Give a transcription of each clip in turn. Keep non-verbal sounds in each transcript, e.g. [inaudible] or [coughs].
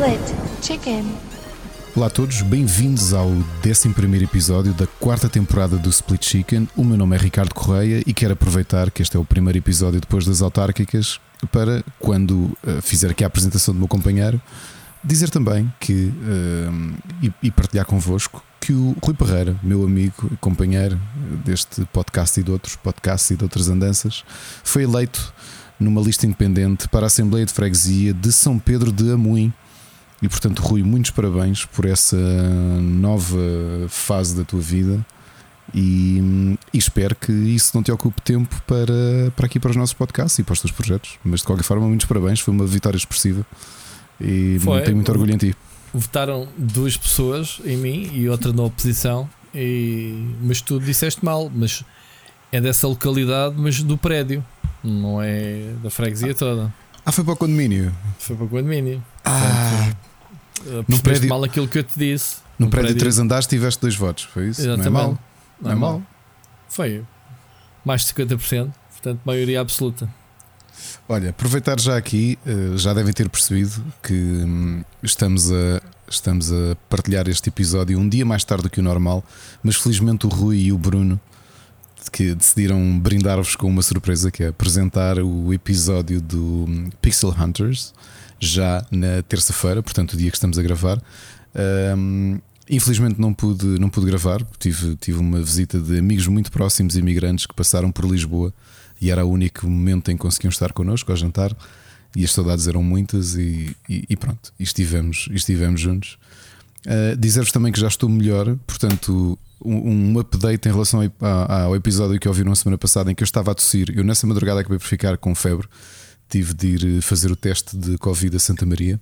Split Chicken. Olá a todos, bem-vindos ao 11 episódio da quarta temporada do Split Chicken. O meu nome é Ricardo Correia e quero aproveitar que este é o primeiro episódio depois das autárquicas para, quando uh, fizer aqui a apresentação do meu companheiro, dizer também que uh, e, e, partilhar convosco que o Rui Parreira, meu amigo e companheiro deste podcast e de outros podcasts e de outras andanças, foi eleito numa lista independente para a Assembleia de Freguesia de São Pedro de Amuim. E portanto, Rui, muitos parabéns por essa nova fase da tua vida. E, e, espero que isso não te ocupe tempo para, para aqui para os nossos podcasts e para os teus projetos. Mas de qualquer forma, muitos parabéns, foi uma vitória expressiva e Foi, tenho muito orgulho em ti. Votaram duas pessoas em mim e outra na oposição, e, mas tu disseste mal, mas é dessa localidade, mas do prédio, não é da freguesia toda. Ah, foi para o condomínio? Foi para o condomínio. Ah, Portanto, no prédio, mal aquilo que eu te disse. Num prédio, prédio de três andares tiveste dois votos, foi isso? Exatamente. Não é mal. Não é mal. Foi mais de 50%, portanto, maioria absoluta. Olha, aproveitar já aqui, eh, já devem ter percebido que hum, estamos a, estamos a partilhar este episódio um dia mais tarde do que o normal, mas felizmente o Rui e o Bruno que decidiram brindar-vos com uma surpresa que é apresentar o episódio do hum, Pixel Hunters já na terça-feira, portanto o dia que estamos a gravar. Um, infelizmente não pude, não pude gravar, tive, tive uma visita de amigos muito próximos imigrantes que passaram por Lisboa e era o único momento em que conseguiam estar connosco ao jantar e as saudades eram muitas e, e, e pronto, e estivemos, e estivemos juntos. Uh, Dizer-vos também que já estou melhor, portanto, um, update em relação ao, ao episódio que ouviram na semana passada em que eu estava a tossir. Eu nessa madrugada acabei por ficar com febre, tive de ir fazer o teste de Covid a Santa Maria.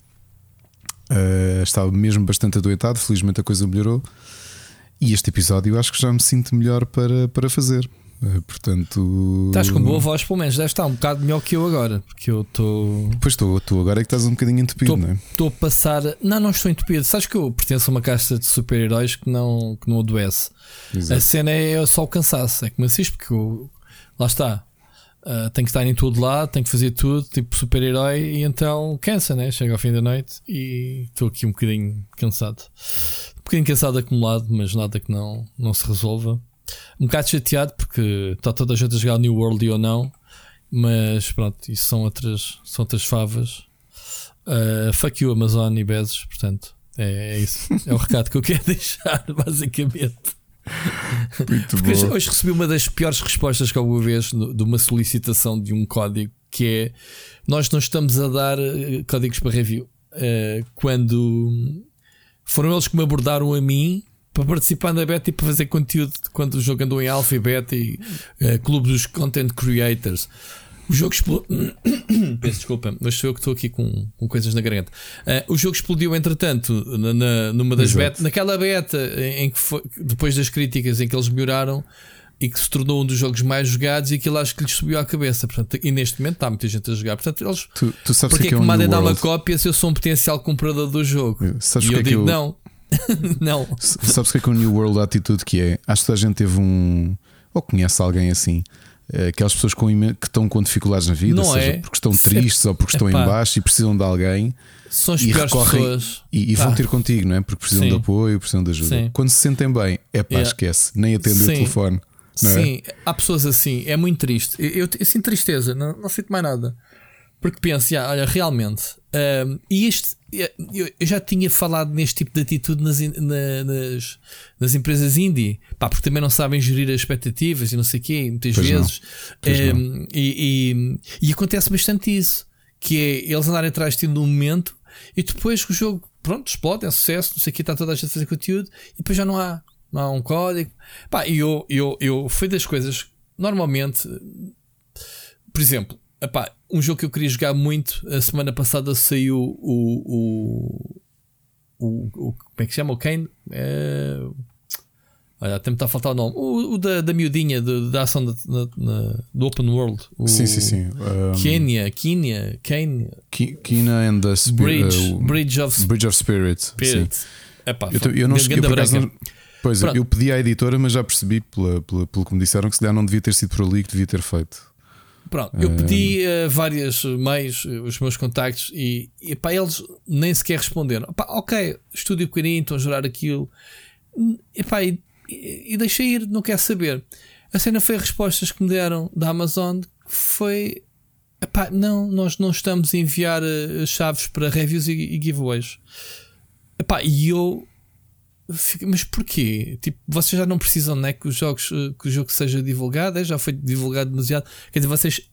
Uh, estava mesmo bastante adoentado, felizmente a coisa melhorou. E este episódio acho que já me sinto melhor para, para fazer. Eh, portanto. Estás com boa voz, pelo menos. Deve estar um bocado melhor que eu agora. Porque eu estou. Pois estou, tu agora é que estás um bocadinho entupido, tô, não é? Estou a passar. Não, não estou entupido. Sabes que eu pertenço a uma caixa de super-heróis que não, que não adoece. Exato. A cena é só o cansaço. É que me assisto, porque eu, lá está. Uh, tenho que estar em todo lado, tenho que fazer tudo, tipo super-herói, e então cansa, né? Chega ao fim da noite e estou aqui um bocadinho cansado. Um bocadinho cansado acumulado, mas nada que não, não se resolva um bocado chateado porque está toda a gente a jogar New World e ou não, mas pronto, isso são outras, são outras favas. Uh, fuck you, Amazon e Bezos, portanto, é, é isso. É o recado que eu quero [laughs] deixar, basicamente. Muito Porque hoje, hoje recebi uma das piores respostas que alguma vez de uma solicitação de um código que é nós não estamos a dar eh, códigos para review. Uh, quando foram eles que me abordaram a mim para participar na beta e para fazer conteúdo quando o jogo andou em alpha e beta e uh, clube dos content creators. O jogo explodiu. [coughs] Peço desculpa, mas sou eu que estou aqui com, com coisas na garganta. Uh, o jogo explodiu, entretanto, na, na numa das betas, naquela beta em que foi, depois das críticas em que eles melhoraram e que se tornou um dos jogos mais jogados e aquilo acho que lhes subiu à cabeça. Portanto, e neste momento está muita gente a jogar. Portanto, eles. Tu, tu sabes porque que é que me mandem dar uma cópia se eu sou um potencial comprador do jogo? Sabes e eu é digo eu... não. [laughs] não. Sabes o que é que o New World Attitude que é? Acho que a gente teve um. Ou conhece alguém assim. Eh, aquelas pessoas com, que estão com dificuldades na vida, não seja é. porque estão tristes ou porque estão Epá. em baixo e precisam de alguém. São as e piores recorrem pessoas. E, e vão ter contigo, não é? Porque precisam Sim. de apoio, precisam de ajuda. Sim. Quando se sentem bem, é pá, Yeah. esquece, nem atendem o telefone. Não Sim, há pessoas assim, é muito triste. Eu, eu, eu sinto tristeza, não, não sinto mais nada. Porque penso, ah, olha, realmente, hum, e este, eu, eu já tinha falado neste tipo de atitude nas, na- nas, nas empresas indie, pá, porque também não sabem gerir as expectativas e não sei o quê, muitas Pois vezes. Pois Hum, e, e, e acontece bastante isso, que é eles andarem atrás de num momento e depois o jogo, pronto, explode, é sucesso, não sei o que, está toda a gente a fazer conteúdo e depois já não há, não há um código. Pá, e eu, eu, eu foi das coisas, normalmente, por exemplo, epá, um jogo que eu queria jogar muito, a semana passada saiu o. o, o, o como é que se chama? O Kane? É... Olha, até me está a faltar o nome. O, o da, da miudinha, de- da ação da- na- do Open World. O Sim, sim, sim. Um, Kenya, Kenya, Kane, Ki- Kina and the Spi- Bridge, uh, Bridge of Bridge of Spirit. Spirit. Sim. Epá, Eu, eu não cheguei por acaso, branca. não- Pois, Pronto. eu pedi à editora, mas já percebi pela, pela- pelo que me disseram que se calhar não devia ter sido por ali que devia ter feito. Pronto, eu pedi a várias meios, os meus contactos, e, e pá, eles nem sequer responderam. Pá, ok, um bocadinho, estão a jurar aquilo. E, pá, e, e, deixei ir, não quer saber. A cena foi respostas que me deram da Amazon, que foi. Epá, não, nós não estamos a enviar uh, chaves para reviews e, e giveaways. Epá, e eu. Mas porquê? Tipo, vocês já não precisam né, que, os jogos, uh, que o jogo seja divulgado, é? já foi divulgado demasiado. Quer dizer, vocês.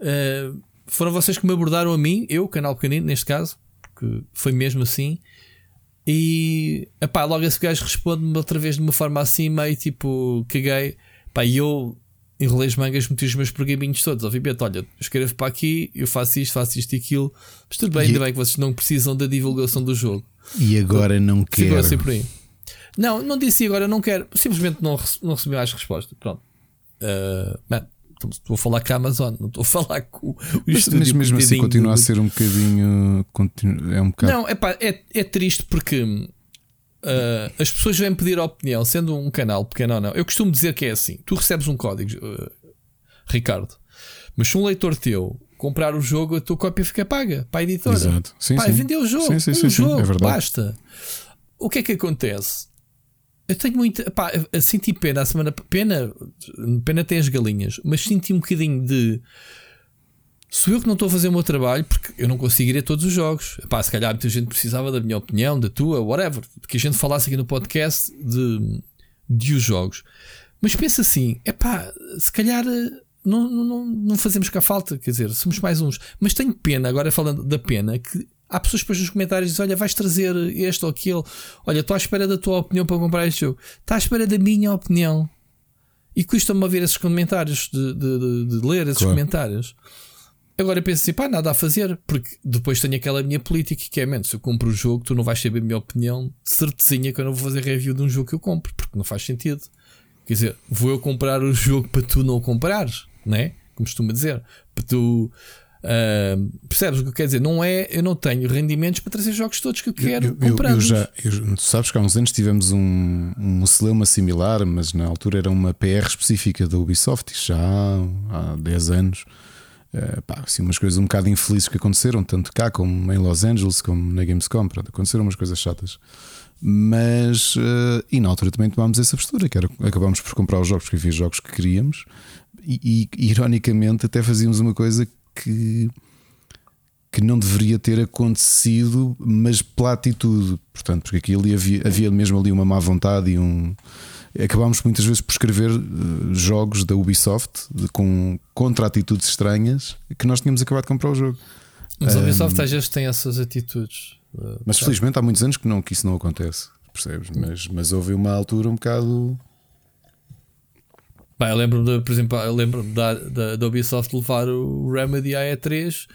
Uh, foram vocês que me abordaram a mim, eu, canal pequenino, neste caso, que foi mesmo assim. E epá, logo esse gajo responde-me outra vez de uma forma assim, meio tipo, caguei. Pá, e eu enrolei as mangas, meti os meus pergaminhos todos. Obviamente, olha, escrevo para aqui, eu faço isto, faço isto e aquilo. Mas tudo bem, e... ainda bem que vocês não precisam da divulgação do jogo. E agora não quero. Assim por aí. Não, não disse agora não quero. Simplesmente não, não recebi mais resposta. Pronto. Uh, estou a falar com a Amazon, não estou a falar com o Mas, mas mesmo assim continua do... a ser um bocadinho. É um bocado... Não, epá, é, é triste porque uh, as pessoas vêm pedir a opinião, sendo um canal pequeno ou não. Eu costumo dizer que é assim: tu recebes um código, uh, Ricardo, mas se um leitor teu comprar o jogo, a tua cópia fica paga para a editora. Exato. Sim, Pai, sim. vendeu o jogo, sim, sim, um sim, jogo, é basta. O que é que acontece? Eu tenho muita. Pá, senti pena a semana. Pena. Pena tem as galinhas. Mas senti um bocadinho de. Sou eu que não estou a fazer o meu trabalho porque eu não consigo ir a todos os jogos. Pá, se calhar muita gente precisava da minha opinião, da tua, whatever. Que a gente falasse aqui no podcast de, de os jogos. Mas pensa assim: é pá, se calhar não, não, não fazemos cá falta. Quer dizer, somos mais uns. Mas tenho pena, agora falando da pena, que Há pessoas depois nos comentários dizem: Olha, vais trazer este ou aquele. Olha, estou à espera da tua opinião para comprar este jogo. Está à espera da minha opinião. E custa-me ver esses comentários, de, de, de, de ler esses claro. comentários. Agora penso assim: pá, nada a fazer. Porque depois tenho aquela minha política que é: menos se eu compro o jogo, tu não vais saber a minha opinião. De certezinha que eu não vou fazer review de um jogo que eu compro. Porque não faz sentido. Quer dizer, vou eu comprar o jogo para tu não comprares, não é? Como costuma dizer. Para tu Uh, percebes o que eu quero dizer? Não é, eu não tenho rendimentos para trazer jogos todos que eu quero eu, comprar. Eu, já, eu, tu sabes que há uns anos tivemos um, um celema similar, mas na altura era uma PR específica da Ubisoft, já há, há 10 anos. Uh, pá, assim, umas coisas um bocado infelizes que aconteceram, tanto cá como em Los Angeles, como na Gamescom. Pronto, aconteceram umas coisas chatas. Mas, uh, e na altura também tomámos essa postura, que era acabámos por comprar os jogos, porque havia jogos que queríamos, e, e ironicamente até fazíamos uma coisa que, que não deveria ter acontecido, mas pela atitude, portanto, porque aqui ali havia, havia mesmo ali uma má vontade e um. Acabámos muitas vezes por escrever uh, jogos da Ubisoft de, com contra atitudes estranhas que nós tínhamos acabado de comprar o jogo. Mas a Ubisoft um, às vezes tem essas atitudes. Uh, mas felizmente há muitos anos que, não, que isso não acontece, percebes? Mas, mas houve uma altura um bocado Pá, eu lembro-me, por exemplo, eu lembro da, da, da Ubisoft levar o Remedy à E3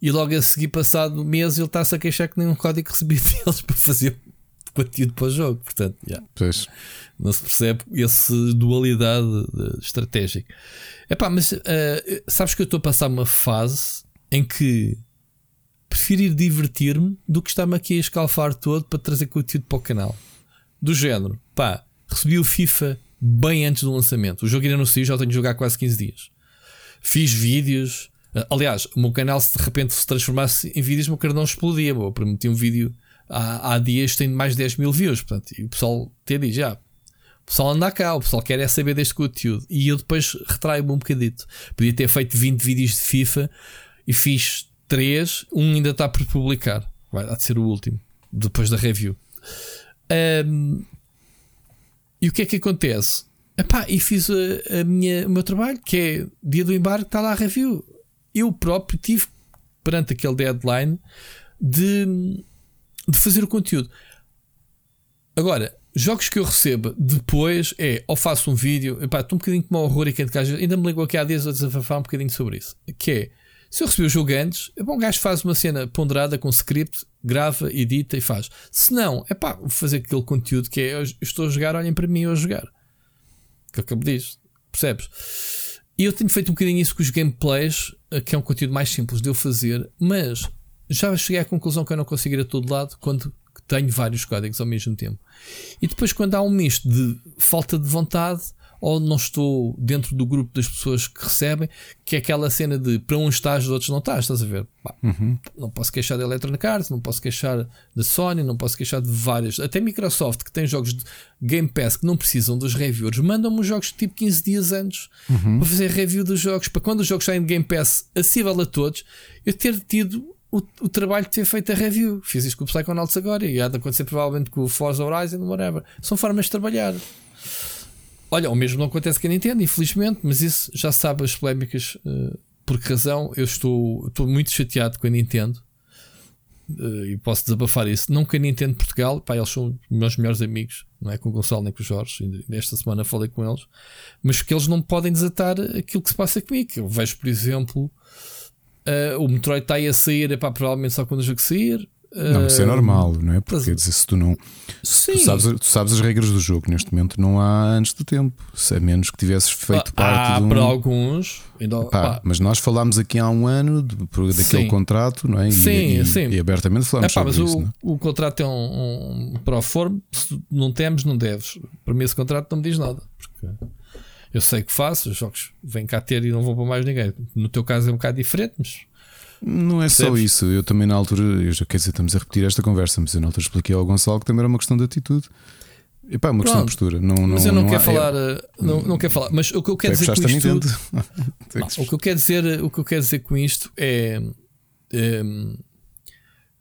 e logo a seguir, passado mês, ele está-se a queixar que nenhum código recebi [laughs] deles para fazer conteúdo para o jogo. Portanto, yeah. não se percebe essa dualidade estratégica. Epá, mas uh, sabes que eu estou a passar uma fase em que prefiro ir divertir-me do que estar-me aqui a escalfar todo para trazer conteúdo para o canal. Do género, pá, recebi o FIFA bem antes do lançamento. O jogo ainda não saiu, já tenho de jogar quase 15 dias. Fiz vídeos. Eh, aliás, o meu canal, se de repente se transformasse em vídeos, o meu canal explodia. Eu prometi um vídeo há, há dias, tem mais de 10 mil views. Portanto, e o pessoal até diz: já, o pessoal anda cá, o pessoal quer é saber deste conteúdo. E eu depois retraio-me um bocadito. Podia ter feito 20 vídeos de FIFA e fiz 3, um ainda está por publicar. Vai há de ser o último, depois da review. Um, e o que é que acontece? Epá, e fiz a, a minha, o meu trabalho, que é dia do embarque, está lá a review. Eu próprio tive, perante aquele deadline, de, de fazer o conteúdo. Agora, jogos que eu recebo depois é ou faço um vídeo, epá, estou um bocadinho com um horror e casa, ainda me ligou aqui há dias a desafafar um bocadinho sobre isso. Que é se eu recebi o jogo antes, é bom, um gajo faz uma cena ponderada com script, grava, edita e faz. Se não, é pá, vou fazer aquele conteúdo que é eu estou a jogar, olhem para mim eu a jogar. Que eu acabo disso, percebes? E eu tenho feito um bocadinho isso com os gameplays, eh, que é um conteúdo mais simples de eu fazer, mas já cheguei à conclusão que eu não consigo ir a todo lado quando tenho vários códigos ao mesmo tempo. E depois, quando há um misto de falta de vontade ou não estou dentro do grupo das pessoas que recebem, que é aquela cena de para uns estás, outros não estás, estás a ver? uhum. Não posso queixar da Electronic Arts, não posso queixar da Sony, não posso queixar de várias, até Microsoft que tem jogos de Game Pass que não precisam dos reviewers, mandam-me os jogos tipo 15 dias antes uhum. para fazer review dos jogos, para quando os jogos saem de Game Pass acessível a todos, eu ter tido o, o, trabalho de ter feito a review. Fiz isto com o Psychonauts agora e há de acontecer provavelmente com o Forza Horizon, whatever. São formas de trabalhar. Olha, o mesmo não acontece com a Nintendo, infelizmente, mas isso já sabe as polémicas. Uh, por que razão? Eu estou, estou muito chateado com a Nintendo uh, e posso desabafar isso. Não com a Nintendo Portugal, pá, eles são meus melhores amigos, não é com o Gonçalo nem com o Jorge. Nesta semana falei com eles, mas que eles não podem desatar aquilo que se passa comigo. Eu vejo, por exemplo, uh, o Metroid está aí a sair, epá, provavelmente só quando o jogo sair. Não, isso é normal, não é? Porque dizer, se tu não. Se tu, sabes, tu sabes as regras do jogo, neste momento não há antes do tempo. Se a menos que tivesses feito ah, parte há de um. para alguns. Ainda, pá, mas nós falámos aqui há um ano de, daquele sim. contrato, não é? E, sim, e, sim. E abertamente falamos Epá, sobre mas isso. O, não, é? o contrato é um, um proforme. Se não temos, não deves. Para mim, esse contrato não me diz nada. Porque eu sei que faço, os jogos vêm cá ter e não vão para mais ninguém. No teu caso é um bocado diferente, mas. Não é só Percebes? isso. Eu também na altura, eu já quer dizer, estamos a repetir esta conversa, mas eu na altura expliquei ao Gonçalo que também era uma questão de atitude. E pá, uma questão de postura. Não, Mas não, eu não, não quero há- falar. é- eh, Não, não quero falar. Mas o que eu quero é dizer com isto. [laughs] Não, o que eu quero dizer, o que eu quero dizer com isto é, ehm,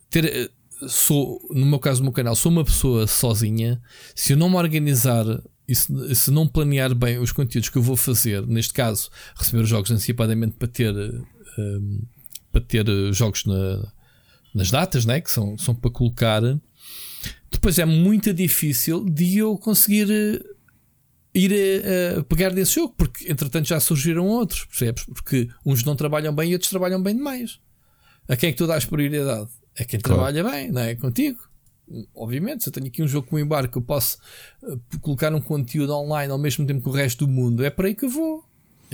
ter eh, sou no meu caso no meu canal sou uma pessoa sozinha se eu não me organizar e se, se não planear bem os conteúdos que eu vou fazer neste caso receber os jogos antecipadamente para ter eh, ehm, para ter eh, jogos na- nas datas né que são são para colocar depois é muito difícil de eu conseguir eh, ir a, a pegar desse jogo, porque entretanto já surgiram outros, percebes? Porque uns não trabalham bem e outros trabalham bem demais. A quem é que tu dás prioridade? É quem Claro. trabalha bem, não é? Contigo. Obviamente, se eu tenho aqui um jogo com embarque, eu posso eh, colocar um conteúdo online ao mesmo tempo que o resto do mundo, é para aí que eu vou.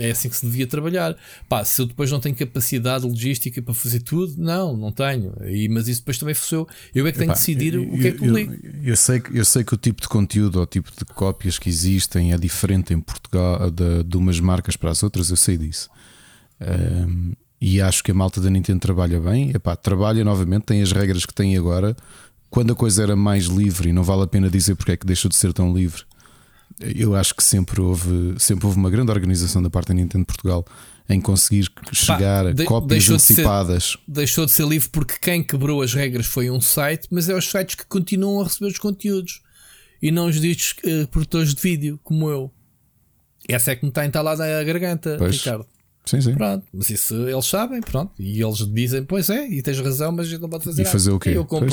É assim que se devia trabalhar. Pá, se eu depois não tenho capacidade logística para fazer tudo, não, não tenho. E, mas isso depois também sou eu. Eu é que tenho Epá, de decidir eu- o que é que eu- publico. eu, eu sei, que- eu sei que o tipo de conteúdo ou o tipo de cópias que existem é diferente em Portugal de, de umas marcas para as outras, eu sei disso. Ahm, e acho que a malta da Nintendo trabalha bem. Epá, trabalha novamente, tem as regras que tem agora. Quando a coisa era mais livre, e não vale a pena dizer porque é que deixou de ser tão livre, eu acho que sempre houve, sempre houve uma grande organização da parte da Nintendo de Portugal em conseguir chegar a de- cópias deixou de ser- antecipadas. deixou de ser livre porque quem quebrou as regras foi um site, mas é os sites que continuam a receber os conteúdos e não os ditos eh, produtores de vídeo, como eu. Essa é que me está entalada a garganta, Pois. Ricardo. Sim, sim. Pronto, mas isso eles sabem, pronto. E eles dizem, pois é, e tens razão, mas a gente não pode fazer E nada. fazer o quê? Eu Pois.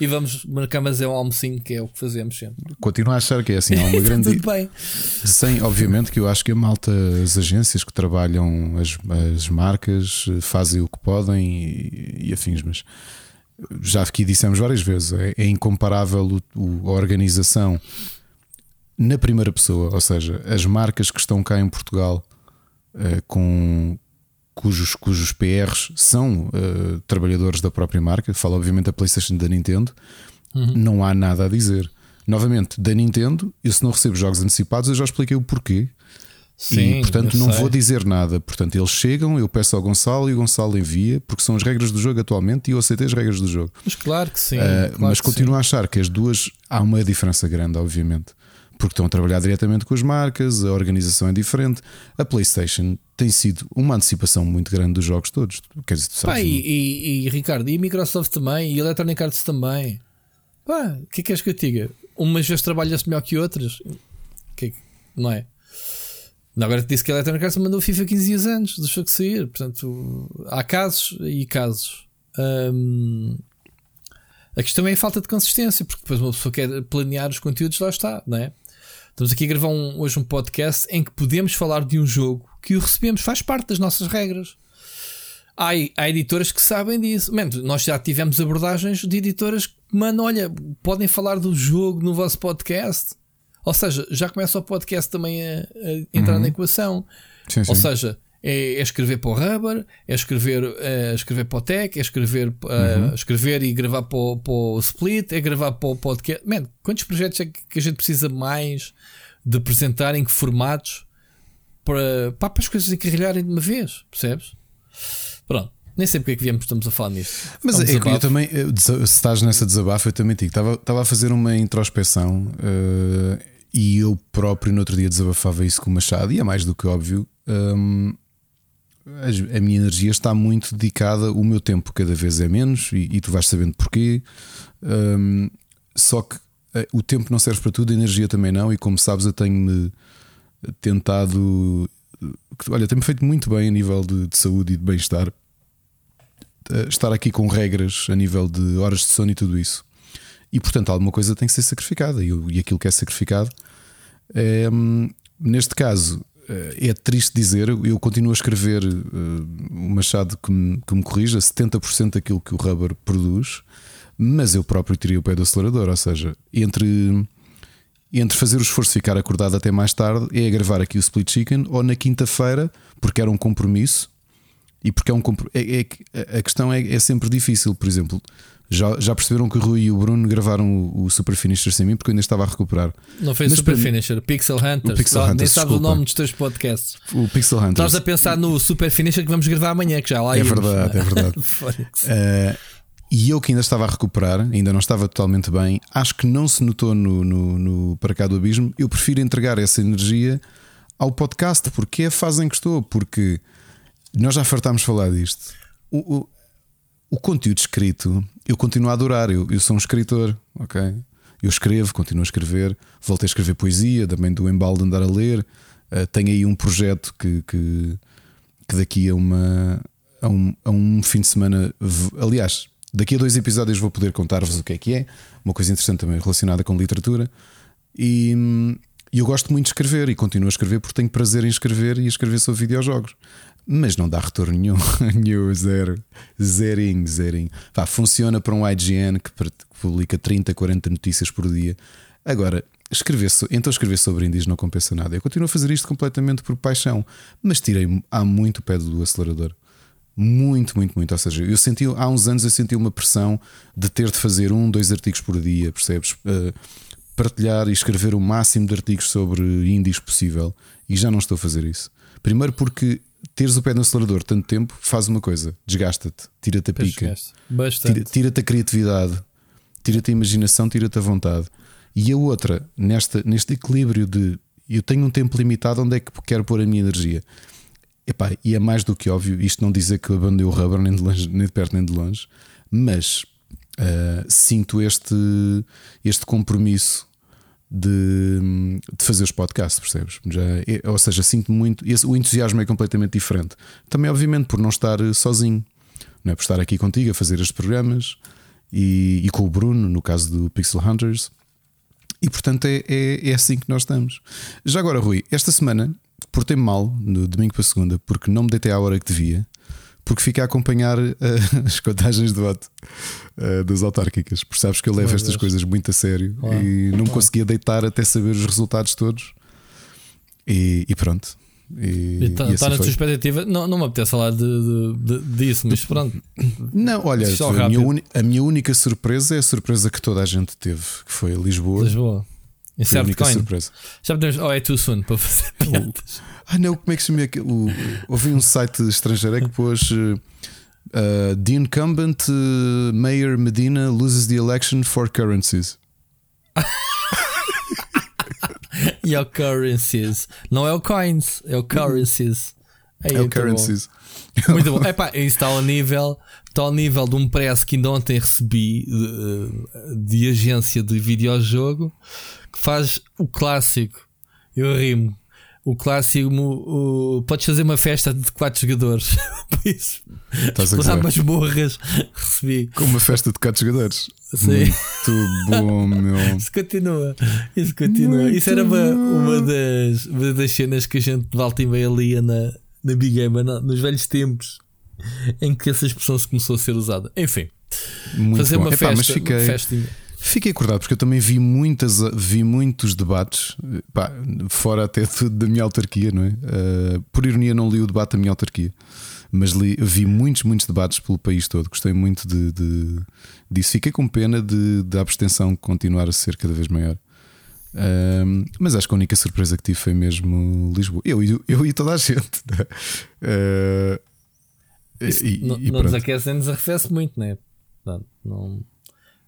E vamos marcar, mas é um almocinho, que é o que fazemos sempre. Continuo a achar que é assim. Há uma [laughs] grande. tudo bem. Sem, obviamente, que eu acho que a malta, as agências que trabalham as, as marcas eh, fazem o que podem e, e afins, mas já aqui dissemos várias vezes: é, é incomparável o- o- a organização na primeira pessoa, ou seja, as marcas que estão cá em Portugal eh, com cujos, cujos PRs são eh, trabalhadores da própria marca, falo obviamente da PlayStation da Nintendo, não há nada a dizer. Novamente, da Nintendo, eu se não recebo jogos antecipados, eu já expliquei o porquê. Sim, e portanto não sei. vou dizer nada. Portanto, eles chegam, eu peço ao Gonçalo e o Gonçalo envia, porque são as regras do jogo atualmente e eu aceitei as regras do jogo. Mas claro que sim. Uh, claro mas continuo a achar que as duas há uma diferença grande, obviamente, porque estão a trabalhar diretamente com as marcas, a organização é diferente. A PlayStation tem sido uma antecipação muito grande dos jogos todos. Quer dizer, tu Pá, sabes, e, e- e, Ricardo, e a Microsoft também, e a Electronic Arts também. Pá, o que é que queres que eu diga? Umas vezes trabalha-se melhor que outras. Que que- não é? Não, agora te disse que a Electronic Arts mandou o FIFA 15 dias antes, deixou de sair. Portanto, há casos e casos. Hum, a questão é a falta de consistência, porque depois uma pessoa quer planear os conteúdos, lá está, não é? Estamos aqui a gravar um- hoje um podcast em que podemos falar de um jogo que o recebemos, faz parte das nossas regras. Há, há editoras que sabem disso. Man, nós já tivemos abordagens de editoras que, mano, olha, podem falar do jogo no vosso podcast. Ou seja, já começa o podcast também a, a entrar na equação. sim, sim. Ou seja, é, é escrever para o Rubber, é escrever, é escrever para o Tech, é escrever, é, escrever e gravar para o, para o Split, é gravar para o podcast. Man, quantos projetos é que que a gente precisa mais de apresentar em que formatos para, para as coisas encarrilharem de uma vez, percebes? Pronto. Nem sei porque é que viemos, estamos a falar nisto. Mas é, eu também, se estás nessa desabafo, eu também digo, estava, estava a fazer uma introspeção uh, e eu próprio no outro dia desabafava isso com o Machado, e é mais do que óbvio. Um, a minha energia está muito dedicada, o meu tempo cada vez é menos, e, e tu vais sabendo porquê. Um, só que uh, o tempo não serve para tudo, a energia também não, e como sabes, eu tenho-me tentado. Olha, tem-me feito muito bem a nível de, de saúde e de bem-estar. Uh, estar aqui com regras a nível de horas de sono e tudo isso. E portanto, alguma coisa tem que ser sacrificada. E, e aquilo que é sacrificado neste caso, eh, é triste dizer, eu continuo a escrever uh, o Machado que me, que me corrija 70% daquilo que o Rubber produz, mas eu próprio tirei o pé do acelerador, ou seja, entre, entre fazer o esforço de ficar acordado até mais tarde é gravar aqui o Split Chicken ou na quinta-feira, porque era um compromisso e porque é um é, é, a questão é, é sempre difícil, por exemplo. Já, já perceberam que o Rui e o Bruno gravaram o, o Super Finisher sem mim porque eu ainda estava a recuperar. Não foi o Super Finisher, Pixel Hunters. O Pixel Hunters, nem sabes o nome dos teus podcasts. O Pixel Hunters. Estás a pensar no Super Finisher que vamos gravar amanhã, que já lá É verdade, é verdade. [laughs] uh, e eu que ainda estava a recuperar, ainda não estava totalmente bem, acho que não se notou no, no, no Para Cá do Abismo. Eu prefiro entregar essa energia ao podcast, porque é a fase em que estou, porque nós já fartámos falar disto. O, o, o conteúdo escrito, eu continuo a adorar. Eu, eu sou um escritor, ok? Eu escrevo, continuo a escrever. Voltei a escrever poesia, também do embalo de andar a ler. Uh, tenho aí um projeto que, que, que daqui a, uma, a, um, a um fim de semana. Aliás, daqui a dois episódios vou poder contar-vos o que é que é. Uma coisa interessante também relacionada com literatura. E, e eu gosto muito de escrever e continuo a escrever porque tenho prazer em escrever e escrever sobre videojogos mas não dá retorno [laughs] nenhum, zero, zerinho, zerinho. Vá, funciona para um IGN que publica 30, 40 notícias por dia. Agora, escrever, então escrever sobre indies não compensa nada. Eu continuo a fazer isto completamente por paixão, mas tirei há muito o pé do acelerador. Muito, muito, muito. Ou seja, eu senti, há uns anos eu senti uma pressão de ter de fazer um, dois artigos por dia, percebes? Uh, partilhar e escrever o máximo de artigos sobre indies possível e já não estou a fazer isso. Primeiro porque teres o pé no acelerador tanto tempo faz uma coisa: desgasta-te, tira-te a pica, tira-te a criatividade, tira-te a imaginação, tira-te a vontade. E a outra, nesta, neste equilíbrio de eu tenho um tempo limitado, onde é que quero pôr a minha energia? Epá, e é mais do que óbvio, isto não dizer que abandonei o rubber nem de, longe, nem de perto nem de longe, mas uh, sinto este, este compromisso de, de fazer os podcasts, percebes? Já, é, ou seja, sinto muito. Esse, o entusiasmo é completamente diferente. Também, obviamente, por não estar sozinho, não é? por estar aqui contigo a fazer estes programas e, e com o Bruno, no caso do Pixel Hunters. E portanto é, é, é assim que nós estamos. Já agora, Rui, esta semana portei-me mal no domingo para segunda porque não me deitei à hora que devia porque fica a acompanhar uh, [laughs] as contagens de voto uh, das autárquicas. Porque sabes que eu levo estas coisas muito a sério e não me conseguia deitar até saber os resultados todos. E, e pronto. E está assim na tua expectativa. Não, não me apetece falar de, de, de, disso, mas pronto. Não, olha, a minha, a minha, única surpresa é a surpresa que toda a gente teve, que foi Lisboa. Lisboa. Única coin. surpresa. Já podemos. Oh, é too soon para fazer [laughs] piadas. Ah, não, como é que se chama aquilo? Houve um site estrangeiro que pôs. Uh, the incumbent uh, Mayor Medina loses the election for currencies. [laughs] e é o currencies. Não é o coins, é o currencies. Aí, é o currencies. Bom. Muito bom. Epá, isso está ao nível. Está ao nível de um press que ainda ontem recebi de, de agência de videojogo que faz o clássico. Eu rimo o clássico. O, podes fazer uma festa de quatro jogadores. [laughs] Por isso, explorar umas borras. [laughs] Recebi. Com uma festa de quatro jogadores. Sim. Muito bom, meu. [laughs] Isso continua. Isso continua. Muito isso era uma, uma, das, uma das cenas que a gente de volta e meia lia na, na Big Game, nos velhos tempos em que essa expressão se começou a ser usada. Enfim, Muito fazer bom. uma Epá, festa. Mas fiquei... Uma festinha. Fiquei acordado porque eu também vi muitas, vi muitos debates, pá, fora até da minha autarquia, não é? Uh, por ironia, não li o debate da minha autarquia, mas li, vi muitos, muitos debates pelo país todo. Gostei muito de, de disso. Fiquei com pena de, de a abstenção continuar a ser cada vez maior. Um, mas acho que a única surpresa que tive foi mesmo Lisboa. Eu, eu, eu e toda a gente. [laughs] Uh, e, não, e não nos aquece nem nos arrefece muito, né? Não, não,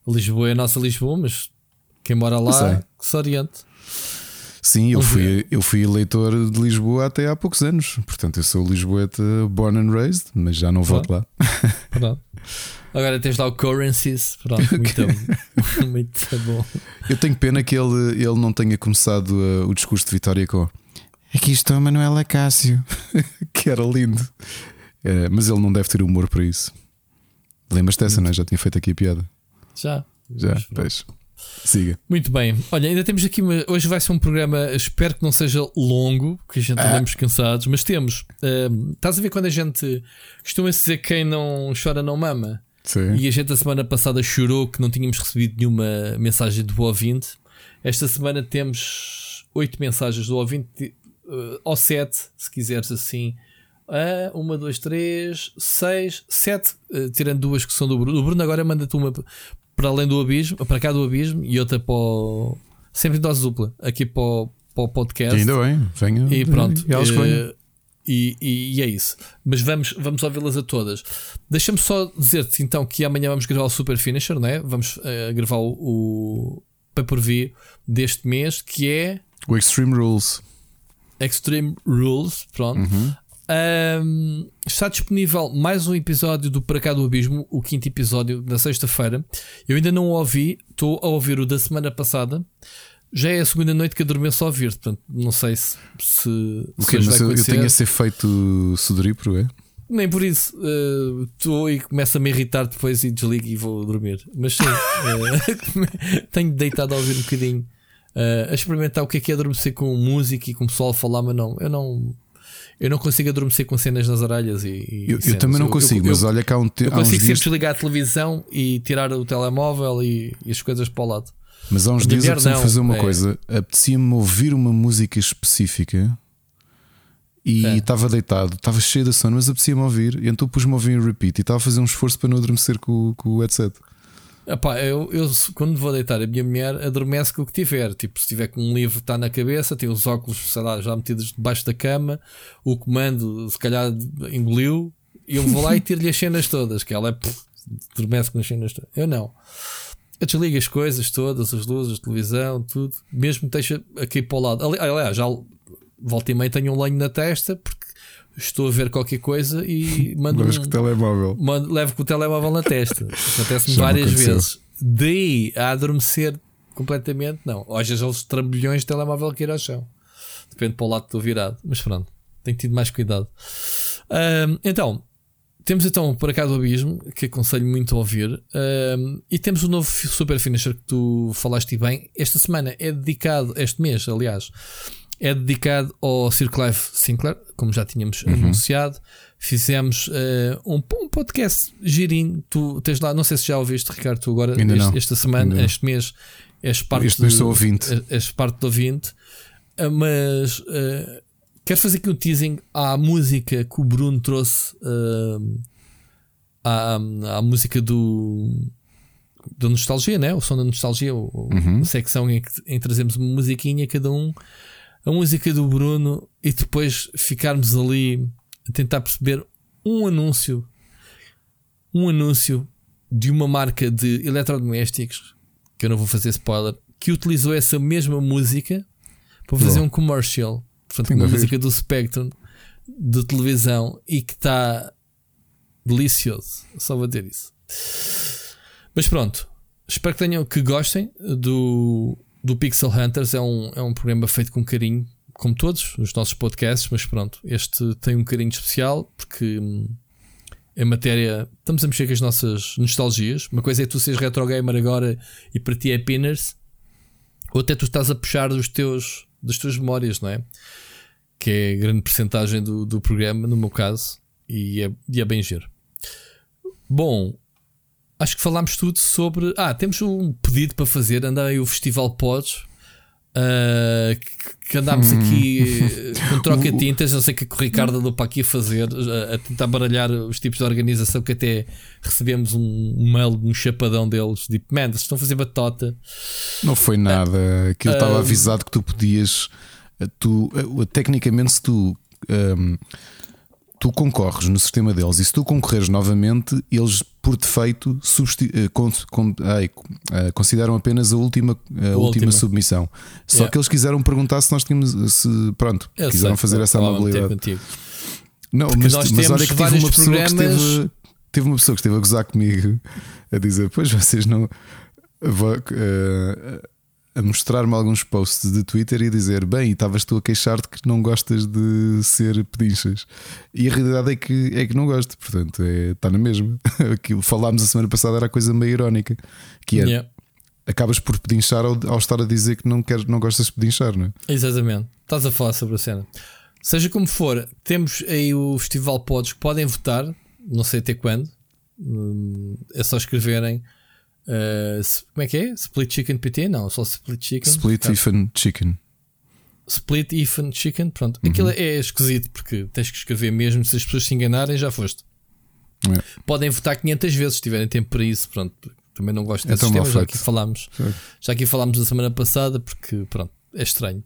Lisboa é a nossa Lisboa, mas quem mora lá que se oriente. Sim, eu fui, eu fui eleitor de Lisboa até há poucos anos. Portanto, eu sou Lisboeta born and raised, mas já não voto lá. Pronto. Agora tens lá o Currencies. Pronto, [laughs] muito, [laughs] muito bom. Eu tenho pena que ele, ele não tenha começado uh, o discurso de vitória com Aqui estou, Manuela Cássio, [laughs] que era lindo. Uh, mas ele não deve ter humor para isso. Lembras-te dessa, não é? Já tinha feito aqui a piada. Já. Já, pois. Siga. Muito bem. Olha, ainda temos aqui. Uma... Hoje vai ser um programa, espero que não seja longo, porque a gente ah. andamos cansados, mas temos. Uh, estás a ver quando a gente costuma dizer quem não chora não mama? Sim. E a gente a semana passada chorou que não tínhamos recebido nenhuma mensagem do ouvinte. Esta semana temos oito mensagens do ouvinte, uh, ou sete, se quiseres assim. Uh, uma, duas, três, seis, sete, uh, tirando duas que são do Bruno. O Bruno agora manda-te uma para além do abismo, para cá do abismo e outra para o. Sempre em dose dupla, aqui para o, para o podcast. E ainda bem, venha. E pronto. E, uh, e, e, e, é isso. Mas vamos, vamos ouvi-las a todas. Deixa-me só dizer-te então que amanhã vamos gravar o Super Finisher, não é? Vamos uh, gravar o, o pay per view deste mês que é o Extreme Rules. Extreme Rules, pronto. Uhum. Um, está disponível mais um episódio do Para Cá do Abismo, o quinto episódio, na sexta-feira. Eu ainda não o ouvi, estou a ouvir o da semana passada. Já é a segunda noite que adormeço a ouvir, portanto, não sei se. se, okay, se mas eu, tenho esse efeito sodorípero, é? Nem por isso. Estou uh, e começa a me irritar depois e desligo e vou dormir. Mas sim, uh, [laughs] [laughs] tenho deitado a ouvir um bocadinho. Uh, a experimentar o que é que é adormecer com música e com o pessoal a falar, mas não, eu não. Eu não consigo adormecer com cenas nas orelhas e. e eu, eu, também não consigo, eu, mas olha cá um tempo. Eu consigo sempre desligar a televisão e tirar o telemóvel e, e as coisas para o lado. Mas há uns dias eu preciso fazer uma é. coisa. Apetecia-me ouvir uma música específica e é. estava deitado, estava cheio de sono, mas apetecia-me ouvir. E então pus-me a ouvir em repeat e estava a fazer um esforço para não adormecer com, com o headset. Epá, eu, eu, quando vou deitar, a minha mulher adormece com o que tiver. Tipo, se tiver com um livro está na cabeça, tem os óculos, sei lá, já metidos debaixo da cama, o comando, se calhar, engoliu, e eu vou lá e tiro-lhe as cenas todas, que ela é, adormece com as cenas todas. Eu não. Eu desligo as coisas todas, as luzes, a televisão, tudo, mesmo deixa aqui para o lado. Aliás, já volta e meia tenho um lenho na testa, porque estou a ver qualquer coisa e [laughs] mando. um, com o telemóvel. Mando, levo com o telemóvel na testa. Acontece-me várias vezes. Daí a adormecer completamente, não. Hoje já os trambolhões de telemóvel que ir ao chão. Depende para o lado que estou virado. Mas pronto, tenho tido mais cuidado. Um, então, temos então por cá do Abismo, que aconselho muito a ouvir. Um, e temos o novo Super Finisher que tu falaste bem. Esta semana é dedicado, este mês, aliás, é dedicado ao Cirque Life Sinclair, como já tínhamos uhum. anunciado. Fizemos uh, um, um, podcast girinho. Tu tens lá, não sei se já ouviste, Ricardo, tu agora, este, esta semana, Ainda este mês, és parte, este mês sou ouvinte. És parte do ouvinte. Uh, mas uh, quero fazer aqui um teasing à música que o Bruno trouxe. à, à música do da nostalgia, né? o som da nostalgia, uhum. a secção em que, em que trazemos uma musiquinha cada um a música do Bruno e depois ficarmos ali a tentar perceber um anúncio, um anúncio de uma marca de eletrodomésticos, que eu não vou fazer spoiler, que utilizou essa mesma música para fazer um commercial. Portanto, uma música do Spectrum de televisão e que está delicioso. Só vou dizer isso. Mas pronto, espero que tenham que gostem do do Pixel Hunters é um, é um programa feito com carinho, como todos os nossos podcasts, mas pronto, este tem um carinho especial porque hum, é matéria. Estamos a mexer com as nossas nostalgias. Uma coisa é tu seres retro gamer agora e para ti é pinners, outra é tu estás a puxar dos teus, das tuas memórias, não é? Que é a grande porcentagem do, do programa, no meu caso, e é, e é bem giro. Bom, acho que falámos tudo sobre. Ah, temos um pedido para fazer. Anda aí o Festival Pods. Uh, que, andámos hum. aqui [laughs] com troca-tintas. Não sei o que, é que o Ricardo andou para aqui a fazer, a, a, tentar baralhar os tipos de organização. Que até recebemos um, um mail, um chapadão deles, tipo, man, estão a fazer batota. Não foi nada. Aquilo uh, estava avisado que tu podias. Tu, tecnicamente, se tu. Um, tu concorres no sistema deles e se tu concorreres novamente, eles por defeito uh, con, con, uh, consideram apenas a última, a, última, submissão. Só yeah. que eles quiseram perguntar se nós tínhamos, se pronto, Eu quiseram sei, fazer essa amabilidade. Não, Porque mas, mas olha que tive uma pessoa programas... que esteve, teve uma pessoa que esteve a gozar comigo a dizer: Pois vocês não. Uh, a mostrar-me alguns posts de Twitter e a dizer: Bem, estavas tu a queixar-te que não gostas de ser pedinchas. E a realidade é que, é que não gosto, portanto, é, está na mesma. [laughs] Aquilo falámos a semana passada era a coisa meio irónica, que é. Yeah. Acabas por pedinchar ao, ao, estar a dizer que não, queres, não gostas de pedinchar, não é? Exatamente. Estás a falar sobre a cena. Seja como for, temos aí o Festival Pods que podem votar, não sei até quando. Hum, é só escreverem Uh, como é que é? Split Chicken PT? Não, só Split Chicken. Split tá. Even Chicken. Split Even Chicken, pronto. Uhum. Aquilo é esquisito porque tens que escrever mesmo. Se as pessoas se enganarem, já foste. É. Podem votar 500 vezes se tiverem tempo para isso. Pronto, também não gosto desse é sistema. Já aqui falámos, já aqui falámos na semana passada porque, pronto, é estranho.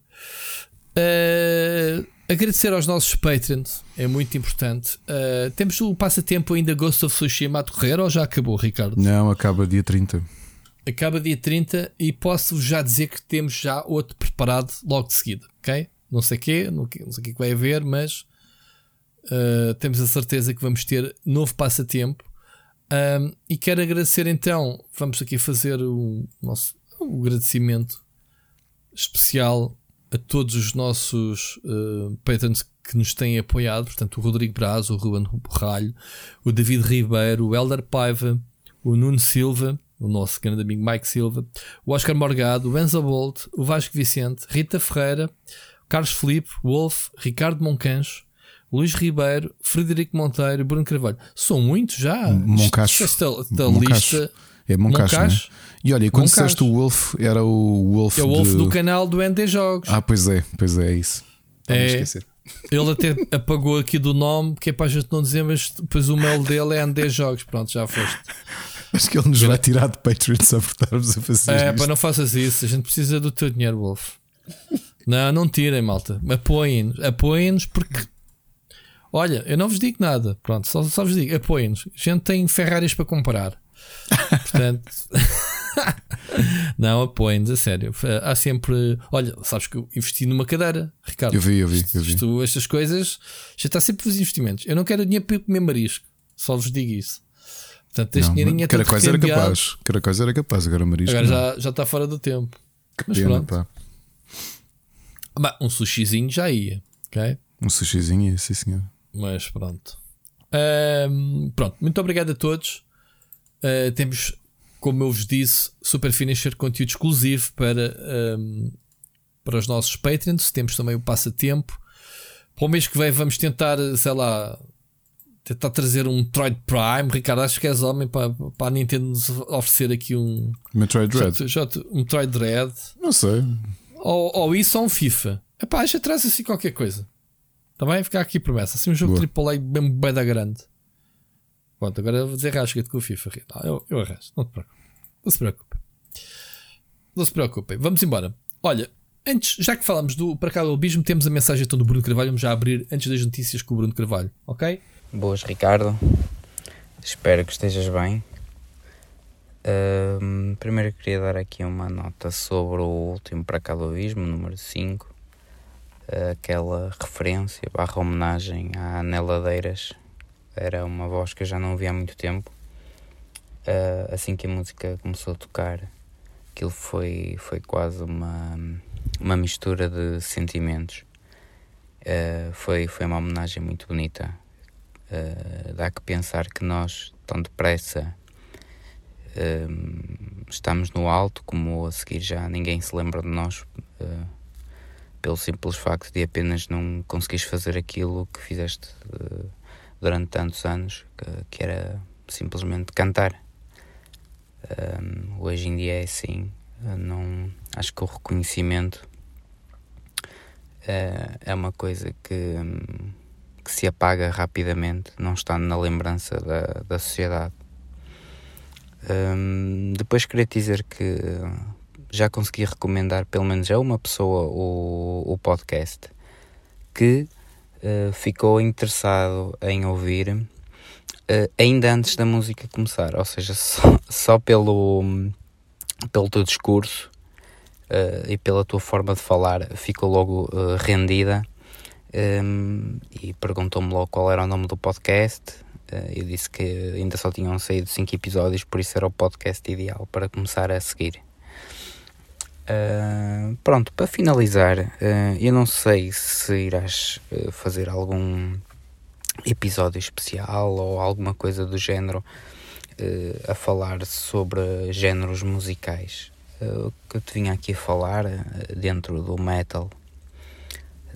Uh, Agradecer aos nossos Patreons é muito importante. Uh, temos o passatempo ainda Ghost of Tsushima a decorrer ou já acabou, Ricardo? Não, acaba dia 30. Acaba dia 30 e posso já dizer que temos já outro preparado logo de seguida, ok? Não sei o quê, não, sei o que vai haver, mas uh, temos a certeza que vamos ter novo passatempo. Um, e quero agradecer então, vamos aqui fazer o nosso o agradecimento especial a todos os nossos uh, patrons que nos têm apoiado, portanto, o Rodrigo Braz, o Ruben Borralho, o David Ribeiro, o Elder Paiva, o Nuno Silva, o nosso grande amigo Mike Silva, o Oscar Morgado, o Enzo Bolt, o Vasco Vicente, Rita Ferreira, o Carlos Felipe, Wolf, Ricardo Moncancho, Luís Ribeiro, Frederico Monteiro, Bruno Carvalho. São muitos já. Moncacho. Esta, esta lista. É Moncacho. Moncacho. Né? E olha, quando disseste o Wolf, era o Wolf. É o Wolf de... do canal do ND Jogos. Ah, pois é, pois é, é isso. É, ele até apagou aqui do nome, que é para a gente não dizer, mas depois o mail dele é ND Jogos. Pronto, já foste. [laughs] Acho que ele nos vai tirar de Patreon só por estarmos a fazer É, para não faças isso. A gente precisa do teu dinheiro, Wolf. Não, não tirem, malta. Apoiem-nos. Apoiem-nos porque. Olha, eu não vos digo nada. Pronto, só, só vos digo, apoiem-nos. A gente tem Ferraris para comprar. [laughs] Portanto. [laughs] não, apoiem-nos, a sério. Há sempre. Olha, sabes que eu investi numa cadeira, Ricardo. Eu vi, eu vi. Eu vi. Isto, estas coisas. Já está sempre os investimentos. Eu não quero dinheiro para comer marisco. Só vos digo isso. Portanto, este dinheirinho é coisa era capaz. Cada coisa era capaz. Agora marisco. Agora já, já está fora do tempo. Que Mas pena, pronto. Pá. Bah, um sushizinho já ia. ok? Um sushizinho ia, sim senhor. Mas pronto. Pronto, muito obrigado a todos. Uh, temos como eu vos disse, Super Finisher conteúdo exclusivo para, um, para os nossos Patreons. Temos também o passatempo. Para o mês que vem vamos tentar, sei lá, tentar trazer um Metroid Prime. Ricardo, acho que és homem para, para a Nintendo nos oferecer aqui um Metroid Dread. Já, já, um Metroid Dread. Não sei. Ou, ou isso ou um FIFA. Epá, já traz assim qualquer coisa. Também ficar aqui promessa. Assim um jogo AAA bem, bem da grande. Pronto, agora vou dizer rasga-te com o FIFA. Não, eu, eu arrasto, não. Não se preocupe. Não se preocupem. Vamos embora. Olha, antes, já que falamos do para cá do abismo, temos a mensagem então do Bruno Carvalho. Vamos já abrir antes das notícias com o Bruno Carvalho, ok? Boas, Ricardo. Espero que estejas bem. Uh, primeiro queria dar aqui uma nota sobre o último para cá do abismo, número 5. Uh, aquela referência barra homenagem à Neladeiras. Era uma voz que eu já não ouvi há muito tempo uh, assim que a música começou a tocar, aquilo foi, foi quase uma, uma mistura de sentimentos. Uh, foi, foi uma homenagem muito bonita. Uh, dá que pensar que nós, tão depressa, estamos no alto, como a seguir já ninguém se lembra de nós, pelo simples facto de apenas não conseguires fazer aquilo que fizeste durante tantos anos, que, que era simplesmente cantar. Um, hoje em dia é assim, não, acho que o reconhecimento é, é uma coisa que, que se apaga rapidamente, não está na lembrança da, da sociedade. Um, depois queria dizer que já consegui recomendar pelo menos a uma pessoa o, o podcast que uh, ficou interessado em ouvir uh, ainda antes da música começar, ou seja, só, só pelo, pelo teu discurso uh, e pela tua forma de falar ficou logo rendida um, e perguntou-me logo qual era o nome do podcast. eu disse que ainda só tinham saído 5 episódios, por isso era o podcast ideal para começar a seguir. Uh, pronto, para finalizar, uh, eu não sei se irás uh, fazer algum episódio especial ou alguma coisa do género a falar sobre géneros musicais. O que eu te vinha aqui a falar dentro do metal,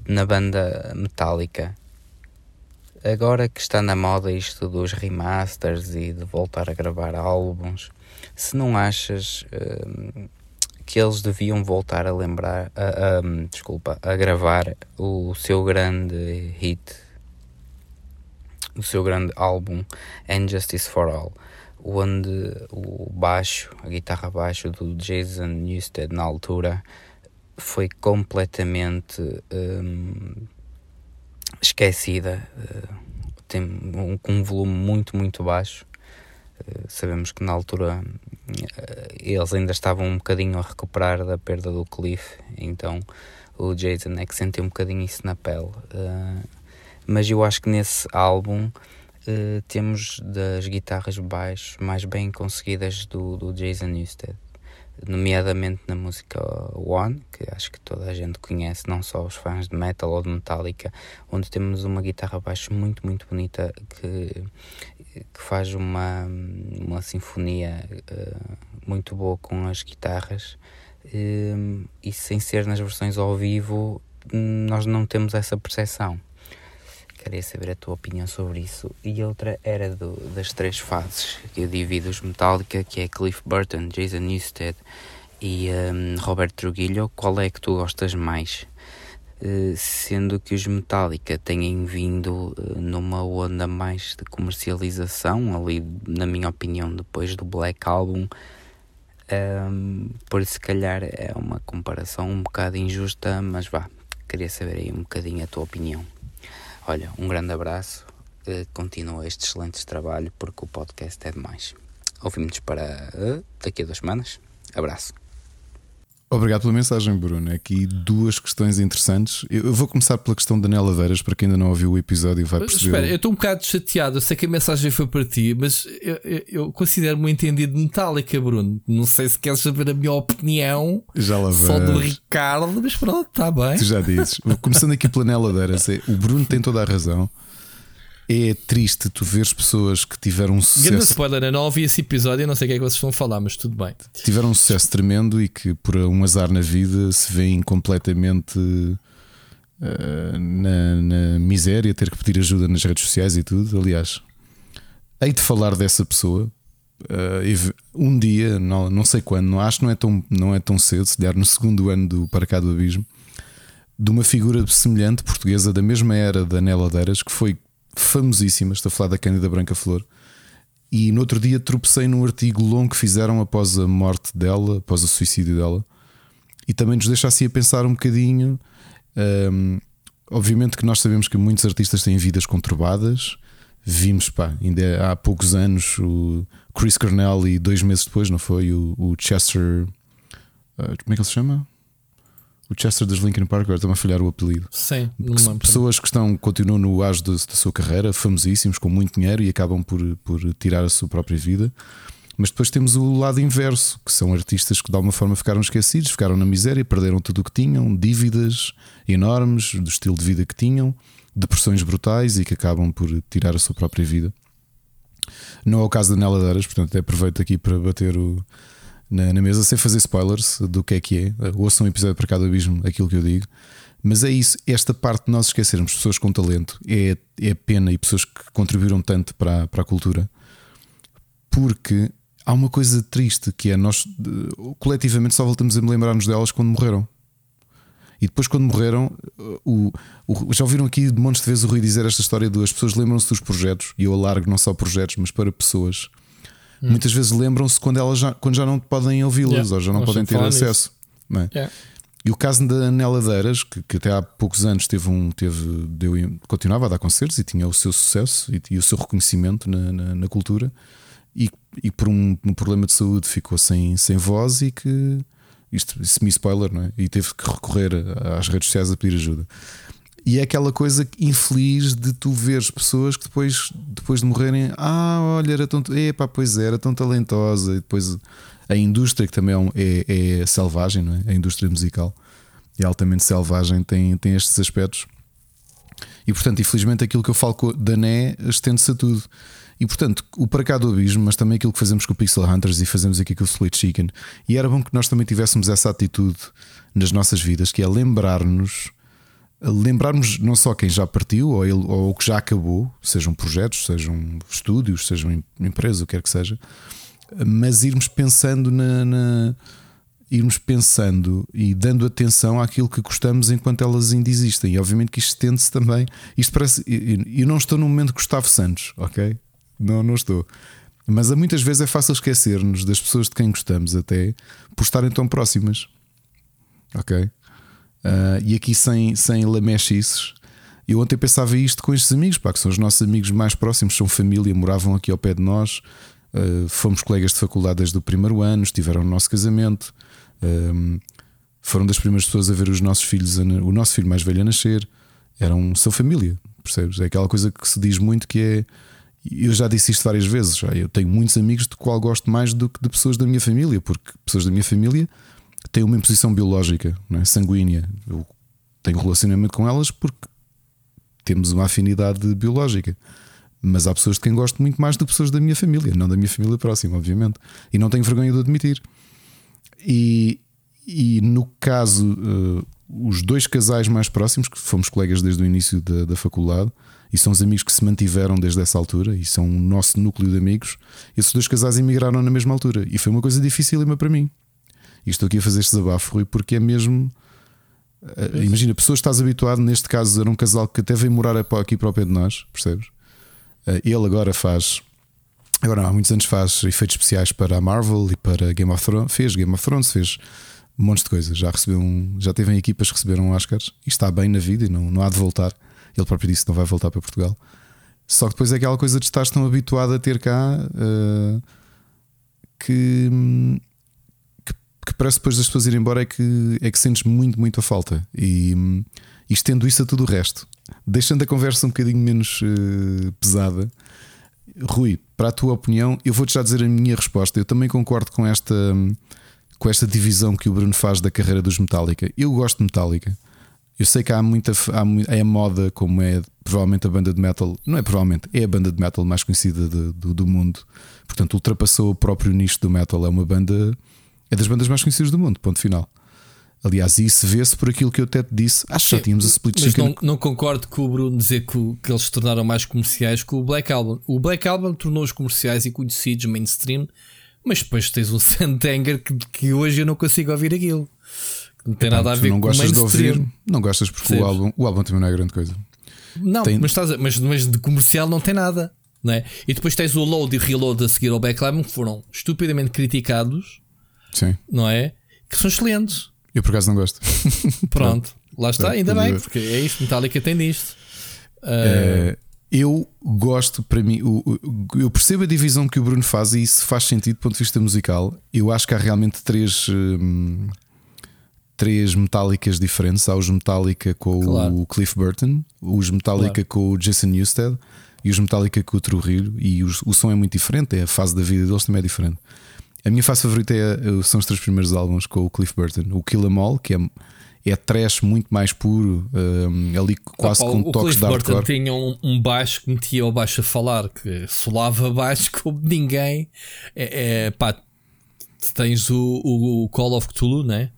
na banda Metallica. Agora que está na moda isto dos remasters e de voltar a gravar álbuns, se não achas que eles deviam voltar a lembrar, a, a, desculpa, a gravar o seu grande hit, o seu grande álbum And Justice for All, onde o baixo, a guitarra baixo do Jason Newsted na altura foi completamente um, esquecida, uh, tem um, um volume muito, muito baixo sabemos que na altura eh, eles ainda estavam um bocadinho a recuperar da perda do Cliff, então o Jason é que sentiu um bocadinho isso na pele. Uh, mas eu acho que nesse álbum temos das guitarras baixas mais bem conseguidas do, do Jason Newsted nomeadamente na música One, que acho que toda a gente conhece, não só os fãs de metal ou de Metallica, onde temos uma guitarra baixo muito, muito bonita que, que faz uma, uma sinfonia uh, muito boa com as guitarras. Uh, e sem ser nas versões ao vivo, nós não temos essa percepção. Queria saber a tua opinião sobre isso. E outra era do, das três fases que eu divido os Metallica, que é Cliff Burton, Jason Newsted e um, Robert Trujillo. Qual é que tu gostas mais? Uh, sendo que os Metallica têm vindo uh, numa onda mais de comercialização, ali, na minha opinião, depois do Black Album. Um, por isso, se calhar, é uma comparação um bocado injusta, mas vá, queria saber aí um bocadinho a tua opinião. Olha, um grande abraço, uh, continua este excelente trabalho porque o podcast é demais. Ouvimos para daqui a duas semanas. Abraço. Obrigado pela mensagem, Bruno. Aqui duas questões interessantes. Eu vou começar pela questão da Nela Veiras, para quem ainda não ouviu o episódio vai perceber. Espera, eu estou um bocado chateado. Eu sei que a mensagem foi para ti, mas eu, eu, eu considero-me entendido metálica, Bruno. Não sei se queres saber a minha opinião. Já lá Só do Ricardo, mas pronto, está bem. Tu já dizes. Começando aqui pela Nela Veiras, é, o Bruno tem toda a razão é triste tu veres pessoas que tiveram um sucesso. Grande spoiler, eu não ouvi esse episódio, eu não sei o que é que vocês vão falar, mas tudo bem. Tiveram um sucesso tremendo e que por um azar na vida se veem completamente uh, na, na, miséria, ter que pedir ajuda nas redes sociais e tudo. Aliás, hei de falar dessa pessoa. Uh, um dia, não, não sei quando, não acho que não é tão, não é tão cedo, se der no segundo ano do Para Cá do Abismo, de uma figura semelhante portuguesa da mesma era da Nela Deiras, que foi famosíssima, estou a falar da Cândida Branca Flor. E no outro dia tropecei num artigo longo que fizeram após a morte dela, após o suicídio dela, e também nos deixa assim a pensar um bocadinho. Um, obviamente que nós sabemos que muitos artistas têm vidas conturbadas. Vimos, pá, ainda há poucos anos o Chris Cornell e dois meses depois, não foi? O, o Chester. Uh, como é que ele se chama? O Chester dos Linkin Park, agora estou a falhar o apelido. Sim, pessoas que estão, continuam no auge da, da, sua carreira, famosíssimos, com muito dinheiro e acabam por, por tirar a sua própria vida. Mas depois temos o lado inverso, que são artistas que de alguma forma ficaram esquecidos, ficaram na miséria, perderam tudo o que tinham, dívidas enormes do estilo de vida que tinham, depressões brutais e que acabam por tirar a sua própria vida. Não é o caso da Nela Deiras, portanto aproveito aqui para bater o, na, na, mesa, sem fazer spoilers do que é que é. Ouçam um episódio para cada abismo, aquilo que eu digo. Mas é isso, esta parte de nós esquecermos pessoas com talento é, é pena e pessoas que contribuíram tanto para, para a cultura, porque há uma coisa triste que é nós coletivamente só voltamos a lembrar-nos delas quando morreram. E depois, quando morreram, o, o, já ouviram aqui de montes de vezes o Rui dizer esta história de as pessoas lembram-se dos projetos, e eu alargo não só projetos, mas para pessoas. Hum. Muitas vezes lembram-se quando, elas já, quando já não podem ouvi-las yeah, ou já não podem ter acesso. Não é? yeah. E o caso da Neladeiras, que, que até há poucos anos teve um, teve, deu, continuava a dar concertos e tinha o seu sucesso e, e o seu reconhecimento na, na, na cultura, e, e por um, um, problema de saúde ficou sem, sem voz e que isto semi-spoiler, não é? E teve que recorrer às redes sociais a pedir ajuda. E é aquela coisa infeliz de tu veres pessoas que depois, depois de morrerem, ah, olha, era tão. Epá, pois é, era tão talentosa. E depois a indústria, que também é, é, é selvagem, não é? A indústria musical é altamente selvagem, tem, tem estes aspectos. E portanto, infelizmente, aquilo que eu falo da NE estende-se a tudo. E portanto, o para cá do abismo, mas também aquilo que fazemos com o Pixel Hunters e fazemos aqui com o Split Chicken. E era bom que nós também tivéssemos essa atitude nas nossas vidas, que é lembrar-nos, lembrarmos não só quem já partiu ou, ele, ou o que já acabou, sejam projetos, sejam estúdios, sejam empresas, o que quer que seja mas irmos pensando na, na, irmos pensando e dando atenção àquilo que gostamos enquanto elas ainda existem. E obviamente que isto estende-se também. Isto parece. Eu não estou no momento Gustavo Santos, ok? Não, não estou. Mas muitas vezes é fácil esquecer-nos das pessoas de quem gostamos, até por estarem tão próximas. Ok? Uh, e aqui sem, sem lamechices. Eu ontem pensava isto com estes amigos, pá, que são os nossos amigos mais próximos, são família, moravam aqui ao pé de nós, Uh, fomos colegas de faculdade desde o primeiro ano, estiveram no nosso casamento, foram das primeiras pessoas a ver os nossos filhos, o nosso filho mais velho a nascer, eram são família, percebes? É aquela coisa que se diz muito que é. Eu já disse isto várias vezes, já. eu tenho muitos amigos de qual gosto mais do que de pessoas da minha família, porque pessoas da minha família têm uma imposição biológica, é? sanguínea. Eu tenho relacionamento com elas porque temos uma afinidade biológica. Mas há pessoas de quem gosto muito mais do que pessoas da minha família, não da minha família próxima, obviamente. E não tenho vergonha de admitir. E, e no caso, uh, os dois casais mais próximos, que fomos colegas desde o início da, da faculdade, e são os amigos que se mantiveram desde essa altura, e são o nosso núcleo de amigos, esses dois casais emigraram na mesma altura. E foi uma coisa dificílima para mim. E estou aqui a fazer este desabafo, Rui, porque é mesmo. Uh, imagina, pessoas que estás habituado, neste caso era um casal que até veio morar aqui para o pé de nós, percebes? Eh, ele agora faz. Agora há muitos anos faz efeitos especiais para a Marvel e para Game of Thrones. Fez Game of Thrones, fez um monte de coisas. Já recebeu um, já teve em equipas que receberam Oscars e está bem na vida e não, não há de voltar. Ele próprio disse que não vai voltar para Portugal. Só que depois é aquela coisa de estar tão habituado a ter cá uh, que, que, parece depois das pessoas irem embora é que, é que sentes muito, muito a falta. E, e estendo isso a tudo o resto deixando a conversa um bocadinho menos uh, pesada, Rui, para a tua opinião, eu vou-te já dizer a minha resposta. Eu também concordo com esta, com esta divisão que o Bruno faz da carreira dos Metallica. Eu gosto de Metallica. Eu sei que há muita há, é a moda, como é provavelmente a banda de metal, não é provavelmente, é a banda de metal mais conhecida de, do, do mundo. Portanto, ultrapassou o próprio nicho do metal. É uma banda, é das bandas mais conhecidas do mundo. Ponto final. Aliás, isso vê-se por aquilo que eu até te disse. Acho que já tínhamos a Split Mas não, não, concordo com o Bruno dizer que, que, eles se tornaram mais comerciais que o Black Album. O Black Album tornou-os comerciais e conhecidos mainstream, mas depois tens [laughs] o Santanger que, que hoje eu não consigo ouvir aquilo. Não tem nada a ver não com gostas de ouvir, não gostas porque o álbum, o álbum também não é grande coisa. Não, tem... mas, estás a, mas, mas de comercial não tem nada. Não é? E depois tens o load e o reload a seguir ao Black Album que foram estupidamente criticados. Sim. Não é? Que são excelentes. Eu por acaso não gosto. [laughs] Pronto, lá está, ainda bem, porque é isto, Metallica tem disto. Uh... eu gosto, para mim, eu percebo a divisão que o Bruno faz e isso faz sentido do ponto de vista musical. Eu acho que há realmente três. Hum, três Metallicas diferentes. Há os Metallica com claro. o Cliff Burton, os Metallica claro. com o Jason Newsted e os Metallica com o Trujillo. E os, o som é muito diferente, é a fase da vida deles também é diferente. A minha fase favorita é, são os três primeiros álbuns com o Cliff Burton. O Kill Em All, que é, é trash muito mais puro, um, ali quase com o toques Cliff de hardcore. Burton tinha um, um, baixo que metia o baixo a falar, que solava [laughs] baixo como ninguém. É, é pá, tens o, o, Call of Cthulhu, né?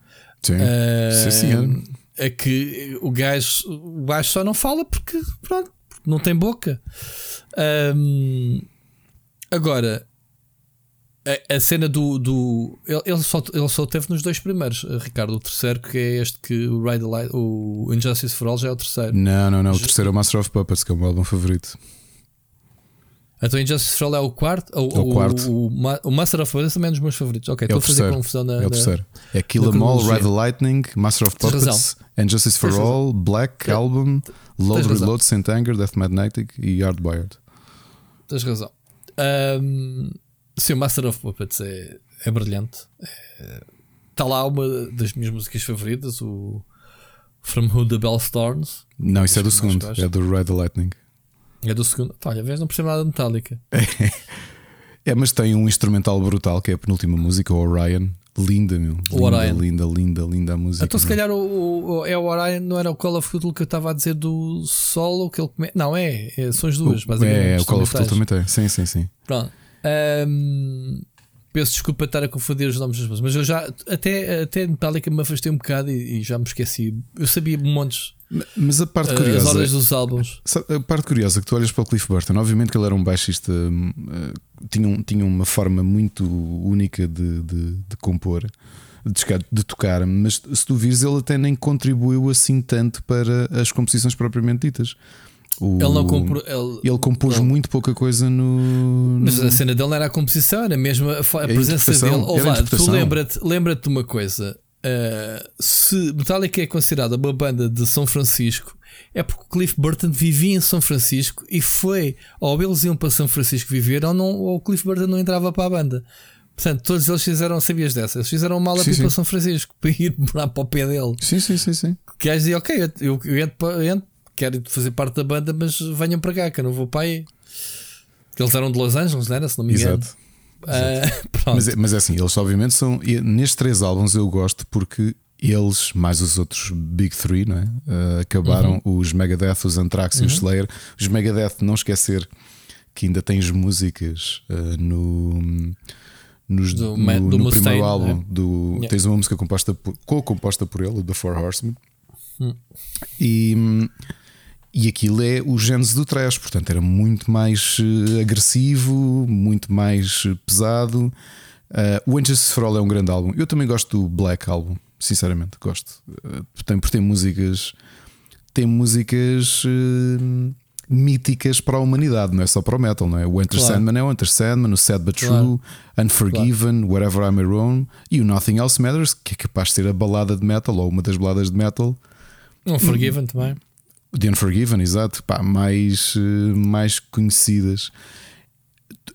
Sim, uh, sim. É que o gajo, o baixo só não fala porque, pronto, não tem boca. Um, agora, A, a cena do. do ele, ele, só, ele só teve nos dois primeiros, eh, Ricardo. O terceiro, que é este que o Ride the Light, o Injustice for All já é o terceiro. Não, não, não. O terceiro é o Master of Puppets, que é o meu álbum favorito. Então Injustice for All é o quarto? O, É o quarto. O, o Master of Puppets também é um dos meus favoritos. Ok, estou o a fazer terceiro. confusão na. É o na- terceiro. É Kill 'em na All. Ride the Lightning, Master of Puppets, and Justice for Tens razão. All, Black Album, Load razão. Reload, Saint Anger, Death Magnetic e Hardwired. Tens razão. Ahm, sim, o Master of Puppets é, é brilhante. Está lá uma das minhas músicas favoritas, o From Who the Bell Storms. Não, isso é do mais segundo, é do the Lightning. É do segundo. Pá, Olha, vês, não percebo nada de Metallica. [laughs] É, mas tem um instrumental brutal que é a penúltima música, o Orion. Linda, meu. O linda, Orion. linda, linda, linda a música. Então, se calhar, o, o- é o Orion, não era o Call of Cthulhu que eu estava a dizer do solo que ele come... Não, é, é, são as duas, basicamente. É, o Call of instrumentais. também tem. Sim, sim, sim. Pronto. Ahm, peço desculpa estar a confundir os nomes das músicas, mas eu já até, até Metallica me afastei um bocado e, e já me esqueci. Eu sabia montes Mas a parte ah, as curiosa. ordens dos álbuns. A parte curiosa é que tu olhas para o Cliff Burton, obviamente que ele era um baixista, hum, eh, tinha, um- tinha uma forma muito única de, de, de compor, de, de tocar, mas se tu vires, ele até nem contribuiu assim tanto para as composições propriamente ditas. O- Ele não comprou. Ele, ele compôs não. muito pouca coisa no. Mas no- a cena dele não era a composição, era mesmo a, a a presença dele. Ou vá, tu lembra-te lembra de uma coisa: ah, se Metallica é considerada uma banda de São Francisco, é porque o Cliff Burton vivia em São Francisco e foi, ou eles iam para São Francisco viver, ou, não, ou o Cliff Burton não entrava para a banda. Portanto, todos eles fizeram, sabias dessa? Eles fizeram mal a Sim, para. São Francisco [laughs] para ir morar para o pé dele. Sim, sim, sim, sim. Que aí dizia, ok, eu, eu, eu entro para- eu entro, quero fazer parte da banda, mas venham para cá, que eu não vou para aí. Porque eles eram de Los Angeles, não era? Se não me engano. Exato. [laughs] Pronto. Mas, é- mas é assim, eles obviamente são. Nestes três álbuns eu gosto porque eles, mais os outros Big Three, não é? Uh, acabaram Uhum. os Megadeth, os Anthrax e os Slayer. Os Megadeth, não esquecer que ainda tens músicas uh, no. Nos, Do no, do no Mustaine, primeiro não é? álbum do, Yeah. tens uma música composta por, co-composta por ele, o The Four Horsemen, Hum. e, e aquilo é o Genesis do trash, portanto era muito mais eh, agressivo, muito mais eh, pesado. Uh, o Injustice for All é um grande álbum. Eu também gosto do Black Album, sinceramente, gosto. Uh, tem, porque tem músicas, tem músicas eh, míticas para a humanidade, não é só para o metal, não é? O Enter Claro. Sandman é o Enter Sandman, o Sad But Claro. True, Unforgiven, Wherever I May Roam e o Nothing Else Matters, que é capaz de ser a balada de metal ou uma das baladas de metal. Um Forgiven também. The Unforgiven, exato, pá, mais, eh, mais conhecidas.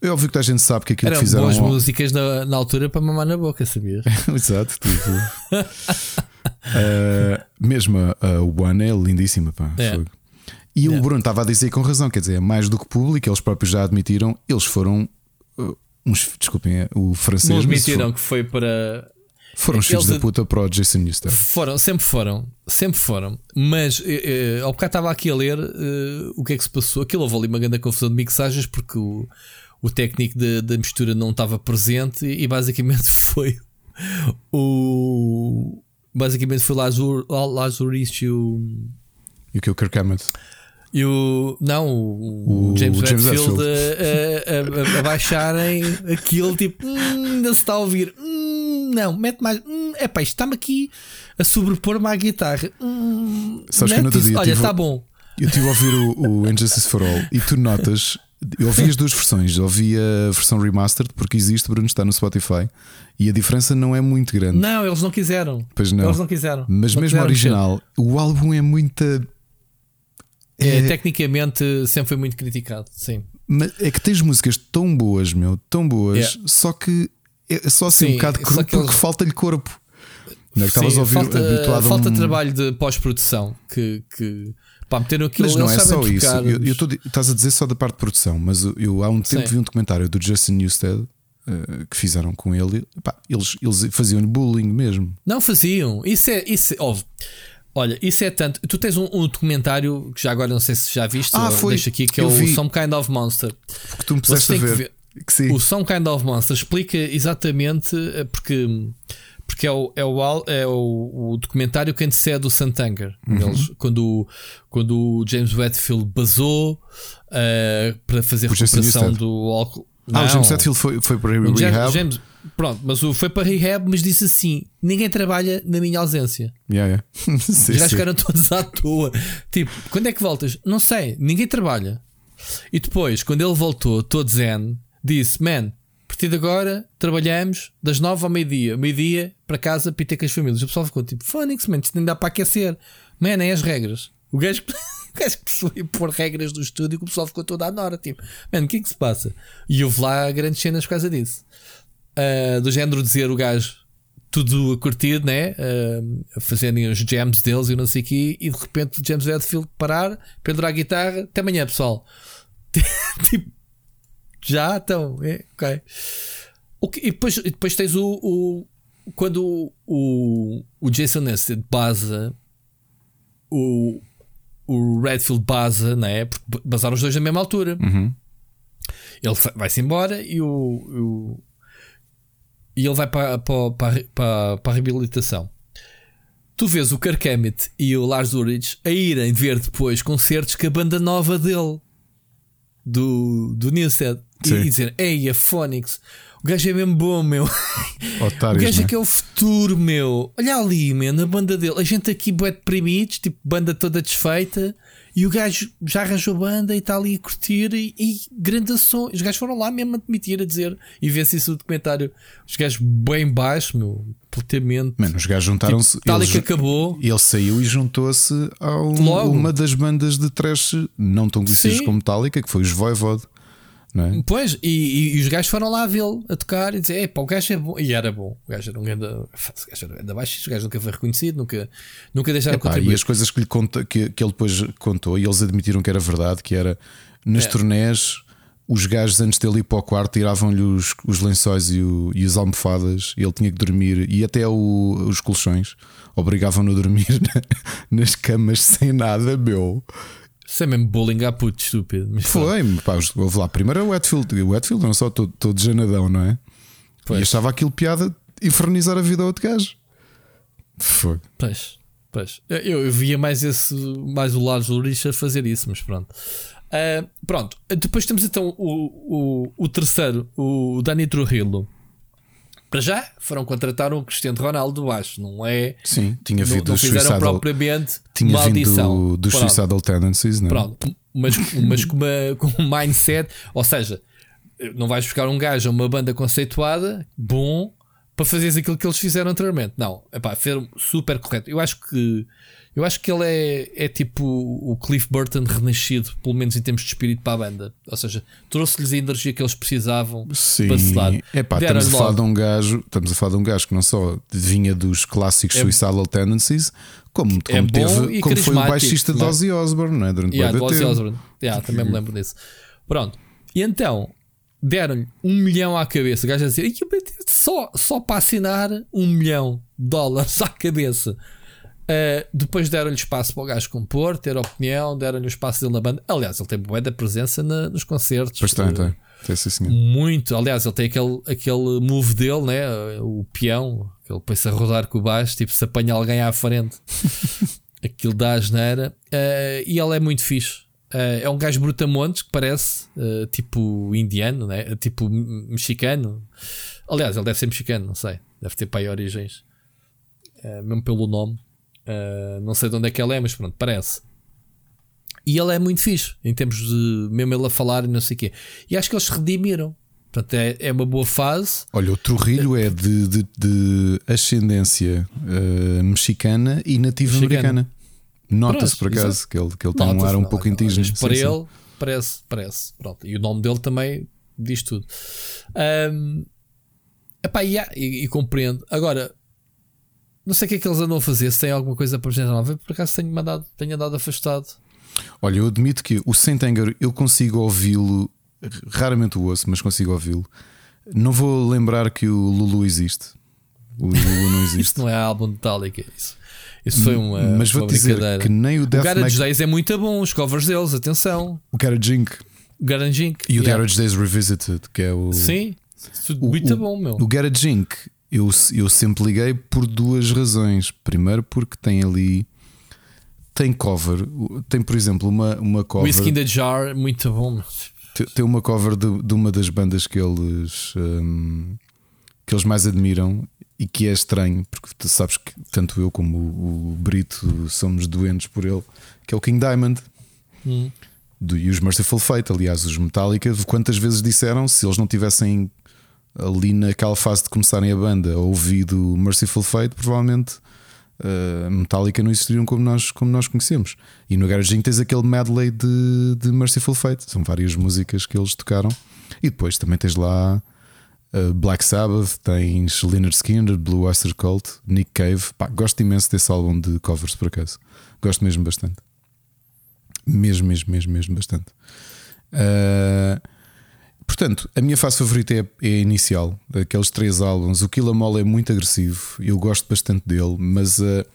É óbvio que toda a gente sabe que aquilo Eram que fizeram. boas músicas na, na altura para mamar na boca, sabias? [laughs] exato, tudo. [laughs] Eh, mesmo a, a One é lindíssima, pá. É. E o É. Bruno estava a dizer com razão, quer dizer, é mais do que público, eles próprios já admitiram, eles foram. eh, uns, desculpem, o francês. Não admitiram que foi para. Foram os filhos da puta para o Jason Newsted. Foram, sempre foram, sempre foram. Mas eh, eh, ao bocado estava aqui a ler eh, o que é que se passou. Aquilo houve ali uma grande confusão de mixagens porque o, o técnico da- da mistura não estava presente e, e basicamente [laughs] foi o. Basicamente foi Lazur, Lazuris e o. E o que o Kirk Hammett. E o. Não, o, O James James Redfield a, a- a- a baixarem aquilo tipo. "Hum, ainda se está a ouvir. Hum, não, mete mais. Hum, epá, isto está-me aqui a sobrepor-me à guitarra. Hum, Sabes que no outro dia Olha, está bom. Eu estive a ouvir o, o Injustice for All e tu notas. Eu ouvi as duas versões. Ouvi a versão remastered porque existe, Bruno, está no Spotify. E a diferença não é muito grande. Não, eles não quiseram. Pois não. Eles não quiseram. Mas Não mesmo quiseram original, o álbum é muita. É, É, tecnicamente sempre foi muito criticado. Sim. mas é que tens músicas tão boas, meu, tão boas, Yeah. só que é só assim Sim, um bocado cru eles- porque falta-lhe corpo. Não é que estavas a ouvir falta, habituado a falta um... trabalho de pós-produção que, que pá, meteram aquilo Mas não é só isso. tocar, Eu, eu tô, estás a dizer só da parte de produção, mas eu, eu há um tempo Sim. vi um documentário do Justin Newsted eh, que fizeram com ele. Pá, eles, eles faziam-lhe bullying mesmo. Não faziam. Isso é. Isso é óbvio. Olha, isso é tanto. Tu tens um, um documentário que já agora não sei se já viste. Ah, foi. Deixa aqui que é Eu o vi. Some Kind of Monster. Porque tu me puseste a ver. ver. O Some Kind of Monster explica exatamente eh, porque. Porque é o, é o, é o, o documentário que antecede o Santanger. Uhum. Eles, quando, o- quando o James Hetfield basou eh, para fazer Jason recuperação do álcool. Ah, o James Hetfield foi, foi para o rehab. James, pronto, mas o foi para rehab, mas disse assim: ninguém trabalha na minha ausência. Yeah, yeah. Os gajos ficaram todos à toa. Tipo, quando é que voltas? Não sei, ninguém trabalha. E depois, quando ele voltou, todo zen, disse: Man, a partir de agora trabalhamos das nove ao meio-dia. Meio-dia para casa, pita com as famílias. O pessoal ficou tipo: Fónix, man, isto nem dá para aquecer. Man, é as regras. O gajo, [laughs] o gajo que foi pôr regras do estúdio, o pessoal ficou todo à nora. Tipo, man, o que é que se passa? E houve lá grandes cenas por causa disso. Uh, do género dizer o gajo tudo a curtir, né? Uh, a fazerem os jams deles e não sei o quê, e de repente o James Redfield parar, pendurar a guitarra, até amanhã, pessoal. [laughs] tipo, já então, é, ok. okay e, depois, e depois tens o, o quando o, o Jason Nested baza o, o Redfield baza, né? Porque basaram os dois na mesma altura. Uhum. Ele vai-se embora e o, o, e ele vai para, para, para, para a reabilitação. Tu vês o Kirk Hammett e o Lars Ulrich a irem ver depois concertos com a banda nova dele do, do Newsted e dizer: Ei, a Phonics, o gajo é mesmo bom, meu. [laughs] Otários, o gajo né? é que é o futuro, meu. Olha ali, man, na banda dele. A gente aqui bué deprimidos, tipo, banda toda desfeita. E o gajo já arranjou banda e está ali a curtir e, e grande som. Os gajos foram lá mesmo a admitir, a dizer, e vê-se isso no documentário. Os gajos bem baixo, meu, completamente. Mano, os gajos juntaram-se. Tipo, tal e que acabou. Ele saiu e juntou-se a um, uma das bandas de trash não tão conhecidas como Metallica, que foi os Voivod. É? Pois, e, e, e, os gajos foram lá vê-lo a tocar e dizer: Epá, o gajo é bom. E era bom. O gajo era um grande. O gajo era o gajo nunca foi reconhecido, nunca, nunca deixaram Epá, contribuir. E as coisas que, lhe conta, que, que ele depois contou, e eles admitiram que era verdade, que era nas é. turnés. Os gajos antes dele ir para o quarto tiravam-lhe os, os lençóis e, o, e as almofadas, e ele tinha que dormir, e até o, os colchões obrigavam-no a dormir [laughs] nas camas sem nada, meu. Isso é mesmo bullying a puto estúpido. Mas Foi, pá, houve lá. Primeiro é o Wetfield. O Wetfield não só todo, todo janadão, não é? Pois. E achava aquilo piada infernizar a vida ao outro gajo. Foi. Pois, pois. Eu, eu via mais esse, mais o Lars Ulrich a fazer isso, mas pronto. Uh, pronto. Depois temos então o, o, o terceiro, o Dani Trujillo. Para já foram contratar o Cristiano Ronaldo, acho, não é? Sim, tinha vindo não, não fizeram propriamente tinha maldição. vindo dos Suicidal Tendencies, não é? Pronto, mas, mas com, uma, com um mindset, ou seja, não vais buscar um gajo a uma banda conceituada, bom, para fazeres aquilo que eles fizeram anteriormente. Não, é pá, foi super correto. Eu acho que eu acho que ele é, é tipo o Cliff Burton renascido, pelo menos em termos de espírito para a banda. Ou seja, trouxe-lhes a energia que eles precisavam Sim. para se dar. Epá, estamos a falar de um gajo, estamos a falar de um gajo que não só vinha dos clássicos é, Suicidal Tendencies, como, como, é teve, como foi o baixista de é? Ozzy Osbourne, não é? Durante yeah, o Ozzy Osbourne. Yeah, também me lembro disso. Pronto. E então, deram-lhe um milhão à cabeça. O gajo a dizer, só, só para assinar um milhão de dólares [laughs] à cabeça. Uh, depois deram-lhe espaço para o gajo compor, ter opinião, deram-lhe o espaço dele na banda. Aliás, ele tem boa da presença na, nos concertos. Pois tem, tem. muito. Aliás, ele tem aquele, aquele move dele, né? o peão, que ele põe-se a rodar com o baixo, tipo se apanha alguém à frente. [laughs] Aquilo dá a geneira. Uh, e ele é muito fixe. Uh, é um gajo brutamontes que parece tipo indiano, né? tipo mexicano. Aliás, ele deve ser mexicano, não sei. Deve ter pai origens, mesmo pelo nome. Uh, não sei de onde é que ele é, mas pronto, parece. E ele é muito fixe, em termos de mesmo ele a falar e não sei o quê. E acho que eles se redimiram. Portanto, é, é uma boa fase. Olha, o Trujillo é de, de, de ascendência uh, mexicana e nativa americana. Nota-se por acaso que ele, que ele tem um ar um pouco indígena. Para sim, ele, parece, parece. Pronto. E o nome dele também diz tudo. Um, epá, e, e compreendo. Agora, não sei o que é que eles andam a fazer, se tem alguma coisa para apresentar nova. Por acaso tenho, mandado, tenho andado afastado. Olha, eu admito que o Saint Anger eu consigo ouvi-lo, raramente o ouço, mas consigo ouvi-lo. Não vou lembrar que o Lulu existe. O Lulu não [laughs] existe. Isto não é álbum de Metallica, isso. Isso foi uma. Mas vou dizer que nem o Death O Garage Days é muito bom, os covers deles, atenção. O Garage Inc. O Garage Inc. E o yeah. Garage Days Revisited, que é o. Sim, muito o, bom, meu. O Garage Inc. Eu, eu sempre liguei por duas razões. Primeiro, porque tem ali. Tem cover. Tem, por exemplo, uma, uma cover. Whiskey in the Jar, muito bom. Tem uma cover de, de, uma das bandas que eles um, que eles mais admiram e que é estranho, porque tu sabes que tanto eu como o, o Brito somos doentes por ele, que é o King Diamond. Hum. Do, e os Merciful Fate, aliás, os Metallica, quantas vezes disseram se eles não tivessem ali naquela fase de começarem a banda ouvido Merciful Fate, provavelmente uh, Metallica não existiriam como nós, como nós conhecemos. E no Garaging tens aquele medley de, de Merciful Fate, são várias músicas que eles tocaram, e depois também tens lá Black Sabbath, tens Leonard Skinner, Blue Oyster Cult, Nick Cave. Pá, gosto imenso desse álbum de covers por acaso, gosto mesmo bastante. Mesmo, mesmo, mesmo, mesmo bastante. Uh, portanto, a minha fase favorita é, é a inicial, daqueles três álbuns. O Kill Em é muito agressivo, eu gosto bastante dele, mas uh,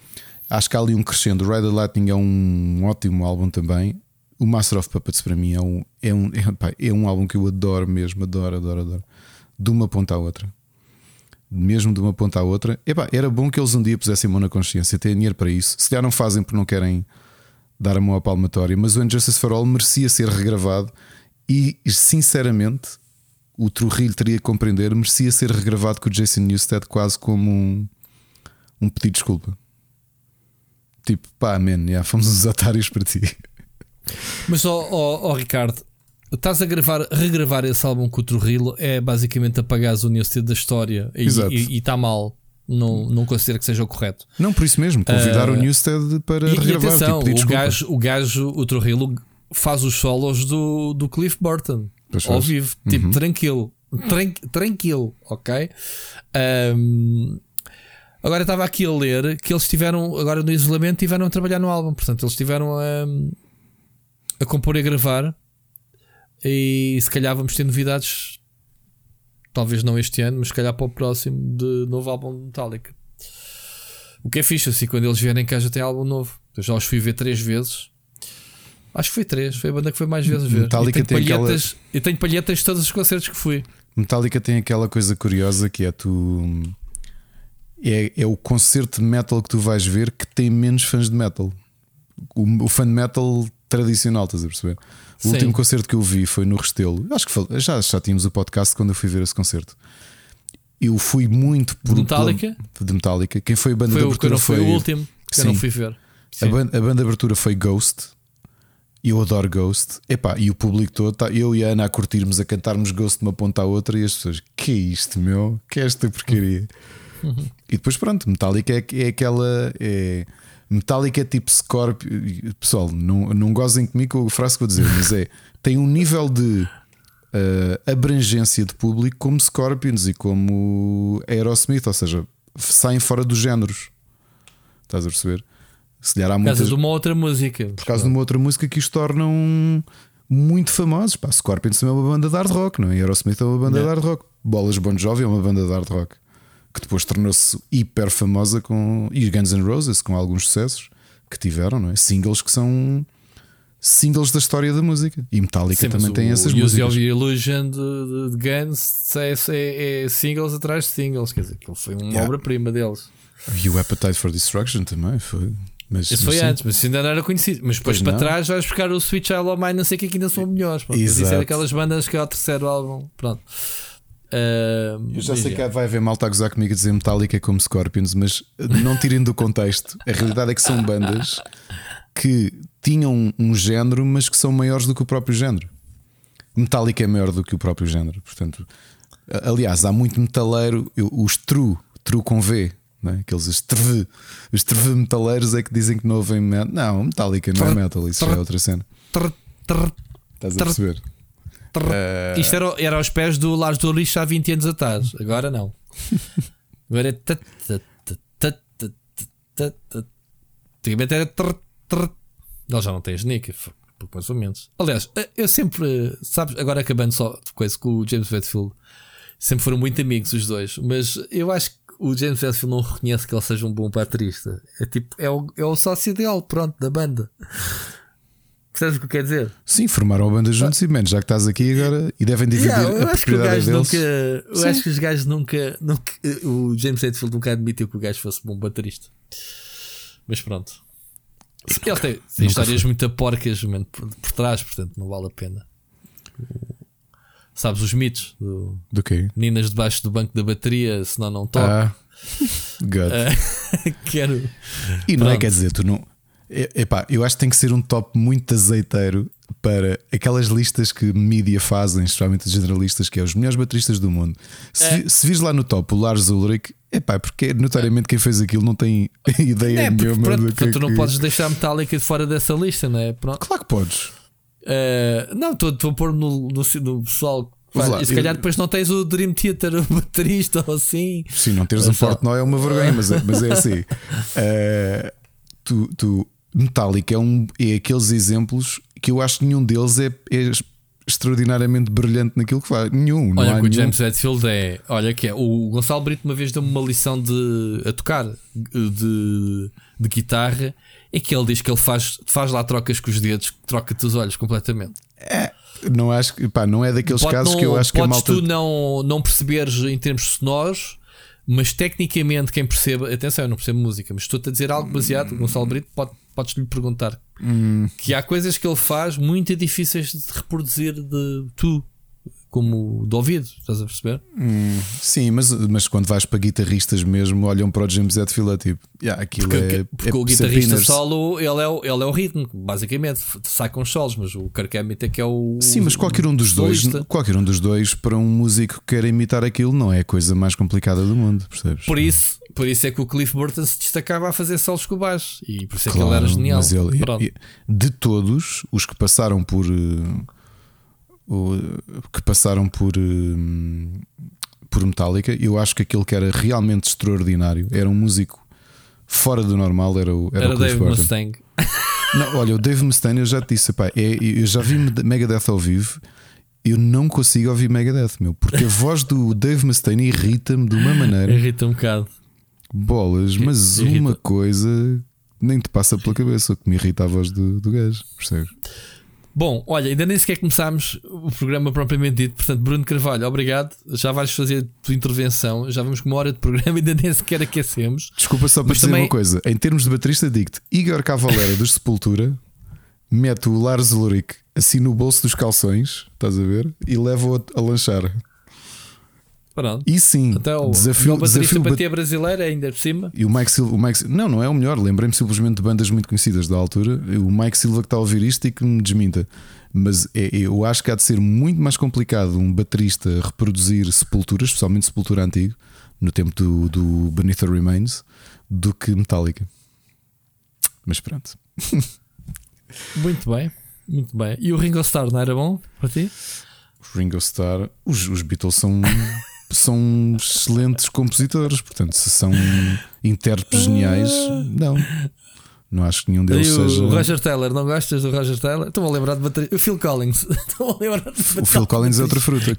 acho que há ali um crescendo. Ride the Lightning é um ótimo álbum também. O Master of Puppets para mim é um, é um, é, [laughs] pá, é um álbum que eu adoro mesmo, adoro, adoro, adoro. De uma ponta à outra. Mesmo de uma ponta à outra. Epá, era bom que eles um dia pusessem mão na consciência, têm dinheiro para isso. Se calhar não fazem porque não querem dar a mão à palmatória, mas o Injustice for All merecia ser regravado e, sinceramente, o Trujillo teria que compreender, merecia ser regravado com o Jason Newsted quase como um, um pedido de desculpa. Tipo, pá, man, yeah, fomos uns otários para ti. Mas, ó oh, Ricardo, estás a gravar, regravar esse álbum com o Trujillo é basicamente apagar o Newsted da história e está mal não, não considero que seja o correto. Não, por isso mesmo, convidar uh, o Newstead para e, regravar. E atenção, tipo, o, gajo, o gajo, o Trujillo, faz os solos do, do Cliff Burton pois ao faz. vivo, tipo, uhum. tranquilo, tran tranquilo, ok? Um, agora estava aqui a ler que eles tiveram, agora no isolamento, tiveram a trabalhar no álbum, portanto, eles tiveram a, a compor e a gravar. E se calhar vamos ter novidades Talvez não este ano, mas se calhar para o próximo de novo álbum de Metallica. O que é fixe, assim, quando eles vierem cá já tem álbum novo. Eu já os fui ver três vezes. Acho que foi três, foi a banda que foi mais vezes ver. Metallica e tenho, tem palhetas, aquela... eu tenho palhetas de todos os concertos que fui. Metallica tem aquela coisa curiosa que é tu. É, é o concerto de metal que tu vais ver que tem menos fãs de metal. O, o fã de metal tradicional, estás a perceber? O Sim. último concerto que eu vi foi no Restelo. Acho que já, já tínhamos o podcast quando eu fui ver esse concerto. Eu fui muito por. De Metallica? de Metallica. Quem foi a banda foi de abertura foi. Foi o último que Sim. eu não fui ver. A banda, a banda de abertura foi Ghost. Eu adoro Ghost. Epá, e o público todo, tá, eu e a Ana a curtirmos, a cantarmos Ghost de uma ponta à outra, e as pessoas, que é isto, meu? Que é esta porcaria? Uhum. E depois, pronto, Metallica é, é aquela. É, Metallica é tipo Scorpion. Pessoal, não, não gozem comigo com a frase que vou dizer, mas é. Tem um nível de uh, abrangência de público como Scorpions e como Aerosmith, ou seja, saem fora dos géneros. Estás a perceber? Se há muitas... Por causa de uma outra música. Por causa de uma outra música que os tornam muito famosos. Pá, Scorpions também é uma banda de hard rock, não é? Aerosmith é uma banda yeah. de hard rock. Bolas Bon Jovi é uma banda de hard rock que depois tornou-se hiper famosa com. E Guns N' Roses, com alguns sucessos que tiveram, não é? Singles que são singles da história da música. E Metallica Sim, também tem essas o músicas. Use Illusion de, de, Guns é, é, é, singles atrás de singles, quer dizer, aquilo foi uma yeah. obra-prima deles. E o Appetite for Destruction também foi. Mas, Esse foi antes, mas ainda não era conhecido. Mas depois para trás vais buscar o Switch of Mine, não sei que, que ainda são melhores. Pronto. Isso é daquelas bandas que é o terceiro álbum. Pronto. Uh, eu já sei que vai haver malta a gozar comigo a dizer Metallica como Scorpions, mas não tirem do contexto. A realidade é que são bandas que tinham um género, mas que são maiores do que o próprio género. Metallica é maior do que o próprio género. Portanto, aliás, há muito metaleiro, os true, true com V, é? aqueles estreve, os estreve metaleiros é que dizem que não ouvem metal. Não, Metallica não é metal, isso já é outra cena. Estás a perceber? Uh... Isto era, era aos pés do Lars do Lixo há 20 anos atrás. Agora não. Agora é. Antigamente era. Ele já não tem sneak, pouco mais ou menos. Aliás, eh, eu sempre. Sabes, agora acabando só coisa com o James Hetfield, sempre foram muito amigos os dois, mas eu acho que o James Hetfield não reconhece que ele seja um bom baterista. É tipo, é o, é o sócio ideal, pronto, da banda. Percebes o que quer dizer? Sim, formaram a banda juntos ah. e menos, já que estás aqui agora e devem dividir yeah, a propriedade deles. Nunca, eu Sim. acho que os gajos nunca, nunca. O James Hetfield nunca admitiu que o gajo fosse bom baterista. Mas pronto. Ele tem, tem histórias foi. muito porcas por, por trás, portanto não vale a pena. Sabes os mitos do, Do quê? meninas debaixo do banco da bateria, senão não toca. Ah, [laughs] God. [laughs] Quero. E não é, Pronto. quer dizer, tu não. É- Epá, eu acho que tem que ser um top muito azeiteiro para aquelas listas que mídia fazem, especialmente os generalistas, que é os melhores bateristas do mundo. Se, É. se vires lá no top o Lars Ulrich, epá, porque notoriamente quem fez aquilo não tem [laughs] ideia É, porque, nenhuma pronto, do que, tu não que- podes deixar Metallica de fora dessa lista, não é? Pronto. Claro que podes. Eh, não, estou a pôr no, no, no pessoal. lá, e se calhar eu- depois não tens o Dream Theater, [laughs] o baterista ou assim. Sim, não teres um Mas só- Portnoy é uma vergonha, mas é, mas é assim. [laughs] Eh, tu, tu, Metallica é, um, é aqueles exemplos que eu acho que nenhum deles é, é extraordinariamente brilhante naquilo que faz. Nenhum. não Olha, que o. James Hetfield é. Olha, que é. O Gonçalo Brito uma vez deu-me uma lição de a tocar de, de guitarra. É que ele diz que ele faz, faz lá trocas com os dedos, troca-te os olhos completamente. Não acho que pá, não é daqueles Pode casos não- que eu acho que a malta. tu não, não perceberes em termos sonoros, mas tecnicamente quem percebe, atenção, eu não percebo música, mas estou-te a dizer algo baseado, o Gonçalo Brito, pode, podes lhe perguntar Hum. que há coisas que ele faz muito difíceis de reproduzir de tu, como de ouvido, estás a perceber? Sim, mas, mas quando vais para guitarristas mesmo, olham para o James Hetfield é tipo, yeah, aquilo Porque, é. porque é o guitarrista solo, ele é, o, ele é o ritmo, basicamente, sai com os solos, mas o Kirk Hammett é que é o. Sim, mas qualquer um dos dois, solista. qualquer um dos dois, para um músico que quer imitar aquilo, não é a coisa mais complicada do mundo, percebes? Por isso, por isso é que o Cliff Burton se destacava a fazer solos com o baixo e por isso é que ele era genial. Mas ele, Pronto. de todos os que passaram por o- que passaram por eh, por Metallica, eu acho que aquele que era realmente extraordinário era um músico fora do normal, era o, era Era o Dave Burton. Mustang. [laughs] Não, olha, o Dave Mustaine, eu já te disse, pá, é, eu já vi Megadeth ao vivo. Eu não consigo ouvir Megadeth, meu, porque a voz do Dave Mustaine irrita-me de uma maneira. Irrita um bocado. Bolas, mas Irrita. uma coisa nem te passa pela cabeça, o que me irrita a voz do, do gajo, percebes? Bom, olha, ainda nem sequer começámos o programa propriamente dito. Portanto, Bruno Carvalho, obrigado. Já vais fazer a tua intervenção. Já vamos com uma hora de programa, [laughs] ainda nem sequer aquecemos. Desculpa só para dizer também- uma coisa: em termos de baterista, digo-te, Igor Cavalera dos Sepultura mete o Lars Ulrich assim no bolso dos calções, estás a ver? E leva-o a lanchar. Pronto. E sim, Até o desafio, baterista desafio ti é brasileira, ainda por cima. E o Mike Silva, o Mike não, não é o melhor. Lembrei-me simplesmente de bandas muito conhecidas da altura. O Mike Silva que está a ouvir isto e que me desminta. Mas é- eu acho que há de ser muito mais complicado um baterista reproduzir Sepultura, especialmente Sepultura antigo, no tempo do, do the Remains, do que Metallica. Mas pronto. [laughs] Muito bem, muito bem. E o Ringo Starr não era bom para ti? Ringo Starr, os, os Beatles são, são excelentes compositores, portanto, se são intérpretes geniais, não. Não acho que nenhum deles o seja. Roger Taylor, não gostas do Roger Taylor? Estou-me a lembrar de bateria. O Phil Collins. [laughs] A lembrar de O Phil Collins é outra fruta.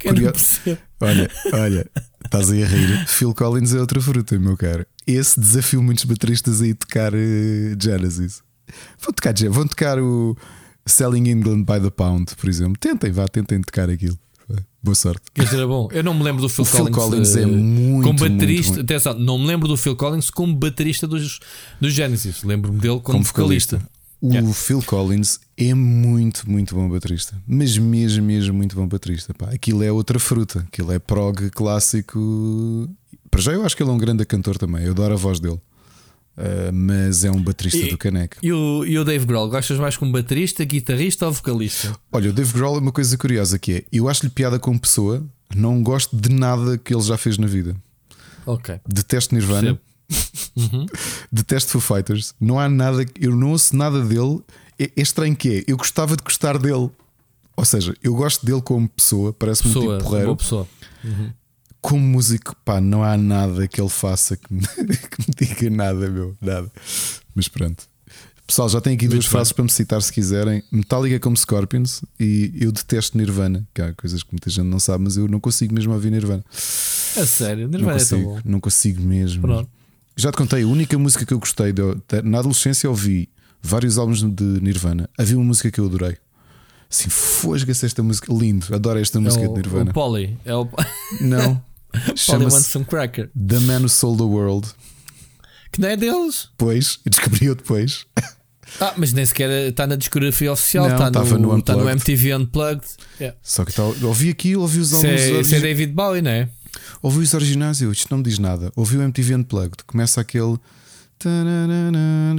Olha, olha, estás aí a rir. Phil Collins é outra fruta, meu caro. Esse desafio muitos bateristas aí tocar eh, Genesis. Vão tocar, vão tocar o Selling England by the Pound, por exemplo. Tentem, vá, tentem tocar aquilo. Boa sorte. Dizer, era bom. Eu não me lembro do Phil O Phil Collins. Collins é eh, muito, Como muito, baterista, muito. atenção, não me lembro do Phil Collins como baterista dos, dos Genesis. Lembro-me dele como, como vocalista. vocalista. O Yeah. Phil Collins é muito, muito bom baterista. Mas mesmo, mesmo muito bom baterista. Pá, aquilo é outra fruta. Aquilo é prog clássico. Para já eu acho que ele é um grande cantor também. Eu adoro a voz dele. Ah, mas é um baterista E- do caneco. E o, e o Dave Grohl, gostas mais como baterista, guitarrista ou vocalista? Olha, o Dave Grohl é uma coisa curiosa que é: eu acho-lhe piada como pessoa, não gosto de nada que ele já fez na vida. Ok. Detesto Nirvana, Uhum. detesto Foo Fighters, não há nada, eu não ouço nada dele. É, é estranho que é, eu gostava de gostar dele. Ou seja, eu gosto dele como pessoa, parece-me um tipo porreiro. boa pessoa. Como músico, pá, não há nada que ele faça que me, [laughs] que me diga nada, meu, nada. Mas pronto. Pessoal, já tenho aqui duas bem. frases para me citar se quiserem. Metallica como Scorpions e eu detesto Nirvana, que há coisas que muita gente não sabe, mas eu não consigo mesmo ouvir Nirvana. A sério, Não Nirvana é tão consigo, bom. não consigo mesmo. Pronto. Já te contei, a única música que eu gostei de- na adolescência ouvi vários álbuns de Nirvana. Havia uma música que eu adorei. Assim, fosga-se esta música, lindo, adoro esta música É de o, Nirvana. o Polly. É o [laughs] Não, Polly Wants Some Cracker. The Man Who Sold the World. Que não é deles. Depois, e descobri-o depois. Ah, mas nem sequer está na discografia oficial, Não, está no, no no. MTV Unplugged. Yeah. Só que tal, ouvi aquilo, ouvi os Isso, álbuns. é, isso é David Bowie, não é? Ouvi os originais e eu, isto não me diz nada. Ouvi o MTV Unplugged, começa aquele.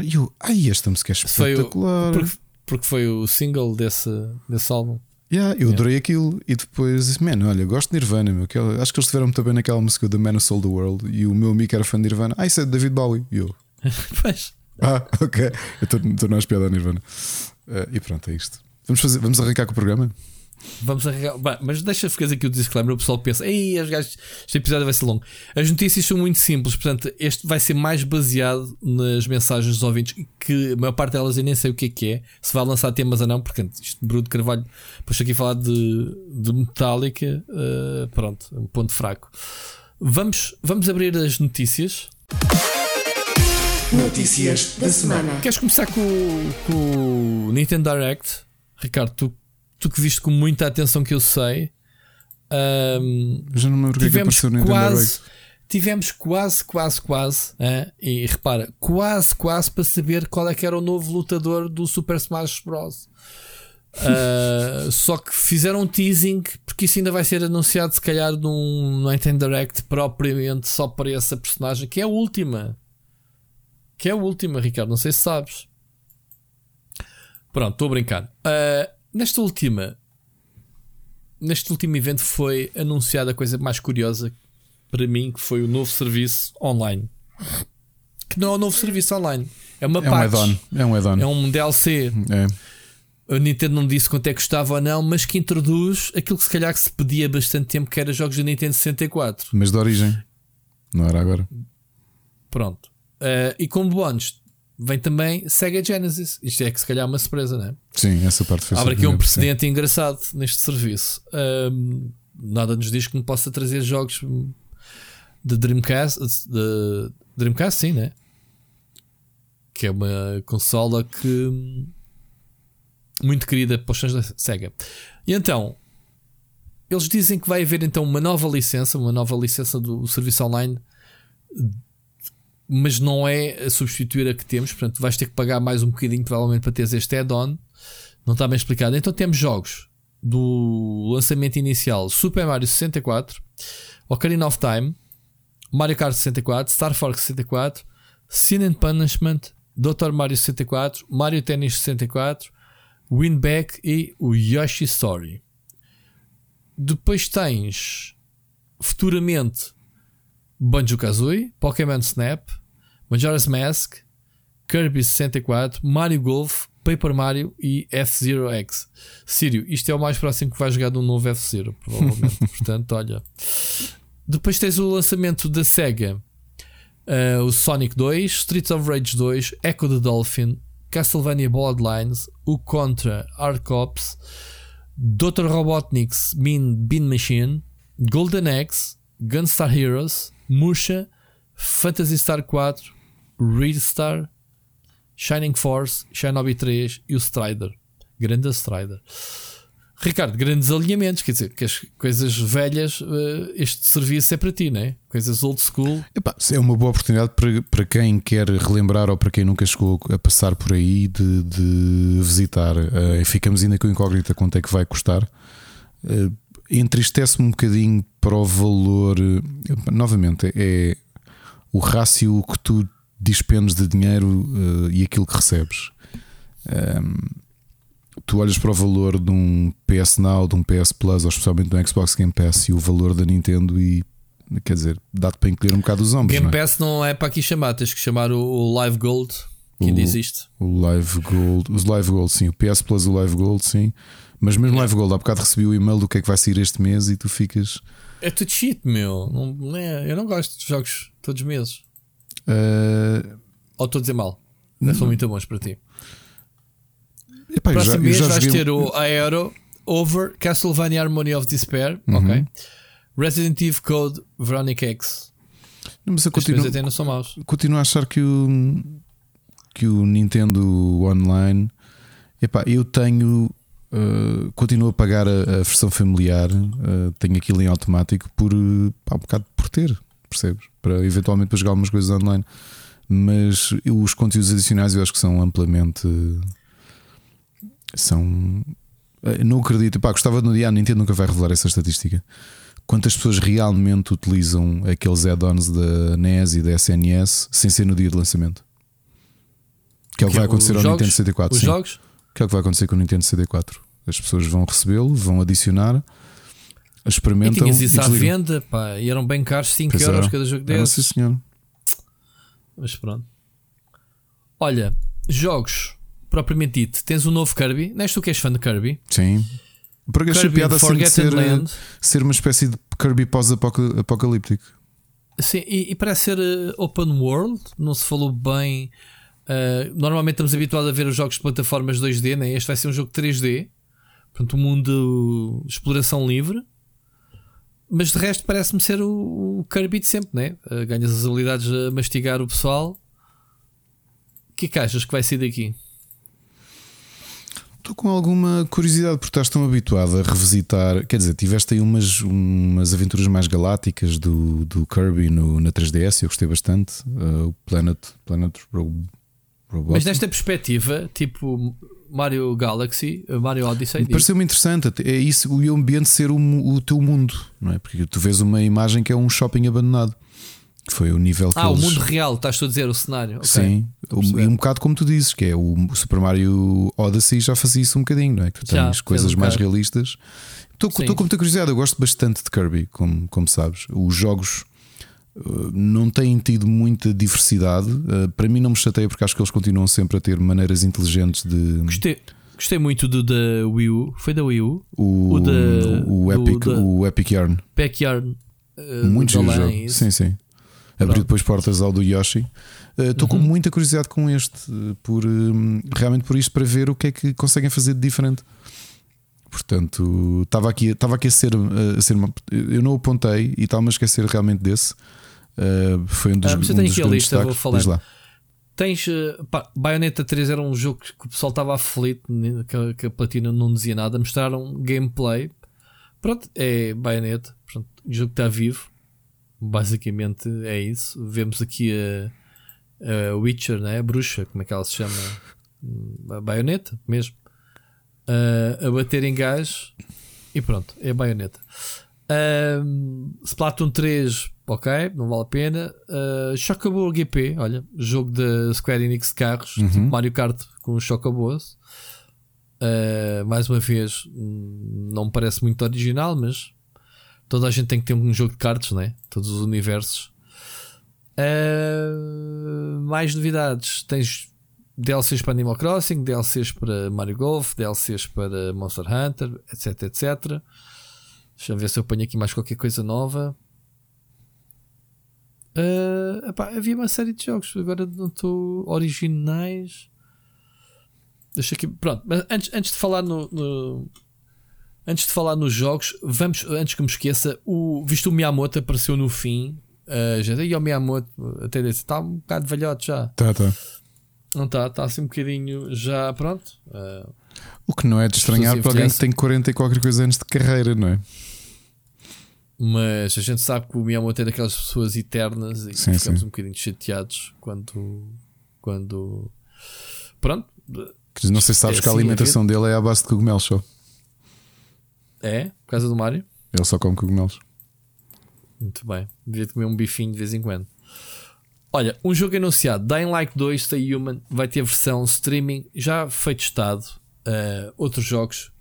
E eu, ai, esta música é Foi o- espetacular. Porque, porque foi o single desse, desse álbum. Yeah, eu adorei aquilo e depois disse, man, olha, gosto de Nirvana, meu, que acho que eles estiveram muito bem naquela música The Man Who Sold the World e o meu amigo era fã de Nirvana. Ah, isso é David Bowie. E eu, [laughs] Pois. ah, ok, eu estou na espiada a Nirvana. Eh, e pronto, é isto. Vamos, fazer, vamos arrancar com o programa? Vamos arrancar. Bah, mas deixa fazer aqui o disclaimer. O pessoal pensa, ei, os gajos, este episódio vai ser longo. As notícias são muito simples, portanto, este vai ser mais baseado nas mensagens dos ouvintes, que a maior parte delas eu nem sei o que é que é, se vai lançar temas ou não, porque isto Bruno Carvalho, depois aqui a falar de, de Metallica, eh, pronto, um ponto fraco. Vamos, vamos abrir as notícias. Notícias da semana. Queres começar com, com o Nintendo Direct? Ricardo, tu, tu que viste com muita atenção que eu sei. Eu já não me lembro que é que tivemos apareceu no Nintendo quase, tivemos quase, quase, quase, e repara, quase, quase para saber qual é que era o novo lutador do Super Smash Bros. [laughs] Ah, só que fizeram um teasing porque isso ainda vai ser anunciado se calhar num no Nintendo Direct propriamente só para essa personagem que é a última que é a última Ricardo, não sei se sabes pronto, estou a brincar Ah, nesta última neste último evento foi anunciada a coisa mais curiosa para mim que foi o novo serviço online que não é um novo serviço online é uma É um patch add-on. É um add-on. é um DLC É. a Nintendo não disse quanto é que custava ou não, mas que introduz aquilo que se calhar que se pedia há bastante tempo, que era jogos da Nintendo 64. Mas de origem. Não era agora. Pronto. Eh, e como bónus, vem também Sega Genesis. Isto é que se calhar é uma surpresa, não é? Sim, essa parte foi Abre aqui um surpreendente, sim. precedente engraçado neste serviço. Ahm, nada nos diz que não possa trazer jogos de Dreamcast, de Dreamcast, sim, né? Que é uma consola que muito querida para os fãs da Sega. E então, eles dizem que vai haver então uma nova licença, uma nova licença do serviço online, mas não é a substituir a que temos, portanto, vais ter que pagar mais um bocadinho, provavelmente, para teres este add-on. Não está bem explicado. Então temos jogos do lançamento inicial: Super Mario 64, Ocarina of Time, Mario Kart 64, Star Fox 64, Sin and Punishment, Dr. Mario 64, Mario Tennis 64, Winback e o Yoshi Story. Depois tens futuramente Banjo Kazooie, Pokémon Snap, Majora's Mask, Kirby 64, Mario Golf, Paper Mario e F-Zero X. Sírio, isto é o mais próximo que vai jogar de um novo F-Zero, provavelmente. [laughs] Portanto, olha. Depois tens o lançamento da Sega, uh, o Sonic 2, Streets of Rage 2, Echo the Dolphin, Castlevania Bloodlines, o Contra Hard Cops, Dr. Robotnik's Mean Bean Machine, Golden Axe, Gunstar Heroes, Musha, Phantasy Star 4, Redstar, Shining Force, Shinobi 3 e o Strider. Grande Strider. Ricardo, grandes alinhamentos, quer dizer, que as coisas velhas, eh, este serviço é para ti, não é? Coisas old school. É uma boa oportunidade para, para quem quer relembrar ou para quem nunca chegou a passar por aí de, de visitar. Eh, ficamos ainda com incógnita quanto é que vai custar. Eh, Entristece-me um bocadinho para o valor. eh, novamente, é o rácio que tu dispendes de dinheiro eh, e aquilo que recebes. Ehm, tu olhas para o valor de um PS Now, de um PS Plus, ou especialmente do Xbox Game Pass e o valor da Nintendo e quer dizer, dá-te para encolher um bocado os ombros. Game não é? Pass não é para aqui chamar, tens que chamar o, o Live Gold, que ainda O- existe. O Live Gold, os Live Gold, sim, o PS Plus, o Live Gold, sim. Mas mesmo Live Gold, há bocado recebi o e-mail do que é que vai sair este mês e tu ficas. É tudo cheat, meu. Não, não é- eu não gosto de jogos todos os meses. eh, Ou estou a dizer mal? Não são muito bons para ti. epá, já, Próximo eu mês já vais joguei- ter o Aero, Over, Castlevania Harmony of Despair, Uhum. ok? Resident Evil Code, Veronica X. Não, mas eu continuo, até não são maus. continuo a achar que o, que o Nintendo Online, epá, eu tenho. Eh, continuo a pagar a, a versão familiar, eh, tenho aquilo em automático por, eh, pá, um bocado por ter, percebes? Para eventualmente para jogar algumas coisas online. Mas os conteúdos adicionais eu acho que são amplamente. São. Não acredito. Pá, gostava de no dia. A Nintendo nunca vai revelar essa estatística. Quantas pessoas realmente utilizam aqueles add-ons da NES e da SNS sem ser no dia de lançamento? Que é o que vai acontecer ao jogos, Nintendo 64. Os sim. jogos? Que é o que vai acontecer com o Nintendo 64. As pessoas vão recebê-lo, vão adicionar, experimentam. E tinhas isso à venda, pá, e eram bem caros, 5 pois euros cada jogo desse. Sim, senhor. Mas pronto. Olha, jogos propriamente dito, tens um novo Kirby. Não és tu que és fã de Kirby? Sim. Porque achei piada assim ser, ser uma espécie de Kirby pós-apocalíptico. Sim, e, e, parece ser uh, open world, não se falou bem. Uh, normalmente estamos habituados a ver os jogos de plataformas 2D, né? este vai ser um jogo 3D, portanto, um mundo de exploração livre. Mas de resto, parece-me ser o, o, Kirby de sempre, né? Uh, ganhas as habilidades a mastigar o pessoal. O que é que achas que vai ser daqui? Estou com alguma curiosidade porque estás tão habituado a revisitar. Quer dizer, tiveste aí umas, umas aventuras mais galácticas do, do Kirby no, na 3DS, eu gostei bastante. Uh, o Planet, Planet Mas nesta perspectiva, tipo Mario Galaxy, uh, Mario Odyssey. Pareceu-me interessante. É isso, o ambiente ser o, o teu mundo, não é? Porque tu vês uma imagem que é um shopping abandonado. Foi o nível que Ah, eles... o mundo real, estás a dizer, o cenário. Okay. Sim, e um bocado como tu dizes, que é o Super Mario Odyssey já fazia isso um bocadinho, não é? Que tu tens já, coisas mais realistas. Estou, com muita curiosidade, eu gosto bastante de Kirby, como, como sabes. Os jogos não têm tido muita diversidade. Uh, para mim, não me chateia porque acho que eles continuam sempre a ter maneiras inteligentes de. Gostei. Gostei muito do da Wii U. Foi da Wii U? O, o, da, o, Epic, o Epic Yarn. Epic Yarn. Uh, muito jogo. Sim, sim abriu depois portas ao do Yoshi. Estou uh, com uhum. muita curiosidade com este, por, um, realmente por isto, para ver o que é que conseguem fazer de diferente. Portanto, estava aqui, estava aqui a ser, a ser uma, eu não apontei e estava a esquecer realmente desse. Uh, foi um dos, ah, mas eu tenho aqui a lista, vou falar. Tens uh, pá, Bayonetta 3 era um jogo que o pessoal estava aflito, que a, que a platina não dizia nada. Mostraram gameplay. Pronto, é Bayonetta. Portanto, o jogo está vivo. Basicamente é isso. Vemos aqui a, a Witcher, né? a bruxa, como é que ela se chama? A baioneta mesmo. Uh, a bater em gás e pronto, é a baioneta. Uh, Splatoon 3, ok, não vale a pena. Uh, Chocobo GP, olha, jogo da Square Enix de carros, uhum. tipo Mario Kart com Chocobos. Uh, mais uma vez, não me parece muito original, mas Toda a gente tem que ter um jogo de cartas, né? Todos os universos. Uh, mais novidades: tens DLCs para Animal Crossing, DLCs para Mario Golf, DLCs para Monster Hunter, etc, etc. Deixa eu ver se eu ponho aqui mais qualquer coisa nova. Uh, epá, havia uma série de jogos, agora não estou originais. Deixa aqui, pronto, mas antes, antes de falar no, no Antes de falar nos jogos, vamos, antes que me esqueça, o, visto o Miyamoto apareceu no fim. Uh, já e o Miyamoto até disse, está um bocado velhote já. Tá, tá. Não está, está assim um bocadinho já pronto. Uh, o que não é de estranhar para alguém que tem 40 e qualquer coisa anos de carreira, não é? Mas a gente sabe que o Miyamoto é daquelas pessoas eternas e sim, ficamos sim. um bocadinho chateados quando. quando pronto. Não sei se sabes é que a assim alimentação dele é à base de cogumelos só. É? Por causa do Mario? Ele só come cogumelos. Muito bem. Devia comer um bifinho de vez em quando. Olha, um jogo anunciado, Dying Light 2 Stay Human, vai ter versão streaming, já foi testado. Uh, outros jogos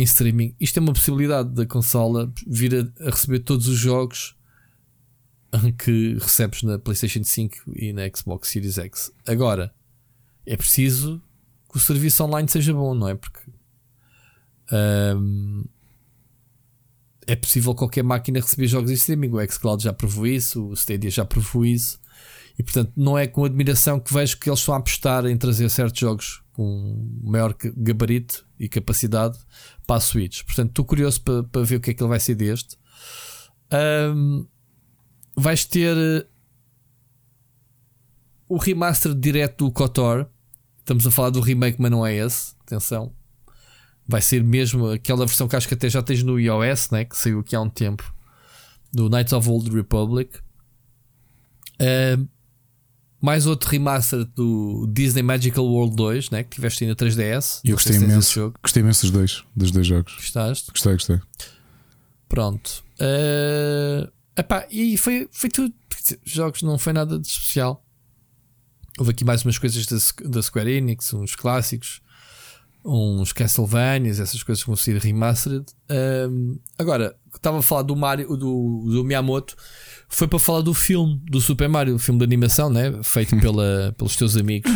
em streaming. Isto é uma possibilidade da consola vir a, a, receber todos os jogos que recebes na PlayStation 5 e na Xbox Series X. Agora, é preciso que o serviço online seja bom, não é? Porque um, é possível qualquer máquina receber jogos em streaming. O xCloud já provou isso, o Stadia já provou isso. E portanto, não é com admiração que vejo que eles estão a apostar em trazer certos jogos com maior gabarito e capacidade para a Switch. Portanto, estou curioso para, para ver o que é que ele vai ser deste. Um, vais ter eh, o remaster direto do KOTOR. Estamos a falar do remake, mas não é esse. Atenção vai ser mesmo aquela versão que acho que até já tens no iOS, né? que saiu aqui há um tempo, do Knights of Old Republic. Uh, mais outro remaster do Disney Magical World 2, né? que tiveste ainda 3DS. E eu gostei imenso, jogo. gostei imenso dos dois, dos dois jogos. Gostaste? Gostei, gostei. Pronto. Uh, epá, e foi, foi tudo. Jogos não foi nada de especial. Houve aqui mais umas coisas da, da Square Enix, uns clássicos, uns Castlevanias, essas coisas que vão ser remastered. Um, agora, estava a falar do Mario, do, do Miyamoto foi para falar do filme do Super Mario, o filme de animação, né? feito [laughs] pela, pelos teus amigos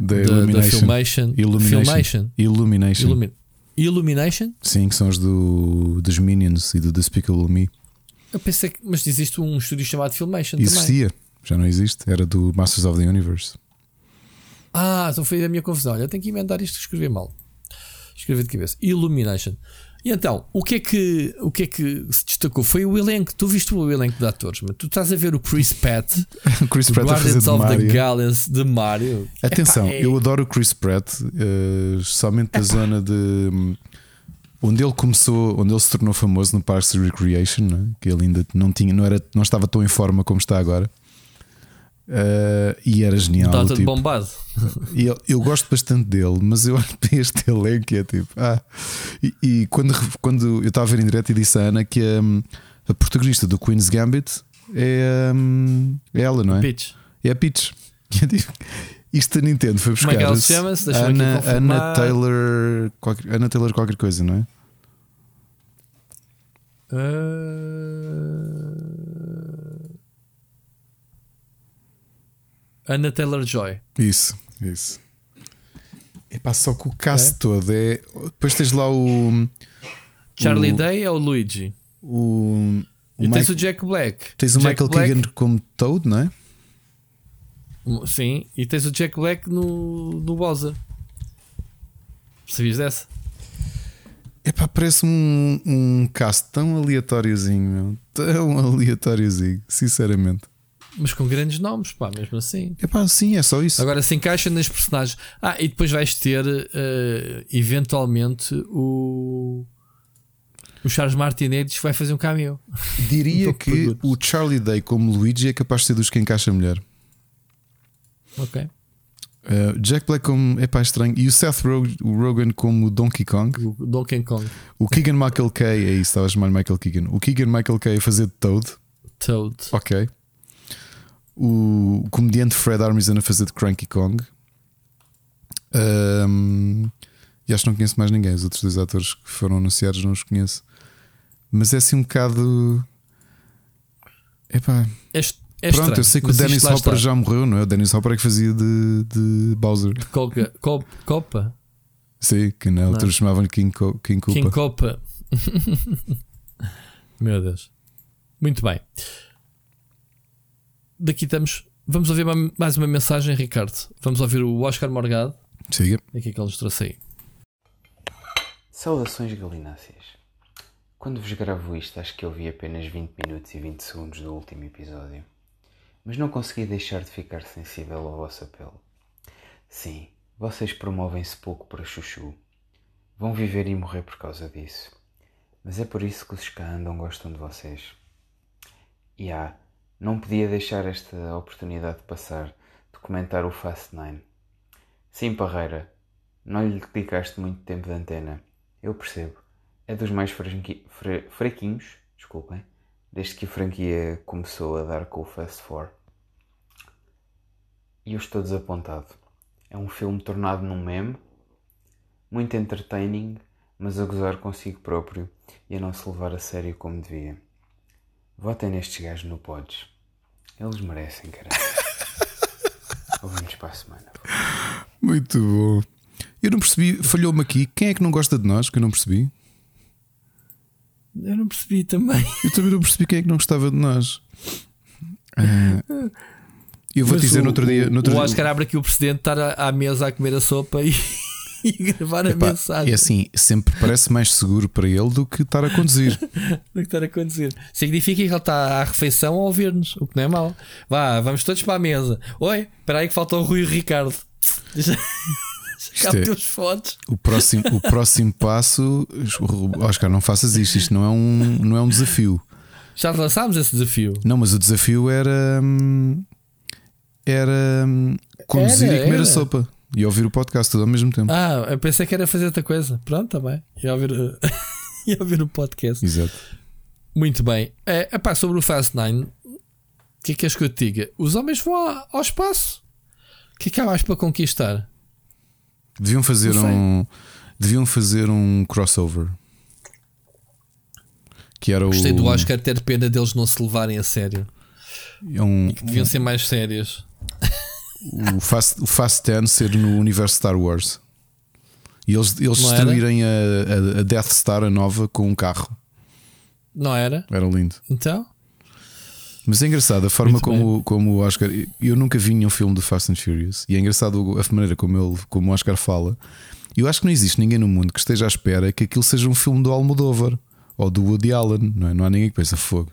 da, da Filmation. Illumination. Filmation. Illumination. Illumi Illumination? Sim, que são os do, dos Minions e do Despicable Me. Eu pensei que, mas existe um estúdio chamado Filmation Existia, também. já não existe, era do Masters of the Universe. Ah, então foi a minha confusão. Olha, eu tenho que inventar isto, escrever mal. Escrever de cabeça. Illumination. E então, o que é que, o que, é que se destacou? Foi o elenco. Tu viste o elenco de atores, mas tu estás a ver o Chris Pratt, [laughs] Chris Pratt Guardians of the Galaxy de Mario. Atenção, Epá, é... eu adoro o Chris Pratt, uh, somente da zona de. Um, onde ele começou, onde ele se tornou famoso no Parks and Recreation, né? que ele ainda não tinha, não, era, não estava tão em forma como está agora. Uh, e era genial. Data tipo, bombado. [laughs] Eu, eu, gosto bastante dele, mas eu olho para este elenco e é tipo. Ah. E, e, quando, quando eu estava a ver em direto e disse à Ana que um, a protagonista do Queen's Gambit é, um, é ela, não é? Peach. É a Peach. [laughs] Isto a Nintendo foi buscar. Como é que ela se chama? -se? Ana, Ana Taylor. Qualquer, Ana Taylor, qualquer coisa, não é? Uh... Anna Taylor Joy. Isso, isso. Epá, só que o caso é. todo é. Depois tens lá o. Charlie o, Day é o Luigi. O. o e Mike, tens o Jack Black. Tens o Jack Michael Black. Keegan como Toad, não é? Sim, e tens o Jack Black no, no Bowser. Sabias dessa? Epá, parece um, um cast tão aleatóriozinho, meu. Tão aleatóriozinho, sinceramente mas com grandes nomes, pá, mesmo assim. É pá, sim, é só isso. Agora se encaixa nas personagens. Ah, e depois vais ter uh, eventualmente o. O Charles Martinez vai fazer um cameo. Diria [laughs] que o Charlie Day como Luigi é capaz de ser dos que encaixa melhor. Ok. Uh, Jack Black como é pá estranho e o Seth Rogen como Donkey Kong. O Donkey Kong. O Keegan Michael Kay, é isso, estava a chamar Michael Keegan. O Keegan Michael Kay a fazer Toad. Toad. Ok o comediante Fred Armisen a fazer de Cranky Kong. Um, e acho que não conheço mais ninguém. Os outros dois atores que foram anunciados não os conheço. Mas é assim um bocado. Epá. É, é Pronto, estranho, eu sei que o Dennis Hopper já morreu, não é? O Dennis Hopper é que fazia de, de Bowser. Cop, Copa? Sim, que na altura chamavam-lhe King, Co, King Copa. King Copa. [laughs] Meu Deus. Muito bem daqui estamos. Vamos ouvir mais uma mensagem, Ricardo. Vamos ouvir o Oscar Morgado. Siga. Aqui que ele nos trouxe aí. Saudações galináceas. Quando vos gravo isto, acho que eu vi apenas 20 minutos e 20 segundos do último episódio. Mas não consegui deixar de ficar sensível ao vosso apelo. Sim, vocês promovem-se pouco para chuchu. Vão viver e morrer por causa disso. Mas é por isso que os que andam gostam de vocês. E há, não podia deixar esta oportunidade de passar de comentar o Fast Nine. Sim, Parreira, não lhe dedicaste muito tempo de antena. Eu percebo. É dos mais franqui... fra... fraquinhos, desculpem, desde que a franquia começou a dar com o Fast Four. E eu estou desapontado. É um filme tornado num meme, muito entertaining, mas a gozar consigo próprio e a não se levar a sério como devia. Votem nestes gajos no Pods. Eles merecem, cara. [laughs] Ouvimos para a semana. Muito bom. Eu não percebi, falhou-me aqui. Quem é que não gosta de nós? Que eu não percebi. Eu não percebi também. Eu também não percebi quem é que não gostava de nós. Uh, [laughs] eu vou Mas dizer o, no outro dia. No outro o Oscar dia... abre aqui o precedente de estar à, à mesa a comer a sopa e. [laughs] e gravar Epá, a mensagem. É assim, sempre parece mais seguro para ele do que estar a conduzir. [laughs] do que estar a conduzir. Significa que ele está à refeição a ouvir-nos, o que não é mau. Vá, vamos todos para a mesa. Oi, espera aí que falta o Rui e o Ricardo. [laughs] é, fotos. O próximo, o próximo passo, Oscar, não faças isto. Isto não é um, não é um desafio. Já lançámos esse desafio. Não, mas o desafio era. Hum, era hum, conduzir Era, e comer era. a sopa e ouvir o podcast tudo ao mesmo tempo. Ah, eu pensei que era fazer outra coisa. Pronto, tá bem. Ia ouvir, ia [laughs] ouvir o podcast. Exato. Muito bem. É, epá, sobre o Fast Nine, o que é que queres que eu te diga? Os homens vão ao espaço. O que é que há mais para conquistar? Deviam fazer um. Deviam fazer um crossover. Que era Gostei o. do Oscar ter pena deles não se levarem a sério. é um, Que deviam ser mais sérios. [laughs] o, Fast, o Fast 10 ser no universo Star Wars. E eles, eles Não destruírem a, a- Death Star, a nova, com um carro. Não era? Era lindo. Então? Mas é engraçado a forma Muito como, como o Oscar. Eu nunca vi nenhum filme do Fast and Furious. E é engraçado a maneira como, ele, como o Oscar fala. Eu acho que não existe ninguém no mundo que esteja à espera que aquilo seja um filme do Almodóvar ou do Woody Allen. Não, é? não há ninguém que pense fogo.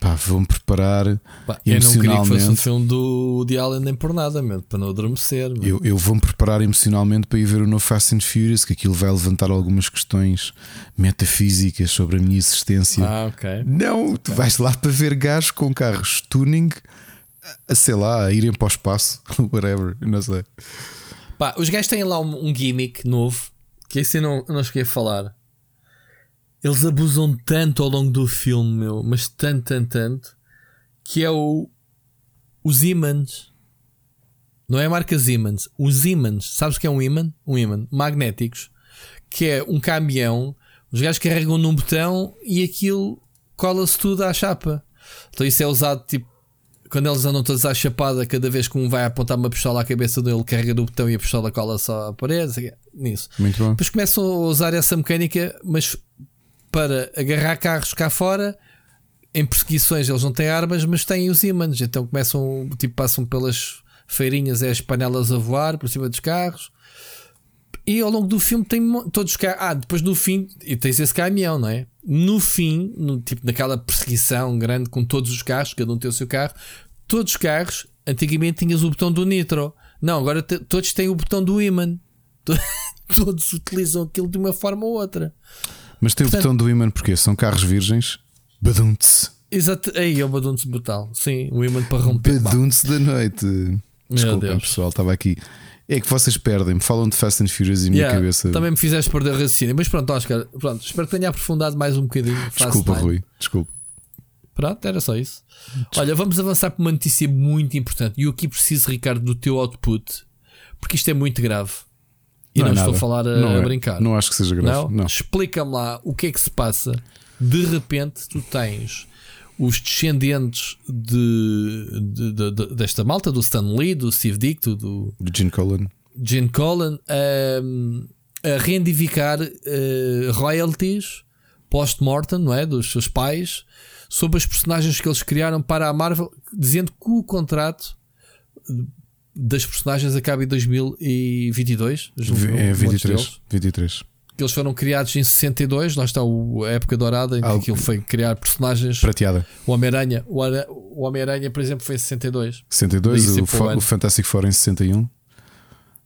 Pá, vou-me preparar Pá, eu não queria que fosse um filme do Woody Allen nem por nada, mesmo, para não adormecer. Eu, eu vou-me preparar emocionalmente para ir ver o novo Fast and Furious, que aquilo vai levantar algumas questões metafísicas sobre a minha existência. Ah, ok. Não, tu vais lá para ver gajos com carros tuning, a, sei lá, a irem para o espaço, [laughs] whatever, não sei. Pá, os gajos têm lá um, um gimmick novo que esse eu não, não cheguei a falar. Eles abusam tanto ao longo do filme, meu, mas tanto, tanto, tanto, que é o os ímãs. Não é a marca Siemens, os ímãs. Sabes o que é um ímã? Um ímã, magnéticos, que é um caminhão. Os gajos carregam num botão e aquilo cola-se tudo à chapa. Então isso é usado tipo quando eles andam todos à chapada, cada vez que um vai apontar uma pistola à cabeça dele, carrega no botão e a pistola cola só à parede, nisso. Muito bom. Depois começam a usar essa mecânica, mas para agarrar carros cá fora, em perseguições eles não têm armas, mas têm os ímãs, então começam, tipo, passam pelas feirinhas, é as panelas a voar por cima dos carros. E ao longo do filme tem todos os carros. Ah, depois no fim, e tens esse caminhão, não é? No fim, no, tipo naquela perseguição grande com todos os carros, cada um tem o seu carro, todos os carros, antigamente tinhas o botão do nitro. Não, agora todos têm o botão do imã. To- [laughs] Todos utilizam aquilo de uma forma ou outra. Mas tem o Portanto- botão do imã porque são carros virgens. Badunce. Exato, aí é o badunce brutal. Sim, o imã para romper. Pá, Badunce da noite. Desculpem, pessoal, estava aqui. É que vocês perdem-me, falam de Fast and Furious e a minha Yeah, cabeça. Também me fizeste perder o raciocínio. Mas pronto, Oscar, pronto, espero que tenha aprofundado mais um bocadinho. Desculpa. Rui. Desculpa. Pronto, era só isso. Olha, vamos avançar para uma notícia muito importante. E eu aqui preciso, Ricardo, do teu output, porque isto é muito grave. E não, é estou a falar a, não a é. brincar. Não acho que seja grave. Não? Não. Explica-me lá o que é que se passa. De repente, tu tens os descendentes de, de- de- de- desta malta, do Stan Lee, do Steve Dick, do Do Gene Colan. Gene Colan, ahm, a reivindicar eh, royalties post-mortem, não é? Dos seus pais, sobre as personagens que eles criaram para a Marvel, dizendo que o contrato das personagens acaba em 2022. julgo É muitos 23. deles um 23. que eles foram criados em 62, lá está a época dourada em que Algo- aquilo foi criar personagens. Prateada. O Homem-Aranha, o Ara- o Homem-Aranha, por exemplo, foi em 62. 62. Daí O, o o Fantastic Four em 61.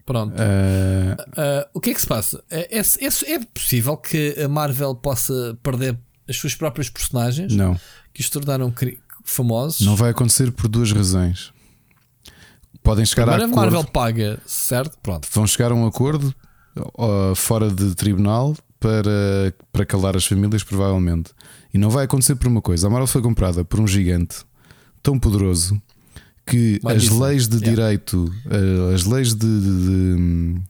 Pronto. Ah, Ah, o que é que se passa? É, é, é- é possível que a Marvel possa perder as suas próprias personagens não. que os tornaram famosos? Não vai acontecer por duas razões. Podem chegar a Primeiro a acordo. Marvel paga, certo? Pronto. Vão chegar a um acordo ó, fora de tribunal para, para calar as famílias, provavelmente. E não vai acontecer por uma coisa: a Marvel foi comprada por um gigante tão poderoso que Vai as dizer. leis de Yeah. direito, eh, as leis de, de, de,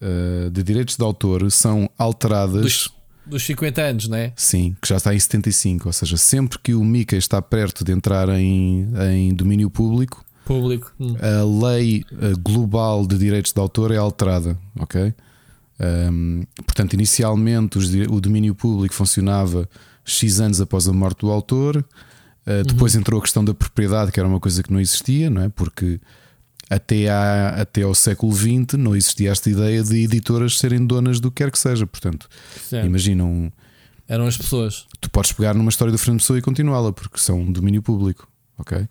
eh, de direitos de autor são alteradas. Dos, dos 50 anos, né? Sim, que já está em 75. Ou seja, sempre que o Mickey está perto de entrar em, em domínio público, Público. Hum. a lei eh, global de direitos de autor é alterada, ok? Ahm, portanto, inicialmente os o domínio público funcionava X anos após a morte do autor, Uh, depois entrou a questão da propriedade, que era uma coisa que não existia, não é? Porque até, à, até ao século XX não existia esta ideia de editoras serem donas do que quer que seja. Portanto, Certo. imagina, um, Eram as pessoas. tu podes pegar numa história do Fernando Pessoa e continuá-la, porque são um domínio público, ok?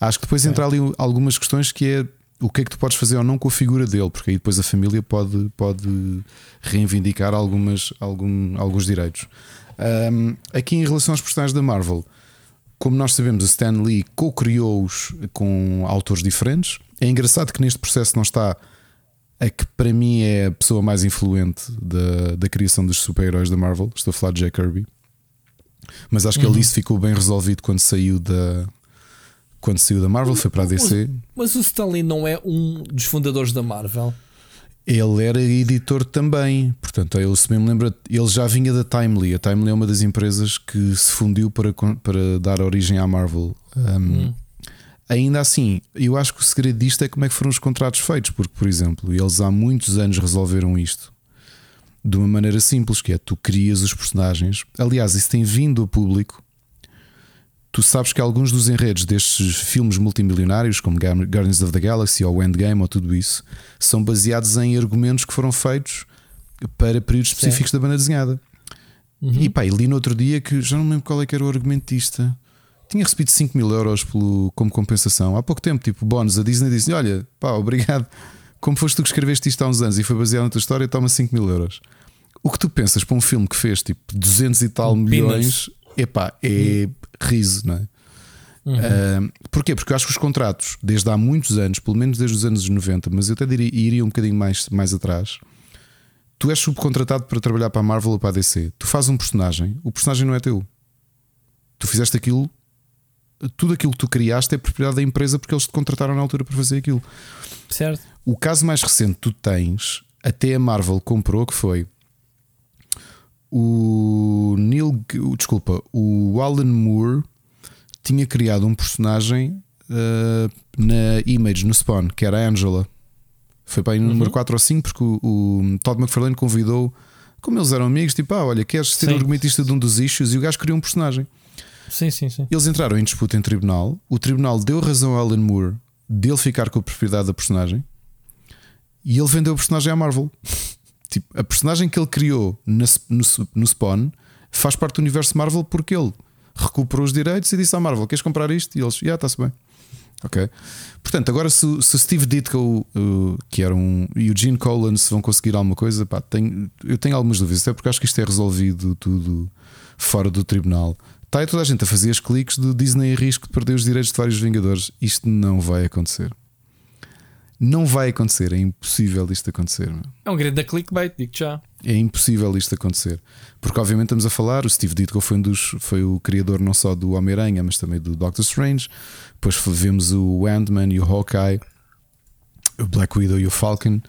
Acho que depois entra ali algumas questões que é o que é que tu podes fazer ou não com a figura dele, porque aí depois a família pode, pode reivindicar algumas, algum, alguns direitos. Ahm, aqui em relação aos personagens da Marvel, como nós sabemos, o Stan Lee co-criou-os com autores diferentes. É engraçado que neste processo não está a que para mim é a pessoa mais influente da, da criação dos super-heróis da Marvel. Estou a falar de Jack Kirby. Mas acho que uhum. ali isso ficou bem resolvido quando saiu da. Quando saiu da Marvel, foi para a DC. Mas o Stanley não é um dos fundadores da Marvel? Ele era editor também, portanto, ele se me lembra, ele já vinha da Timely. A Timely é uma das empresas que se fundiu para, para dar origem à Marvel. Um, hum. Ainda assim, eu acho que o segredo disto é como é que foram os contratos feitos, porque, por exemplo, eles há muitos anos resolveram isto de uma maneira simples, que é tu crias os personagens. Aliás, isso tem vindo a público. Tu sabes que alguns dos enredos destes filmes multimilionários, como Guardians of the Galaxy ou Endgame ou tudo isso, são baseados em argumentos que foram feitos para períodos específicos da banda desenhada. Uhum. E pá, li no outro dia que já não lembro qual é que era o argumentista. Tinha recebido 5 mil euros pelo, como compensação há pouco tempo, tipo bónus. A Disney disse: Olha, pá, obrigado como foste tu que escreveste isto há uns anos e foi baseado na tua história, toma 5 mil euros. O que tu pensas para um filme que fez tipo 200 e tal milhões, epá, é uhum. riso, não é? Uhum. Uh, porquê? Porque eu acho que os contratos, desde há muitos anos, pelo menos desde os anos 90, mas eu até diria, iria um bocadinho mais, mais atrás. Tu és subcontratado para trabalhar para a Marvel ou para a DC. Tu fazes um personagem, o personagem não é teu. Tu fizeste aquilo, tudo aquilo que tu criaste é propriedade da empresa porque eles te contrataram na altura para fazer aquilo. Certo. O caso mais recente que tu tens, até a Marvel comprou, que foi o Neil, desculpa, o Alan Moore tinha criado um personagem uh, na Image, no Spawn, que era a Angela. Foi para aí no uhum. número 4 ou 5, porque o, o, Todd McFarlane convidou, como eles eram amigos, tipo, ah, olha, queres ser sim. argumentista de um dos issues? E o gajo criou um personagem. Sim, sim, sim. Eles entraram em disputa em tribunal. O tribunal deu razão a Alan Moore dele ficar com a propriedade da personagem e ele vendeu o personagem à Marvel. Tipo, a personagem que ele criou no, no, no Spawn faz parte do universo Marvel porque ele recuperou os direitos e disse à Marvel: Queres comprar isto? E eles, já, yeah, está-se bem. Ok. Portanto, agora se, se Steve Ditko, uh, que era um. e o Gene Colan se vão conseguir alguma coisa, pá, tenho, eu tenho algumas dúvidas, até porque acho que isto é resolvido tudo fora do tribunal. Está aí toda a gente a fazer os cliques do Disney em risco de perder os direitos de vários Vingadores. Isto não vai acontecer. Não vai acontecer, é impossível isto acontecer. Meu. É um grande clickbait, digo já. É impossível isto acontecer. Porque, obviamente, estamos a falar. O Steve Ditko foi, um dos, foi o criador não só do Homem-Aranha, mas também do Doctor Strange. Depois vemos o Ant-Man e o Hawkeye, o Black Widow e o Falcon.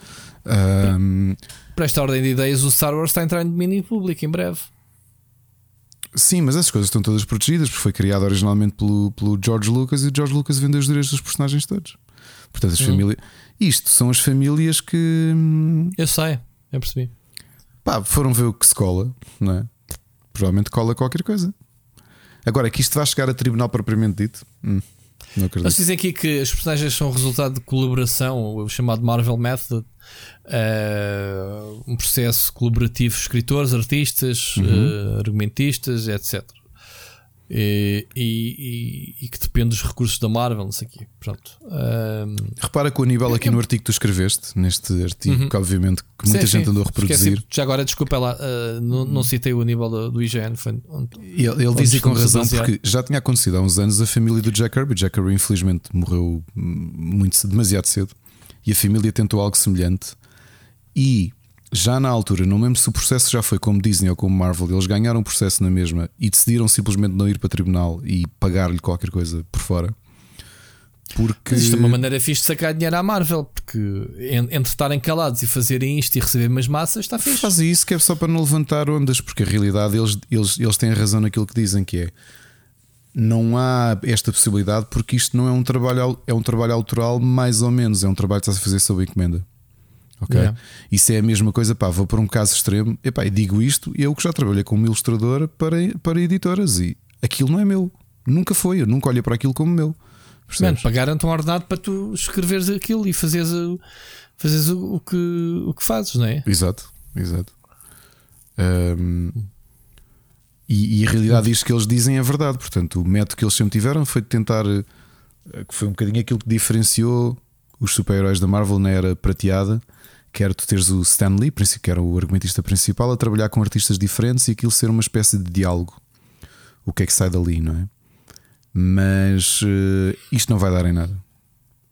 Um... Para esta ordem de ideias, o Star Wars está a entrar em domínio público em breve. Sim, mas essas coisas estão todas protegidas porque foi criado originalmente pelo, pelo George Lucas e o George Lucas vendeu os direitos dos personagens todos. Portanto, as hum. famílias. Isto são as famílias que. Hum, eu sei, eu percebi. Pá, foram ver o que se cola, não é? Provavelmente cola qualquer coisa. Agora, que isto vai chegar a tribunal propriamente dito. Hum, não acredito. Eles dizem aqui que as personagens são resultado de colaboração, o chamado Marvel Method. Uh, um processo colaborativo, escritores, artistas, uhum. uh, argumentistas, etc e, e, e, que depende dos recursos da Marvel, não sei aqui. Pronto. Um... Repara que o nível aqui no artigo que tu escreveste, neste artigo, uhum. que obviamente que muita sim, gente sim. andou a reproduzir. Esqueci. Já agora, desculpa lá, uh, não, não, citei o nível do, do IGN. Foi onde, ele ele dizia com razão, porque já tinha acontecido há uns anos a família do Jack Kirby. Jack Kirby, infelizmente, morreu muito, demasiado cedo e a família tentou algo semelhante. E já na altura, não lembro se o processo já foi como Disney ou como Marvel, eles ganharam o processo na mesma e decidiram simplesmente não ir para tribunal e pagar-lhe qualquer coisa por fora. Porque... Mas isto é uma maneira fixe de sacar dinheiro à Marvel, porque entre estarem calados e fazerem isto e receber mais massas, está fixe. Faz isso que é só para não levantar ondas, porque a realidade eles, eles, eles têm razão naquilo que dizem que é. Não há esta possibilidade porque isto não é um trabalho, é um trabalho autoral, mais ou menos, é um trabalho que está a fazer sob encomenda. Ok? Yeah. Isso é a mesma coisa, pá, vou para um caso extremo, epá, e digo isto, eu que já trabalhei como ilustrador para, para editoras e aquilo não é meu, nunca foi, eu nunca olhei para aquilo como meu. Mano, pagaram-te um ordenado para tu escreveres aquilo e fazeres, fazeres o, o, que, o que fazes, não é? Exato, exato. Um, e, e, a realidade disto que eles dizem é verdade. Portanto, o método que eles sempre tiveram foi de tentar, eh, que foi um bocadinho aquilo que diferenciou os super-heróis da Marvel na era prateada quer tu teres o Stan Lee, que era o argumentista principal, a trabalhar com artistas diferentes e aquilo ser uma espécie de diálogo. O que é que sai dali, não é? Mas uh, isto não vai dar em nada.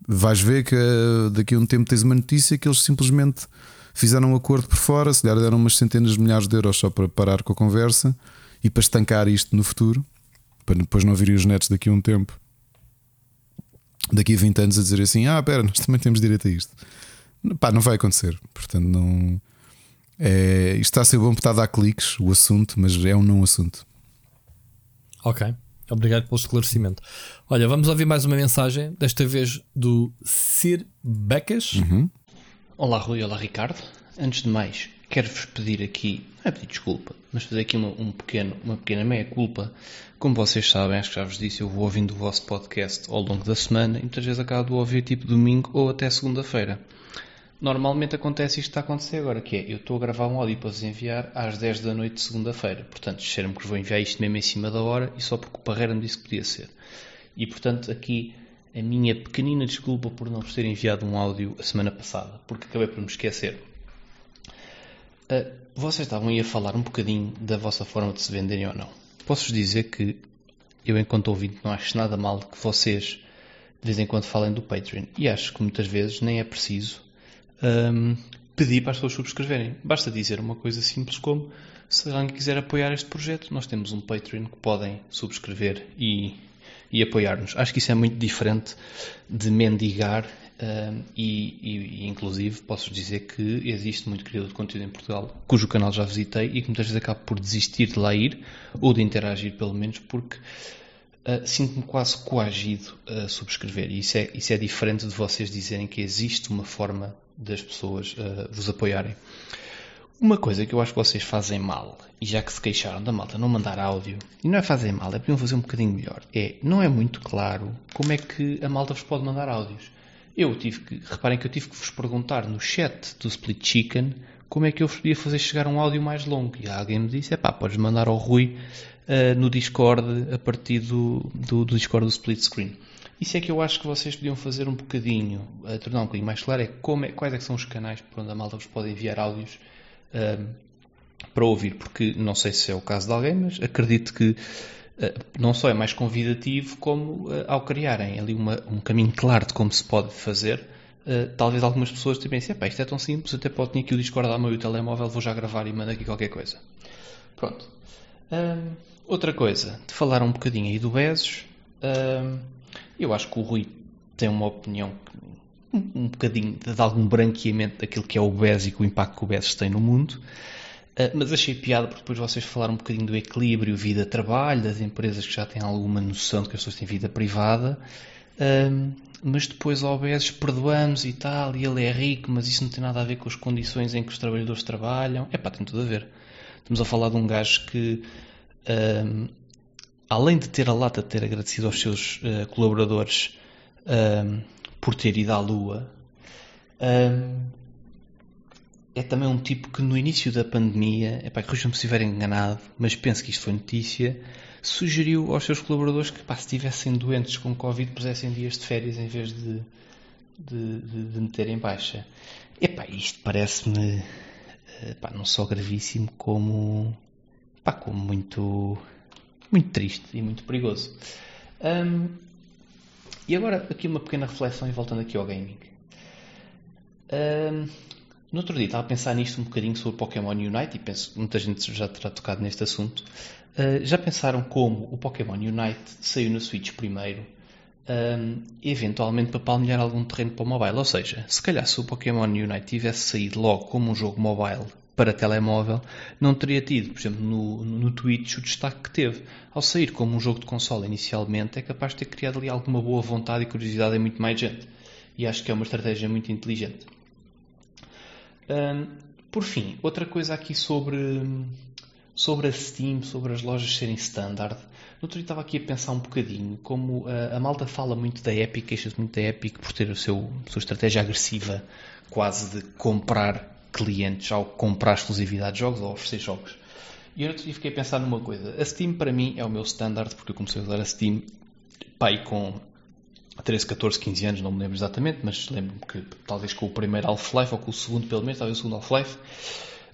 Vais ver que uh, daqui a um tempo tens uma notícia que eles simplesmente fizeram um acordo por fora, se calhar deram umas centenas de milhares de euros só para parar com a conversa e para estancar isto no futuro, para depois não virem os netos daqui a um tempo, daqui a 20 anos a dizer assim: ah, pera, nós também temos direito a isto. Pá, não vai acontecer. Portanto, não. É, isto está a ser bom porque está a dar cliques o assunto, mas é um não assunto. Ok, obrigado pelo esclarecimento. Olha, vamos ouvir mais uma mensagem, desta vez do Sir Becas. Uhum. Olá, Rui, olá, Ricardo. Antes de mais, quero-vos pedir aqui, não é pedir desculpa, mas fazer aqui uma, um pequeno, uma pequena meia-culpa. Como vocês sabem, acho que já vos disse, eu vou ouvindo o vosso podcast ao longo da semana e muitas vezes acabo de ouvir tipo domingo ou até segunda-feira. Normalmente acontece isto que está a acontecer agora, que é eu estou a gravar um áudio para vos enviar às 10 da noite de segunda-feira. Portanto, disseram-me que vou enviar isto mesmo em cima da hora e só porque o Parreira me disse que podia ser. E portanto, aqui a minha pequenina desculpa por não vos ter enviado um áudio a semana passada, porque acabei por me esquecer. Uh, vocês estavam aí a falar um bocadinho da vossa forma de se venderem ou não. Posso-vos dizer que eu, enquanto ouvinte, não acho nada mal que vocês de vez em quando falem do Patreon. E acho que muitas vezes nem é preciso um, pedir para as pessoas subscreverem. Basta dizer uma coisa simples como se alguém quiser apoiar este projeto, nós temos um Patreon que podem subscrever e, e apoiar-nos. Acho que isso é muito diferente de mendigar um, e, e, inclusive posso dizer que existe muito criador de conteúdo em Portugal cujo canal já visitei e que muitas vezes acabo por desistir de lá ir ou de interagir pelo menos porque uh, sinto-me quase coagido a subscrever e isso é, isso é diferente de vocês dizerem que existe uma forma das pessoas uh, vos apoiarem. Uma coisa que eu acho que vocês fazem mal, e já que se queixaram da malta não mandar áudio, e não é fazer mal, é podiam fazer um bocadinho melhor, é, não é muito claro como é que a malta vos pode mandar áudios. Eu tive que, reparem que eu tive que vos perguntar no chat do Split Chicken como é que eu podia fazer chegar um áudio mais longo. E alguém me disse, é pá, podes mandar ao Rui uh, no Discord, a partir do, do, do Discord do Split Screen. Isso é que eu acho que vocês podiam fazer um bocadinho, a tornar um bocadinho mais claro, é, como é quais é são os canais por onde a malta vos pode enviar áudios uh, para ouvir, porque não sei se é o caso de alguém, mas acredito que uh, não só é mais convidativo, como uh, ao criarem ali uma, um caminho claro de como se pode fazer, talvez algumas pessoas também pensem, isto é tão simples, até pode ter aqui o Discord à mão e o telemóvel, vou já gravar e mandar aqui qualquer coisa. Pronto. outra coisa, de falar um bocadinho aí do Bezos. Eu acho que o Rui tem uma opinião um, bocadinho de algum branqueamento daquilo que é o BES e o impacto que o BES tem no mundo. Uh, mas achei piada porque depois vocês falaram um bocadinho do equilíbrio vida-trabalho, das empresas que já têm alguma noção de que as pessoas têm vida privada. Uh, mas depois ao BES perdoamos e tal, e ele é rico, mas isso não tem nada a ver com as condições em que os trabalhadores trabalham. É pá, tem tudo a ver. Estamos a falar de um gajo que uh, além de ter a lata de ter agradecido aos seus uh, colaboradores um, por ter ido à Lua, um, é também um tipo que no início da pandemia, é para que me estiver enganado, mas penso que isto foi notícia, sugeriu aos seus colaboradores que pá, se estivessem doentes com Covid pusessem dias de férias em vez de, de, de, de meterem baixa. Epá, isto parece-me eh, não só gravíssimo como, pá, como muito muito triste e muito perigoso. Um, e agora aqui uma pequena reflexão e voltando aqui ao gaming. Um, no outro dia estava a pensar nisto um bocadinho sobre Pokémon Unite e penso que muita gente já terá tocado neste assunto. Uh, já pensaram como o Pokémon Unite saiu no Switch primeiro, um, eventualmente para palmilhar algum terreno para o mobile? Ou seja, se calhar se o Pokémon Unite tivesse saído logo como um jogo mobile para telemóvel, não teria tido, por exemplo, no, no Twitch o destaque que teve. Ao sair como um jogo de console inicialmente, é capaz de ter criado ali alguma boa vontade e curiosidade em muito mais gente. E acho que é uma estratégia muito inteligente. por fim, outra coisa aqui sobre, sobre a Steam, sobre as lojas serem standard. No outro dia estava aqui a pensar um bocadinho como a, a malta fala muito da Epic, queixa-se muito da Epic por ter a, seu, a sua estratégia agressiva, quase de comprar clientes ao comprar exclusividade de jogos ou oferecer jogos. E eu fiquei a pensar numa coisa. A Steam para mim é o meu standard, porque eu comecei a usar a Steam pai com 13, 14, 15 anos, não me lembro exatamente, mas lembro-me que talvez com o primeiro Half-Life ou com o segundo pelo menos, talvez o segundo Half-Life.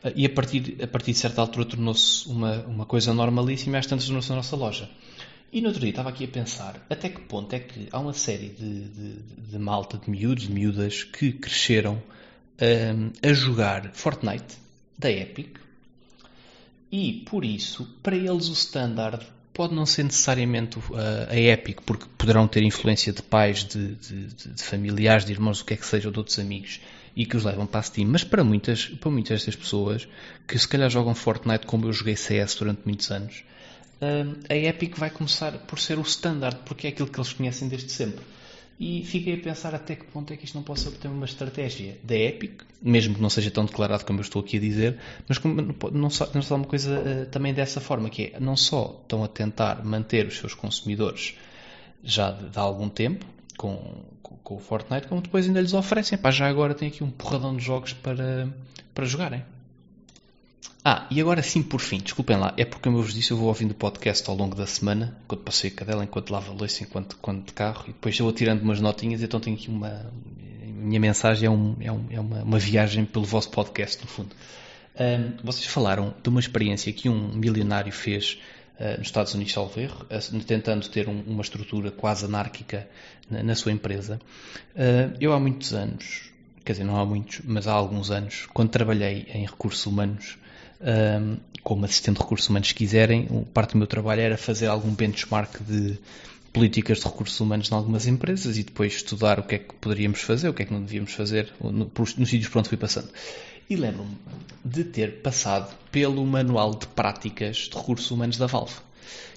Eh, e a partir, a partir de certa altura tornou-se uma, uma coisa normalíssima e às tantas tornou-se a nossa loja. E no outro dia estava aqui a pensar até que ponto é que há uma série de, de, de malta, de miúdos, de miúdas que cresceram a jogar Fortnite da Epic e por isso, para eles o standard pode não ser necessariamente a Epic, porque poderão ter influência de pais, de, de, de, familiares, de irmãos, o que é que seja, ou de outros amigos, e que os levam para a Steam. Mas para muitas, para muitas destas pessoas, que se calhar jogam Fortnite como eu joguei CS durante muitos anos, a Epic vai começar por ser o standard, porque é aquilo que eles conhecem desde sempre. E fiquei a pensar até que ponto é que isto não possa ter uma estratégia da Epic, mesmo que não seja tão declarado como eu estou aqui a dizer, mas como, não só, não só uma coisa uh, também dessa forma, que é não só estão a tentar manter os seus consumidores já de, de algum tempo com, com, com, o Fortnite, como depois ainda lhes oferecem, pá, já agora tem aqui um porradão de jogos para, para jogarem. Ah, e agora sim, por fim, desculpem lá, é porque, como eu vos disse, eu vou ouvindo o podcast ao longo da semana, enquanto passei a cadela, enquanto lavo a louça, enquanto, enquanto de carro, e depois eu vou tirando umas notinhas, então tenho aqui uma. minha mensagem é, um, é, um, é uma, uma, viagem pelo vosso podcast, no fundo. Um, vocês falaram de uma experiência que um milionário fez uh, nos Estados Unidos, salvo erro, uh, tentando ter um, uma estrutura quase anárquica na, na sua empresa. Uh, eu há muitos anos, quer dizer, não há muitos, mas há alguns anos, quando trabalhei em recursos humanos, um, como assistente de recursos humanos, se quiserem, parte do meu trabalho era fazer algum benchmark de políticas de recursos humanos em algumas empresas e depois estudar o que é que poderíamos fazer, o que é que não devíamos fazer no, nos sítios por onde fui passando. E lembro-me de ter passado pelo manual de práticas de recursos humanos da Valve.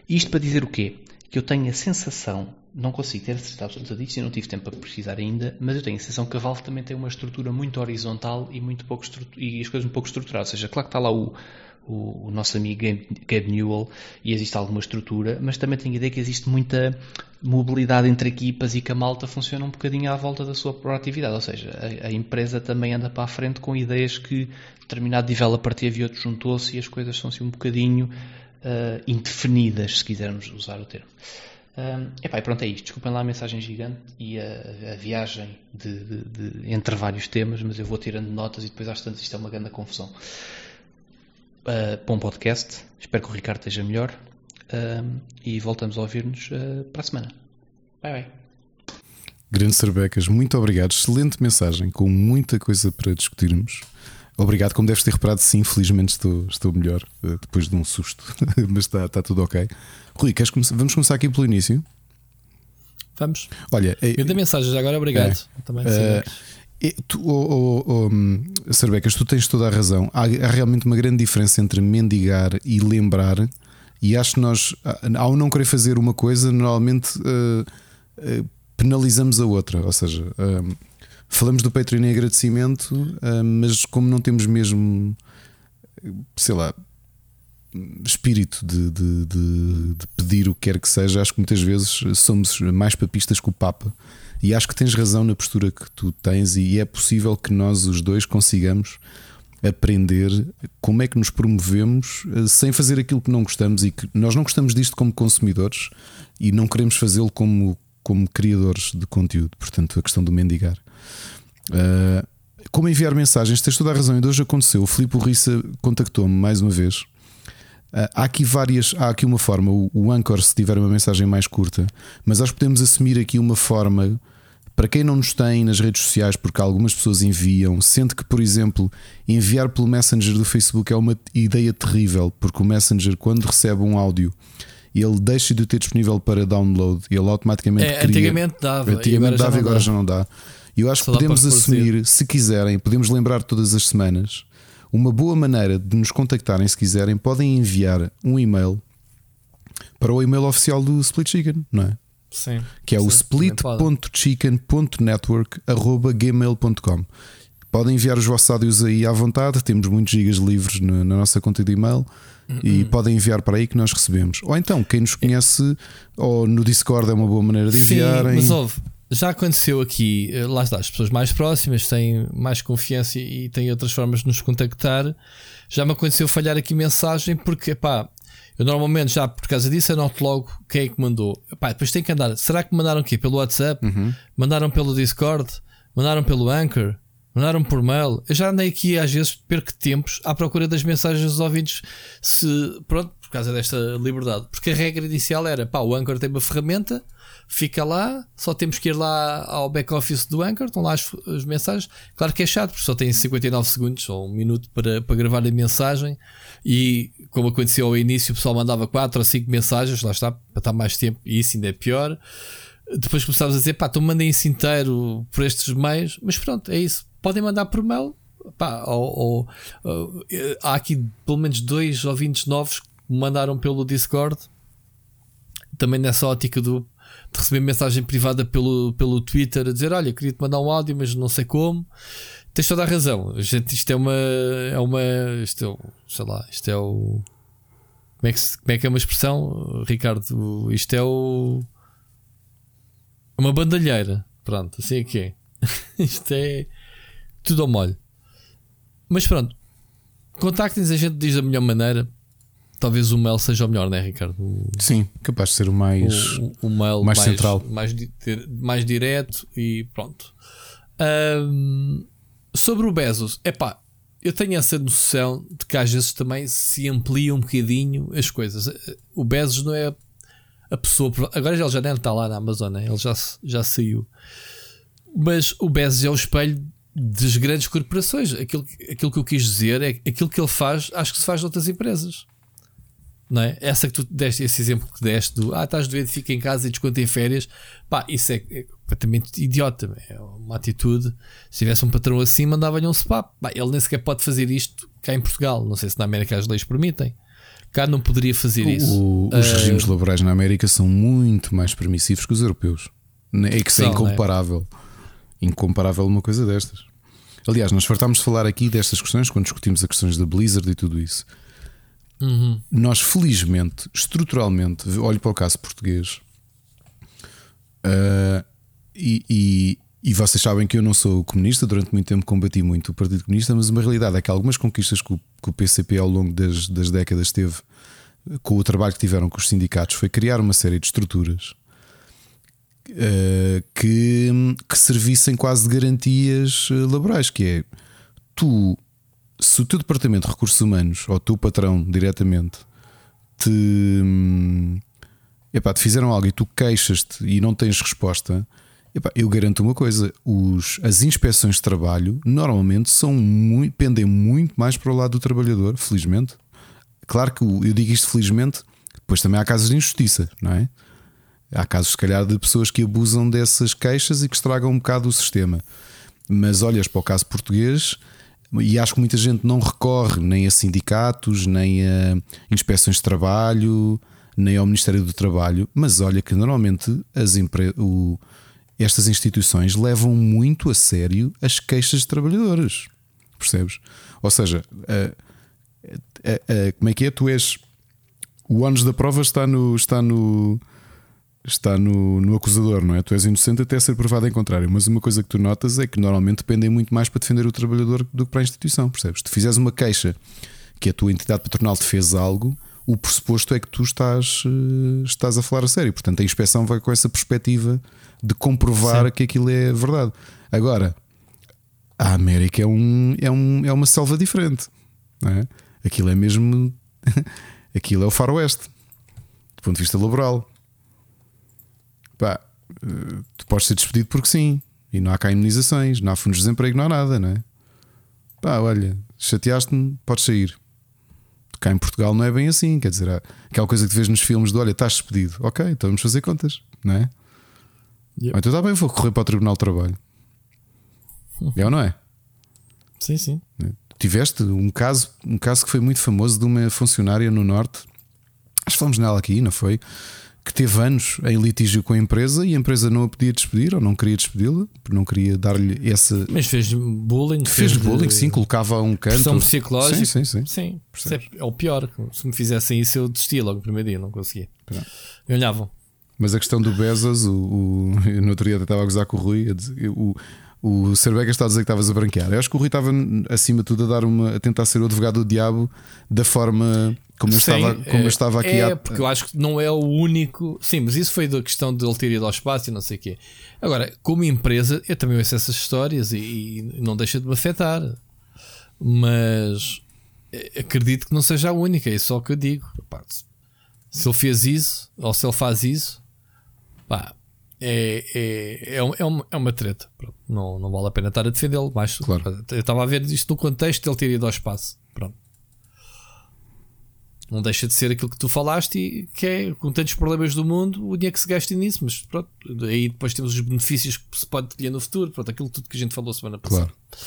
Isto para dizer o quê? Que eu tenho a sensação não consigo ter certeza absoluta disso e não tive tempo para precisar ainda, mas eu tenho a sensação que a Valve também tem uma estrutura muito horizontal e, muito pouco e as coisas um pouco estruturadas. Ou seja, claro que está lá o, o, o nosso amigo Gabe Newell e existe alguma estrutura, mas também tenho a ideia que existe muita mobilidade entre equipas e que a malta funciona um bocadinho à volta da sua proatividade. Ou seja, a, a empresa também anda para a frente com ideias que determinado developer teve e outro juntou-se e as coisas são assim um bocadinho uh, indefinidas, se quisermos usar o termo. Um, epá, e pronto, é isto. Desculpem lá a mensagem gigante e a, a viagem de, de, de, entre vários temas, mas eu vou tirando notas e depois às tantas isto é uma grande confusão. Uh, bom podcast, espero que o Ricardo esteja melhor e voltamos a ouvir-nos uh, para a semana. Bye bye. Grande Sarbecas, muito obrigado. Excelente mensagem, com muita coisa para discutirmos. Obrigado, como deves ter reparado, sim, felizmente estou, estou melhor uh, depois de um susto, [laughs] mas está, está tudo ok. Rui, queres come vamos começar aqui pelo início? Vamos. Olha, é, eu dei mensagens agora, obrigado. É, Também, uh, tu, oh, oh, oh, tu tens toda a razão. Há, há, realmente uma grande diferença entre mendigar e lembrar. E acho que nós, ao não querer fazer uma coisa, normalmente uh, uh, penalizamos a outra. Ou seja, falamos do Patreon em agradecimento, mas como não temos mesmo, sei lá, espírito de, de, de, de, pedir o que quer que seja, acho que muitas vezes somos mais papistas que o Papa. E acho que tens razão na postura que tu tens, e é possível que nós os dois consigamos aprender como é que nos promovemos eh, sem fazer aquilo que não gostamos e que nós não gostamos disto como consumidores e não queremos fazê-lo como, como criadores de conteúdo. Portanto, a questão do mendigar. Uh, como enviar mensagens, tens toda a razão. Ainda hoje aconteceu. O Filipe Rissa contactou-me mais uma vez ah, há aqui várias, há aqui uma forma. O, Anchor, se tiver uma mensagem mais curta, mas nós podemos assumir aqui uma forma para quem não nos tem nas redes sociais, porque algumas pessoas enviam, sendo que, por exemplo, enviar pelo Messenger do Facebook é uma ideia terrível, porque o Messenger, quando recebe um áudio, ele deixa de ter disponível para download e ele automaticamente é, cria. Antigamente dava, antigamente dava e agora já não dá. E eu acho Só que podemos assumir, se quiserem, podemos lembrar todas as semanas uma boa maneira de nos contactarem, se quiserem, podem enviar um e-mail para o e-mail oficial do Split Chicken, não é? Sim. Que é sim, o split.chicken.network.gmail.com. Podem enviar os vossos áudios aí à vontade, temos muitos gigas livres na, na nossa conta de e-mail. E uhum. podem enviar para aí que nós recebemos. Ou então, quem nos conhece, ou no Discord é uma boa maneira de enviarem. Sim, mas ouve, já aconteceu aqui, eh, lá está, as pessoas mais próximas têm mais confiança e têm outras formas de nos contactar. Já me aconteceu falhar aqui mensagem porque, pá, eu normalmente já por causa disso anoto logo quem é que mandou. Pá, depois tem que andar. Será que mandaram aqui pelo WhatsApp? Uhum. Mandaram pelo Discord? Mandaram pelo Anchor? Mandaram por mail. Eu já andei aqui às vezes, perco tempos à procura das mensagens dos ouvintes. Se, pronto, por causa desta liberdade. Porque a regra inicial era: pá, o Anchor tem uma ferramenta, fica lá, só temos que ir lá ao back-office do Anchor, estão lá as, as, mensagens. Claro que é chato, porque só tem 59 segundos ou um minuto para, para gravar a mensagem. E como aconteceu ao início, o pessoal mandava 4 ou 5 mensagens, lá está, para estar mais tempo, e isso ainda é pior. Depois começámos a dizer, pá, então mandem isso inteiro por estes meios, mas pronto, é isso. Podem mandar por mail. Pá, ou, ou, ou, há aqui pelo menos dois ouvintes novos que me mandaram pelo Discord, também nessa ótica do, receber mensagem privada pelo, pelo Twitter a dizer: Olha, queria te mandar um áudio, mas não sei como. Tens toda a razão. Gente, isto é uma. É uma. Isto é, sei lá, isto é o. Como é, que, como é que é uma expressão, Ricardo? Isto é o. Uma bandalheira. Pronto, assim é que é. [laughs] Isto é tudo ao molho. Mas pronto, contactem-nos, a gente diz da melhor maneira. Talvez o mail seja o melhor, né, Ricardo? O, Sim, capaz de ser o mais, o, o mail mais, mais central, mais, mais direto e pronto. Um, sobre o Bezos, é pá, eu tenho essa noção de que às vezes também se amplia um bocadinho as coisas. O Bezos não é a pessoa. Agora ele já nem está lá na Amazônia, ele já, já saiu. Mas o Bezos é o espelho das grandes corporações. Aquilo, aquilo que eu quis dizer é aquilo que ele faz, acho que se faz noutras empresas. Não é? Essa que tu deste, esse exemplo que deste do ah, estás doente, fica em casa e desconta em férias, pá, isso é, é completamente idiota. É uma atitude. Se tivesse um patrão assim, mandava-lhe um SPAP. ele nem sequer pode fazer isto cá em Portugal. Não sei se na América as leis permitem. Cá não poderia fazer isso. O, os uh, regimes laborais na América são muito mais permissivos que os europeus. É que isso é incomparável. É? Incomparável uma coisa destas. Aliás, nós fartámos de falar aqui destas questões quando discutimos as questões da Blizzard e tudo isso. Uhum. Nós, felizmente, estruturalmente, olho para o caso português uh, e, e, e, vocês sabem que eu não sou comunista, durante muito tempo combati muito o Partido Comunista, mas uma realidade é que algumas conquistas que o, que o PCP ao longo das, das décadas teve com o trabalho que tiveram com os sindicatos foi criar uma série de estruturas uh, que, que servissem quase de garantias eh, laborais, que é tu se o teu departamento de recursos humanos ou o teu patrão diretamente te, hum, epá, te fizeram algo e tu queixas-te e não tens resposta, epá, eu garanto uma coisa: os, as inspeções de trabalho normalmente são muito, pendem muito mais para o lado do trabalhador, felizmente. Claro que eu digo isto felizmente, depois também há casos de injustiça, não é? Há casos, se calhar, de pessoas que abusam dessas queixas e que estragam um bocado o sistema. Mas olhas para o caso português e acho que muita gente não recorre nem a sindicatos, nem a inspeções de trabalho, nem ao Ministério do Trabalho, mas olha que normalmente as o, estas instituições levam muito a sério as queixas de trabalhadores. Percebes? Ou seja, a, a, a, como é que é? Tu és. O ônus da prova está no, está no, está no, no acusador, não é? Tu és inocente até ser provado em contrário. Mas uma coisa que tu notas é que normalmente dependem muito mais para defender o trabalhador do que para a instituição, percebes? Se fizeres uma queixa que a tua entidade patronal te fez algo, o pressuposto é que tu estás, eh, estás a falar a sério. Portanto, a inspeção vai com essa perspectiva de comprovar Sim. que aquilo é verdade. Agora, a América é, um, é, um, é uma selva diferente. Não é? Aquilo é mesmo. [laughs] aquilo é o faroeste, do ponto de vista laboral pá, tu podes ser despedido porque sim. E não há cá imunizações, não há fundos de desemprego, não há nada, não é? Pá, olha, chateaste-me, podes sair. Cá em Portugal não é bem assim, quer dizer, aquela coisa que tu vês nos filmes de olha, estás despedido, ok, então vamos fazer contas, não é? Yep. Então está bem, vou correr para o Tribunal de Trabalho. É ou não é? Sim, sim. Tiveste um caso, um caso que foi muito famoso de uma funcionária no Norte. Acho que falamos nela aqui, não foi? Que teve anos em litígio com a empresa e a empresa não a podia despedir ou não queria despedi-la, não queria dar-lhe essa. Mas fez bullying. Fez, fez bullying, de... sim, colocava um canto. Pressão psicológica. Sim, sim, sim. sim é o pior. Se me fizessem isso, eu desistia logo no primeiro dia, não conseguia. Ganhavam. Mas a questão do Bezos, o, o, no outro dia estava a gozar com o Rui, dizer, o, O Cervegas está a dizer que estavas a branquear. Eu acho que o Rui estava, acima de tudo, a, dar uma, a tentar ser o advogado do diabo da forma como eu, Sim, estava, como eu estava aqui é, a. porque eu acho que não é o único. Sim, mas isso foi da questão de ele ter ido ao espaço e não sei o quê. Agora, como empresa, eu também ouço essas histórias e, e não deixa de me afetar. Mas eh, acredito que não seja a única, é só o que eu digo. Pá, se ele fez isso, ou se ele faz isso, pá, é, é, é, é, uma, é uma treta. Pronto, não, não vale a pena estar a defendê-lo. Mas Claro. eu estava a ver isto no contexto de ele ter ido ao espaço. Pronto. Não deixa de ser aquilo que tu falaste e que é, com tantos problemas do mundo, o dinheiro que se gasta nisso, mas pronto, aí depois temos os benefícios que se pode colher no futuro, pronto, aquilo tudo que a gente falou semana passada. Claro.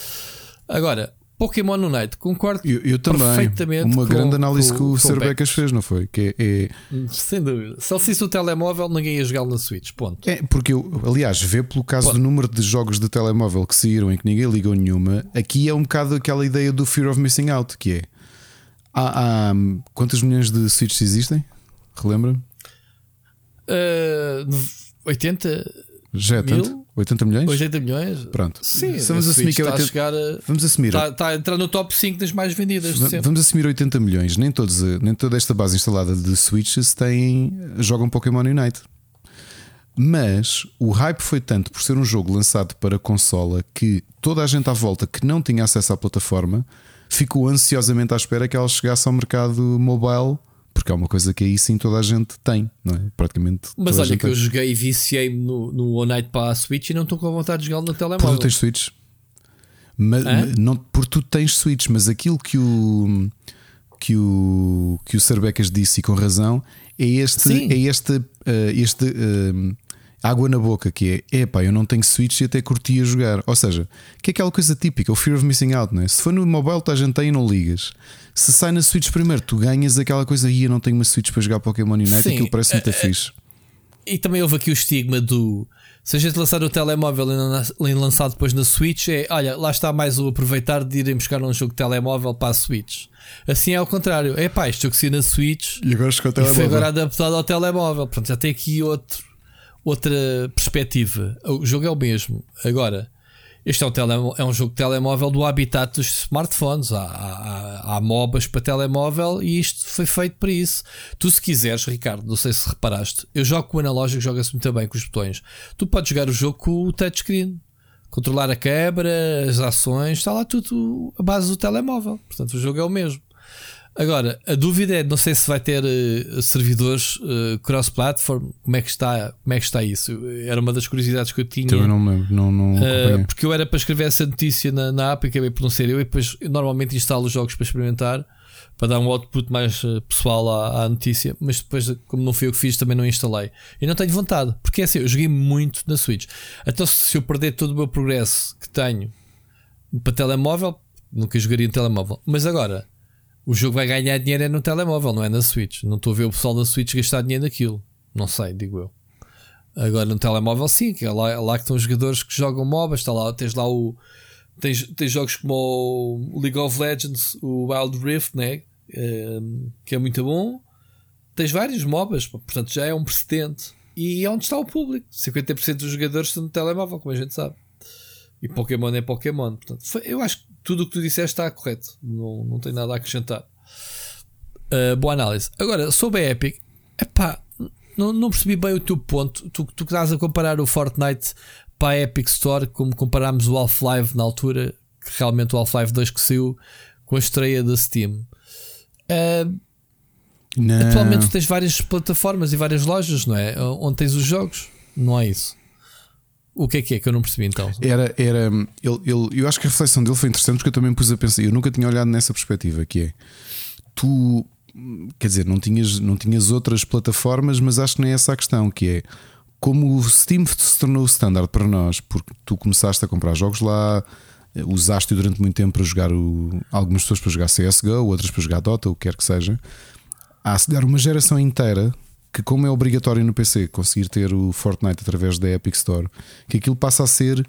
Agora, Pokémon Unite, concordo Eu, eu também. perfeitamente Uma com- grande análise com- que o Cerbecas fez, não foi? Que é, sem dúvida. Se ele fosse o telemóvel, ninguém ia jogá-lo na Switch, ponto. é, é porque eu, aliás, vê pelo caso Pode. do número de jogos de telemóvel que saíram em que ninguém ligou nenhuma, aqui é um bocado aquela ideia do fear of missing out, que é há, há quantos milhões de Switches existem? Relembra? Uh, 80, Já é tanto? Mil? 80 milhões? 80 milhões? Pronto. Sim, vamos a assumir que é está 80 a chegar a, Vamos assumir. está, está a entrar no top 5 das mais vendidas de Va- sempre. Vamos assumir 80 milhões. Nem, todos, eh, nem toda esta base instalada de Switches têm, jogam Pokémon Unite. Mas o hype foi tanto por ser um jogo lançado para consola que toda a gente à volta que não tinha acesso à plataforma ficou ansiosamente à espera que ela chegasse ao mercado mobile, porque é uma coisa que aí sim toda a gente tem, não é? Praticamente. Mas olha que eu tem. joguei e viciei-me no, no One Night para a Switch e não estou com vontade de jogá-lo no Porque telemóvel. tu tens Switch. Mas, não, porque tu tens Switch, mas aquilo que o que o que o Sarbecas disse e com razão é este Sim. é este eh, este eh, água na boca que é epá, eu não tenho Switch e até curtia jogar. Ou seja, que é aquela coisa típica, o fear of missing out, não é? Se for no mobile, tu a gente tem e não ligas. Se sai na Switch primeiro, tu ganhas aquela coisa e eu não tenho uma Switch para jogar Pokémon Unite, Sim, aquilo parece muito eh, fixe. E também houve aqui o estigma do se a gente lançar o telemóvel e lan- lançar depois na Switch, é olha, lá está mais o aproveitar de irem buscar um jogo de telemóvel para a Switch. Assim é ao contrário, é pá, isto jogo saiu na Switch E agora e foi agora adaptado ao telemóvel. Portanto, já tem aqui outro, outra perspectiva. O jogo é o mesmo. Agora, este é um, é um jogo de telemóvel do habitat dos smartphones. Há, há, há MOBAs para telemóvel e isto foi feito para isso. Tu, se quiseres, Ricardo, não sei se reparaste, eu jogo com o analógico, joga-se muito bem com os botões. Tu podes jogar o jogo com o touchscreen. Controlar a câmera, as ações, está lá tudo a base do telemóvel. Portanto, o jogo é o mesmo. Agora, a dúvida é, não sei se vai ter eh, servidores eh, cross-platform, como é que está, como é que está isso? Era uma das curiosidades que eu tinha. Também não me lembro, não, não Uh, porque eu era para escrever essa notícia na, na app e acabei por não ser eu. E depois eu normalmente instalo os jogos para experimentar, para dar um output mais uh, pessoal à, à notícia. Mas depois, como não fui eu que fiz, também não instalei. E não tenho vontade, porque é assim, eu joguei muito na Switch. Então, se eu perder todo o meu progresso que tenho para telemóvel, nunca jogaria no telemóvel. Mas agora, o jogo vai ganhar dinheiro é no telemóvel, não é na Switch. Não estou a ver o pessoal da Switch gastar dinheiro naquilo. Não sei, digo eu. Agora no telemóvel sim, que é lá, lá que estão os jogadores que jogam MOBAs, está lá, tens lá o. Tens, tens jogos como o League of Legends, o Wild Rift, né? Ehm, que é muito bom. Tens vários MOBAs, portanto já é um precedente. E é onde está o público. 50% dos jogadores estão no telemóvel, como a gente sabe. E Pokémon é Pokémon. Portanto, foi- eu acho que tudo o que tu disseste está correto. Não, não tenho nada a acrescentar. Uh, boa análise. Agora, sobre a Epic, epá, não, não percebi bem o teu ponto. Tu, tu que estás a comparar o Fortnite para a Epic Store, como comparámos o Half-Life na altura, que realmente o Half-Life 2 que saiu com a estreia da Steam. Uh, atualmente tu tens várias plataformas e várias lojas, não é? Onde tens os jogos, não é isso? O que é que é que eu não percebi então? Era, era ele, ele, eu acho que a reflexão dele foi interessante porque eu também pus a pensar, eu nunca tinha olhado nessa perspectiva, que é tu, quer dizer, não tinhas, não tinhas outras plataformas, mas acho que nem é essa a questão, que é como o Steam se tornou o standard para nós, porque tu começaste a comprar jogos lá, usaste durante muito tempo para jogar o, algumas pessoas para jogar CSGO, outras para jogar Dota, o que quer que seja. Há se dar uma geração inteira que, como é obrigatório no PC conseguir ter o Fortnite através da Epic Store, que aquilo passa a ser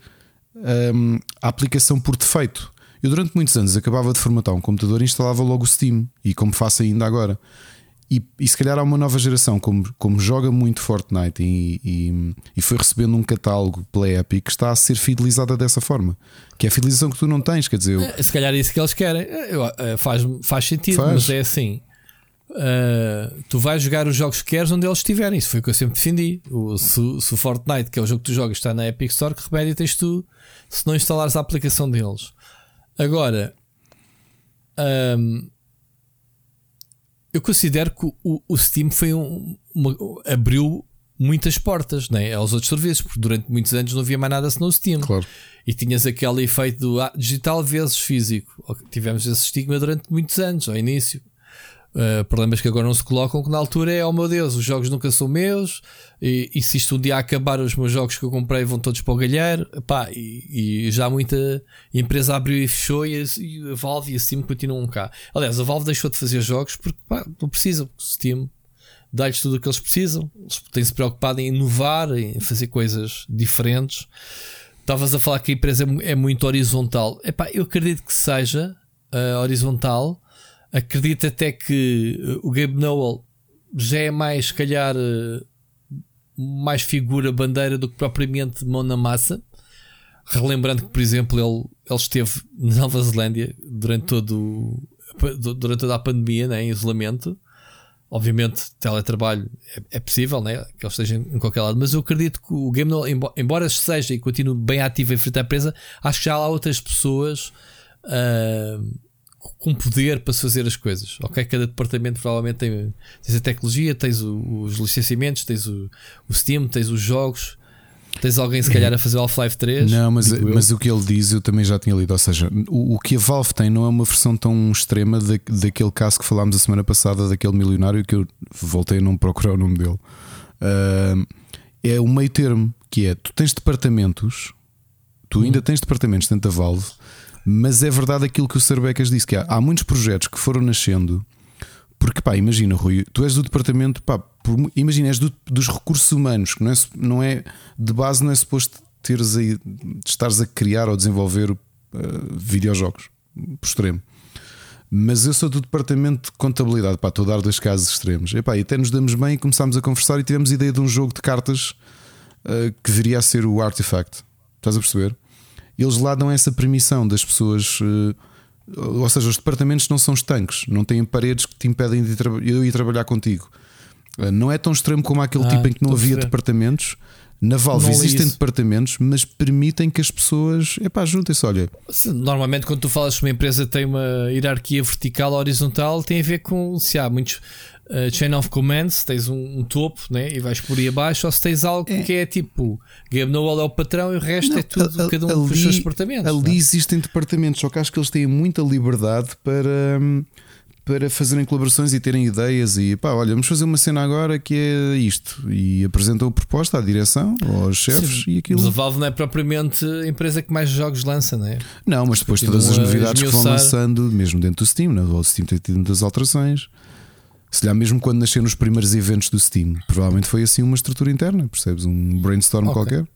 hum, a aplicação por defeito. Eu, durante muitos anos, acabava de formatar um computador e instalava logo o Steam, e como faço ainda agora. e, e, se calhar há uma nova geração, como, como joga muito Fortnite e, e, e, foi recebendo um catálogo pela Epic, que está a ser fidelizada dessa forma. Que é a fidelização que tu não tens, quer dizer. Eu... É, se calhar é isso que eles querem. É, faz, faz sentido, faz. mas é assim. Uh, tu vais jogar os jogos que queres onde eles estiverem. Isso foi o que eu sempre defendi. O, se, se, o Fortnite, que é o jogo que tu jogas, está na Epic Store, que remédio tens tu se não instalares a aplicação deles. Agora, um, eu considero que o, o Steam foi um, uma, abriu muitas portas né, aos outros serviços, porque durante muitos anos não havia mais nada senão o Steam. Claro. E tinhas aquele efeito do ah, digital vezes físico. Tivemos esse estigma durante muitos anos, ao início. Uh, problemas que agora não se colocam, que na altura é, oh meu Deus, os jogos nunca são meus, e, e se isto um dia acabar, os meus jogos que eu comprei vão todos para o galheiro, Epá, e, e, já muita empresa abriu e fechou, e a, e a, Valve e a Steam continuam cá. Aliás, a Valve deixou de fazer jogos porque pá, não precisam, o Steam dá-lhes tudo o que eles precisam, eles têm-se preocupado em inovar, em fazer coisas diferentes. Estavas a falar que a empresa é, é muito horizontal. Epá, eu acredito que seja uh, horizontal Acredito até que uh, o Gabe Nowell já é mais, se calhar, uh, mais figura bandeira do que propriamente mão na massa. Relembrando que, por exemplo, ele, ele esteve na Nova Zelândia durante, todo, durante toda a pandemia, né, em isolamento. Obviamente, teletrabalho é, é possível, né, que ele esteja em qualquer lado, mas eu acredito que o Game embora, embora seja e continue bem ativo em frente à empresa, acho que já há outras pessoas. Uh, com poder para se fazer as coisas. Ok? Cada departamento provavelmente tem tens a tecnologia, tens o, os licenciamentos, tens o, o, Steam, tens os jogos. Tens alguém se calhar a fazer Half-Life 3? Não, mas, mas o que ele diz eu também já tinha lido. Ou seja, o, o que a Valve tem não é uma versão tão extrema da, daquele caso que falámos a semana passada, daquele milionário que eu voltei a não procurar o nome dele. Uh, é o meio termo, que é tu tens departamentos, tu ainda hum. tens departamentos dentro da Valve mas é verdade aquilo que o Sarbecas disse: que há, há muitos projetos que foram nascendo. Porque, pá, imagina, Rui, tu és do departamento, pá, por, imagina, és do, dos recursos humanos, que não é, não é de base, não é suposto teres aí, estares a criar ou desenvolver uh, videojogos, por extremo. Mas eu sou do departamento de contabilidade, pá, estou a dar dois casos extremos. E, pá, e até nos damos bem e começámos a conversar e tivemos ideia de um jogo de cartas uh, que viria a ser o Artifact. Estás a perceber? Eles lá dão essa permissão das pessoas. Eh, ou seja, os departamentos não são estanques, não têm paredes que te impedem de eu ir trabalhar contigo. Eh, não é tão extremo como aquele ah, tipo em que não havia departamentos. Na Valve não existem departamentos, mas permitem que as pessoas epá, juntem-se. Olha, normalmente, quando tu falas que uma empresa tem uma hierarquia vertical ou horizontal, tem a ver com se há muitos uh, chain of commands, tens um, um, topo né, e vais por aí abaixo, ou se tens algo é. que é tipo Game Nowell é o patrão e o resto não, é tudo, a, cada um ali, os seus departamentos. Ali não? existem departamentos, só que acho que eles têm muita liberdade para. para fazerem colaborações e terem ideias e pá, olha, vamos fazer uma cena agora que é isto e apresentam a proposta à direção, aos chefes Sim, e aquilo. Mas a Valve não é propriamente a empresa que mais jogos lança, não é? Não, mas depois todas as novidades que vão lançando, mesmo dentro do Steam, né? o Steam tem tido muitas alterações. Se lhe mesmo quando nasceram os primeiros eventos do Steam, provavelmente foi assim uma estrutura interna, percebes? Um brainstorm okay. qualquer.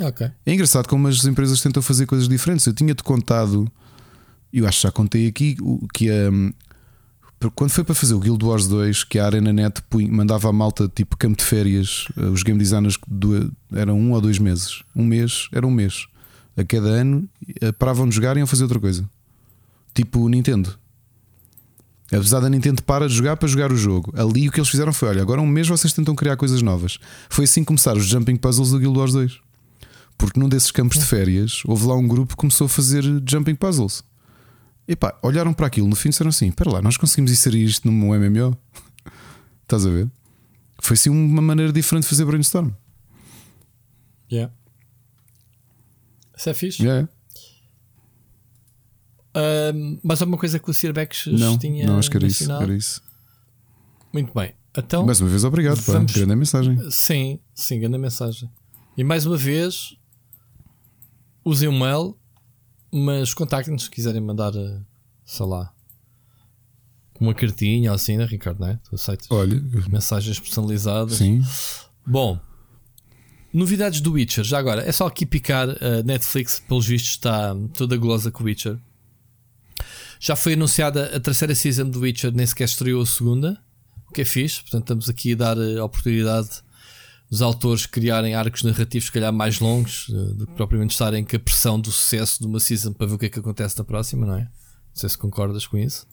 Ok. É engraçado como as empresas tentam fazer coisas diferentes. Eu tinha-te contado, eu acho que já contei aqui, que um, quando foi para fazer o Guild Wars 2, que a Arena Net mandava a malta tipo campo de férias, eh, os game designers eram um ou dois meses. Um mês, era um mês. A cada ano eh, paravam de jogar e iam fazer outra coisa. Tipo Nintendo. Apesar da Nintendo para de jogar para jogar o jogo. Ali o que eles fizeram foi: olha, agora um mês vocês tentam criar coisas novas. Foi assim que começaram os Jumping Puzzles do Guild Wars 2. Porque num desses campos de férias houve lá um grupo que começou a fazer Jumping Puzzles. E pá, olharam para aquilo no fim e disseram assim: espera lá, nós conseguimos inserir isto num MMO? [laughs] Estás a ver? Foi assim uma maneira diferente de fazer brainstorm. Yeah. Isso é fixe. Yeah. Uh, mas alguma coisa que o Sir não, tinha Não, acho que era isso, era isso. Muito bem. Então, mais uma vez, obrigado. Vamos... Pá, grande mensagem. Sim, sim, grande mensagem. E mais uma vez, usem o mail, mas contactem-nos se quiserem mandar, eh, sei lá, uma cartinha ou assim, né, Ricardo? Não é? Tu aceitas Olha, mensagens personalizadas. Sim. Bom, novidades do Witcher. Já agora, é só aqui picar. A uh, Netflix, pelos vistos, está toda golosa com o Witcher. Já foi anunciada a terceira season do Witcher, nem sequer estreou a segunda. o que é fixe. Portanto, estamos aqui a dar a oportunidade dos autores criarem arcos narrativos, se calhar mais longos, uh, do que propriamente estarem com a pressão do sucesso de uma season para ver o que é que acontece na próxima, não é? Não sei se concordas com isso.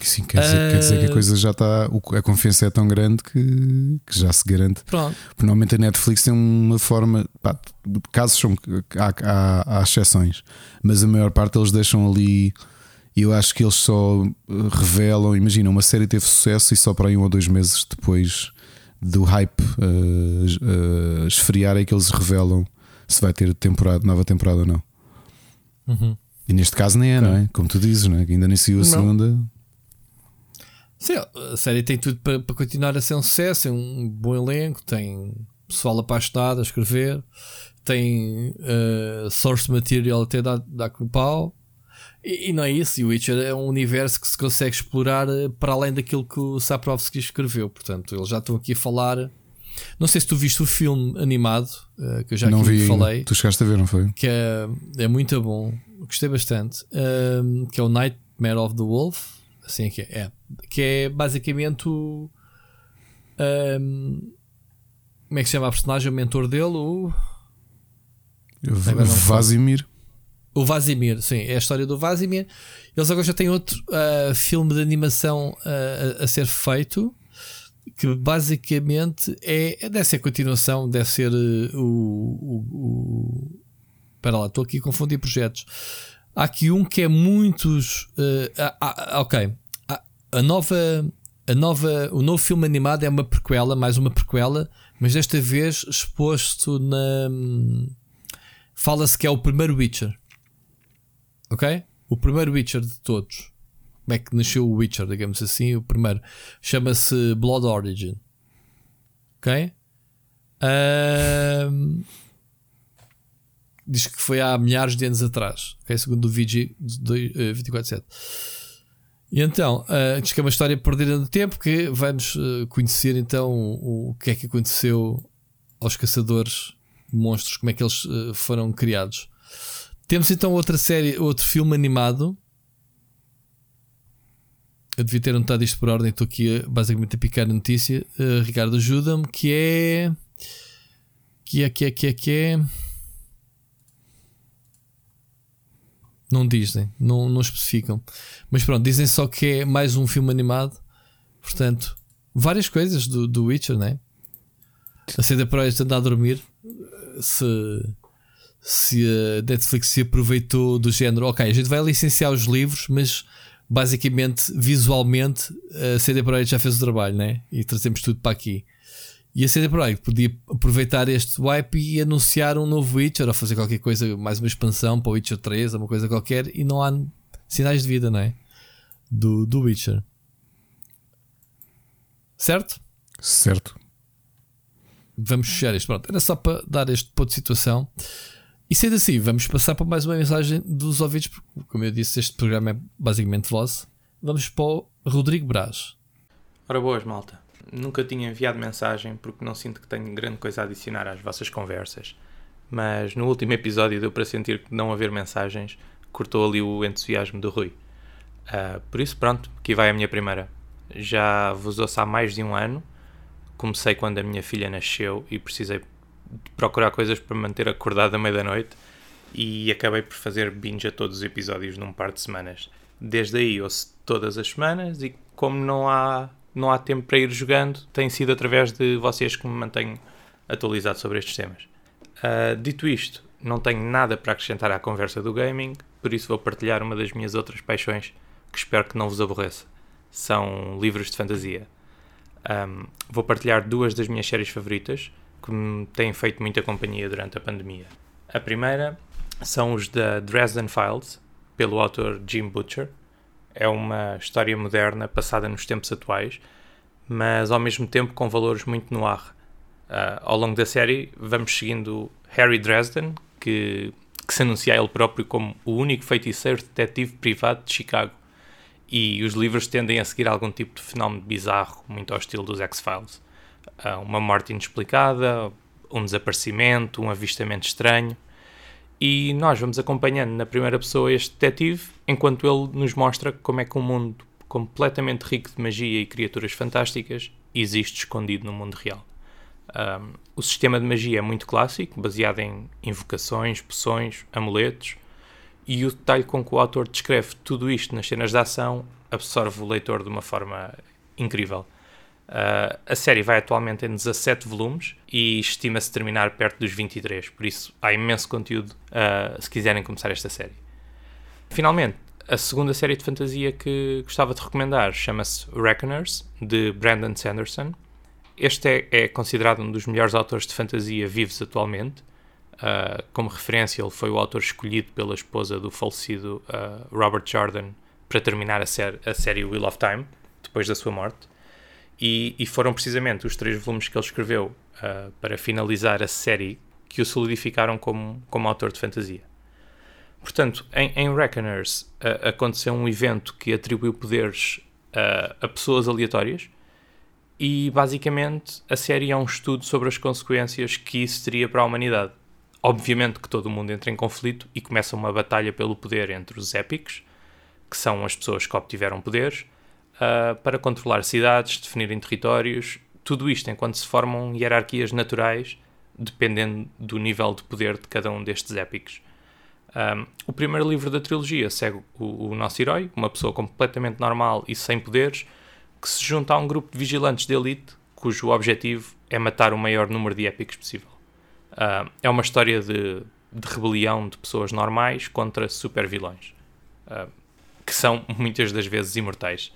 Sim, quer dizer, uh... quer dizer, que a coisa já está. A confiança é tão grande que, que já se garante. Pronto. Porque normalmente a Netflix tem uma forma. Pá, casos são. Há, há, há exceções, mas a maior parte eles deixam ali. E eu acho que eles só revelam. Imagina, uma série teve sucesso e só para aí um ou dois meses depois do hype uh, uh, esfriar é que eles revelam se vai ter temporada, nova temporada ou não. Uhum. E neste caso nem é, não é? Como tu dizes, não é? Que ainda nem saiu a não. segunda. Sim, a série tem tudo para, para continuar a ser um sucesso, tem um bom elenco, tem pessoal apaixonado a escrever, tem uh, source material até dar, dar com o pau. E, e, não é isso, e o Witcher é um universo que se consegue explorar eh, para além daquilo que o Saprovsky escreveu. Portanto, eles já estão aqui a falar. Não sei se tu viste o filme animado, uh, que eu já não vi, falei. Tu chegaste a ver, não foi? Que é, é muito bom, gostei bastante. Uh, que é o Nightmare of the Wolf. Assim é que é. é. Que é basicamente o. Um, como é que se chama a personagem? O mentor dele? O. Vazimir. O Vazimir, sim, é a história do Vazimir. Eles agora já têm outro uh, filme de animação uh, a, a, ser feito que basicamente é. Deve ser a continuação, deve ser uh, o, o, o. Espera lá, estou aqui a confundir projetos. Há aqui um que é muitos. Ok. A nova. A nova, o novo filme animado é uma prequela, mais uma prequela, mas desta vez exposto na. Fala-se que é o primeiro Witcher. Ok? O primeiro Witcher de todos. Como é que nasceu o Witcher, digamos assim? O primeiro. Chama-se Blood Origin. Ok? Um, diz que foi há milhares de anos atrás, okay? segundo o VG 247. E então, uh, diz que é uma história perdida no tempo que vai-nos uh, conhecer então o, o, que é que aconteceu aos caçadores de monstros, como é que eles uh, foram criados. Temos então outra série, outro filme animado. Eu devia ter anotado isto por ordem, estou aqui basicamente a picar a notícia. Ricardo, ajuda-me, que é. Que é, que é, que é, que é. Não dizem, não, não especificam. Mas pronto, dizem só que é mais um filme animado. Portanto, várias coisas do, do Witcher, né? A CD Projekt anda a dormir. Se, se a Netflix se aproveitou do género, ok, a gente vai licenciar os livros, mas basicamente, visualmente, a CD Projekt já fez o trabalho, né? E trazemos tudo para aqui. E a CD Projekt podia aproveitar este wipe e anunciar um novo Witcher ou fazer qualquer coisa, mais uma expansão para o Witcher 3 ou uma coisa qualquer e não há sinais de vida, não é? Do, do Witcher. Certo? Certo. Vamos fechar isto. Pronto, era só para dar este ponto de situação. E sendo assim, vamos passar para mais uma mensagem dos ouvidos, porque, como eu disse, este programa é basicamente vosso. Vamos para o Rodrigo Braz. Ora, boas, malta nunca tinha enviado mensagem porque não sinto que tenho grande coisa a adicionar às vossas conversas. Mas no último episódio deu para sentir que não haver mensagens cortou ali o entusiasmo do Rui. Uh, por isso, pronto, aqui vai a minha primeira. Já vos ouço há mais de um ano. Comecei quando a minha filha nasceu e precisei procurar coisas para manter acordado à meia da noite e acabei por fazer binge a todos os episódios num par de semanas. Desde aí ouço todas as semanas e como não há não há tempo para ir jogando, tem sido através de vocês que me mantenho atualizado sobre estes temas. Uh, dito isto, não tenho nada para acrescentar à conversa do gaming, por isso vou partilhar uma das minhas outras paixões que espero que não vos aborreça. São livros de fantasia. Um, vou partilhar duas das minhas séries favoritas que me têm feito muita companhia durante a pandemia. A primeira são os da Dresden Files, pelo autor Jim Butcher, é uma história moderna passada nos tempos atuais, mas ao mesmo tempo com valores muito no ar. Uh, ao longo da série vamos seguindo Harry Dresden, que, que se anuncia ele próprio como o único feiticeiro detetive privado de Chicago. E os livros tendem a seguir algum tipo de fenómeno bizarro, muito ao estilo dos X-Files. Uh, uma morte inexplicada, um desaparecimento, um avistamento estranho e nós vamos acompanhando na primeira pessoa este detetive enquanto ele nos mostra como é que um mundo completamente rico de magia e criaturas fantásticas existe escondido no mundo real. Um, o sistema de magia é muito clássico, baseado em invocações, poções, amuletos, e o detalhe com que o autor descreve tudo isto nas cenas de ação absorve o leitor de uma forma incrível. Uh, a série vai atualmente em 17 volumes e estima-se terminar perto dos 23, por isso há imenso conteúdo uh, se quiserem começar esta série. Finalmente, a segunda série de fantasia que gostava de recomendar chama-se Reckoners, de Brandon Sanderson. Este é, é, considerado um dos melhores autores de fantasia vivos atualmente. Uh, como referência, ele foi o autor escolhido pela esposa do falecido Robert Jordan para terminar a, ser, a série Wheel of Time, depois da sua morte. E, e, foram precisamente os três volumes que ele escreveu uh, para finalizar a série que o solidificaram como, como autor de fantasia. Portanto, em, em Reckoners uh, aconteceu um evento que atribuiu poderes uh, a pessoas aleatórias e basicamente a série é um estudo sobre as consequências que isso teria para a humanidade. Obviamente que todo mundo entra em conflito e começa uma batalha pelo poder entre os épicos, que são as pessoas que obtiveram poderes, uh, para controlar cidades, definirem territórios, tudo isto enquanto se formam hierarquias naturais, dependendo do nível de poder de cada um destes épicos. Um, o primeiro livro da trilogia segue o, o, nosso herói, uma pessoa completamente normal e sem poderes, que se junta a um grupo de vigilantes de elite cujo objetivo é matar o maior número de épicos possível. Uh, é uma história de, de, rebelião de pessoas normais contra super vilões, uh, que são muitas das vezes imortais.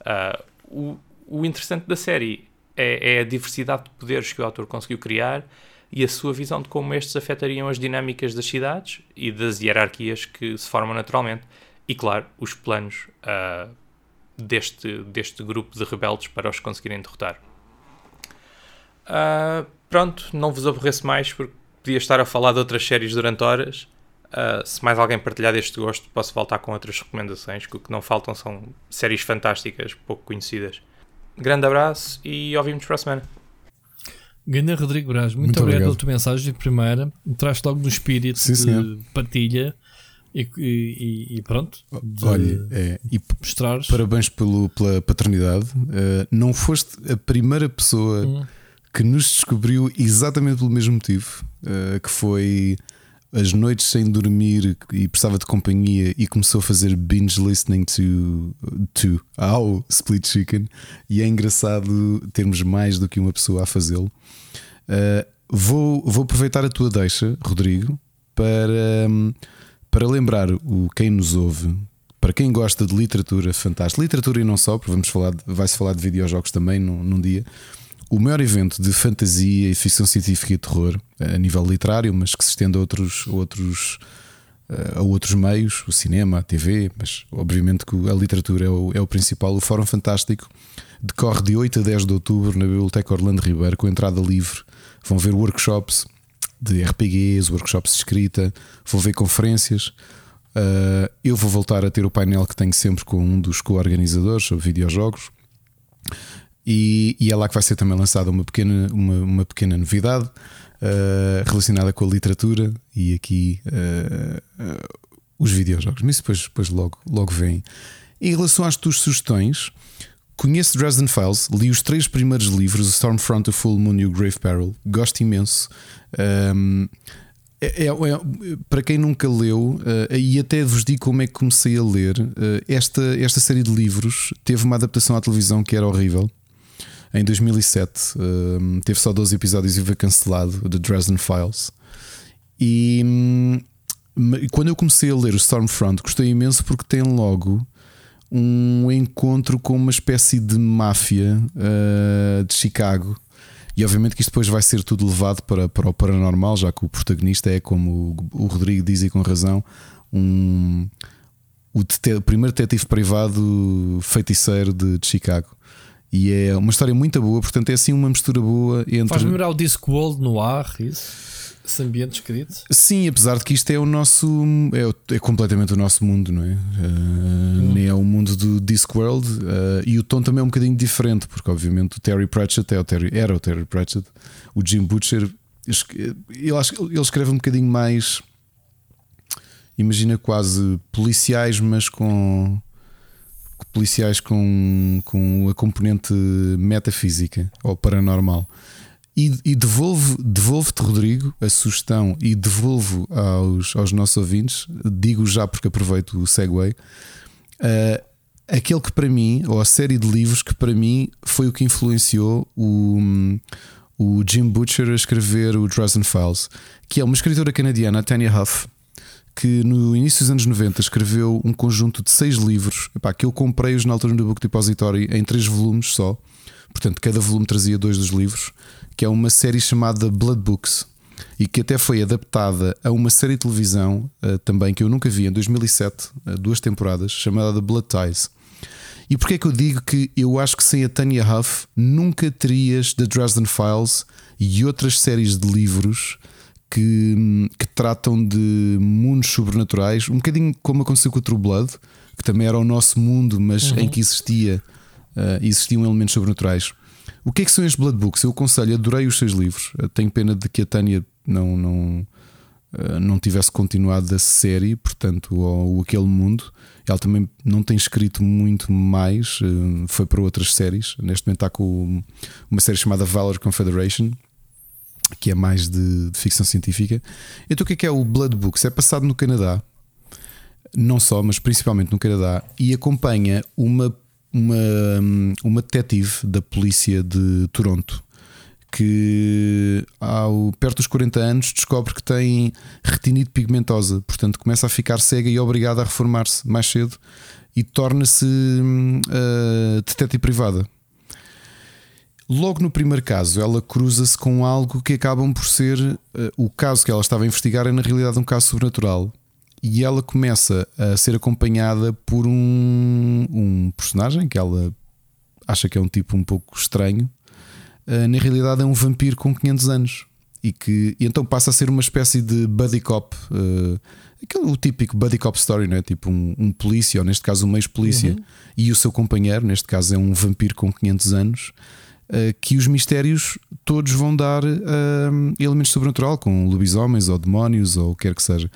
Uh, o, o, interessante da série é, é, a diversidade de poderes que o autor conseguiu criar e a sua visão de como estes afetariam as dinâmicas das cidades e das hierarquias que se formam naturalmente. E, claro, os planos uh, deste, deste grupo de rebeldes para os conseguirem derrotar. Uh, pronto, não vos aborreço mais porque podia estar a falar de outras séries durante horas. Uh, se mais alguém partilhar deste gosto, posso voltar com outras recomendações, que o que não faltam são séries fantásticas, pouco conhecidas. Grande abraço e ouvimos para a semana. Ganda Rodrigo Braz, muito, muito obrigado, pela tua mensagem de primeira. Traz-te logo no espírito Sim, de senhor. partilha e, e, e pronto. Olha, é, e mostrares. parabéns pelo, pela paternidade. Uh, não foste a primeira pessoa hum. que nos descobriu exatamente pelo mesmo motivo, uh, que foi as noites sem dormir e precisava de companhia e começou a fazer binge listening to, to ao Split Chicken. E é engraçado termos mais do que uma pessoa a fazê-lo. Uh, vou, vou aproveitar a tua deixa, Rodrigo, para, para lembrar o quem nos ouve, para quem gosta de literatura fantástica, literatura e não só, porque vamos falar, vai-se falar de videojogos também num, num dia o maior evento de fantasia e ficção científica e terror a nível literário, mas que se estende a outros, outros, eh, a outros meios, o cinema, a TV, mas obviamente que a literatura é o, é o principal. O Fórum Fantástico decorre de 8 a 10 de outubro na Biblioteca Orlando Ribeiro, com entrada livre. Vão ver workshops de RPGs, workshops de escrita, vão ver conferências. Uh, eu vou voltar a ter o painel que tenho sempre com um dos co-organizadores sobre videojogos. E, e, é lá que vai ser também lançada uma pequena, uma, uma pequena novidade uh, relacionada com a literatura e aqui uh, uh, os videojogos. Mas depois, depois logo, logo vem. Em relação às tuas sugestões, conheço Dresden Files, li os três primeiros livros, o Stormfront, o Full Moon e o Grave Peril. Gosto imenso. Um, é, é, é, para quem nunca leu, uh, e até vos digo como é que comecei a ler, uh, esta, esta série de livros teve uma adaptação à televisão que era horrível em 2007. Um, teve só 12 episódios e foi cancelado, The Dresden Files. E um, quando eu comecei a ler o Stormfront, gostei imenso porque tem logo um encontro com uma espécie de máfia uh, de Chicago. E obviamente que isto depois vai ser tudo levado para, para o paranormal, já que o protagonista é, como o, o Rodrigo diz e com razão, um, o, o primeiro detetive privado feiticeiro de, de Chicago. E é uma história muito boa, portanto é assim uma mistura boa entre. Faz lembrar o Discworld no ar, isso? Esse ambiente escrito? Sim, apesar de que isto é o nosso. É, é completamente o nosso mundo, não é? Uh, hum. É o mundo do Discworld. Uh, e o tom também é um bocadinho diferente, porque obviamente o Terry Pratchett é o Terry, era o Terry Pratchett. O Jim Butcher, ele, ele escreve um bocadinho mais. Imagina quase policiais, mas com policiais com, com a componente metafísica ou paranormal. E, e devolvo, devolvo-te, Rodrigo, a sugestão e devolvo aos, aos nossos ouvintes, digo já porque aproveito o segue, uh, aquele que para mim, ou a série de livros que para mim foi o que influenciou o, o Jim Butcher a escrever o Dresden Files, que é uma escritora canadiana, a Tanya Huff, que no início dos anos 90 escreveu um conjunto de seis livros epá, que eu comprei-os na altura no Book Depository em três volumes só. Portanto, cada volume trazia dois dos livros, que é uma série chamada Blood Books e que até foi adaptada a uma série de televisão uh, também que eu nunca vi em 2007, uh, eh, duas temporadas, chamada Blood Ties. E porquê é que eu digo que eu acho que sem a Tanya Huff nunca terias The Dresden Files e outras séries de livros que, que tratam de mundos sobrenaturais, um bocadinho como aconteceu com o True Blood, que também era o nosso mundo, mas uhum. em que existia, uh, existiam elementos sobrenaturais. O que é que são estes Blood Books? Eu aconselho, adorei os seus livros. Eu tenho pena de que a Tânia não, não, uh, não tivesse continuado a série, portanto, ou, aquele mundo. Ela também não tem escrito muito mais, uh, foi para outras séries. Neste momento está com uma série chamada Valor Confederation, que é mais de, de, ficção científica. Então, o que é que é o Blood Books? É passado no Canadá, não só, mas principalmente no Canadá, e acompanha uma, uma, uma detetive da polícia de Toronto que ao perto dos 40 anos descobre que tem retinite pigmentosa, portanto começa a ficar cega e obrigada a reformar-se mais cedo e torna-se uh, detetive privada. Logo no primeiro caso, ela cruza-se com algo que acabam por ser uh, o caso que ela estava a investigar é na realidade um caso sobrenatural. E ela começa a ser acompanhada por um, um personagem que ela acha que é um tipo um pouco estranho. Uh, na realidade é um vampiro com 500 anos e que e então passa a ser uma espécie de buddy cop, uh, aquele o típico buddy cop story, não é? Tipo um, um polícia, ou neste caso um ex-polícia, uhum. e o seu companheiro, neste caso é um vampiro com 500 anos, que os mistérios todos vão dar uh, elementos sobrenatural, com lobisomens ou demónios ou o que quer que seja.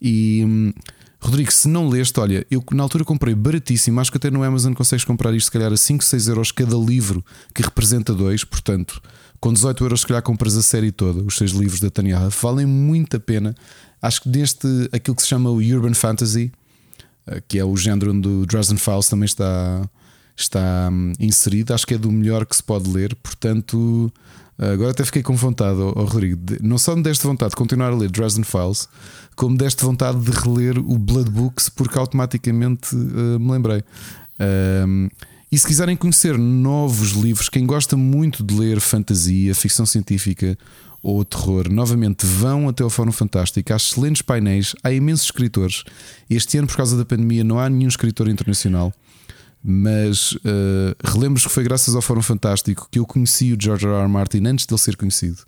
E um, Rodrigo, se não leste, olha, eu na altura comprei baratíssimo, acho que até no Amazon consegues comprar isto se calhar a 5, 6 euros cada livro que representa dois, portanto, com 18 euros se calhar compras a série toda, os seis livros da Tanya Huff, valem muito a pena. Acho que deste aquilo que se chama o Urban Fantasy, eh, que é o género onde o Dresden Files também está está hum, inserido. Acho que é do melhor que se pode ler, portanto. Agora até fiquei com vontade, oh, Rodrigo. Não só me deste vontade de continuar a ler Dresden Files, como deste vontade de reler o Blood Books, porque automaticamente uh, me lembrei. Um, e se quiserem conhecer novos livros, quem gosta muito de ler fantasia, ficção científica ou terror, novamente vão até ao Fórum Fantástico. Há excelentes painéis, há imensos escritores. Este ano, por causa da pandemia, não há nenhum escritor internacional. Mas uh, relembro que foi graças ao Fórum Fantástico que eu conheci o George R. R. Martin antes dele ser conhecido.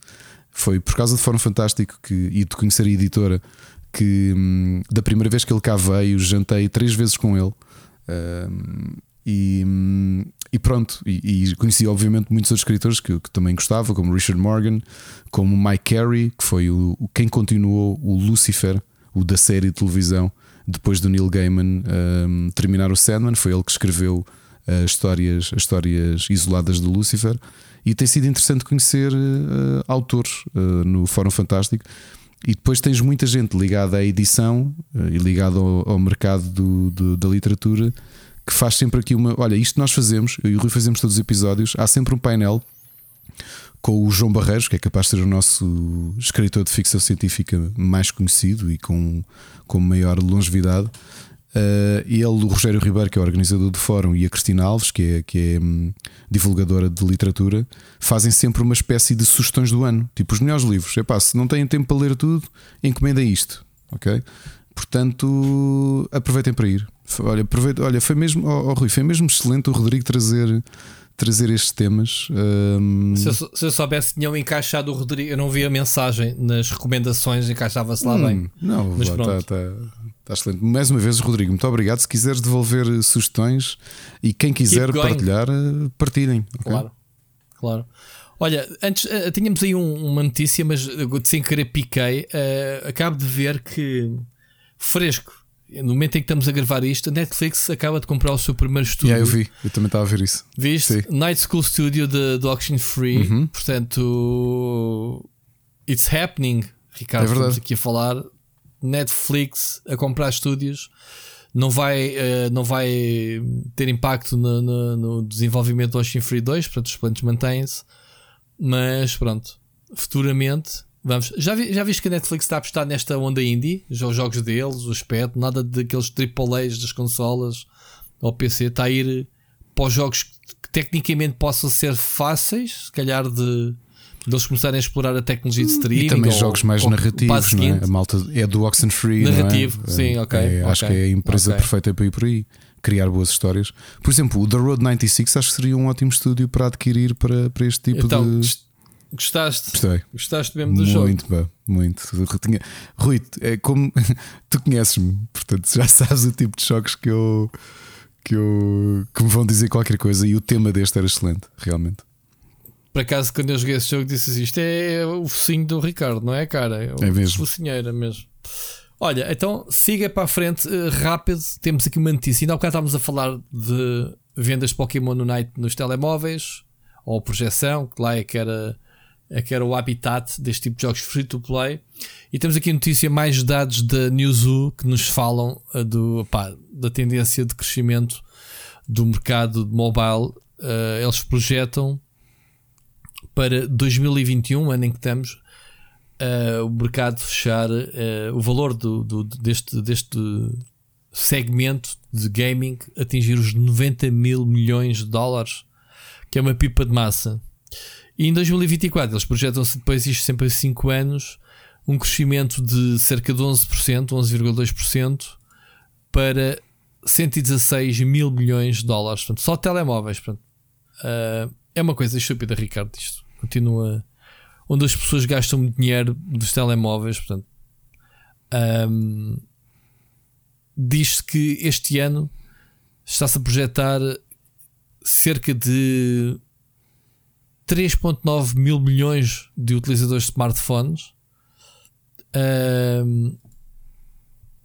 Foi por causa do Fórum Fantástico que, e de conhecer a editora que hum, da primeira vez que ele cá veio, jantei três vezes com ele. Uh, e, hum, e, pronto, e, e, conheci obviamente muitos outros escritores que, que, também gostava, como Richard Morgan, como Mike Carey, que foi o, quem continuou o Lucifer, o da série de televisão depois do Neil Gaiman um, terminar o Sandman, foi ele que escreveu as histórias, as histórias isoladas do Lucifer. E tem sido interessante conhecer uh, autores uh, no Fórum Fantástico. E depois tens muita gente ligada à edição e ligada ao, ao mercado do, do, da literatura que faz sempre aqui uma. Olha, isto nós fazemos, eu e o Rui fazemos todos os episódios. Há sempre um painel com o João Barreiros, que é capaz de ser o nosso escritor de ficção científica mais conhecido e com, com maior longevidade. Uh, ele, o Rogério Ribeiro, que é o organizador do fórum, e a Cristina Alves, que é, que é um, divulgadora de literatura, fazem sempre uma espécie de sugestões do ano, tipo os melhores livros. Epá, se não têm tempo para ler tudo, encomendem isto, ok? Portanto, aproveitem para ir. Olha, aproveita, olha foi mesmo, oh, oh, Rui, foi mesmo excelente o Rodrigo trazer trazer estes temas. Um... Se, eu, se, eu, soubesse tinham encaixado o Rodrigo, eu não vi a mensagem nas recomendações, encaixava-se lá hum, bem. Não, está tá, tá excelente. Mais uma vez, Rodrigo, muito obrigado. Se quiseres devolver sugestões e quem quiser partilhar, eh, partilhem. Claro, okay? claro. Olha, antes uh, tínhamos aí um, uma notícia, mas sem querer piquei. Uh, acabo de ver que fresco no momento em que estamos a gravar isto, a Netflix acaba de comprar o seu primeiro estúdio. Yeah, eu vi, eu também estava a ver isso. Viste? Sim. Night School Studio de, de Auction Free. Uhum. Portanto, it's happening, Ricardo. É verdade. Estamos aqui a falar. Netflix a comprar estúdios não vai, eh, não vai ter impacto no, no- no desenvolvimento do Ocean Free 2, portanto os planos mantêm-se, mas pronto, futuramente vamos. Já, vi, já viste que a Netflix está a apostar nesta onda indie? Já os jogos deles, o aspecto, nada daqueles AAAs das consolas ao PC, está a ir para os jogos que tecnicamente possam ser fáceis, se calhar de. Deles começarem a explorar a tecnologia de streaming E também ou- jogos mais ou narrativos, não é? A malta é do Oxenfree. é? Narrativo, É, sim, ok, é, Acho ok, que é a empresa ok. perfeita para ir por aí. Criar boas histórias. Por exemplo, o The Road 96 acho que seria um ótimo estúdio para adquirir para, para este tipo Então, de. Gost- gostaste? Gostei. Gostaste mesmo do jogo? Muito bem, muito. Rui, é como [laughs] tu conheces-me, portanto já sabes o tipo de choques que eu, que eu que me vão dizer qualquer coisa e o tema deste era excelente, realmente. Por acaso, quando eu joguei esse jogo, disse assim: isto é o focinho do Ricardo, não é, cara? É, o É mesmo. Focinheira mesmo. Olha, então siga para a frente eh, rápido. Temos aqui uma notícia. Ainda há bocado estávamos a falar de vendas de Pokémon Unite nos telemóveis ou projeção, que lá é que era, é que era o habitat deste tipo de jogos free to play. E temos aqui notícia mais dados da Newzoo que nos falam eh, do, da tendência de crescimento do mercado de mobile. Eh, eles projetam para 2021, ano em que estamos, eh, o mercado fechar eh, o valor do, do- deste, deste segmento de gaming atingir os 90 mil milhões de dólares, que é uma pipa de massa. E em 2024 eles projetam-se depois isto sempre a 5 anos, um crescimento de cerca de 11%, 11,2% para 116 mil milhões de dólares. Portanto, só telemóveis. Portanto, ah, é uma coisa estúpida, Ricardo. Isto continua onde as pessoas gastam muito dinheiro dos telemóveis. Portanto, ahm, diz-se que este ano está-se a projetar cerca de 3,9 mil milhões de utilizadores de smartphones.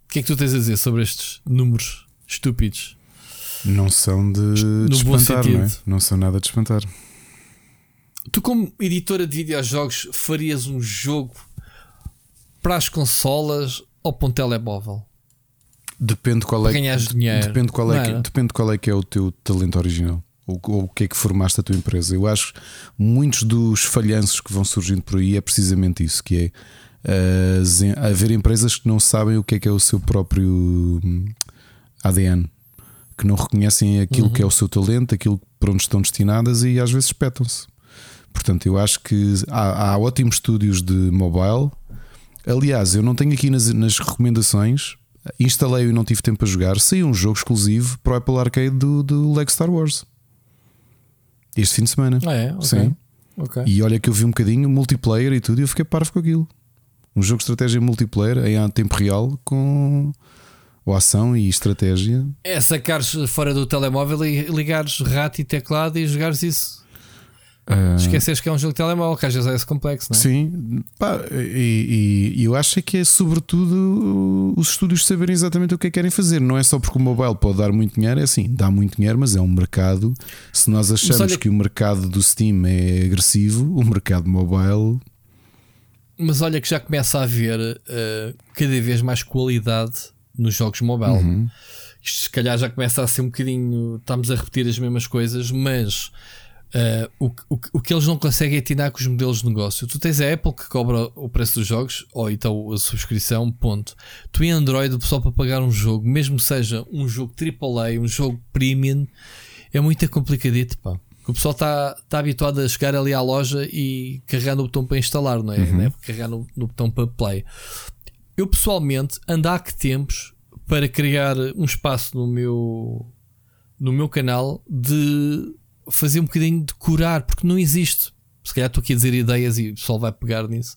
O que é que tu tens a dizer sobre estes números estúpidos? Não são de, No de espantar, não é? Não são nada de espantar. Tu, como editora de videojogos, farias um jogo para as consolas ou para um telemóvel? Depende qual é ganhares dinheiro. Depende qual é que, era? depende qual é que é o teu talento original. Ou, ou o que é que formaste a tua empresa. Eu acho que muitos dos falhanços que vão surgindo por aí é precisamente isso: que é uh, zen- haver empresas que não sabem o que é que é o seu próprio hum, ADN, que não reconhecem aquilo que é o seu talento, aquilo para onde estão destinadas e às vezes espetam-se. Portanto, eu acho que há, há ótimos estúdios de mobile. Aliás, eu não tenho aqui nas, nas recomendações. Instalei e não tive tempo a jogar. Saiu um jogo exclusivo para o Apple Arcade do, do Lego Star Wars este fim de semana. Ah, é? Ok. Sim. Ok. E olha que eu vi um bocadinho multiplayer e tudo, e eu fiquei parvo com aquilo. Um jogo de estratégia multiplayer em tempo real com ou ação e estratégia. É sacares fora do telemóvel e ligares rato e teclado e jogares isso. Ah, Esqueceres que é um jogo de telemóvel, que às vezes é esse complexo, não é? Sim, pá, e, e- eu acho que é sobretudo os estúdios saberem exatamente o que é que querem fazer. Não é só porque o mobile pode dar muito dinheiro, é assim, dá muito dinheiro, mas é um mercado. Se nós achamos olha- que o mercado do Steam é agressivo, o mercado mobile Mas olha que já começa a haver eh, cada vez mais qualidade nos jogos mobile. Uhum. Isto se calhar já começa a ser um bocadinho. Estamos a repetir as mesmas coisas, mas eh, o, que- o, o que eles não conseguem atinar com os modelos de negócio. Tu tens a Apple que cobra o preço dos jogos, ou então a subscrição, ponto. Tu em Android, o pessoal para pagar um jogo, mesmo que seja um jogo AAA, um jogo premium, é muito complicadito, pá. O pessoal está tá habituado a chegar ali à loja e carregar no botão para instalar, não é? Não é? Carregar no, no botão para play. Eu pessoalmente ando há que tempos para criar um espaço no meu no meu canal de fazer um bocadinho de curar, porque não existe. Se calhar estou aqui a dizer ideias e o pessoal vai pegar nisso.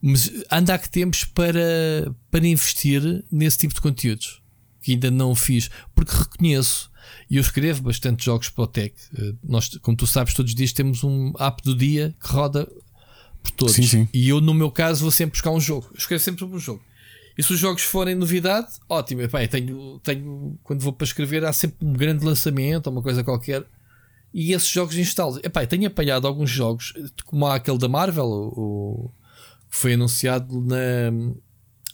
Mas ando há que tempos para, para investir nesse tipo de conteúdos que ainda não fiz, porque reconheço e eu escrevo bastante jogos para o Tech. Eh, Nós, como tu sabes, todos os dias temos um app do dia que roda por todos. Sim, sim. E eu, no meu caso, vou sempre buscar um jogo. Eu escrevo sempre sobre um jogo. E se os jogos forem novidade, ótimo. Epá, tenho, tenho, quando vou para escrever, há sempre um grande lançamento ou uma coisa qualquer. E esses jogos instalo. Epá, tenho apanhado alguns jogos, como há aquele da Marvel, o, que foi anunciado na,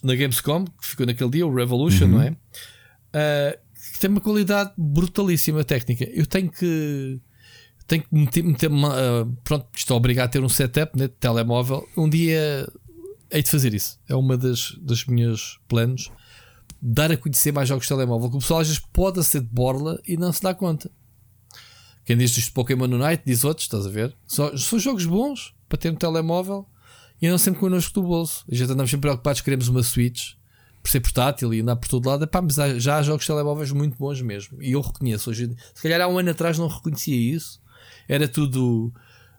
na Gamescom, que ficou naquele dia, o Revolution, uhum. não é? Uh, que tem uma qualidade brutalíssima técnica. Eu tenho que tenho que meter, meter uh, pronto, estou obrigado a ter um setup né, de telemóvel. Um dia hei de fazer isso. É uma das, das minhas planos. Dar a conhecer mais jogos de telemóvel. Que o pessoal às vezes pode ser de borla e não se dá conta. Quem diz isto Pokémon Unite diz outros, estás a ver? São, são jogos bons para ter um telemóvel e não sempre connosco do bolso. A gente andamos sempre preocupados, queremos uma Switch por ser portátil e andar por todo lado. Epá, mas já há jogos de telemóveis muito bons mesmo. E eu reconheço hoje. Se calhar há um ano atrás não reconhecia isso. Era tudo.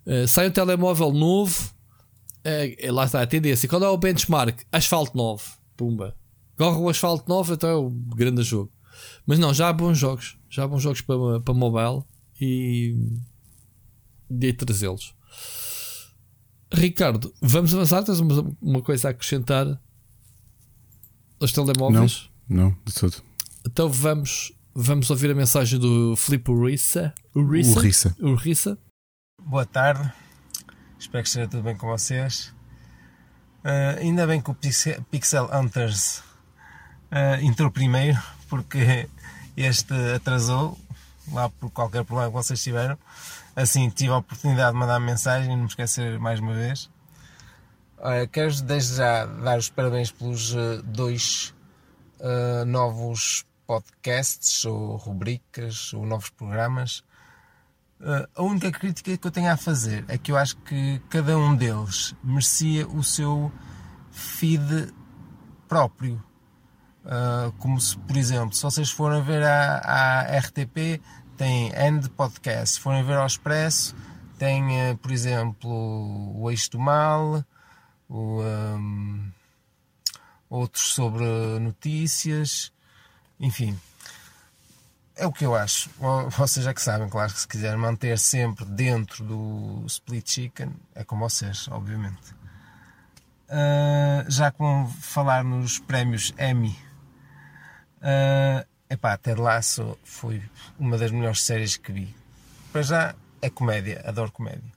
Uh, sai um telemóvel novo. Uh, lá está a tendência. Qual é o benchmark? Asfalto 9. Pumba. Corre o asfalto 9, então é o grande jogo. Mas não, já há bons jogos. Já há bons jogos para, para mobile. E. Dei trazê-los. Ricardo, vamos avançar? Tens uma, uma coisa a acrescentar aos telemóveis? Não, não, de tudo. Então vamos, vamos ouvir a mensagem do Filipe Urissa. Urissa. Urissa. Urissa. Boa tarde, espero que esteja tudo bem com vocês. Uh, ainda bem que o Pixel, Pixel Hunters uh, entrou primeiro, porque este atrasou lá por qualquer problema que vocês tiveram. Assim, tive a oportunidade de mandar mensagem não me esquecer mais uma vez. Olha, quero desde já dar os parabéns pelos uh, dois uh, novos podcasts ou rubricas ou novos programas. Uh, a única crítica que eu tenho a fazer é que eu acho que cada um deles merecia o seu feed próprio. como se, por exemplo, se vocês forem ver a, a RTP, tem End Podcast. Se forem ver ao Expresso, tem, eh, por exemplo, o Eixo do Mal, o, um, outros sobre notícias, enfim. É o que eu acho. Vocês já que sabem, claro que se quiser manter sempre dentro do Split Chicken, é com vocês, obviamente. Uh, já com falar nos prémios Emmy, uh, Epá, Ted Lasso foi uma das melhores séries que vi. Para já é comédia, adoro comédia.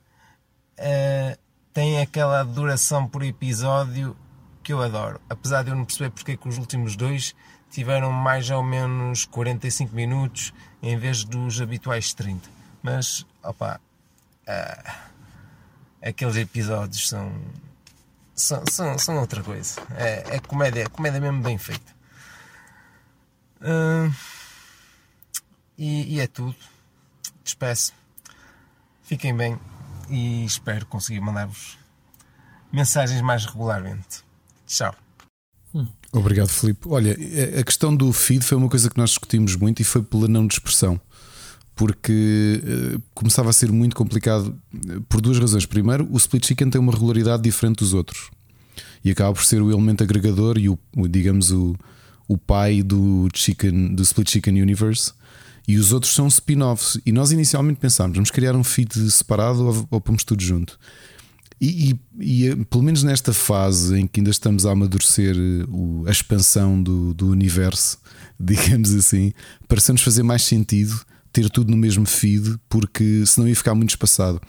Uh, tem aquela duração por episódio que eu adoro. Apesar de eu não perceber porque é que os últimos dois tiveram mais ou menos 45 minutos em vez dos habituais 30. Mas, opa, uh, aqueles episódios são, são, são, são outra coisa. É, é comédia, comédia mesmo bem feita. Uh, e, e, é tudo. Despeço. Fiquem bem e espero conseguir mandar-vos mensagens mais regularmente. Tchau. Obrigado, Filipe. Olha, a questão do feed foi uma coisa que nós discutimos muito e foi pela não dispersão. Porque uh, começava a ser muito complicado eh, por duas razões. Primeiro, o Split Chicken tem uma regularidade diferente dos outros e acaba por ser o elemento agregador e o digamos, o, o pai do, Chicken, do Split Chicken Universe. E os outros são spin-offs. E nós inicialmente pensámos, vamos criar um feed separado ou, ou pomos tudo junto. E, e, e, pelo menos nesta fase em que ainda estamos a amadurecer eh, o, a expansão do, do universo, [laughs] digamos assim, parece-nos fazer mais sentido ter tudo no mesmo feed, porque senão ia ficar muito espaçado.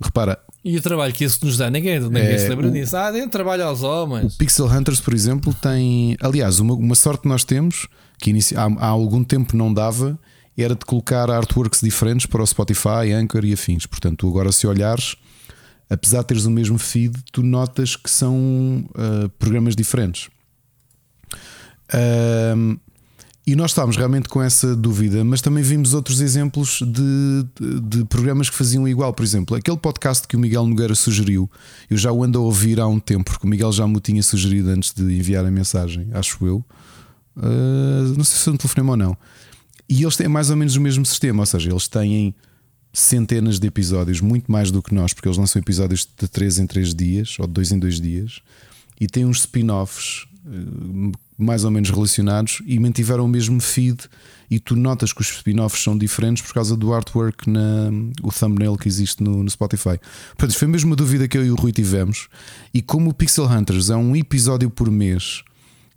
Repara, e o trabalho que isso nos dá, ninguém, ninguém é, se lembra o, disso. Ah, dentro trabalho aos homens. O Pixel Hunters, por exemplo, tem. Aliás, uma, uma sorte que nós temos, que inicia, há, há, algum tempo não dava, era de colocar artworks diferentes para o Spotify, Anchor e afins. Portanto, tu agora, se olhares, apesar de teres o mesmo feed, tu notas que são uh, programas diferentes. Uh, e nós estávamos realmente com essa dúvida, mas também vimos outros exemplos de, de, de, programas que faziam igual. Por exemplo, aquele podcast que o Miguel Nogueira sugeriu, eu já o ando a ouvir há um tempo, porque o Miguel já me tinha sugerido antes de enviar a mensagem, acho eu. Uh, não sei se é um telefonema ou não. E eles têm mais ou menos o mesmo sistema, ou seja, eles têm centenas de episódios, muito mais do que nós, porque eles lançam episódios de 3 em 3 dias ou de 2 em 2 dias, e têm uns spin-offs uh, mais ou menos relacionados e mantiveram o mesmo feed. E tu notas que os spin-offs são diferentes por causa do artwork, na, o thumbnail que existe no, no Spotify. Portanto, foi mesmo uma dúvida que eu e o Rui tivemos. E como o Pixel Hunters é um episódio por mês,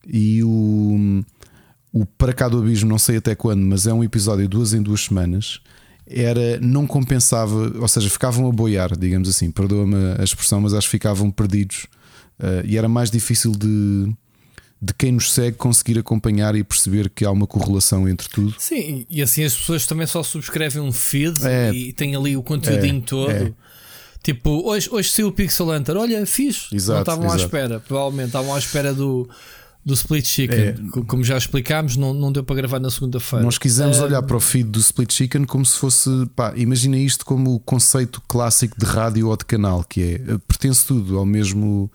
E o, o Para Cá do Abismo, não sei até quando, mas é um episódio duas em duas semanas. Era, não compensava, ou seja, ficavam a boiar, digamos assim, perdoa-me a expressão, mas acho que ficavam perdidos uh, e era mais difícil de, de quem nos segue conseguir acompanhar e perceber que há uma correlação entre tudo. Sim, e assim as pessoas também só subscrevem um feed é, e têm ali o conteúdinho é, todo. É. Tipo, hoje, hoje saiu o Pixel Hunter, olha, fiz. Não estavam exato. à espera, provavelmente estavam à espera do, do Split Chicken. É. Como já explicámos, não, não deu para gravar na segunda-feira. Nós quisemos olhar para o feed do Split Chicken como se fosse, pá, imagina isto como o conceito clássico de rádio ou de canal, que é pertence tudo ao mesmo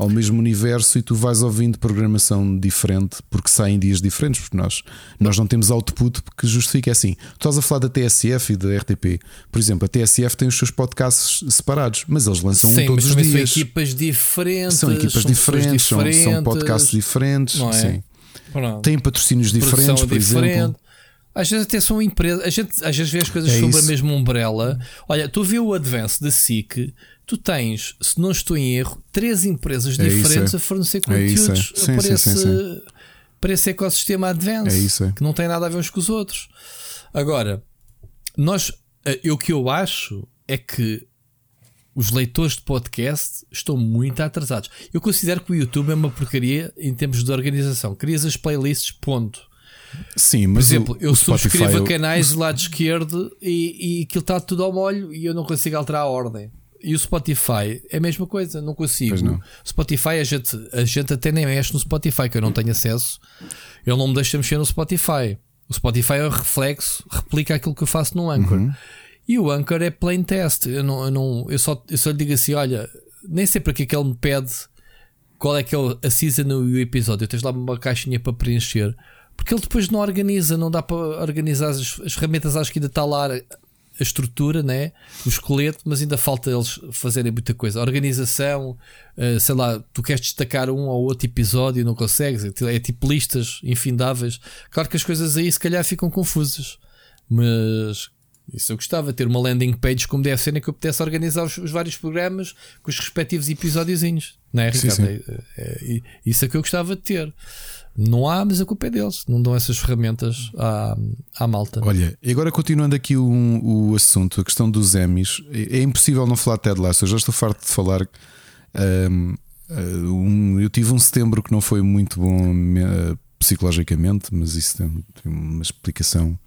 ao mesmo universo e tu vais ouvindo programação diferente porque saem dias diferentes, porque nós, nós não temos output que justifique é assim. Tu estás a falar da TSF e da RTP, por exemplo, a TSF tem os seus podcasts separados, mas eles lançam sim, um todos os dias. São equipas diferentes, são equipas são diferentes, diferentes, são, são podcasts diferentes, é? sim. Têm patrocínios diferentes, por diferente. exemplo. Às vezes até são empresas, a gente às vezes vê as coisas é sob a mesma umbrella. Olha, tu vê o Advance da SIC, tu tens, se não estou em erro, três empresas é diferentes isso, é. a fornecer é conteúdos sim, para, sim, esse, sim, para esse ecossistema Advance, é isso, que não tem nada a ver uns com os outros. Agora, nós, eh, o que eu acho é que os leitores de podcast estão muito atrasados. Eu considero que o YouTube é uma porcaria em termos de organização. Crias as playlists, ponto. Sim, mas Por exemplo, o, eu o subscrevo a canais do lado esquerdo e, e aquilo está tudo ao molho e eu não consigo alterar a ordem. E o Spotify é a mesma coisa, não consigo. Não. Spotify, a gente, a gente até nem mexe no Spotify, que eu não tenho acesso. Ele não me deixa mexer no Spotify. O Spotify é o reflexo, replica aquilo que eu faço no Anchor. Uhum. E o Anchor é plain test. Eu, não, eu, não, eu, só, eu só lhe digo assim: olha, nem sei para que é que ele me pede qual é que é a season e o episódio. Eu tens lá uma caixinha para preencher. Porque ele depois não organiza, não dá para organizar as, as ferramentas, acho que ainda está lá a estrutura, né? o esqueleto, mas ainda falta eles fazerem muita coisa. A organização, uh, sei lá, tu queres destacar um ou outro episódio e não consegues, é tipo listas infindáveis. Claro que as coisas aí se calhar ficam confusas, mas isso eu gostava, ter uma landing page como deve ser, em que eu pudesse organizar os, os vários programas com os respectivos episódiozinhos, não é, Ricardo? Sim, sim. É, é, é, isso é que eu gostava de ter. Não há, mas a culpa é deles. Não dão essas ferramentas à, à malta. Olha, e agora continuando aqui o, o assunto, a questão dos Emmys, é, é impossível não falar de Ted Lasso. Eu já estou farto de falar. Um, um, eu tive um setembro que não foi muito bom uh, psicologicamente, mas isso tem, tem, uma explicação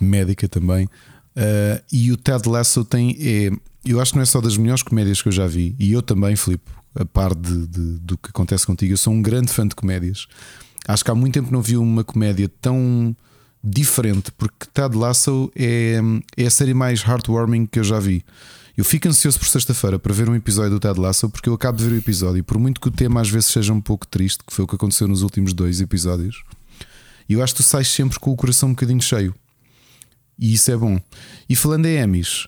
médica também. Uh, e o Ted Lasso tem. É, eu acho que não é só das melhores comédias que eu já vi, e eu também, Filipe, a par de, de, do que acontece contigo. Eu sou um grande fã de comédias. Acho que há muito tempo não vi uma comédia tão diferente, porque Ted Lasso é, é a série mais heartwarming que eu já vi. Eu fico ansioso por sexta-feira para ver um episódio do Ted Lasso, porque eu acabo de ver o episódio, e por muito que o tema às vezes seja um pouco triste, que foi o que aconteceu nos últimos dois episódios, eu acho que tu sais sempre com o coração um bocadinho cheio. E isso é bom. E falando em Emmys,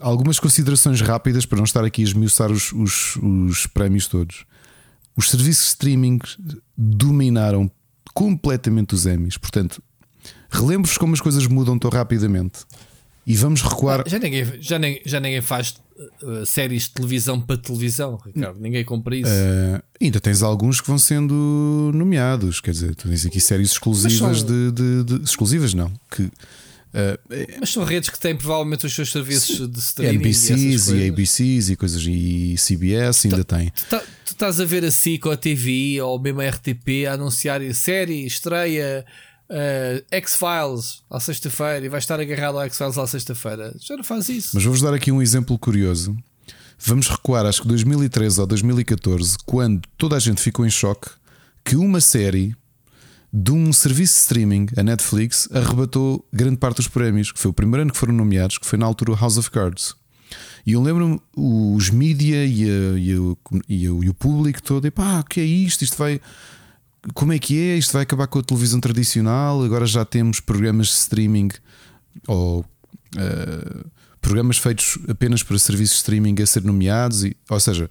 algumas considerações rápidas para não estar aqui a esmiuçar os, os, os prémios todos. Os serviços de streaming dominaram completamente os Emmys. Portanto, relembro-vos como as coisas mudam tão rapidamente. E vamos recuar. Já ninguém, já ninguém, já ninguém faz uh, séries de televisão para televisão, Ricardo. Ninguém compra isso. Uh, ainda tens alguns que vão sendo nomeados. Quer dizer, tu tens aqui séries exclusivas são... de, de, de, Exclusivas, não. Que Uh, Mas são redes que têm provavelmente os seus serviços de streaming. NBCs e, e, ABCs e coisas, e CBS ainda tu, tem. Tu, tá, tu, estás a ver a SIC ou a TV ou mesmo a RTP a anunciar série, estreia uh, X-Files à sexta-feira e vais estar agarrado ao X-Files à sexta-feira. Já não faz isso. Mas vou-vos dar aqui um exemplo curioso. Vamos recuar, acho que 2013 ou 2014, quando toda a gente ficou em choque que uma série de um serviço de streaming, a Netflix, arrebatou grande parte dos prémios, que foi o primeiro ano que foram nomeados, que foi na altura o House of Cards. E eu lembro-me os mídia e, e, e, e, o público todo, e pá, o que é isto? Isto vai. Como é que é? Isto vai acabar com a televisão tradicional? Agora já temos programas de streaming ou uh, programas feitos apenas para serviços de streaming a ser nomeados. E, ou seja,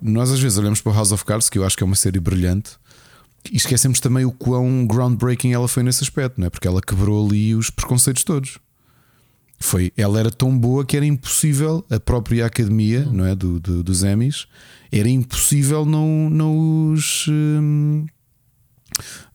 nós às vezes olhamos para o House of Cards, que eu acho que é uma série brilhante, e esquecemos também o quão groundbreaking ela foi nesse aspecto, não é? Porque ela quebrou ali os preconceitos todos. Foi, ela era tão boa que era impossível, a própria academia não é? do, do dos Emmys, era impossível não, não os. Hum,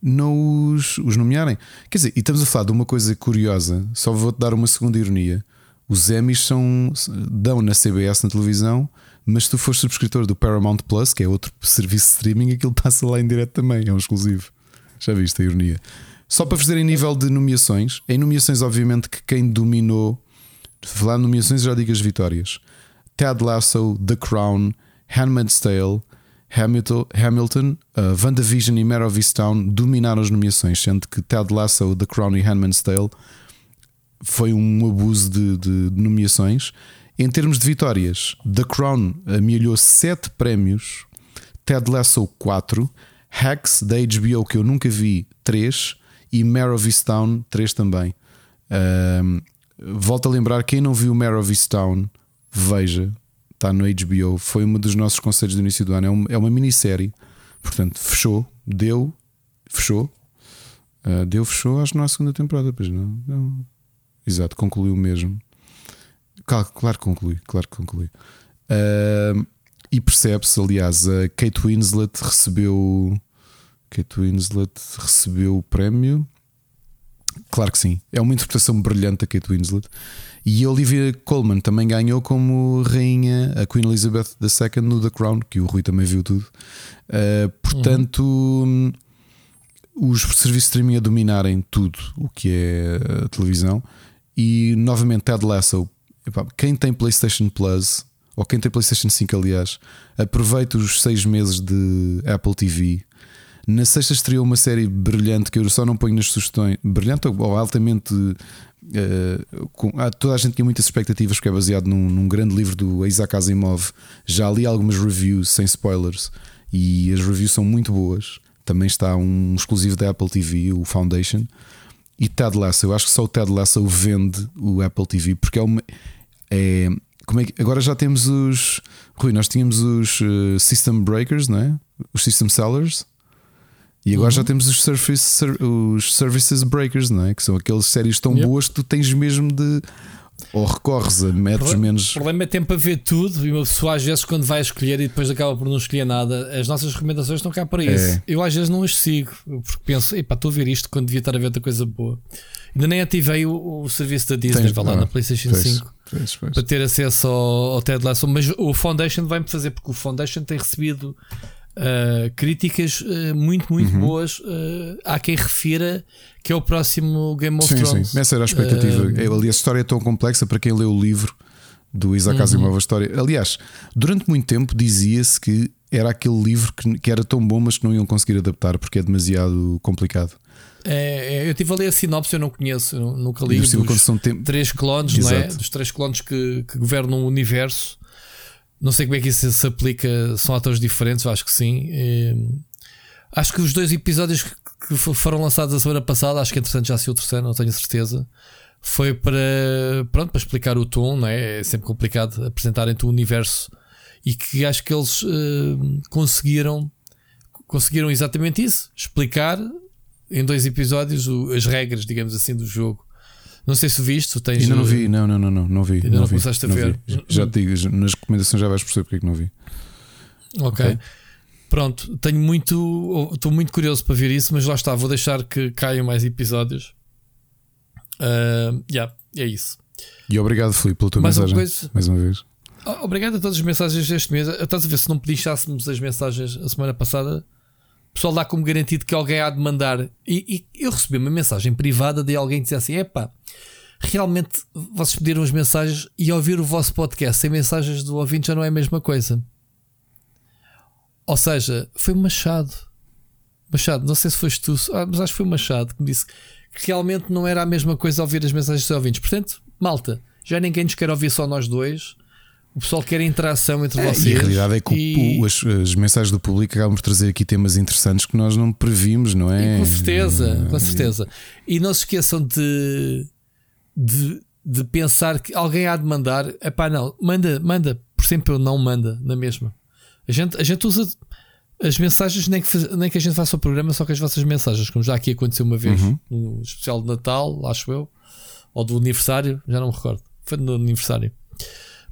não os, os nomearem. Quer dizer, e estamos a falar de uma coisa curiosa, só vou-te dar uma segunda ironia. Os Emmys são, dão na CBS na televisão, mas se tu fores subscritor do Paramount Plus, que é outro serviço de streaming, aquilo [laughs] passa lá em direto também, é um exclusivo. Já viste a ironia? Só para fazer em nível de nomeações, em nomeações, obviamente, que quem dominou, falar nomeações, já digo as vitórias: Ted Lasso, The Crown, Handmaid's Tale, Hamilton, Hamilton uh, WandaVision e Mare of Easttown dominaram as nomeações, sendo que Ted Lasso, The Crown e Handmaid's Tale foi um abuso de, de, de nomeações. Em termos de vitórias, The Crown amelhou 7 prémios, Ted Lasso 4, Hacks da HBO que eu nunca vi 3 e Mare of Easttown 3 também. Um, volto a lembrar, quem não viu Mare of Easttown, veja, está no HBO, foi um dos nossos conselhos do início do ano. É, um, é uma minissérie, portanto, fechou, deu, fechou, uh, deu, fechou, acho que não há segunda temporada, pois não, não. Exato, concluiu mesmo. Claro, que conclui, claro que conclui. Uh, e percebe-se, aliás, a Kate Winslet recebeu. Kate Winslet recebeu o prémio. Claro que sim, é uma interpretação brilhante da Kate Winslet. E a Olivia Colman também ganhou como rainha, a Queen Elizabeth II no The Crown, que o Rui também viu tudo. Uh, portanto, uhum. os serviços de streaming a dominarem tudo o que é a televisão. E novamente, Ted Lasso. Quem tem PlayStation Plus, ou quem tem PlayStation 5, aliás, aproveita os seis meses de Apple TV. Na sexta estreou uma série brilhante que eu só não ponho nas sugestões. Brilhante ou altamente Uh, com, ah, toda a gente tinha muitas expectativas porque é baseado num, num, grande livro do Isaac Asimov. Já li algumas reviews sem spoilers e as reviews são muito boas. Também está um exclusivo da Apple TV, o Foundation. E Ted Lasso, eu acho que só o Ted Lasso vende o Apple TV porque é uma. É, como é que, agora já temos os. Rui, nós tínhamos os uh, System Breakers, não é? Os System Sellers. E agora uhum. já temos os, surface, os Services Breakers, não é? Que são aquelas séries tão yep. boas que tu tens mesmo de. Ou recorres a metros menos. O problema é tempo a ver tudo e uma pessoa às vezes quando vai escolher e depois acaba por não escolher nada, as nossas recomendações estão cá para isso. É. Eu às vezes não as sigo porque penso, epá, estou a ver isto quando devia estar a ver outra coisa boa. Ainda nem ativei o, o serviço da Disney, Tens, lá ah, na PlayStation pois, 5 pois, pois. para ter acesso ao, ao Ted Lasso, mas o Foundation vai-me fazer porque o Foundation tem recebido Uh, críticas uh, muito, muito uhum. boas. Uh, há quem refira que é o próximo Game of sim, Thrones. Sim, essa era a expectativa. Uh, Ali a história é tão complexa para quem leu o livro do Isaac Asimov, uhum. a história. Aliás, durante muito tempo dizia-se que era aquele livro que, que, era tão bom, mas que não iam conseguir adaptar porque é demasiado complicado. É, é, eu tive ali a sinopse, eu não conheço, eu nunca li dos três clones, não é? Dos três clones que, que governam o universo. Não sei como é que isso se aplica, são atores diferentes, acho que sim. E, acho que os dois episódios que foram lançados a semana passada, acho que entretanto já se o terceiro, não tenho certeza. Foi para, pronto, para explicar o tom, não é? É sempre complicado apresentarem-te o universo e que acho que eles uh, conseguiram conseguiram exatamente isso, explicar em dois episódios o, as regras, digamos assim, do jogo. Não sei se viste, tens. Ainda não vi, não, não, não, não, não vi. Ainda não, não começaste a ver. Vi. Já te digo, nas recomendações já vais perceber porque é que não vi. Ok. okay. Pronto, tenho muito. Estou muito curioso para ver isso, mas lá está, vou deixar que caiam mais episódios. Uh, yeah, é isso. E obrigado, Filipe, pela tua mais mensagem. Uma coisa... Mais uma vez. Ah, obrigado a todas as mensagens deste mês. Estás a ver se não pedissássemos as mensagens a semana passada, pessoal dá como garantido que alguém há de mandar. E, e eu recebi uma mensagem privada de alguém que dizia assim: epá, realmente vocês pediram as mensagens e ouvir o vosso podcast sem mensagens do ouvinte já não é a mesma coisa. Ou seja, foi Machado. Machado, não sei se foste tu, ah, mas acho que foi Machado que me disse que realmente não era a mesma coisa ouvir as mensagens dos ouvintes. Portanto, malta, já ninguém nos quer ouvir só nós dois. O pessoal quer interação entre é, vocês. E a realidade é que e... o, as, as, mensagens do público acabam por trazer aqui temas interessantes que nós não previmos, não é? E com certeza, com certeza. E não se esqueçam de de, de pensar que alguém há de mandar, é pá, não, manda, manda, por sempre eu não manda, na mesma. A gente, a gente usa as mensagens, nem que, nem que a gente faça o programa, só que as vossas mensagens, como já aqui aconteceu uma vez, uhum. no especial de Natal, acho eu, ou do aniversário, já não me recordo, foi no aniversário.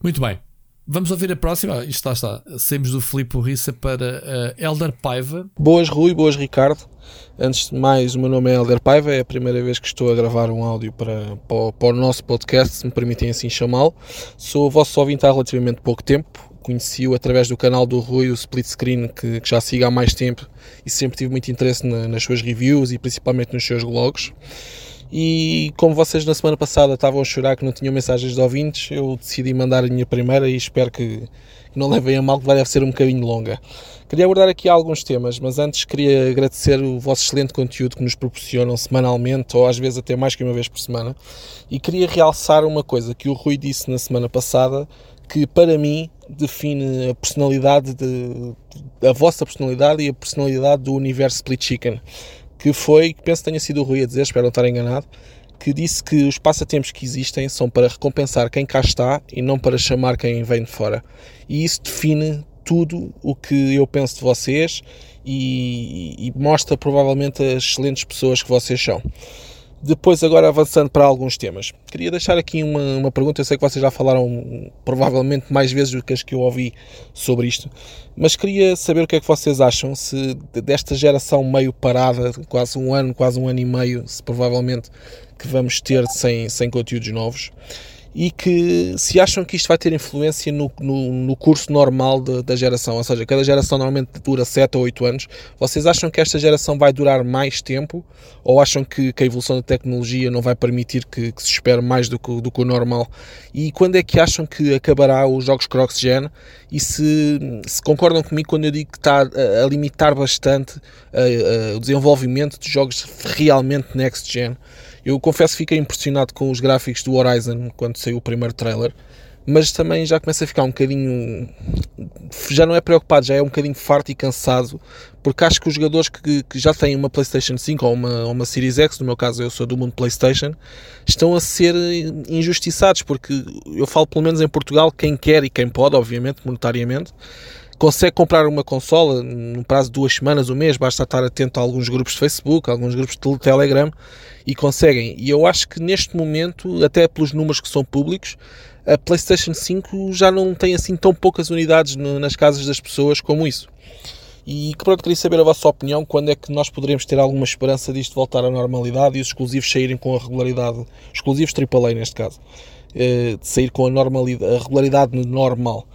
Muito bem. Vamos ouvir a próxima. Ah, isto lá está. Saímos do Filipe Rissa para uh, Elder Paiva. Boas, Rui. Boas, Ricardo. Antes de mais, o meu nome é Elder Paiva. É a primeira vez que estou a gravar um áudio para, para, para o nosso podcast, se me permitem assim chamá-lo. Sou vosso ouvinte há relativamente pouco tempo. Conheci-o através do canal do Rui, o Split Screen, que, que já sigo há mais tempo e sempre tive muito interesse na, nas suas reviews e principalmente nos seus blogs. E como vocês na semana passada estavam a chorar que não tinham mensagens de ouvintes, eu decidi mandar a minha primeira e espero que, não levem a mal, que vai ser um bocadinho longa. Queria abordar aqui alguns temas, mas antes queria agradecer o vosso excelente conteúdo que nos proporcionam semanalmente ou às vezes até mais que uma vez por semana. E queria realçar uma coisa que o Rui disse na semana passada, que para mim define a personalidade de, a vossa personalidade e a personalidade do universo Split Chicken que foi, penso que tenha sido o Rui a dizer, espero não estar enganado, que disse que os passatempos que existem são para recompensar quem cá está e não para chamar quem vem de fora. E isso define tudo o que eu penso de vocês e, e mostra provavelmente as excelentes pessoas que vocês são. Depois, agora avançando para alguns temas, queria deixar aqui uma, uma pergunta. Eu sei que vocês já falaram provavelmente mais vezes do que as que eu ouvi sobre isto, mas queria saber o que é que vocês acham se desta geração meio parada, quase um ano, quase um ano e meio, se provavelmente que vamos ter sem, sem conteúdos novos, e que se acham que isto vai ter influência no, no, no curso normal de, da geração, ou seja, cada geração normalmente dura 7 ou 8 anos, vocês acham que esta geração vai durar mais tempo ou acham que, que a evolução da tecnologia não vai permitir que, que se espere mais do que, do que o normal? E quando é que acham que acabará os jogos cross-gen? E se, se, concordam comigo quando eu digo que está a, limitar bastante o desenvolvimento de jogos realmente next-gen? Eu confesso que fiquei impressionado com os gráficos do Horizon quando saiu o primeiro trailer, mas também já começa a ficar um bocadinho. Já não é preocupado, já é um bocadinho farto e cansado, porque acho que os jogadores que, que já têm uma PlayStation 5 ou uma, ou uma Series X, no meu caso eu sou do mundo PlayStation, estão a ser injustiçados, porque eu falo pelo menos em Portugal, quem quer e quem pode, obviamente, monetariamente consegue comprar uma consola no prazo de duas semanas, um mês, basta estar atento a alguns grupos de Facebook, alguns grupos de Telegram e conseguem. E eu acho que neste momento, até pelos números que são públicos, a PlayStation 5 já não tem assim tão poucas unidades nas casas das pessoas como isso. E pronto, queria saber a vossa opinião, quando é que nós poderemos ter alguma esperança disto voltar à normalidade e os exclusivos saírem com a regularidade, exclusivos AAA neste caso, eh, de sair com a, normalidade, a regularidade normal.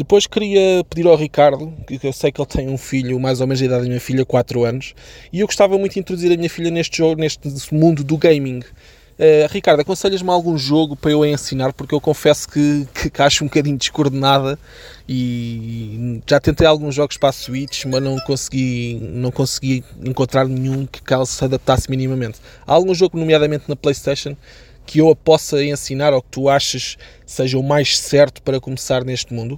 Depois queria pedir ao Ricardo, que eu sei que ele tem um filho mais ou menos da idade da minha filha, 4 anos, e eu gostava muito de introduzir a minha filha neste jogo, neste mundo do gaming. Uh, Ricardo, aconselhas-me algum jogo para eu ensinar? Porque eu confesso que, que, que, acho um bocadinho descoordenada e já tentei alguns jogos para a Switch, mas não consegui, não consegui encontrar nenhum que se adaptasse minimamente. Há algum jogo, nomeadamente na PlayStation, que eu a possa ensinar ou que tu achas seja o mais certo para começar neste mundo.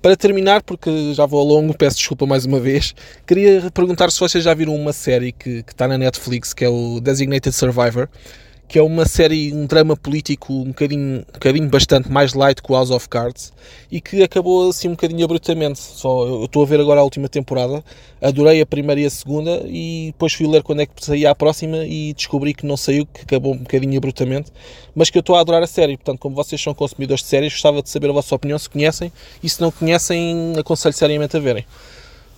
Para terminar, porque já vou ao longo, peço desculpa mais uma vez, queria perguntar se vocês já viram uma série que, que está na Netflix, que é o Designated Survivor, que é uma série, um drama político um bocadinho, um bocadinho bastante mais light que o House of Cards e que acabou assim um bocadinho abruptamente. Só, eu estou a ver agora a última temporada, adorei a primeira e a segunda e depois fui ler quando é que saía a próxima e descobri que não saiu, que acabou um bocadinho abruptamente, mas que eu estou a adorar a série. Portanto, como vocês são consumidores de séries, gostava de saber a vossa opinião, se conhecem e se não conhecem, aconselho seriamente a verem.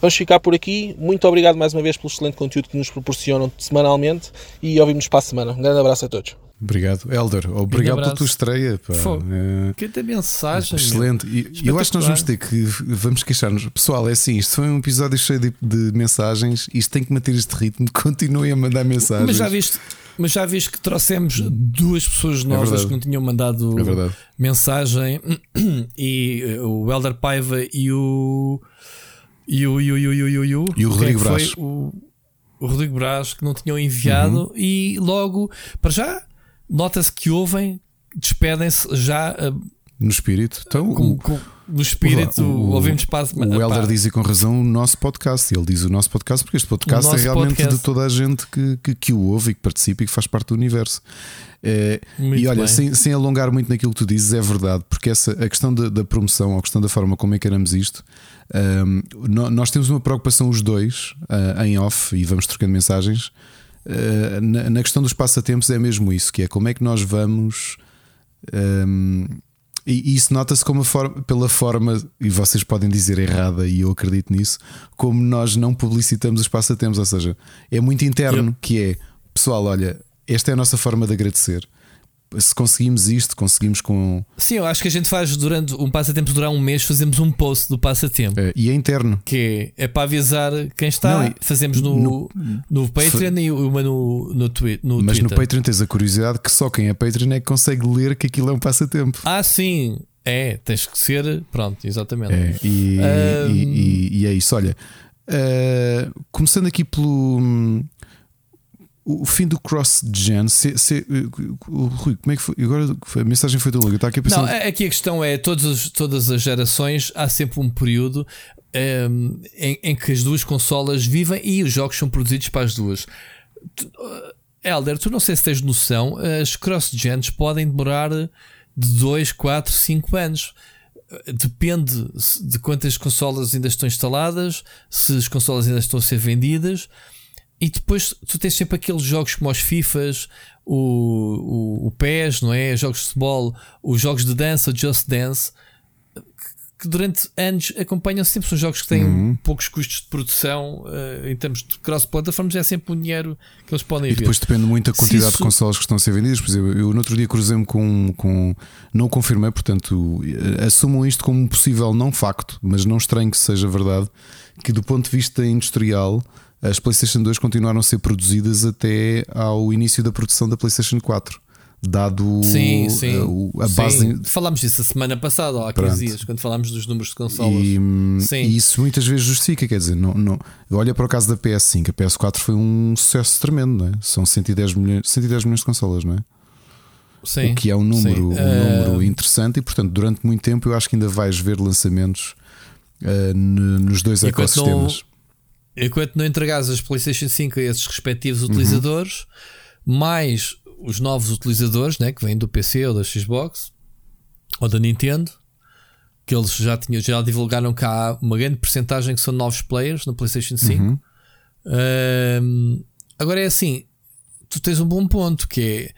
Vamos ficar por aqui. Muito obrigado mais uma vez pelo excelente conteúdo que nos proporcionam semanalmente e ouvimos para a semana. Um grande abraço a todos. Obrigado, Elder. Obrigado pela tua estreia. Pá. É, que mensagem. Excelente. E eu acho que nós vamos ter que vamos queixar-nos. Pessoal, é assim, isto foi um episódio cheio de, de, mensagens. Isto tem que manter este ritmo. [laughs] Continuem a mandar mensagens. Mas já viste. Mas já viste que trouxemos duas pessoas é novas é que não tinham mandado é mensagem [clears throat] e eh, o Elder Paiva e o e o, e o, e o, e o, e o, e o Rodrigo é Brás. O, o, Rodrigo Brás que não tinham enviado uhum. e logo, para já, nota-se que ouvem, despedem-se já. Uh, no espírito. Então, com, com, no espírito, o, ouvimos para O Helder diz e com razão o nosso podcast. Ele diz o nosso podcast porque este podcast é realmente podcast. de toda a gente que, que, que, o ouve e que participa e que faz parte do universo. É, e olha, sem, sem, alongar muito naquilo que tu dizes, é verdade, porque essa, a questão da, da promoção, a questão da forma como encaramos isto, um, nós temos uma preocupação, os dois, uh, em off, e vamos trocando mensagens. Uh, na, na, questão dos passatempos, é mesmo isso: que é como é que nós vamos um, E isso nota-se como forma, pela forma, e vocês podem dizer errada, e eu acredito nisso, como nós não publicitamos os passatempos. Ou seja, é muito interno yep. que é pessoal, olha, esta é a nossa forma de agradecer se conseguimos isto, conseguimos com. Sim, eu acho que a gente faz durante um passatempo durar um mês, fazemos um post do passatempo. É, e é interno. Que é, para avisar quem está. Não, fazemos no, no, no Patreon e uma no, no, twi no Mas Twitter. no Patreon tens a curiosidade que só quem é Patreon é que consegue ler que aquilo é um passatempo. Ah, sim. É, tens que ser. Pronto, exatamente. É, e, um... e, e, e, é isso. Olha, uh, começando aqui pelo o fim do cross-gen, o Rui, como é que foi? Agora a mensagem foi tão longa, está aqui a pensar. Não, aqui a questão é: todas, todas as gerações há sempre um período um, ehm, em, em, que as duas consolas vivem e os jogos são produzidos para as duas. Uh, Elder, tu não sei se tens noção, as cross-gens podem demorar de 2, 4, 5 anos depende de quantas consolas ainda estão instaladas, se as consolas ainda estão a ser vendidas. E depois tu tens sempre aqueles jogos como os FIFAs, o, o, o PES, não é? Jogos de futebol, os jogos de dança, Just Dance, que durante anos acompanham sempre. São jogos que têm uhum. poucos custos de produção uh, em termos de cross-platforms, é sempre o dinheiro que eles podem E depois depende muito da quantidade isso... de consoles que estão a ser vendidas. Por exemplo, eu no outro dia cruzei-me com, com. Não confirmei, portanto, eh, assumam isto como um possível não facto, mas não estranho que seja verdade, que do ponto de vista industrial as PlayStation 2 continuaram a ser produzidas até ao início da produção da PlayStation 4. Dado sim, sim, a, a base. Sim. Falámos disso a semana passada, ou há 15 dias, quando falámos dos números de consolas. E, e, isso muitas vezes justifica, quer dizer, não, não, olha para o caso da PS5, a PS4 foi um sucesso tremendo, não é? São 110 milhões, 110 milhões de consolas, não é? Sim, o que é um número, um número uh... interessante e, portanto, durante muito tempo eu acho que ainda vais ver lançamentos uh, nos dois e ecossistemas. Enquanto não entregares as PlayStation 5 a esses respectivos uhum. utilizadores, uhum. mais os novos utilizadores né, que vêm do PC ou da Xbox ou da Nintendo, que eles já, tinham, já divulgaram cá uma grande porcentagem que são novos players no PlayStation 5. Uhum. Um, agora é assim: tu tens um bom ponto que é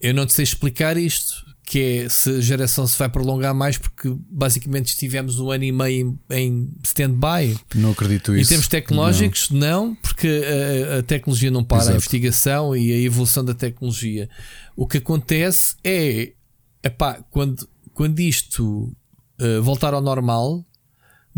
eu não te sei explicar isto que é se a geração se vai prolongar mais, porque basicamente estivemos um ano e meio em stand-by. Não acredito isso. Em termos tecnológicos, não, não porque a, a, tecnologia não para, Exato. a investigação e a evolução da tecnologia. O que acontece é, epá, quando, quando isto uh, voltar ao normal,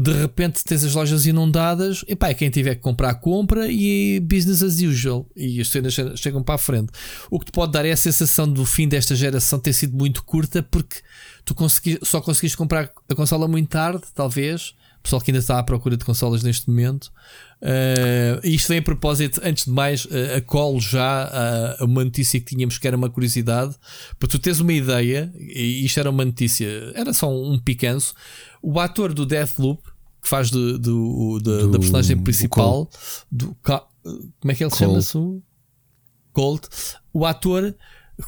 de repente tens as lojas inundadas, e pá, quem tiver que comprar, compra e business as usual. E as cenas chegam para a frente. O que te pode dar é a sensação do fim desta geração ter sido muito curta, porque tu consegui, só conseguiste comprar a consola muito tarde, talvez. O pessoal que ainda está à procura de consolas neste momento. Uh, isto vem a propósito, antes de mais, uh, a colo já uh, uma notícia que tínhamos que era uma curiosidade, para tu teres uma ideia, e isto era uma notícia, era só um, um picanço. O ator do Deathloop, que faz de, de, de, da personagem principal, do, como é que ele chama-se? Colt. O ator,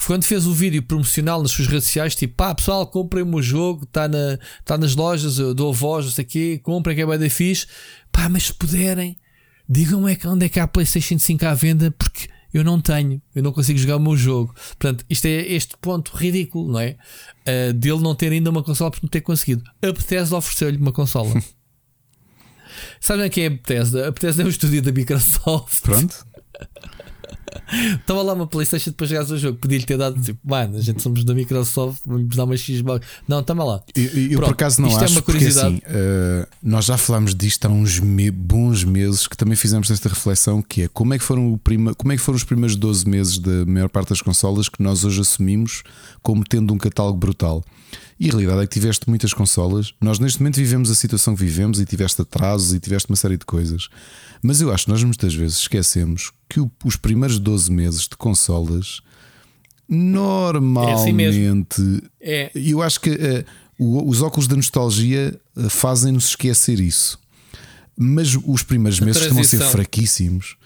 quando fez o vídeo promocional nas suas redes sociais, tipo, pá, pessoal, comprem o meu jogo, está na, tá nas lojas, eu dou voz, não sei o quê, comprem que é bem da fixe. Pá, mas se puderem, digam é onde é que há a PlayStation 5 à venda, porque eu não tenho, eu não consigo jogar o meu jogo. Portanto, isto é este ponto ridículo, não é? Uh, dele não ter ainda uma consola por não ter conseguido. A Bethesda ofereceu-lhe uma consola. [laughs] Sabem quem é a Bethesda? A Bethesda é o estúdio da Microsoft. Pronto. Estava lá uma Playstation depois jogares o jogo. Podia-lhe ter dado tipo, mano, a gente somos da Microsoft, vamos dar uma Xbox. Não, estava lá. Eu, eu por acaso não Isto acho, é uma curiosidade. Porque, assim, uh, nós já falámos disto há uns me bons meses que também fizemos esta reflexão que é como é que foram, o prima, como é que foram os primeiros 12 meses da maior parte das consolas que nós hoje assumimos como tendo um catálogo brutal. E a realidade é que tiveste muitas consolas. Nós neste momento vivemos a situação que vivemos e tiveste atrasos e tiveste uma série de coisas. Mas eu acho que nós muitas vezes esquecemos que o, os primeiros 12 meses de consolas normalmente. É assim é. Eu acho que uh, os óculos da nostalgia uh, fazem-nos esquecer isso. Mas os primeiros meses estão a ser fraquíssimos.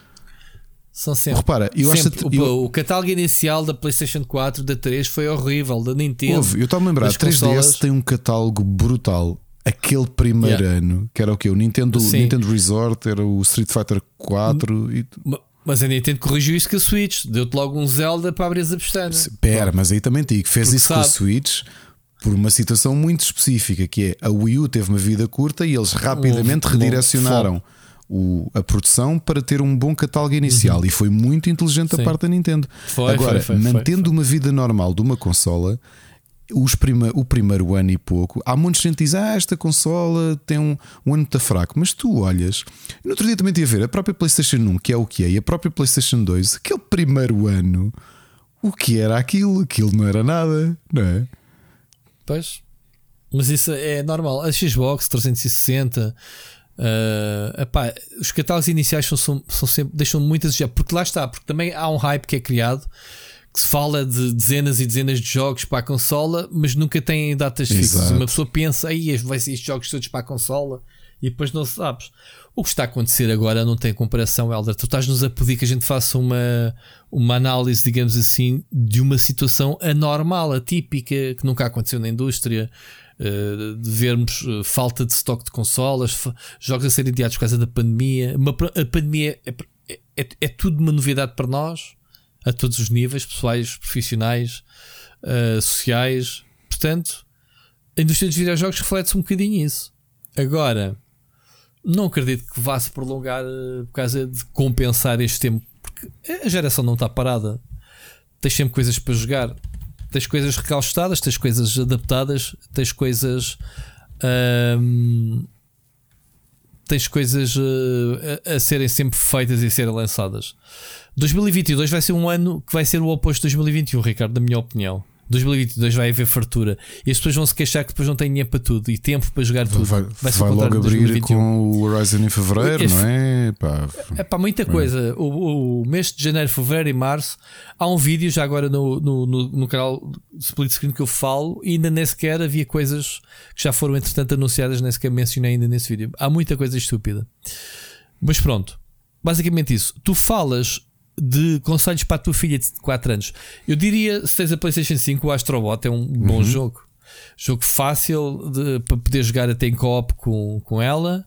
São sempre. Repara, eu sempre. acho o, o, catálogo inicial da PlayStation 4, da 3 foi horrível, da Nintendo. Houve, eu estou a lembrar, a 3DS consolas... tem um catálogo brutal. Aquele primeiro yeah. ano, que era o que? O Nintendo, Nintendo Resort, era o Street Fighter 4 e. Mas a Nintendo corrigiu isso com a Switch, deu-te logo um Zelda para abrir a pestana. Espera, mas aí também digo, fez Porque isso sabe. com a Switch por uma situação muito específica, que é a Wii U teve uma vida curta e eles rapidamente Houve- redirecionaram o- a produção para ter um bom catálogo inicial e foi muito inteligente Uhum. Sim. da parte da Nintendo. Foi, Agora, foi, foi, mantendo uma vida normal de uma consola, os prima- o primeiro ano e pouco, há muita gente que diz: Ah, esta consola tem um, um ano muito fraco, mas tu olhas. No outro dia também tinha a ver a própria PlayStation 1, que é o que é, e a própria PlayStation 2, aquele primeiro ano, o que era aquilo? Aquilo não era nada, não é? Pois. Mas isso é normal. A Xbox 360. Eh, epá, os catálogos iniciais são, são, são sempre, deixam muito a desejar, porque lá está, porque também há um hype que é criado que se fala de dezenas e dezenas de jogos para a consola, mas nunca tem datas fixas. Exato. Uma pessoa pensa, aí vai ser estes jogos todos para a consola e depois não sabes. O que está a acontecer agora não tem comparação, Helder. Tu estás-nos a pedir que a gente faça uma, uma análise, digamos assim, de uma situação anormal, atípica, que nunca aconteceu na indústria. Eh, de vermos eh, falta de estoque de consolas, jogos a serem adiados por causa da pandemia. Uma a pandemia é, é, é, é tudo uma novidade para nós, a todos os níveis, pessoais, profissionais, eh, sociais. Portanto, a indústria dos videojogos reflete-se um bocadinho isso. Agora, não acredito que vá se prolongar por causa de compensar este tempo, porque a geração não está parada. Tens sempre coisas para jogar, tens coisas recalstadas, tens coisas adaptadas, tens coisas. ahm, tens coisas eh, a, a serem sempre feitas e a serem lançadas. 2022 vai ser um ano que vai ser o oposto de 2021, Ricardo, na minha opinião. 2022 vai haver fartura e as pessoas vão se queixar que depois não têm dinheiro para tudo e tempo para jogar tudo. Vai, Vai vai logo abrir 2021. com o Horizon em fevereiro, Esse- não é? Pá, É pá, muita coisa. O, o mês de janeiro, fevereiro e março há um vídeo já agora no, no, no, no canal Split Screen que eu falo e ainda nem sequer havia coisas que já foram entretanto anunciadas, nem sequer mencionei ainda nesse vídeo. Há muita coisa estúpida. Mas pronto, basicamente isso. Tu falas de conselhos para a tua filha de 4 anos. Eu diria, se tens a PlayStation 5, o Astrobot é um bom jogo. Jogo fácil de- para poder jogar até em co-op com, com ela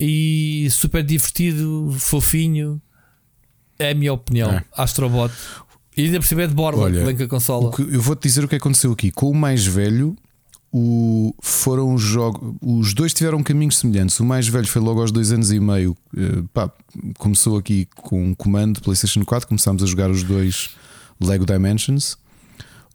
e super divertido, fofinho. É a minha opinião. É. Astrobot. E ainda cima é de borla, Olha, a consola. Eu vou-te dizer o que aconteceu aqui. Com o mais velho, o, foram os jogos. Os dois tiveram caminhos semelhantes. O mais velho foi logo aos dois anos e meio. eh, pá, começou aqui com um comando PlayStation 4. Começámos a jogar os dois Lego Dimensions.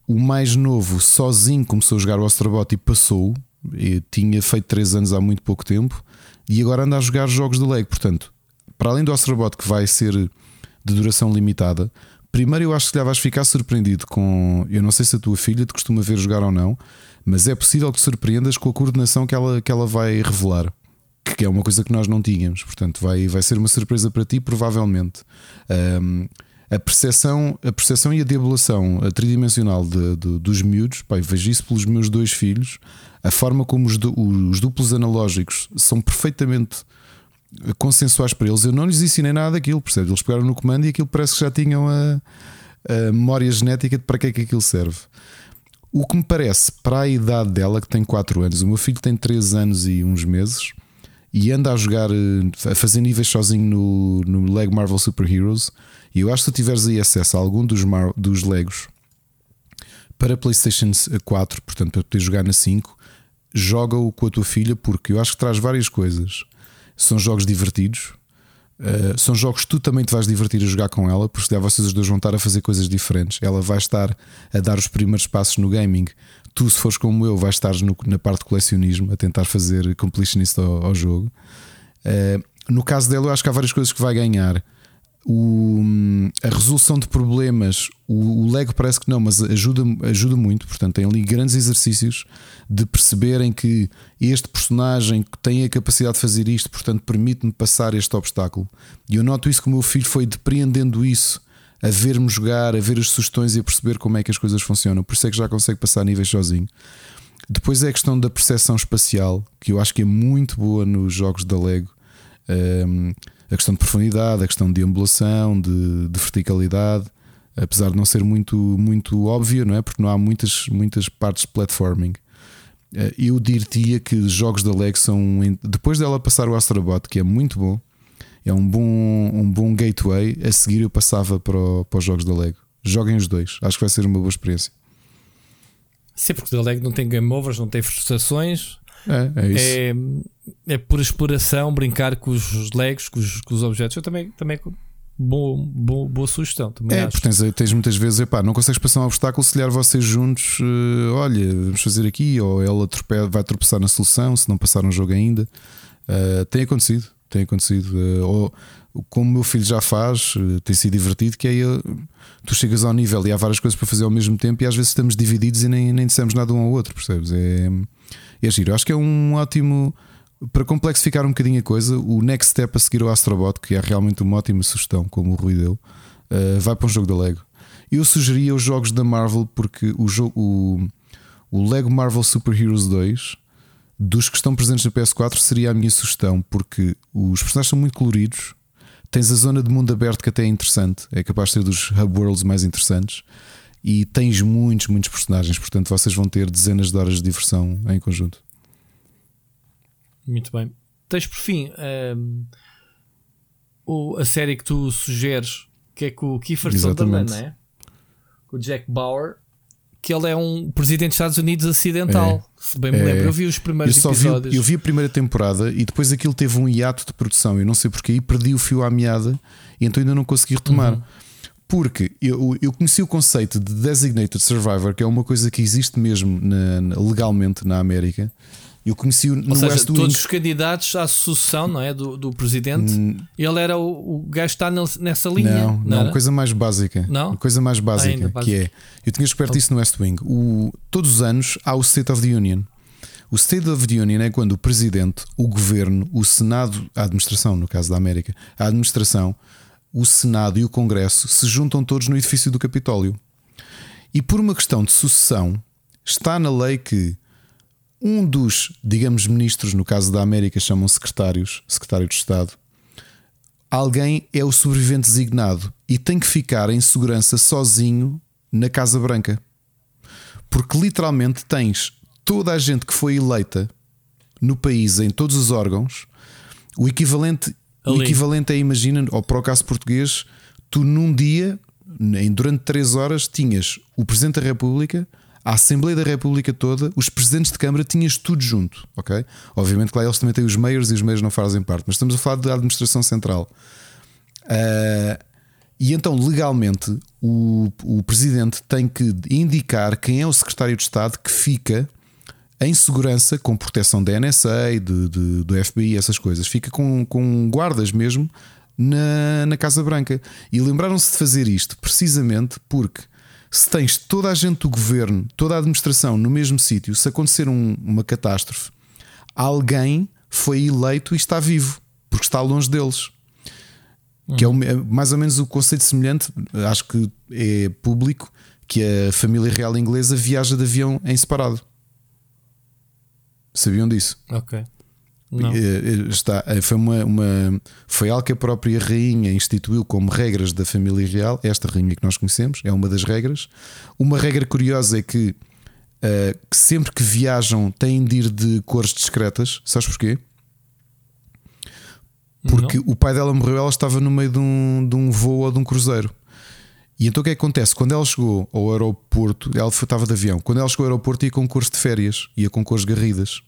O mais novo, sozinho, começou a jogar o Astrobot e passou. E tinha feito 3 anos há muito pouco tempo. E agora anda a jogar jogos de Lego. Portanto, para além do Astrobot, que vai ser de duração limitada, primeiro eu acho que já vais ficar surpreendido com. Eu não sei se a tua filha te costuma ver jogar ou não, mas é possível que surpreendas com a coordenação que ela, que ela vai revelar. Que é uma coisa que nós não tínhamos, portanto, vai, vai ser uma surpresa para ti, provavelmente. Ahm, a percepção, a percepção e a deambulação a tridimensional de- de- dos miúdos, eu vejo isso pelos meus dois filhos, a forma como os, os duplos analógicos são perfeitamente consensuais para eles. Eu não lhes ensinei nada daquilo, percebes? Eles pegaram no comando e aquilo parece que já tinham a, a memória genética de para que é que aquilo serve. O que me parece, para a idade dela, que tem 4 anos, o meu filho tem 3 anos e uns meses e anda a jogar, eh, a fazer níveis sozinho no, no Lego Marvel Super Heroes. E eu acho que tu tiveres aí acesso a algum dos, Mar- dos Legos para PlayStation 4, portanto, para poder jogar na 5, joga-o com a tua filha, porque eu acho que traz várias coisas. São jogos divertidos, uh, são jogos que tu também te vais divertir a jogar com ela, porque se vocês os dois vão estar a fazer coisas diferentes. Ela vai estar a dar os primeiros passos no gaming. Tu, se fores como eu, vais estar no- na parte de colecionismo a tentar fazer completionist ao, ao jogo. Uh, no caso dela, eu acho que há várias coisas que vai ganhar. O- a resolução de problemas, o, o Lego parece que não, mas ajuda, ajuda muito. Portanto, tem ali grandes exercícios de perceberem que este personagem tem a capacidade de fazer isto, portanto, permite-me passar este obstáculo. E eu noto isso que o meu filho foi depreendendo isso, a ver-me jogar, a ver as sugestões e a perceber como é que as coisas funcionam. Por isso é que já consegue passar níveis sozinho. Depois é a questão da percepção espacial, que eu acho que é muito boa nos jogos da Lego. Um, a questão de profundidade, a questão de ambulação, de, de verticalidade, apesar de não ser muito, muito óbvio, não é? Porque não há muitas, muitas partes de platforming. Eh, Eu diria que jogos da Lego são. Depois dela passar o Astrobot, que é muito bom, é um bom, um bom gateway. A seguir eu passava para, o- para os jogos da Lego. Joguem os dois, acho que vai ser uma boa experiência. Sim, porque o The Leg não tem game overs, não tem frustrações. É, é isso. É, é por exploração, brincar com os legos, com os, com os objetos. Eu também, também boa, boa, boa sugestão. Também é, acho. porque tens, tens, muitas vezes, epá, não consegues passar um obstáculo se lhe vocês juntos, uh, olha, vamos fazer aqui, ou ela trope vai tropeçar na solução se não passar um jogo ainda. Uh, tem acontecido, tem acontecido. Uh, ou como o meu filho já faz, tem sido divertido, que é tu chegas ao nível e há várias coisas para fazer ao mesmo tempo e às vezes estamos divididos e nem, nem dissemos nada um ao outro, percebes? É, é giro. Acho que é um ótimo. Para complexificar um bocadinho a coisa, o next step a seguir o Astrobot, que é realmente uma ótima sugestão, como o Rui deu, uh, vai para um jogo da Lego. Eu sugeria os jogos da Marvel, porque o, jogo, o, o Lego Marvel Super Heroes 2, dos que estão presentes na PS4, seria a minha sugestão, porque os personagens são muito coloridos. Tens a zona de mundo aberto que até é interessante, é capaz de ser dos hub worlds mais interessantes. E tens muitos, muitos personagens, portanto vocês vão ter dezenas de horas de diversão em conjunto. Muito bem. Tens por fim um, o, a série que tu sugeres, que é com o Kiefer Sutherland, não é? Com o Jack Bauer, que ele é um presidente dos Estados Unidos acidental. É, se bem me é, lembro, eu vi os primeiros eu episódios. Vi, eu vi a primeira temporada e depois aquilo teve um hiato de produção. Eu não sei porquê, e perdi o fio à meada e então ainda não consegui retomar. Uhum. Porque eu, eu conheci o conceito de Designated Survivor, que é uma coisa que existe mesmo na, legalmente na América. Eu conheci no Ou seja, West todos os candidatos à sucessão não é, do, do presidente, hum, ele era o, o gajo que está nessa linha. Não, não, não uma coisa mais básica. Não? Coisa mais básica, que é. Eu tinha descoberto okay. isso no West Wing. O, todos os anos há o State of the Union. O State of the Union é quando o presidente, o governo, o Senado, a administração, no caso da América, a administração, o Senado e o Congresso se juntam todos no edifício do Capitólio. E por uma questão de sucessão, está na lei que um dos, digamos, ministros, no caso da América, chamam secretários, secretário de Estado, alguém é o sobrevivente designado e tem que ficar em segurança sozinho na Casa Branca. Porque literalmente tens toda a gente que foi eleita no país, em todos os órgãos, o equivalente, o equivalente é, imagina, ou para o caso português, tu num dia, durante três horas, tinhas o Presidente da República, a Assembleia da República toda, os presidentes de Câmara, tinhas tudo junto, ok? Obviamente que lá eles também têm os meios e os meios não fazem parte, mas estamos a falar da administração central. Uh, e então, legalmente, o, o presidente tem que indicar quem é o secretário de Estado que fica em segurança, com proteção da NSA, de, de, do FBI, essas coisas. Fica com, com guardas mesmo na, na Casa Branca. E lembraram-se de fazer isto precisamente porque se tens toda a gente do governo, toda a administração no mesmo sítio, se acontecer um, uma catástrofe, alguém foi eleito e está vivo, porque está longe deles. Uhum. Que é, é mais ou menos o conceito semelhante, acho que é público, que a família real inglesa viaja de avião em separado. Sabiam disso? Ok. Não. Está, eh, foi, uma, uma, foi algo que a própria rainha instituiu como regras da família real. Esta rainha que nós conhecemos é uma das regras. Uma regra curiosa é que, uh, que sempre que viajam têm de ir de cores discretas. Sabes porquê? Porque Não. o pai dela morreu, ela estava no meio de um, de um voo ou de um cruzeiro. E então o que, é que acontece? Quando ela chegou ao aeroporto, ela estava de avião. Quando ela chegou ao aeroporto, ia com cores de férias, ia com cores garridas.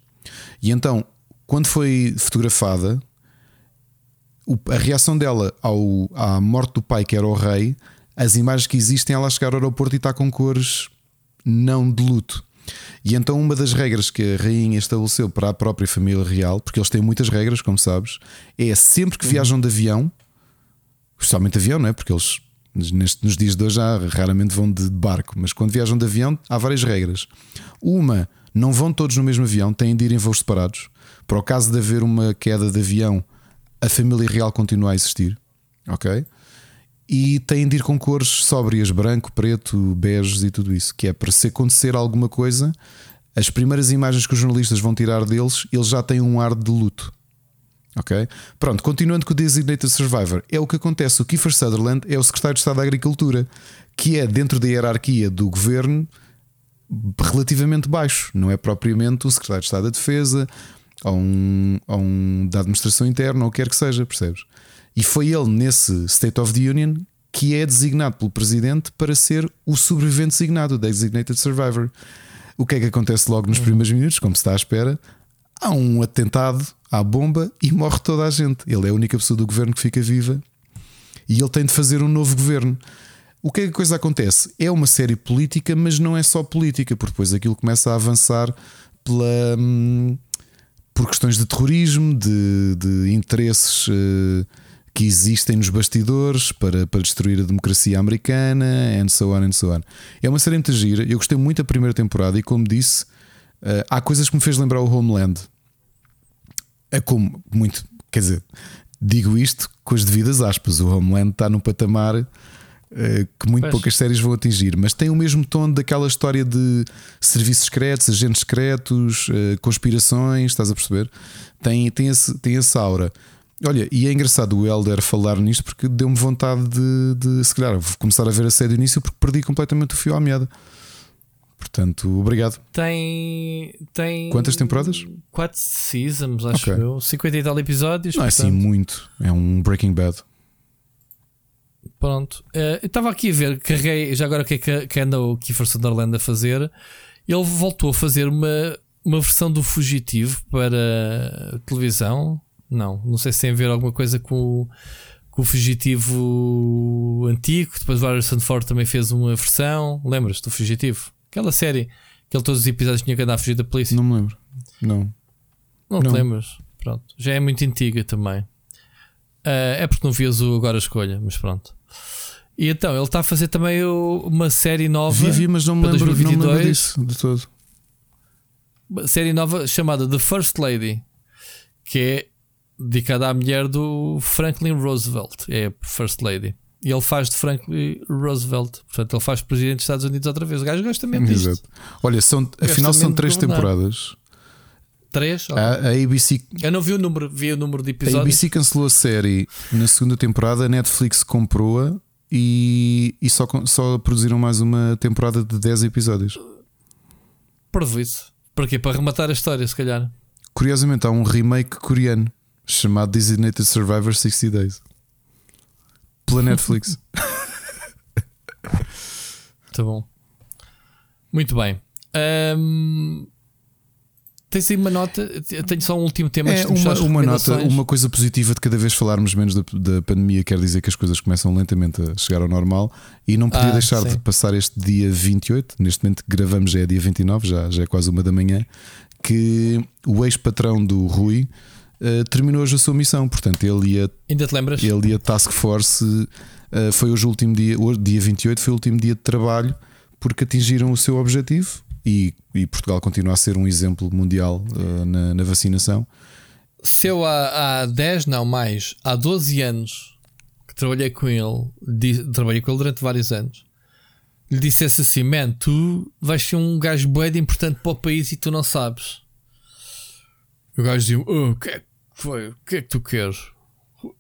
E então quando foi fotografada, a reação dela ao, à morte do pai, que era o rei, as imagens que existem, ela chegar ao aeroporto e está com cores não de luto. E então, uma das regras que a rainha estabeleceu para a própria família real, porque eles têm muitas regras, como sabes, é sempre que viajam de avião, especialmente de avião, não é? Porque eles neste, nos dias de hoje já raramente vão de barco, mas quando viajam de avião há várias regras. Uma, não vão todos no mesmo avião, têm de ir em voos separados. Para o caso de haver uma queda de avião, a família real continua a existir, ok? E têm de ir com cores sóbrias, branco, preto, beges e tudo isso, que é para se acontecer alguma coisa, as primeiras imagens que os jornalistas vão tirar deles, eles já têm um ar de luto. Ok? Pronto, continuando com o Designated Survivor, é o que acontece. O Kiefer Sutherland é o secretário de Estado da Agricultura, que é dentro da hierarquia do governo relativamente baixo, não é propriamente o secretário de Estado da Defesa, ou um, ou um da administração interna, ou o que quer que seja, percebes? E foi ele nesse State of the Union que é designado pelo presidente para ser o sobrevivente designado, o Designated Survivor. O que é que acontece logo nos primeiros minutos, como se está à espera? Há um atentado à bomba e morre toda a gente. Ele é a única pessoa do governo que fica viva e ele tem de fazer um novo governo. O que é que a coisa acontece? É uma série política, mas não é só política, porque depois aquilo começa a avançar pela, hum, por questões de terrorismo, de, de interesses uh, que existem nos bastidores para, para destruir a democracia americana, and so on, and so on. É uma série muito gira. Eu gostei muito da primeira temporada e, como disse, uh, há coisas que me fez lembrar o Homeland. É como muito, quer dizer, digo isto com as devidas aspas. O Homeland está no patamar que muito pois. poucas séries vão atingir, mas tem o mesmo tom daquela história de serviços secretos, agentes secretos, eh, conspirações, estás a perceber? Tem, tem, esse, tem essa aura. Olha, e é engraçado o Elder falar nisto porque deu-me vontade de, de, se calhar, começar a ver a série do início porque perdi completamente o fio à meada. Portanto, obrigado. Tem. tem Quantas temporadas? Quatro seasons, acho okay. eu. 50 e tal episódios. Não portanto... é assim muito. É um Breaking Bad. Pronto. Uh, eu estava aqui a ver, carreguei, já agora o que é que, que anda o Kiefer Sutherland a fazer. Ele voltou a fazer uma, uma versão do Fugitivo para televisão. Não, não sei se tem a ver alguma coisa com, com o Fugitivo antigo. Depois o Harrison Ford também fez uma versão. Lembras do Fugitivo? Aquela série que ele todos os episódios tinha que andar a fugir da polícia. Não me lembro. Não. Não, não. te lembras? Pronto. Já é muito antiga também. Uh, é porque não vias o Agora Escolha, mas pronto. E então, ele está a fazer também uma série nova. Vivi, mas não me, lembro, 2022, não me lembro disso de todo. Uma série nova chamada The First Lady, que é dedicada à mulher do Franklin Roosevelt. É First Lady. E ele faz de Franklin Roosevelt. Portanto, ele faz presidente dos Estados Unidos outra vez. O gajo gosta mesmo disto. Exato. Olha, são, afinal são três temporadas. Três? A, a, ABC. Eu não vi o número, vi o número de episódios. A ABC cancelou a série na segunda temporada, a Netflix comprou-a e, e só, só produziram mais uma temporada de 10 episódios. Prejuízo. Para quê? Para rematar a história, se calhar. Curiosamente, há um remake coreano chamado Designated Survivor 60 Days pela Netflix. [laughs] [laughs] Tá bom. Muito bem. Um, Tens aí uma nota, tenho só um último tema. É uma, uma nota, uma coisa positiva de cada vez falarmos menos da, da, pandemia, quer dizer que as coisas começam lentamente a chegar ao normal e não podia ah, deixar sim. de passar este dia 28, neste momento que gravamos já é dia 29, já, já é quase uma da manhã, que o ex-patrão do Rui uh, terminou hoje a sua missão, portanto ele ia. Ainda te lembras? Ele ia Task Force, uh, foi hoje o último dia, hoje, dia 28 foi o último dia de trabalho porque atingiram o seu objetivo e, e Portugal continua a ser um exemplo mundial uh, na, na, vacinação. Se eu há, há 10, não mais, há 12 anos que trabalhei com ele, di, trabalhei com ele durante vários anos, lhe dissesse assim: Man, tu vais ser um gajo bué importante para o país e tu não sabes. O gajo dizia: oh, O que é que foi? O que é que tu queres? O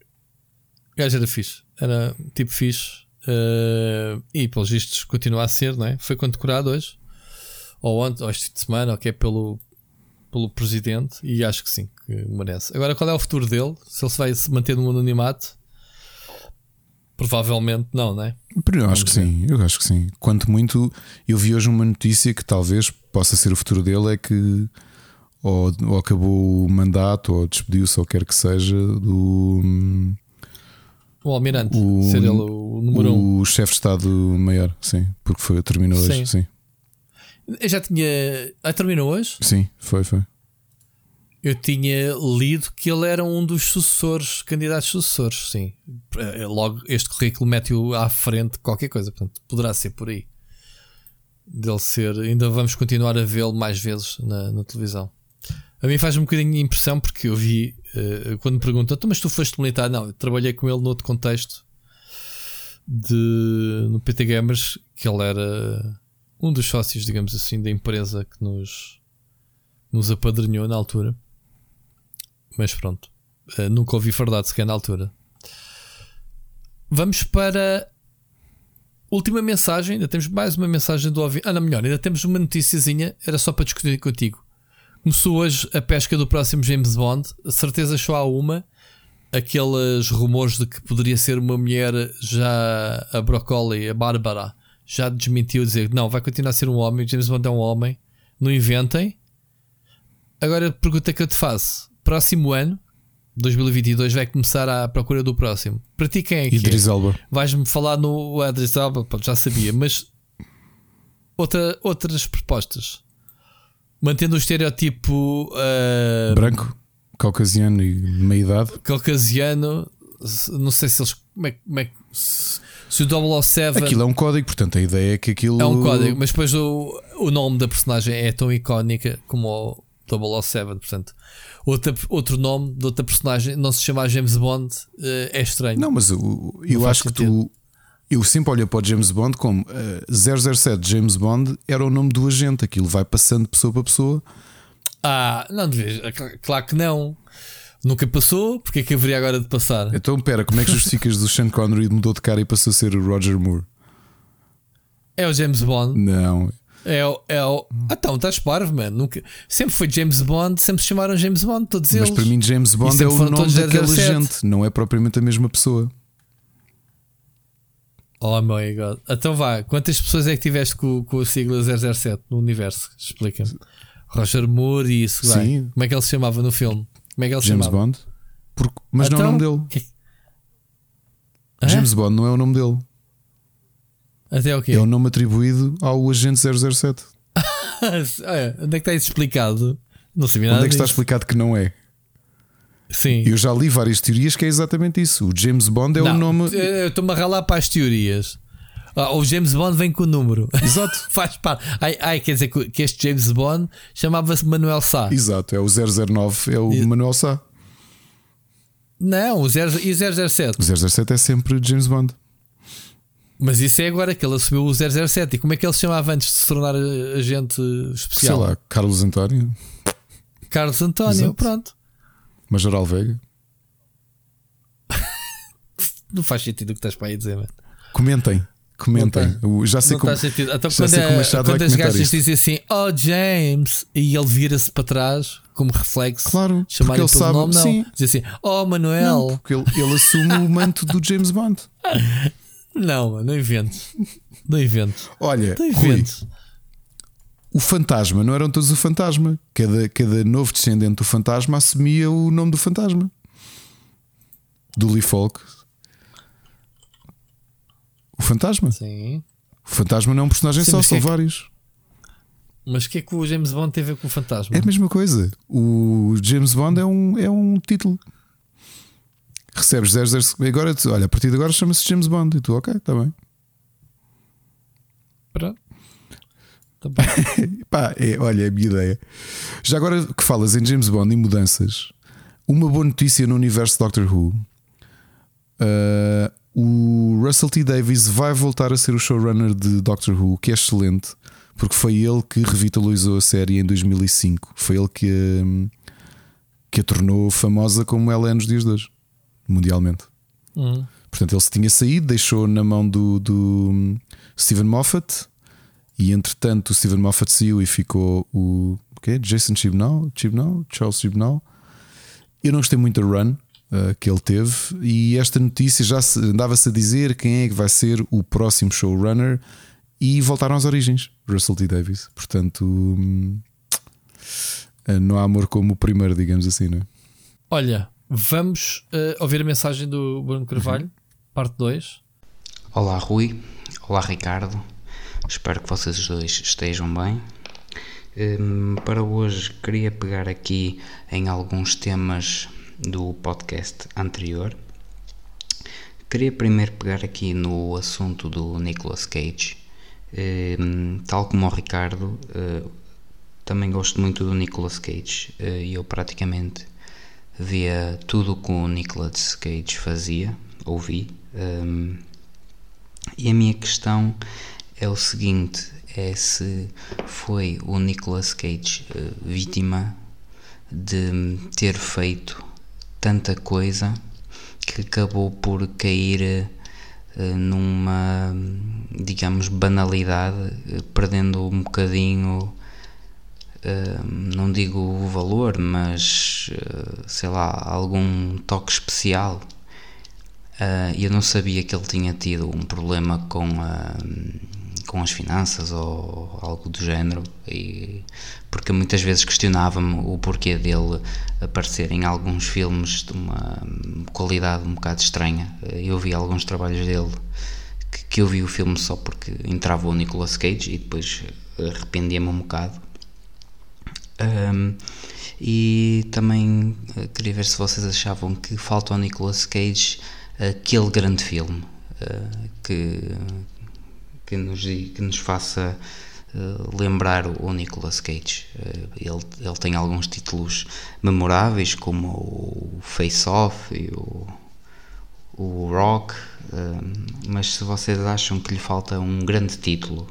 gajo era fixe, era tipo fixe. Uh, e pelos vistos continua a ser, não é? Foi condecorado hoje ou ontem, ou este fim de semana, ou que é pelo, pelo presidente, e acho que sim, que merece. Agora, qual é o futuro dele? Se ele se vai se manter no anonimato? Provavelmente não, não é? Eu acho que sim, eu acho que sim. Quanto muito, eu vi hoje uma notícia que talvez possa ser o futuro dele, é que ou, ou acabou o mandato, ou despediu-se, ou quer que seja, do. O Almirante, o, ser ele o número o um. O chefe de Estado-Maior, sim, porque foi, terminou sim. hoje, sim. Eu já tinha. Ah, terminou hoje? Sim, foi, foi. Eu tinha lido que ele era um dos sucessores, candidatos sucessores, sim. Eh, logo, este currículo mete-o à frente de qualquer coisa, portanto, poderá ser por aí. Dele ser. Ainda vamos continuar a vê-lo mais vezes na, na, televisão. A mim faz um bocadinho de impressão porque eu vi, uh, quando me perguntam, então, mas tu foste militar? Não, eu trabalhei com ele noutro contexto de, no PT Gamers, que ele era um dos sócios, digamos assim, da empresa que nos, nos apadrinhou na altura. Mas pronto, uh, nunca ouvi verdade sequer na altura. Vamos para última mensagem. Ainda temos mais uma mensagem do ouvinte. Ah, não, melhor, ainda temos uma noticiazinha. Era só para discutir contigo. Começou hoje a pesca do próximo James Bond. A certeza só há uma. Aqueles rumores de que poderia ser uma mulher já a Broccoli, a Bárbara, já desmentiu dizer não, vai continuar a ser um homem. James Bond é um homem, Não inventem. Agora a pergunta que eu te faço: próximo ano, 2022, vai começar à procura do próximo. Para ti, quem é que Idris é? Elba. Vais-me falar no Idris Elba, já sabia, mas outra, outras propostas. Mantendo o estereotipo ah, Branco, caucasiano e meia idade. caucasiano, não sei se eles. Como é, como é se, se o 007 Aquilo é um código, portanto a ideia é que aquilo. é um código, mas depois o, o nome da personagem é tão icónica como o 007, portanto, outra, outro nome de outra personagem não se chamar James Bond eh, é estranho. Não, mas eu faz acho que tu. Eu sempre olho para o James Bond como eh, 007 James Bond era o nome do agente. Aquilo vai passando de pessoa para pessoa. Ah, não cl- claro que não. Nunca passou, porque é que haveria agora de passar? Então, pera, como é que justificas do Sean Connery mudou de cara e passou a ser o Roger Moore? É o James Bond. Não. É o. É o ah, então, estás parvo, mano. Nunca, sempre foi James Bond, sempre se chamaram James Bond, todos Mas eles. para mim, James Bond é o nome 007. agente, não é propriamente a mesma pessoa. Oh my god. Então vá, quantas pessoas é que tiveste com, com a sigla 007 no universo? Explica-me. Roger Moore e isso, vai. Sim. Como é que ele se chamava no filme? Como é que ele James chamava? Bond? Porque- mas não é o Então, nome dele. que- Hã? James Bond não é o nome dele. Até o quê? É o nome atribuído ao agente 007. [laughs] Olha, onde é que está isso explicado? Não sabia nada. Onde é que está disso. explicado que não é? Sim. Eu já li várias teorias que é exatamente isso. O James Bond é Não, o nome. Eu estou-me a ralar para as teorias. O James Bond vem com o número. Exato. [laughs] Faz parte. Ai, ai, quer dizer que este James Bond chamava-se Manuel Sá. Exato, é o 009, é o E- Manuel Sá. Não, o 0, e o 007. O 007 é sempre James Bond. Mas isso é agora que ele assumiu o 007. E como é que ele se chamava antes de se tornar eh, agente Sei especial? lá, Carlos António, Carlos António. Exato. Pronto. Majoral Vega. [laughs] Não faz sentido o que estás para aí dizer, mano. Comentem, comentem. Já sei Não como. Então, já quando, sei como é, Machado quando as gajas dizem assim, oh James, e ele vira-se para trás como reflexo, Claro, chamar-lhe ele pelo sabe- nome, não. sim. Diz assim, oh Manuel. Não, porque ele, ele assume o manto do James Bond. [laughs] Não, não inventes. Não inventes. Olha, Não Rui, inventes. o fantasma não eram todos o fantasma. Cada, cada novo descendente do fantasma assumia o nome do fantasma. Do Lee Falk. O fantasma. Sim. O fantasma não é um personagem Sim, só, são é que- vários. Mas o que é que o James Bond tem a ver com o fantasma? É a mesma coisa. O James Bond é um, é um título. Recebes 00. Agora, olha, a partir de agora chama-se James Bond. E tu, ok, está bem. Pronto. Tá bem. [laughs] Pá, é, olha, é a minha ideia. Já agora que falas em James Bond e mudanças, uma boa notícia no universo de Doctor Who. Uh, o Russell T. Davies vai voltar a ser o showrunner de Doctor Who, que é excelente, porque foi ele que revitalizou a série em 2005. Foi ele que, hum, que a tornou famosa como ela é nos dias de hoje, mundialmente. Hum. Portanto, ele se tinha saído, deixou na mão do, do hum, Steven Moffat e entretanto o Steven Moffat saiu e ficou o okay, Jason Chibnall, Chibnall, Charles Chibnall. Eu não gostei muito da run uh, que ele teve e esta notícia já se- andava-se a dizer quem é que vai ser o próximo showrunner e voltaram às origens, Russell T. Davies. Portanto, hum, uh, não há amor como o primeiro, digamos assim, não é? Olha, vamos eh, ouvir a mensagem do Bruno Carvalho, parte 2. Olá Rui, olá Ricardo, espero que vocês dois estejam bem. Hum, para hoje queria pegar aqui em alguns temas do podcast anterior. Queria primeiro pegar aqui no assunto do Nicolas Cage. Hum, tal como o Ricardo, eh, também gosto muito do Nicolas Cage eh, e eu praticamente via tudo o que o Nicolas Cage fazia, ouvi. hum, e a minha questão é o seguinte: é se foi o Nicolas Cage eh, vítima de ter feito tanta coisa que acabou por cair eh, numa, digamos, banalidade, eh, perdendo um bocadinho, eh, não digo o valor, mas sei lá, algum toque especial. Eu não sabia que ele tinha tido um problema com a, com as finanças ou algo do género, e, porque muitas vezes questionava-me o porquê dele aparecer em alguns filmes de uma qualidade um bocado estranha. Eu vi alguns trabalhos dele que, que eu vi o filme só porque entrava o Nicolas Cage e depois arrependia-me um bocado. Um, e também uh, queria ver se vocês achavam que falta ao Nicolas Cage aquele grande filme uh, que, que, nos, que nos faça uh, lembrar o Nicolas Cage. ele, ele tem alguns títulos memoráveis, como o Face Off e o, o Rock, mas se vocês acham que lhe falta um grande título.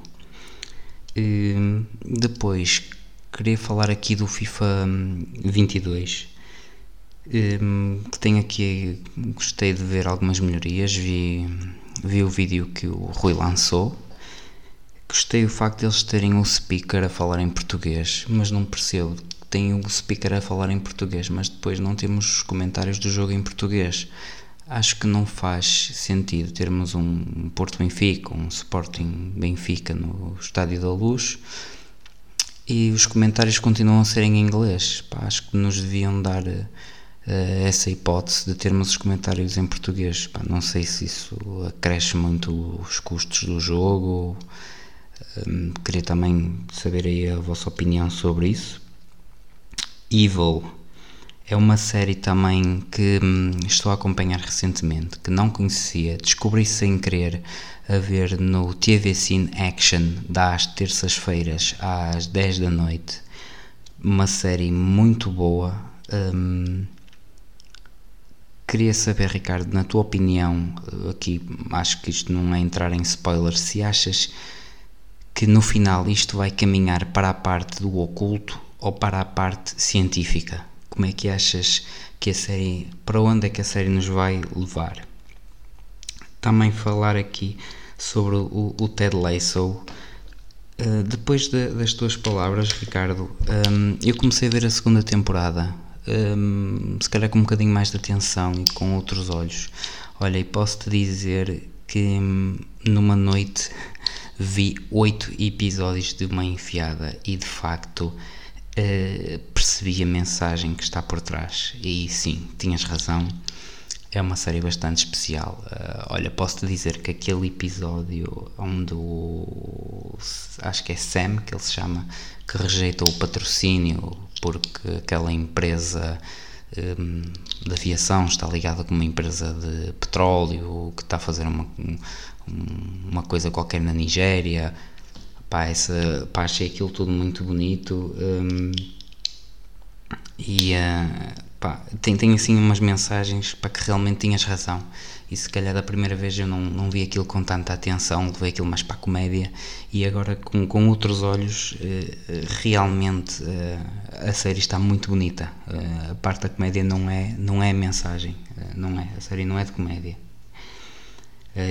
depois queria falar aqui do FIFA 22 hum, que tem aqui gostei de ver algumas melhorias vi, vi o vídeo que o Rui lançou gostei do facto de eles terem o speaker a falar em português mas não percebo tem o speaker a falar em português mas depois não temos os comentários do jogo em português acho que não faz sentido termos um Porto Benfica um Sporting Benfica no Estádio da Luz e os comentários continuam a ser em inglês. Pá, acho que nos deviam dar uh, essa hipótese de termos os comentários em português. Pá, não sei se isso acresce muito os custos do jogo. Um, queria também saber aí a vossa opinião sobre isso. Evil é uma série também que hum, estou a acompanhar recentemente, que não conhecia, descobri sem querer a ver no TV Cine Action das terças-feiras às 10 da noite. Uma série muito boa. Hum, queria saber, Ricardo, na tua opinião, aqui acho que isto não é entrar em spoiler, se achas que no final isto vai caminhar para a parte do oculto ou para a parte científica? Como é que achas que a série, para onde é que a série nos vai levar? Também falar aqui sobre o, o Ted Lasso. Uh, depois de, das tuas palavras, Ricardo, um, eu comecei a ver a segunda temporada, um, se calhar com um bocadinho mais de atenção e com outros olhos. Olha, e posso-te dizer que hum, numa noite vi oito episódios de uma enfiada e de facto uh, percebi a mensagem que está por trás. E sim, tinhas razão é uma série bastante especial. Uh, olha, posso-te dizer que aquele episódio onde o. Acho que é Sam que ele se chama, que rejeita o patrocínio porque aquela empresa um, de aviação está ligada com uma empresa de petróleo que está a fazer uma, uma coisa qualquer na Nigéria. Pá, essa, pá, achei aquilo tudo muito bonito. Um, e. Uh, pá, tem, tem assim umas mensagens para que realmente tinhas razão. E se calhar da primeira vez eu não, não vi aquilo com tanta atenção, levei aquilo mais para a comédia e agora com, com outros olhos, eh, realmente eh, a série está muito bonita. Eh, a parte da comédia não é, não é mensagem, não é, a série não é de comédia.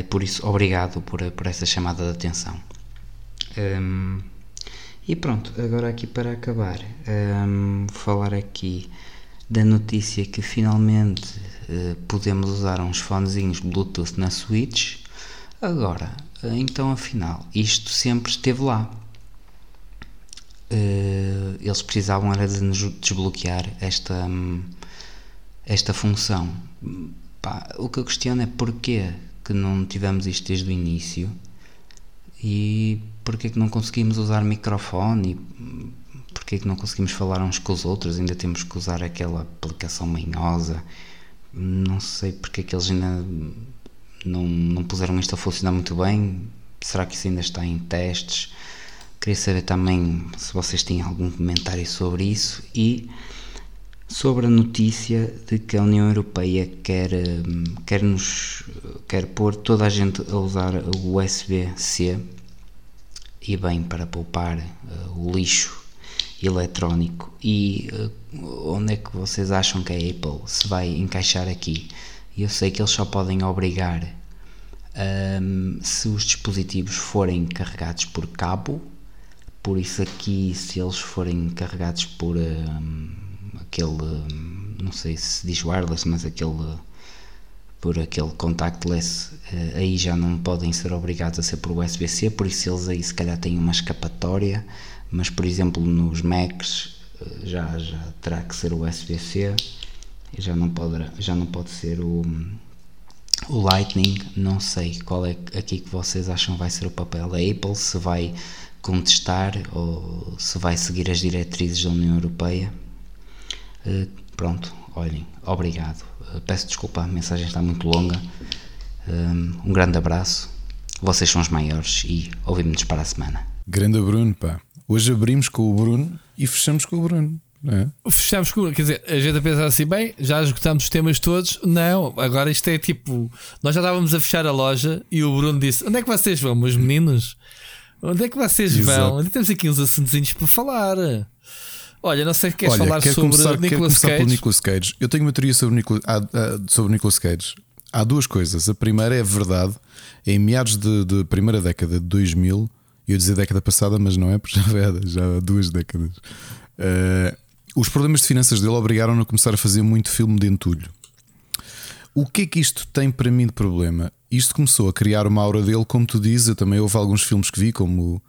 Por isso, obrigado por, por essa chamada de atenção. Um, e pronto, agora aqui para acabar, um, falar aqui da notícia que finalmente uh, podemos usar uns fonezinhos Bluetooth na Switch. Agora, uh, então afinal, isto sempre esteve lá. Uh, eles precisavam era de desbloquear esta, um, esta função. Pá, o que eu questiono é porquê que não tivemos isto desde o início e porquê que não conseguimos usar microfone e porque é que não conseguimos falar uns com os outros, ainda temos que usar aquela aplicação manhosa, não sei porque é que eles ainda não, não puseram isto a funcionar muito bem, será que isso ainda está em testes? Queria saber também se vocês têm algum comentário sobre isso e sobre a notícia de que a União Europeia quer, quer, nos, quer pôr toda a gente a usar o USB-C e bem para poupar uh, o lixo eletrónico. E uh, onde é que vocês acham que a Apple? Se vai encaixar aqui? Eu sei que eles só podem obrigar um, se os dispositivos forem carregados por cabo, por isso aqui se eles forem carregados por um, aquele, não sei se diz wireless, mas aquele por aquele contactless, uh, aí já não podem ser obrigados a ser por USB-C, por isso eles aí se calhar têm uma escapatória, mas por exemplo nos Macs uh, já, já terá que ser o USB-C, já não pode, já não pode ser o, o Lightning, não sei qual é aqui que vocês acham vai ser o papel da Apple, se vai contestar ou se vai seguir as diretrizes da União Europeia. Uh, pronto, olhem, obrigado. Uh, peço desculpa, a mensagem está muito longa. Um, um grande abraço. Vocês são os maiores e ouvimos-nos para a semana. Grande Bruno, pá. Hoje abrimos com o Bruno e fechamos com o Bruno. É? Fechamos com. Quer dizer, a gente a pensar assim, bem, já esgotamos os temas todos. Não, agora isto é tipo. Nós já estávamos a fechar a loja e o Bruno disse: Onde é que vocês vão, meus meninos? Onde é que vocês Exato. vão? Onde temos aqui uns assuntos para falar. Olha, não sei se queres Olha, falar sobre começar, Nicolas quer Cage. Pelo Nicolas Cage. Eu tenho uma teoria sobre, Nicolas, sobre Nicolas Cage. Há duas coisas. A primeira é verdade. Em meados de primeira década de 2000, eu ia dizer década passada, mas não é, porque já, é, já há duas décadas. Uh, os problemas de finanças dele obrigaram-no a começar a fazer muito filme de entulho. O que é que isto tem para mim de problema? Isto começou a criar uma aura dele, como tu dizes. Eu também houve alguns filmes que vi, como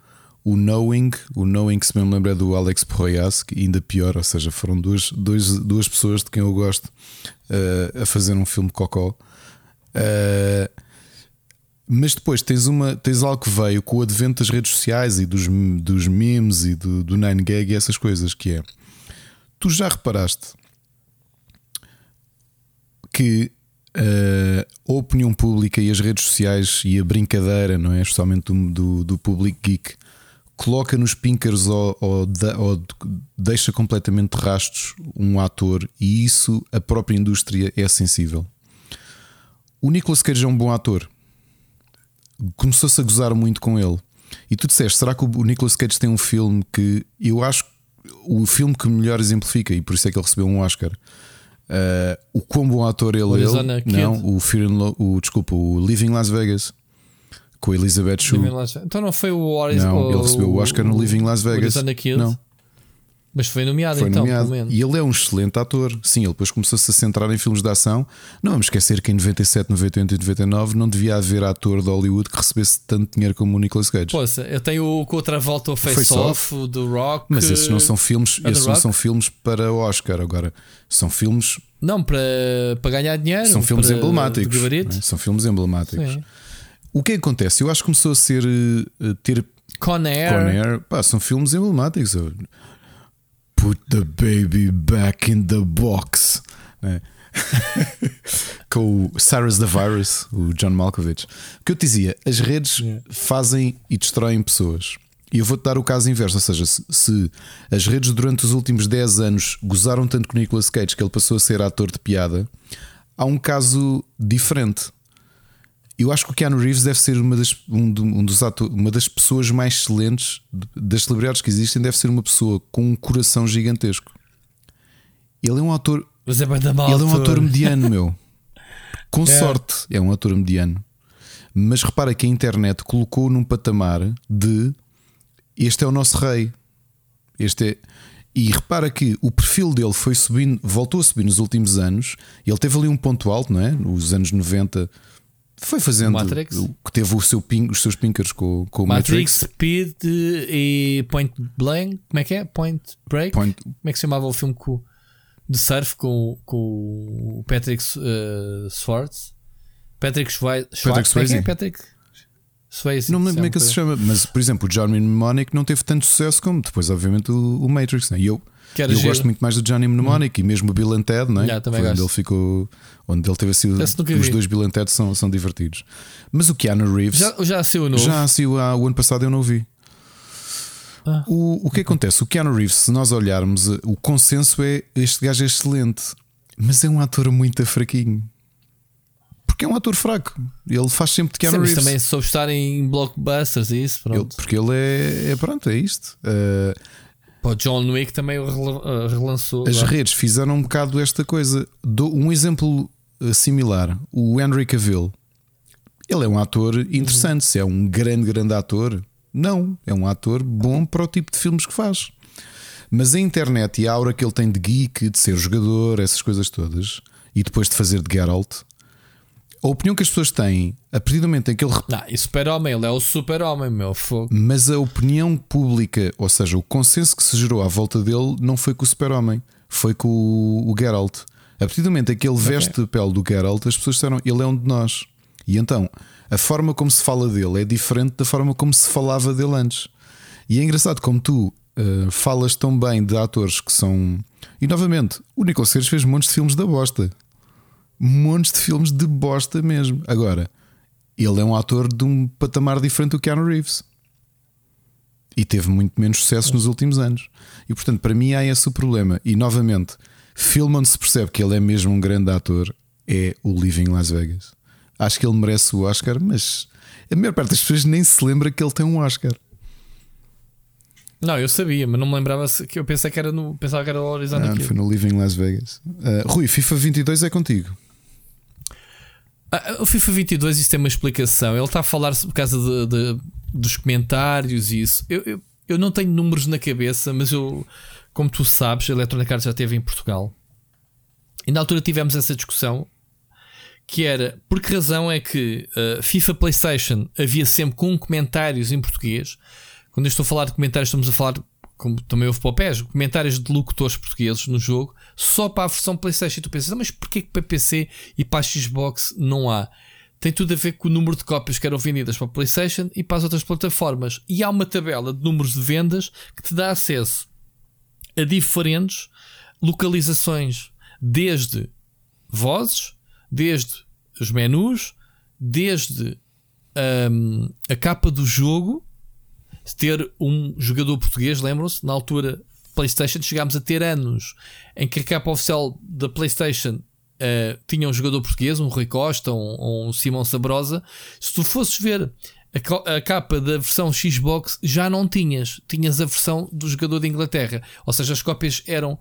o, o Knowing. O Knowing, se me lembra, é do Alex Proyas, que ainda pior, ou seja, foram duas, duas, duas pessoas de quem eu gosto uh, a fazer um filme cocó. Uh, mas depois tens, uma, tens algo que veio com o advento das redes sociais e dos, dos memes e do, do 9gag e essas coisas, que é Tu já reparaste que uh, a opinião pública e as redes sociais e a brincadeira, não é? Especialmente do, do, do público geek, coloca nos pinkers ou, ou, ou, deixa completamente rastos um ator e isso a própria indústria é sensível. O Nicolas Cage é um bom ator. Começou-se a gozar muito com ele. E tu disseste, será que o Nicolas Cage tem um filme que eu acho o filme que melhor exemplifica, e por isso é que ele recebeu um Oscar. Uh, o quão bom ator ele é. Ele, não, o Fear Lo o desculpa, o Living Las Vegas com a Elizabeth Shue. Então não foi o Horizon. Não, o, ele recebeu o Oscar no Living Las Vegas. Não. Mas foi nomeado foi então, nomeado. E ele é um excelente ator. Sim, ele depois começou-se a centrar em filmes de ação. Não vamos esquecer que em 97, 98 e 99 não devia haver ator de Hollywood que recebesse tanto dinheiro como o Nicolas Cage. Poxa, eu tenho o com outra volta o Face, Off, o do Rock. Mas esses não são filmes, esses não são filmes para Oscar agora. São filmes não para, para ganhar dinheiro. São filmes emblemáticos. É? São filmes emblemáticos. Sim. O que acontece? Eu acho que começou a ser a ter Con Air. Con Air. Pá, são filmes emblemáticos. Put the baby back in the box. Né? [laughs] Com o Cyrus the Virus, o John Malkovich. O que eu te dizia, as redes fazem e destroem pessoas. E eu vou-te dar o caso inverso, ou seja, se, se, as redes durante os últimos 10 anos gozaram tanto com Nicolas Cage que ele passou a ser ator de piada, há um caso diferente. Eu acho que o Keanu Reeves deve ser uma das, um, um dos ator, uma das pessoas mais excelentes das celebridades que existem. Deve ser uma pessoa com um coração gigantesco. Ele é um ator. Mas é ele é um ator mediano, meu. [laughs] Com é. sorte, é um ator mediano. Mas repara que a internet colocou num patamar de este é o nosso rei. Este é. E repara que o perfil dele foi subindo, voltou a subir nos últimos anos. Ele teve ali um ponto alto, não é? Nos anos 90 foi fazendo Matrix. que teve o seu ping, os seus pinkers com, com o Matrix. Matrix, Speed e Point Blank. Como é que é? Point Break? Point... Como é que se chamava o filme com, de surf com, com o Patrick uh, Swartz? Patrick. Patrick Swayze. É, é Patrick Swayze. Não me lembro como é que se chama, mas por exemplo, o Johnny Mnemonic não teve tanto sucesso como depois, obviamente, o, o Matrix. Né? E eu eu giro. gosto muito mais do Johnny Mnemonic hum. e mesmo o Bill and Ted, não é? Yeah, também onde ele ficou, onde ele teve sido. Os vi. dois Bill and Ted são, são divertidos. Mas o Keanu Reeves já, já saiu novo. Já saiu há, o ano passado, eu não o vi. Ah. O, o que acontece? O Keanu Reeves, se nós olharmos, o consenso é este gajo é excelente, mas é um ator muito fraquinho. Porque é um ator fraco. Ele faz sempre de Keanu Sim, Reeves. também soube estar em blockbusters e isso. Ele, porque ele é, é, pronto, é isto. Uh, Pô, John Wick também o eh, relançou. As lá. redes fizeram um bocado esta coisa. um exemplo eh, similar: o Henry Cavill. Ele é um ator interessante. Uhum. Se é um grande, grande ator, não. É um ator bom para o tipo de filmes que faz. Mas a internet e a aura que ele tem de geek, de ser jogador, essas coisas todas, e depois de fazer de Geralt, a opinião que as pessoas têm, a partir do momento em que ele. Não, e super-homem, ele é o super-homem, meu fogo. Mas a opinião pública, ou seja, o consenso que se gerou à volta dele, não foi com o super-homem, foi com o, o Geralt. A partir do momento em que ele veste okay. a pele do Geralt, as pessoas disseram ele é um de nós. E então, a forma como se fala dele é diferente da forma como se falava dele antes. E é engraçado como tu uh, falas tão bem de atores que são. E novamente, o Nicolas Cage fez montes de filmes da bosta montes de filmes de bosta mesmo. Agora, ele é um ator de um patamar diferente do Keanu Reeves. E teve muito menos sucesso nos últimos anos. E portanto, para mim, há esse o problema. E novamente, filme onde se percebe que ele é mesmo um grande ator é o Living Las Vegas. Acho que ele merece o Oscar, mas a maior parte das pessoas nem se lembra que ele tem um Oscar. Não, eu sabia, mas não me lembrava que eu pensei que era no, pensava que era o Horizon não, Foi no Living Las Vegas. Uh, Rui, FIFA 22 é contigo. Ah, o FIFA 22, isso tem uma explicação. Ele está a falar por causa de, de, dos comentários e isso. Eu, eu, eu, não tenho números na cabeça, mas eu, como tu sabes, a Electronic Arts já esteve em Portugal. E na altura tivemos essa discussão que era por que razão é que uh, FIFA PlayStation havia sempre com comentários em português. Quando eu estou a falar de comentários, estamos a falar como também houve para o PES, comentários de locutores portugueses no jogo, só para a versão PlayStation. E tu pensas, mas porquê que para PC e para a Xbox não há? Tem tudo a ver com o número de cópias que eram vendidas para a PlayStation e para as outras plataformas. E há uma tabela de números de vendas que te dá acesso a diferentes localizações, desde vozes, desde os menus, desde um, a capa do jogo ter um jogador português, lembram-se? Na altura, PlayStation, chegámos a ter anos em que a capa oficial da PlayStation uh, tinha um jogador português, um Rui Costa, um, um Simão Sabrosa. Se tu fosses ver a, a, capa da versão Xbox, já não tinhas, tinhas a versão do jogador da Inglaterra, ou seja, as cópias eram uh,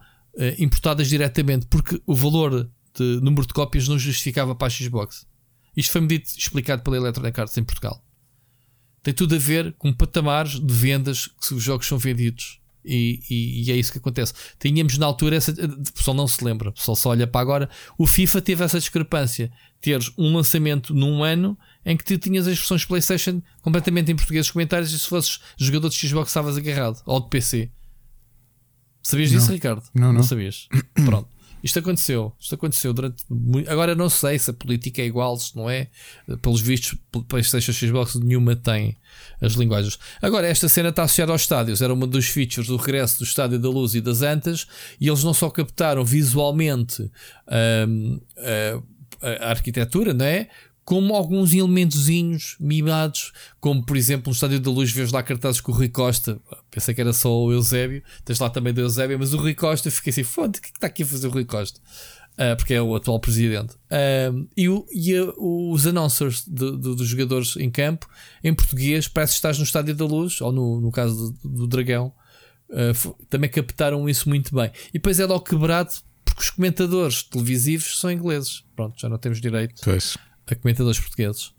importadas diretamente porque o valor de número de cópias não justificava para a Xbox. Isto foi-me dito, explicado pela Electronic Arts em Portugal tem tudo a ver com patamares de vendas que os jogos são vendidos. E, e, e, é isso que acontece. Tínhamos na altura essa. O pessoal não se lembra, o pessoal só olha para agora. O FIFA teve essa discrepância. Teres um lançamento num ano em que tu tinhas as versões PlayStation completamente em português os comentários e se fosses jogador de Xbox estavas agarrado ou de PC. Sabias disso, não. Ricardo? Não, não. Não sabias? [clears throat] Pronto. Isto aconteceu, isto aconteceu durante. Agora não sei se a política é igual, se não é. Pelos vistos, PlayStation Xbox nenhuma tem as linguagens. Agora, esta cena está associada aos estádios, era uma dos features do regresso do Estádio da Luz e das Antas, e eles não só captaram visualmente um, a, a arquitetura, não é? Como alguns elementozinhos mimados, como por exemplo no Estádio da Luz, vês lá cartazes com o Rui Costa. Pensei que era só o Eusébio, tens lá também do Eusébio, mas o Rui Costa, fiquei assim, foda o que é que está aqui a fazer o Rui Costa? Uh, porque é o atual presidente. Uh, e, o, e a, os announcers de, de, dos jogadores em campo, em português, parece que estás no Estádio da Luz, ou no, no caso do, do Dragão, uh, também captaram isso muito bem. E depois é logo quebrado porque os comentadores televisivos são ingleses. Pronto, já não temos direito. Pois a comentadores portugueses.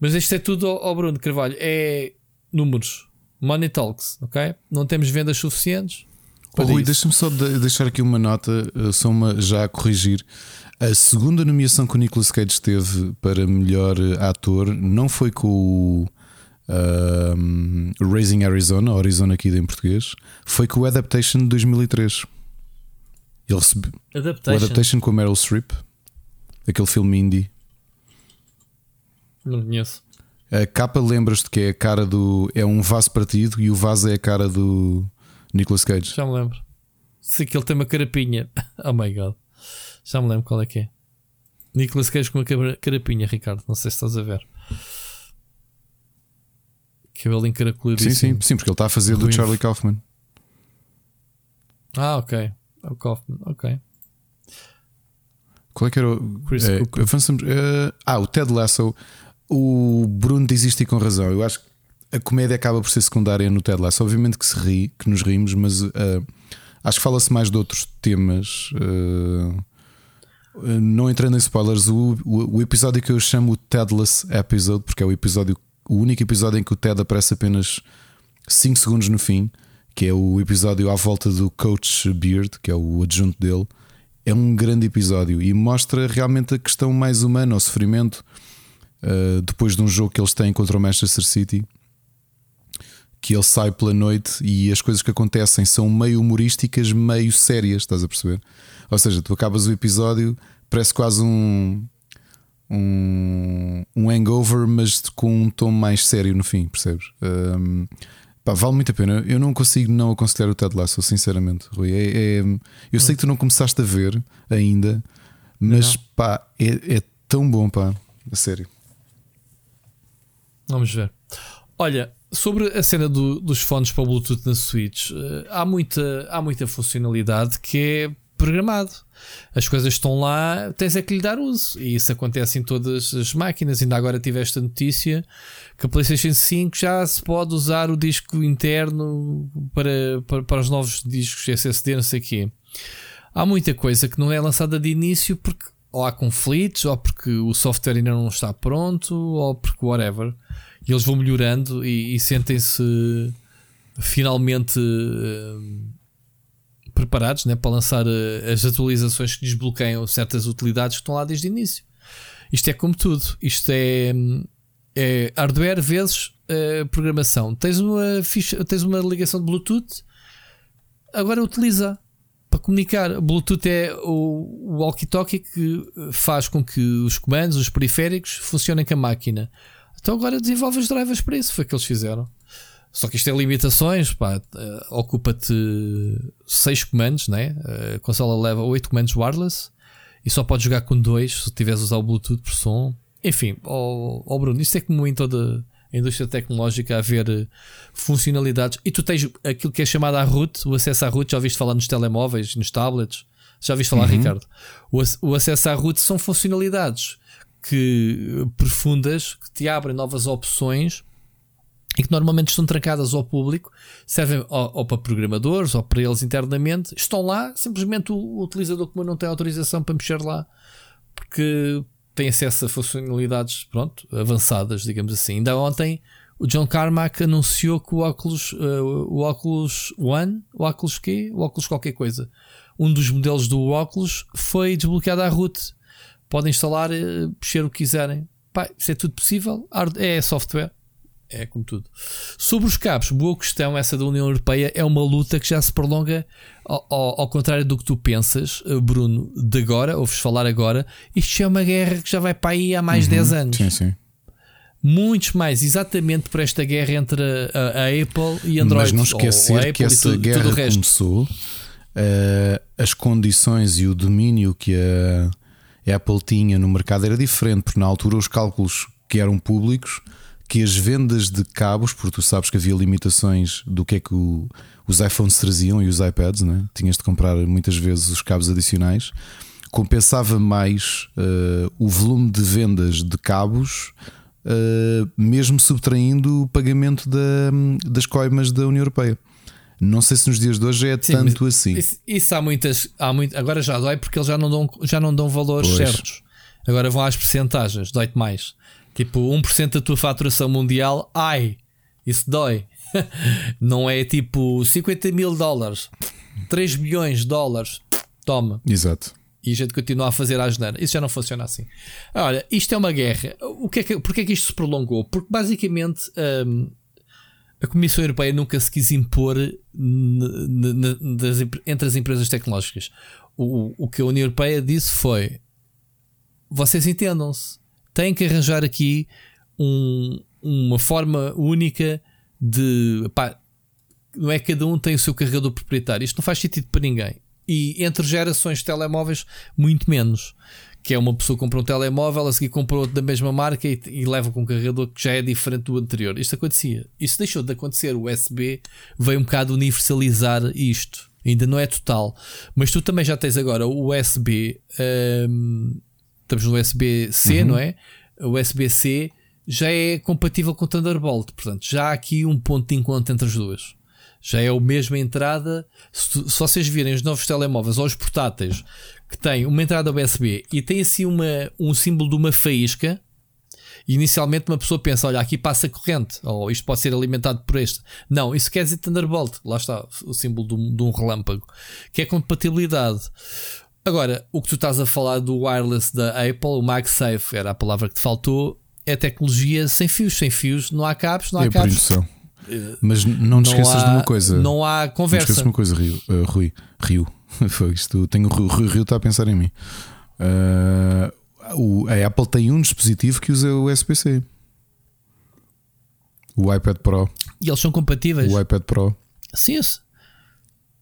Mas isto é tudo ao, Bruno Carvalho. É números. Money talks, ok? Não temos vendas suficientes. Oh, Rui, deixa-me só de deixar aqui uma nota, eh, só uma já a corrigir. A segunda nomeação que o Nicolas Cage teve para melhor eh, ator não foi com o um, Raising Arizona, Arizona aqui em português, foi com o Adaptation de 2003. Ele recebe... Adaptation. O Adaptation com a Meryl Streep, aquele filme indie. Não conheço. A capa lembras-te que é a cara do. É um vaso partido e o vaso é a cara do Nicolas Cage. Já me lembro. Sei que ele tem uma carapinha. [laughs] Oh my god. Já me lembro qual é que é. Nicolas Cage com uma carapinha, Ricardo. Não sei se estás a ver. Cabelo encaracoladíssimo. Sim, sim, sim, porque ele está a fazer do Charlie Kaufman. Ah, ok. É o Kaufman, ok. Qual é que era o. Chris é, avançamos, uh, ah, o Ted Lasso. O Bruno diz isto e com razão. Eu acho que a comédia acaba por ser secundária no Ted Lasso. Obviamente que se ri, que nos rimos, mas uh, acho que fala-se mais de outros temas. Uh, não entrando em spoilers, o, o, o, episódio que eu chamo o Tedless Episode, porque é o episódio, o único episódio em que o Ted aparece apenas 5 segundos no fim, que é o episódio à volta do Coach Beard, que é o adjunto dele. é um grande episódio e mostra realmente a questão mais humana, o sofrimento. Uh, depois de um jogo que eles têm contra o Manchester City, que ele sai pela noite e as coisas que acontecem são meio humorísticas, meio sérias, estás a perceber? Ou seja, tu acabas o episódio, parece quase um, um, um hangover, mas com um tom mais sério no fim, percebes? Um, pá, vale muito a pena. Eu não consigo não aconselhar o Ted Lasso, sinceramente, Rui. É, é, eu sei que tu não começaste a ver ainda, mas não. pá, é, é tão bom, pá, a sério. Vamos ver. Olha, sobre a cena do, dos fones para Bluetooth na Switch, eh, há muita, há muita funcionalidade que é programado. As coisas estão lá, tens é que lhe dar uso. E isso acontece em todas as máquinas. Ainda agora tive esta notícia que a PlayStation 5 já se pode usar o disco interno para, para, para os novos discos SSD, não sei o quê. Há muita coisa que não é lançada de início porque ou há conflitos, ou porque o software ainda não está pronto, ou porque whatever. E eles vão melhorando e, e sentem-se finalmente uh, preparados né, para lançar uh, as atualizações que desbloqueiam certas utilidades que estão lá desde o início. Isto é como tudo. Isto é, é hardware vezes uh, programação. Tens uma, ficha, tens uma ligação de Bluetooth, agora utiliza para comunicar. Bluetooth é o, walkie-talkie que faz com que os comandos, os periféricos, funcionem com a máquina. Então agora desenvolve os drivers para isso, foi o que eles fizeram. Só que isto tem limitações, pá, uh, ocupa-te 6 comandos, né? Uh, a consola leva 8 comandos wireless e só podes jogar com 2 se tiveres usar o Bluetooth por som. Enfim, ó oh, oh Bruno, isto é como em toda a indústria tecnológica a haver uh, funcionalidades e tu tens aquilo que é chamado a root, o acesso à root, já ouviste falar nos telemóveis, nos tablets, já ouviste falar, uhum. Ricardo? O, o acesso à root são funcionalidades que profundas que te abrem novas opções e que normalmente estão trancadas ao público, servem ou, ou, para programadores ou para eles internamente, estão lá, simplesmente o, o utilizador comum não tem autorização para mexer lá, porque tem acesso a funcionalidades pronto, avançadas, digamos assim. Ainda ontem o John Carmack anunciou que o óculos, uh, o óculos One, o óculos quê? O óculos qualquer coisa. Um dos modelos do óculos foi desbloqueado à root podem instalar, eh, mexer o que quiserem. Pá, isso é tudo possível. É software. É como tudo. Sobre os cabos, boa questão essa da União Europeia. É uma luta que já se prolonga ao, ao, ao contrário do que tu pensas, eh, Bruno, de agora, ouves falar agora. Isto é uma guerra que já vai para aí há mais de uhum, 10 anos. Sim, sim. Muitos mais, exatamente por esta guerra entre a, a Apple e Android. Mas não esquecer que essa tudo, guerra tudo começou, uh, as condições e o domínio que a a Apple tinha no mercado era diferente, porque na altura os cálculos que eram públicos, que as vendas de cabos, porque tu sabes que havia limitações do que é que o, os iPhones traziam e os iPads, né? tinhas de comprar muitas vezes os cabos adicionais, compensava mais uh, o volume de vendas de cabos. Uh, mesmo subtraindo o pagamento da, das coimas da União Europeia. Não sei se nos dias de hoje é Sim, tanto assim. Isso, isso, há muitas. Há muito, agora já dói porque eles já não dão, já não dão valores pois. certos. Agora vão às percentagens, dói-te mais. Tipo, 1% da tua faturação mundial, ai, isso dói. [laughs] não é tipo 50 mil dólares, 3 milhões de dólares, toma. Exato. E a gente continua a fazer a geneira. Isso já não funciona assim. Olha, isto é uma guerra. O que é que, porquê é que isto se prolongou? Porque basicamente. Hum, a Comissão Europeia nunca se quis impor entre as empresas tecnológicas. O, o que a União Europeia disse foi: vocês entendam-se, têm que arranjar aqui um, uma forma única de. Pá, não é cada um tem o seu carregador proprietário. Isto não faz sentido para ninguém. E entre gerações de telemóveis, muito menos que é uma pessoa que compra um telemóvel, a seguir compra outro da mesma marca e, e, leva com um carregador que já é diferente do anterior. Isto acontecia. Isso deixou de acontecer. O USB veio um bocado universalizar isto. Ainda não é total. Mas tu também já tens agora o USB. Um, estamos no USB-C, uhum. não é? O USB-C já é compatível com o Thunderbolt. Portanto, já há aqui um ponto de encontro entre as duas. Já é a mesma entrada. Se, se vocês virem os novos telemóveis ou os portáteis que tem uma entrada USB e tem assim uma, um símbolo de uma faísca. Inicialmente uma pessoa pensa: olha, aqui passa corrente, ou isto pode ser alimentado por este. Não, isso quer dizer Thunderbolt. Lá está o símbolo de um, de um relâmpago, que é compatibilidade. Agora, o que tu estás a falar do wireless da Apple, o MagSafe, era a palavra que te faltou, é tecnologia sem fios. Sem fios, não há cabos, não há é por cabos. indução. Mas não te Não esqueças de uma coisa. Não há Não conversa. esqueças de uma coisa, Rio. Uh, Rui. Rio. [laughs] Foi isto. Tenho o Rui, Rui Rio está a pensar em mim. Uh, a Apple tem um dispositivo que usa o USB-C. O iPad Pro. E eles são compatíveis. O iPad Pro. Sim, isso.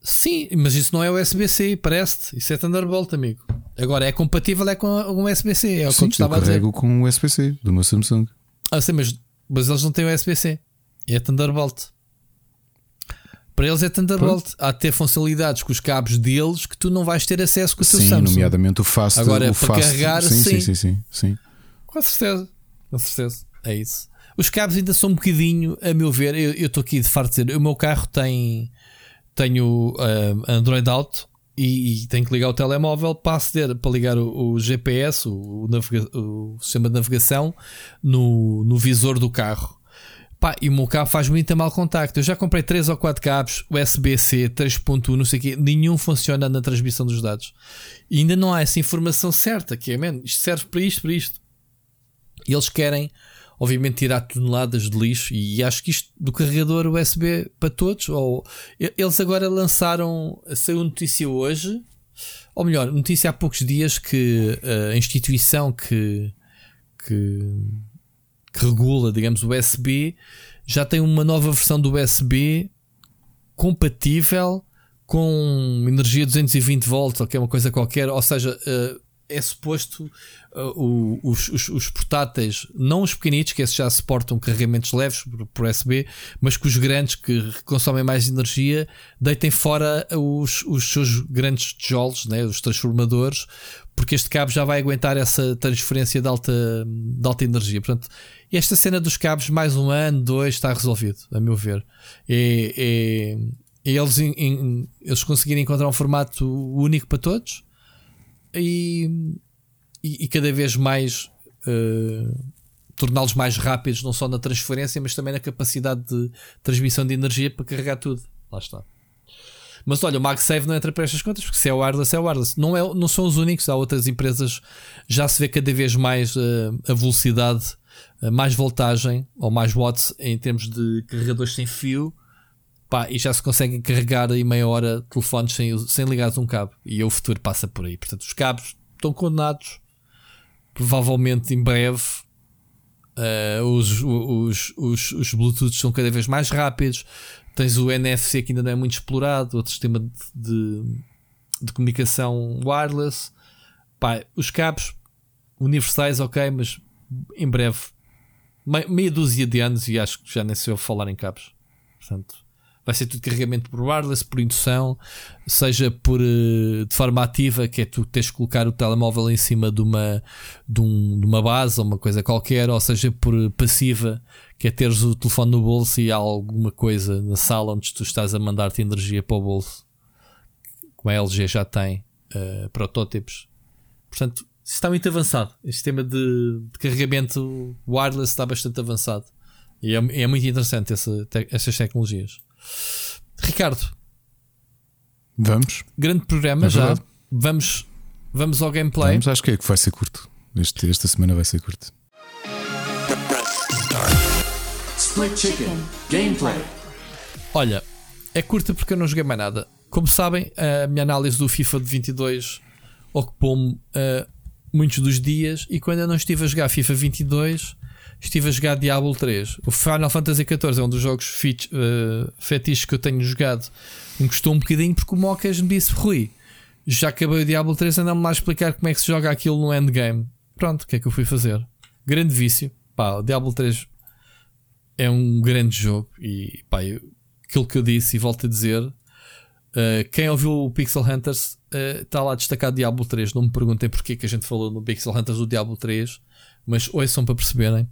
Sim, mas isso não é USB-C, parece-te. Isso é Thunderbolt, amigo. Agora é compatível é com o USB-C, é o que eu Sim, estava a dizer. carrego com o USB-C do meu Samsung. Ah, sim, mas, mas eles não têm USB-C. É Thunderbolt. Para eles é Thunderbolt. Há de ter funcionalidades com os cabos deles que tu não vais ter acesso com o teu Sim, Samsung. nomeadamente o Fast. Agora, o para fast, carregar, sim, sim, sim. sim, sim, sim. Com certeza. Com certeza. É isso. Os cabos ainda são um bocadinho, a meu ver, eu eu estou aqui de farto de dizer, o meu carro tem tenho ah, Android Auto e, e tenho que ligar o telemóvel para aceder, para ligar o, o GPS, o, o o sistema de navegação, no, no visor do carro. Pá, e o meu cabo faz muito mal contacto. Eu já comprei 3 ou 4 cabos USB-C 3.1, não sei o quê, nenhum funciona na transmissão dos dados. E ainda não há essa informação certa, que é, man, isto serve para isto, para isto. E eles querem, obviamente, tirar toneladas de lixo. E acho que isto do carregador USB para todos. Ou eles agora lançaram, saiu notícia hoje, ou melhor, notícia há poucos dias que eh, a instituição que, que, que regula, digamos, o USB já tem uma nova versão do USB compatível com energia 220 volts, ou que é uma coisa qualquer, ou seja, eh, é suposto o- os, os- os portáteis, não os pequenitos, que esses já suportam carregamentos leves por, por USB, mas que os grandes que consomem mais energia deitem fora os, os seus grandes tijolos, né, os transformadores, porque este cabo já vai aguentar essa transferência de alta, de alta energia. Portanto, esta cena dos cabos, mais um ano, dois, está resolvido, a meu ver. É, é- é eles, eles conseguirem encontrar um formato único para todos e, e, e cada vez mais eh, torná-los mais rápidos, não só na transferência, mas também na capacidade de transmissão de energia para carregar tudo. Lá está. Mas olha, o MagSafe não entra para estas contas, porque se é wireless, é wireless. Não, é, não são os únicos, há outras empresas, já se vê cada vez mais eh, a velocidade, eh, mais voltagem ou mais watts em termos de carregadores sem fio. Pá, e já se conseguem carregar em meia hora telefones sem, sem ligares um cabo. E o futuro passa por aí. Portanto, os cabos estão condenados. Provavelmente em breve eh, os, os, os, os Bluetooth são cada vez mais rápidos. Tens o NFC que ainda não é muito explorado, outro sistema de, de, de comunicação wireless. Pá, os cabos universais, ok, mas em breve, me- meia dúzia de anos, e acho que já nem sei eu falar em cabos. Portanto, vai ser tudo carregamento por wireless, por indução, seja por eh, de forma ativa, que é tu tens que colocar o telemóvel em cima de uma, de, um- de uma base ou uma coisa qualquer, ou seja por passiva, que é teres o telefone no bolso e há alguma coisa na sala onde tu estás a mandar-te energia para o bolso, como a LG já tem eh, protótipos. Portanto, isso está muito avançado. O sistema de, de carregamento wireless está bastante avançado. E é, é muito interessante essa, te- essas tecnologias. Ricardo, Vamos? grande programa É já. Vamos, vamos ao gameplay. Vamos, acho que é que vai ser curto. Este- esta semana vai ser curto. Split Chicken. Gameplay. Olha, é curta porque eu não joguei mais nada. Como sabem, a minha análise do FIFA de 22 ocupou-me eh, muitos dos dias e quando eu não estive a jogar FIFA 22, estive a jogar Diablo 3. O Final Fantasy XIV é um dos jogos eh, fetiches que eu tenho jogado. Me custou um bocadinho porque o Mocas me disse: Rui, já acabei o Diablo 3, anda-me lá explicar como é que se joga aquilo no endgame. Pronto, o que é que eu fui fazer? Grande vício. Pá, o Diablo 3 é um grande jogo e pá, eu- aquilo que eu disse e volto a dizer. uh, quem ouviu o Pixel Hunters está lá destacado Diablo 3. Não me perguntem porque que a gente falou no Pixel Hunters do Diablo 3, mas ouçam para perceberem.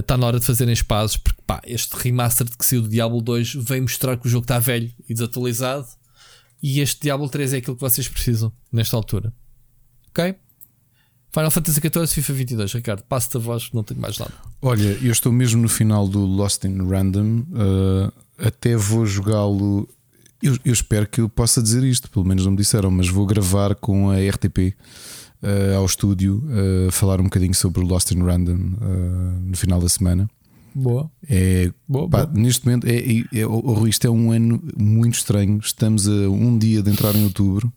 Está na hora de fazerem as pazes porque pá, este remaster que saiu do Diablo 2 vem mostrar que o jogo está velho e desatualizado. E este Diablo 3 é aquilo que vocês precisam nesta altura. Ok? Final Fantasy XIV, FIFA 22. Ricardo, passo-te a voz, não tenho mais nada. Olha, eu estou mesmo no final do Lost in Random. uh, até vou jogá-lo. Eu, eu espero que eu possa dizer isto, pelo menos não me disseram, mas vou gravar com a RTP eh, ao estúdio a falar um bocadinho sobre o Lost in Random eh, no final da semana. Boa. É, Boa, pá, boa. neste momento, é, é, é- oh, isto é um ano muito estranho. Estamos a um dia de entrar em outubro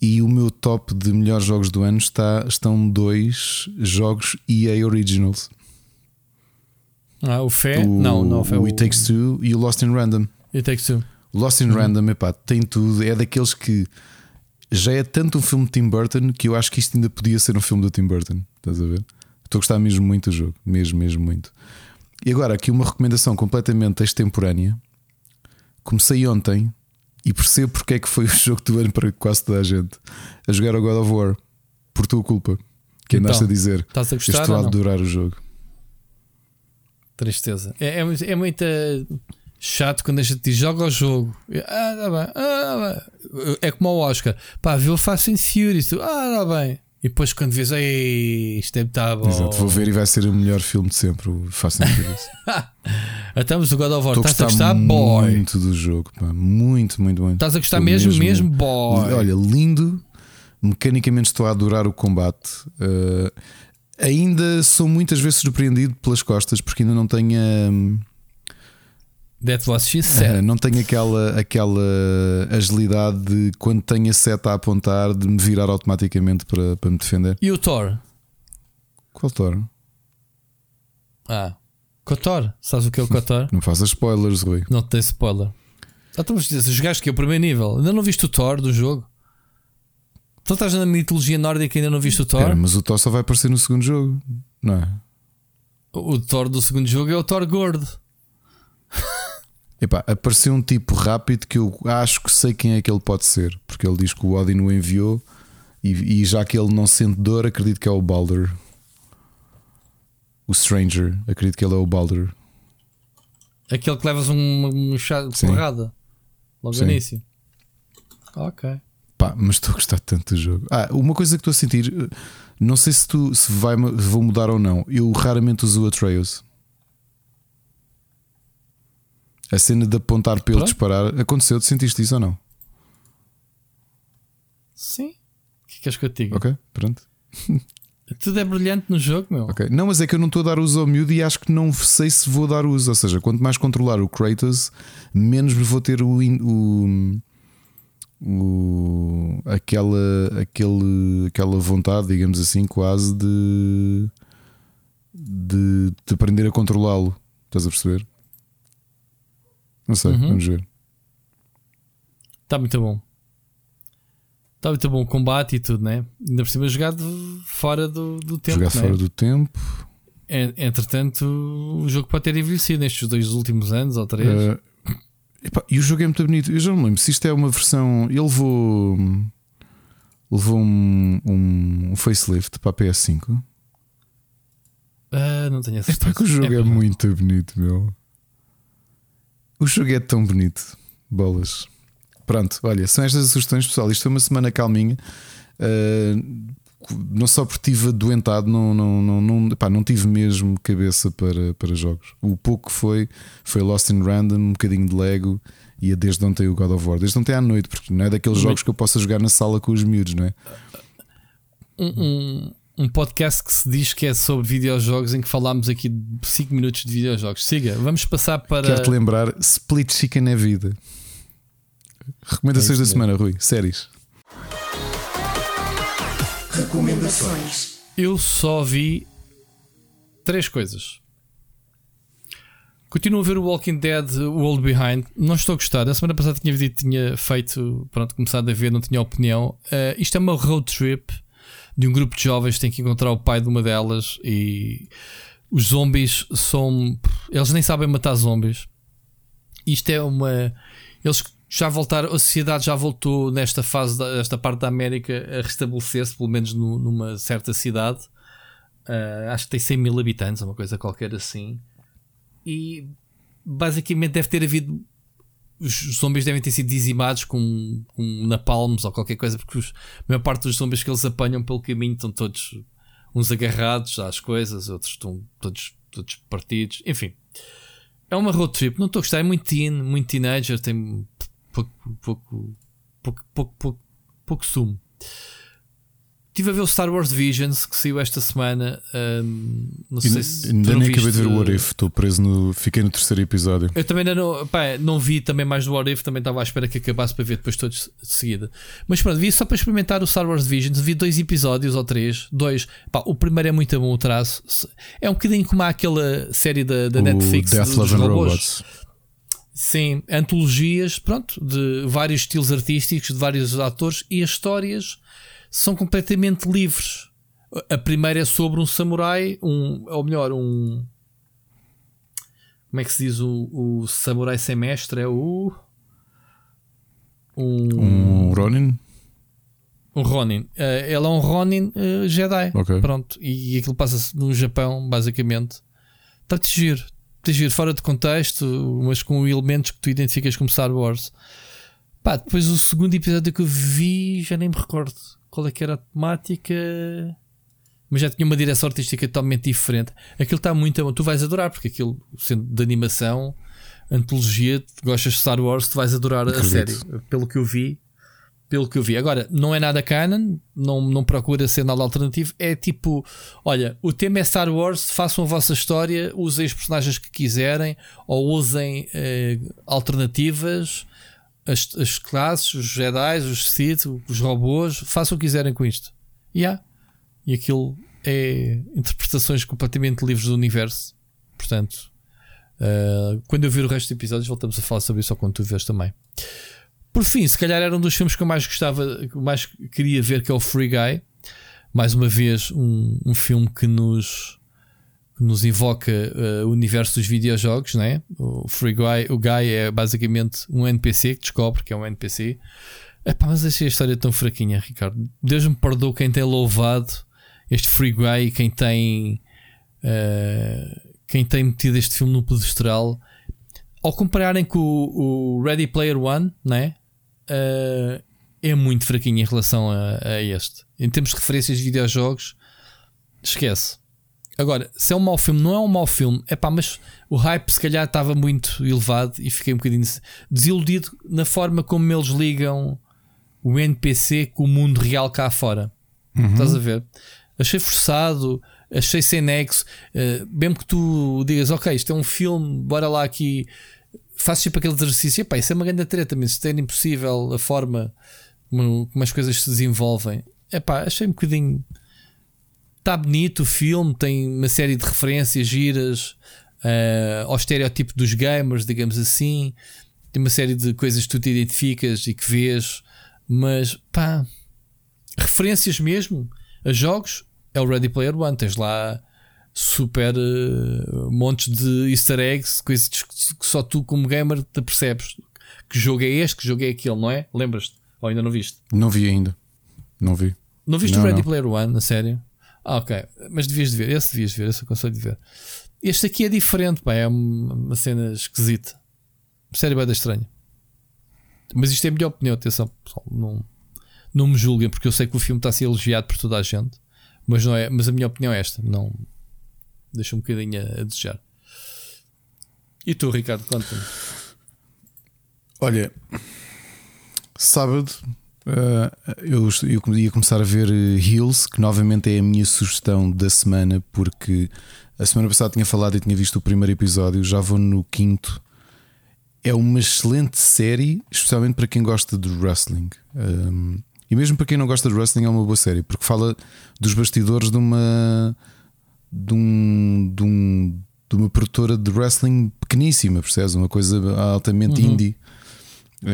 e o meu top de melhores jogos do ano está, estão dois jogos EA Originals: Ah, o Fé? o, não, não, o Fé. o It Takes Two e o Lost in Random. It Takes Two. Lost in Random epá, tem tudo, é daqueles que já é tanto um filme de Tim Burton que eu acho que isto ainda podia ser um filme do Tim Burton. Estás a ver? Estou a gostar mesmo muito do jogo, mesmo, mesmo muito. E agora, aqui uma recomendação completamente extemporânea. Comecei ontem e percebo porque é que foi o [laughs] jogo do ano para quase toda a gente a jogar o God of War por tua culpa. Que andaste Então, a dizer. Estás a gostar? estou a adorar o jogo. Tristeza. É, é, é muito eh, chato quando a gente diz joga o jogo. Ah, tá bem. Ah, tá bem. É como o Oscar. Pá, viu o Fast and Furious. Tu, ah, tá bem. E depois quando vês, ei, isto deve estar bom. Exato, vou ver e vai ser o melhor filme de sempre, o Fast and Furious. [laughs] Estamos do God of War. Estás a gostar boy? muito do jogo, pá. muito, muito, muito. Estás a gostar Estou mesmo, mesmo, boy? Olha, lindo. Mecanicamente estou a adorar o combate. Uh, ainda sou muitas vezes surpreendido pelas costas, porque ainda não tenho, hum, That's what she said. não tenho aquela, aquela agilidade de quando tenho a seta a apontar de me virar automaticamente para, para me defender. E o Thor? Qual Thor? Ah, Kotor. Sabes o que é o Kotor? Não faças spoilers, Rui. não te dei spoiler. Ah, então, mas jogaste que é o primeiro nível. Ainda não viste o Thor do jogo? Tu estás na mitologia nórdica e ainda não viste o Thor? Mas o Thor só vai aparecer no segundo jogo, não é? O Thor do segundo jogo é o Thor gordo. Epá, apareceu um tipo rápido que eu acho que sei quem é que ele pode ser, porque ele diz que o Odin o enviou e, e já que ele não sente dor, acredito que é o Baldur. O Stranger, acredito que ele é o Baldur. Aquele que levas um, um chá de Sim. porrada logo no início. Ok. Pá, mas estou a gostar tanto do jogo. Ah, uma coisa que estou a sentir, não sei se tu se vai vou mudar ou não. Eu raramente uso o Atreus. A cena de apontar para ele disparar aconteceu, tu sentiste isso ou não? Sim. O que queres que eu te diga? Ok, pronto. [laughs] Tudo é brilhante no jogo, meu. Ok. Não, mas é que eu não estou a dar uso ao miúdo e acho que não sei se vou dar uso. Ou seja, quanto mais controlar o Kratos, menos vou ter o, o, o- aquela, aquele, aquela vontade, digamos assim, quase de, de, de aprender a controlá-lo. Estás a perceber? Não sei, Uhum. vamos ver. Está Tá muito bom. Está muito bom o combate e tudo, né? Ainda por cima jogado fora do, do tempo. Jogar né? fora do tempo. En- Entretanto, o jogo pode ter envelhecido nestes dois últimos anos ou três. Eh, epá, e o jogo é muito bonito. Eu já não me lembro se isto é uma versão. Ele levou. Levou um, um, um facelift para a PS5. Ah, não tenho a É certeza. pá, que o jogo é, [laughs] pá. muito bonito, meu. O jogo é tão bonito. Bolas. Pronto, olha, são estas as sugestões, pessoal. Isto foi uma semana calminha. Uh, não só porque estive adoentado, não, não, não, não, pá, não tive mesmo cabeça para, para jogos. O pouco que foi foi Lost in Random, um bocadinho de Lego e a desde ontem o God of War. Desde ontem à noite, porque não é daqueles jogos que eu possa jogar na sala com os miúdos, não é? um, um, podcast que se diz que é sobre videojogos em que falámos aqui de 5 minutos de videojogos. Siga, vamos passar para. Quero-te lembrar: Split Chicken é vida. Recomendações É da semana, Rui. Séries. Recomendações. Eu só vi três coisas. Continuo a ver o Walking Dead World Behind. Não estou a gostar. Na semana passada tinha tinha feito, pronto, começado a ver, não tinha opinião. Eh, isto é uma road trip de um grupo de jovens tem que encontrar o pai de uma delas e os zombies são. Eles nem sabem matar zombies. Isto é uma. Eles já voltaram, a sociedade já voltou nesta fase, da- esta parte da América a restabelecer-se, pelo menos nu- numa certa cidade. Ah, acho que tem 100 mil habitantes, uma coisa qualquer assim. E basicamente deve ter havido. Os zombies devem ter sido dizimados com, com napalms ou qualquer coisa, porque os- a maior parte dos zombies que eles apanham pelo caminho estão todos uns agarrados às coisas, outros estão todos, todos partidos, enfim. É uma road trip, não estou a gostar, é muito teen, muito teenager, tem pouco, pouco, pouco, pouco, pouco, pouco sumo. Estive a ver o Star Wars Visions que saiu esta semana. Um, não sei E- se. Ainda nem acabei de ver o What If, estou preso no. Fiquei no terceiro episódio. Eu também ainda não, pá, não vi também mais do What If, também estava à espera que acabasse para ver depois todos de seguida. Mas pronto, vi só para experimentar o Star Wars Visions, vi dois episódios ou três, dois. Pá, o primeiro é muito bom o traço. É um bocadinho como aquela série da, da Netflix Death, dos Love robôs. Robots. Sim, antologias, pronto, de vários estilos artísticos, de vários atores e as histórias são completamente livres. A primeira é sobre um samurai, um, ou melhor, um. Como é que se diz o, o samurai sem mestre? É o. Um, Um Ronin? um Ronin. Eh, ele é um Ronin eh, Jedi. Ok. Pronto. E, aquilo passa-se no Japão, basicamente. Está-te giro. Está giro, fora de contexto, mas com elementos que tu identificas como Star Wars. Pá, depois o segundo episódio que eu vi, já nem me recordo qual é que era a temática. Mas já tinha uma direção artística totalmente diferente. Aquilo está muito. Tu vais adorar, porque aquilo, sendo de animação, antologia, gostas de Star Wars, tu vais adorar a série. Pelo que eu vi, pelo que eu vi. Agora, não é nada canon, não, não procura ser nada alternativo. É tipo: olha, o tema é Star Wars, façam a vossa história, usem os personagens que quiserem, ou usem eh, alternativas, as, as classes, os Jedi, os Sith, os robôs, façam o que quiserem com isto. E há. E aquilo é interpretações completamente livres do universo. Portanto, eh, quando eu ver o resto dos episódios, voltamos a falar sobre isso, ou quando tu vês também. Por fim, se calhar era um dos filmes que eu mais gostava, que eu mais queria ver, que é o Free Guy. Mais uma vez, um, um filme que nos, que nos invoca eh, o universo dos videojogos, né? O Free Guy, o Guy é basicamente um NPC que descobre que é um NPC. Epá, mas achei a história tão fraquinha, Ricardo. Deus me perdoe quem tem louvado este Free Guy quem tem, eh, quem tem metido este filme no pedestral. Ao compararem com o, o Ready Player One, né? Uh, é muito fraquinho em relação a, a este. Em termos de referências de videojogos, esquece. Agora, se é um mau filme, não é um mau filme, é pá, mas o hype se calhar estava muito elevado e fiquei um bocadinho desiludido na forma como eles ligam o NPC com o mundo real cá fora. Estás a ver? Achei forçado, achei sem nexo. Uh, mesmo que tu digas, ok, isto é um filme, bora lá aqui faço sempre aquele exercício. Epá, isso é uma grande treta, mas isto é impossível a forma como, como as coisas se desenvolvem. Epá, achei um bocadinho. Está bonito o filme, tem uma série de referências giras uh, ao estereótipo dos gamers, digamos assim. Tem uma série de coisas que tu te identificas e que vês, mas pá, referências mesmo a jogos é o Ready Player One. Tens lá super uh, montes de easter eggs, coisas que só tu, como gamer, te percebes. Que jogo é este, que jogo é aquele, não é? Lembras-te? Ou ainda não viste? Não vi ainda. Não vi. Não viste Não, o Ready não. Player One, na sério? Ah, ok. Mas devias de ver, esse devias de ver, esse aconselho de ver. Este aqui é diferente, pá, é uma, cena esquisita. Sério, bem da estranha. Mas isto é a minha opinião, atenção, pessoal. Não, não me julguem, porque eu sei que o filme está a ser elogiado por toda a gente. Mas, não é, mas a minha opinião é esta. Não, deixa um bocadinho a, a desejar. E tu, Ricardo, conta-me. Olha, sábado eu, eu ia começar a ver eh, Heels, que novamente é a minha sugestão da semana, porque a semana passada tinha falado e tinha visto o primeiro episódio, já vou no quinto. É uma excelente série, especialmente para quem gosta de wrestling. Um, e mesmo para quem não gosta de wrestling, é uma boa série, porque fala dos bastidores de uma. de, um, de, um, de uma produtora de wrestling pequeníssima, percebes? Uma coisa altamente Uhum. indie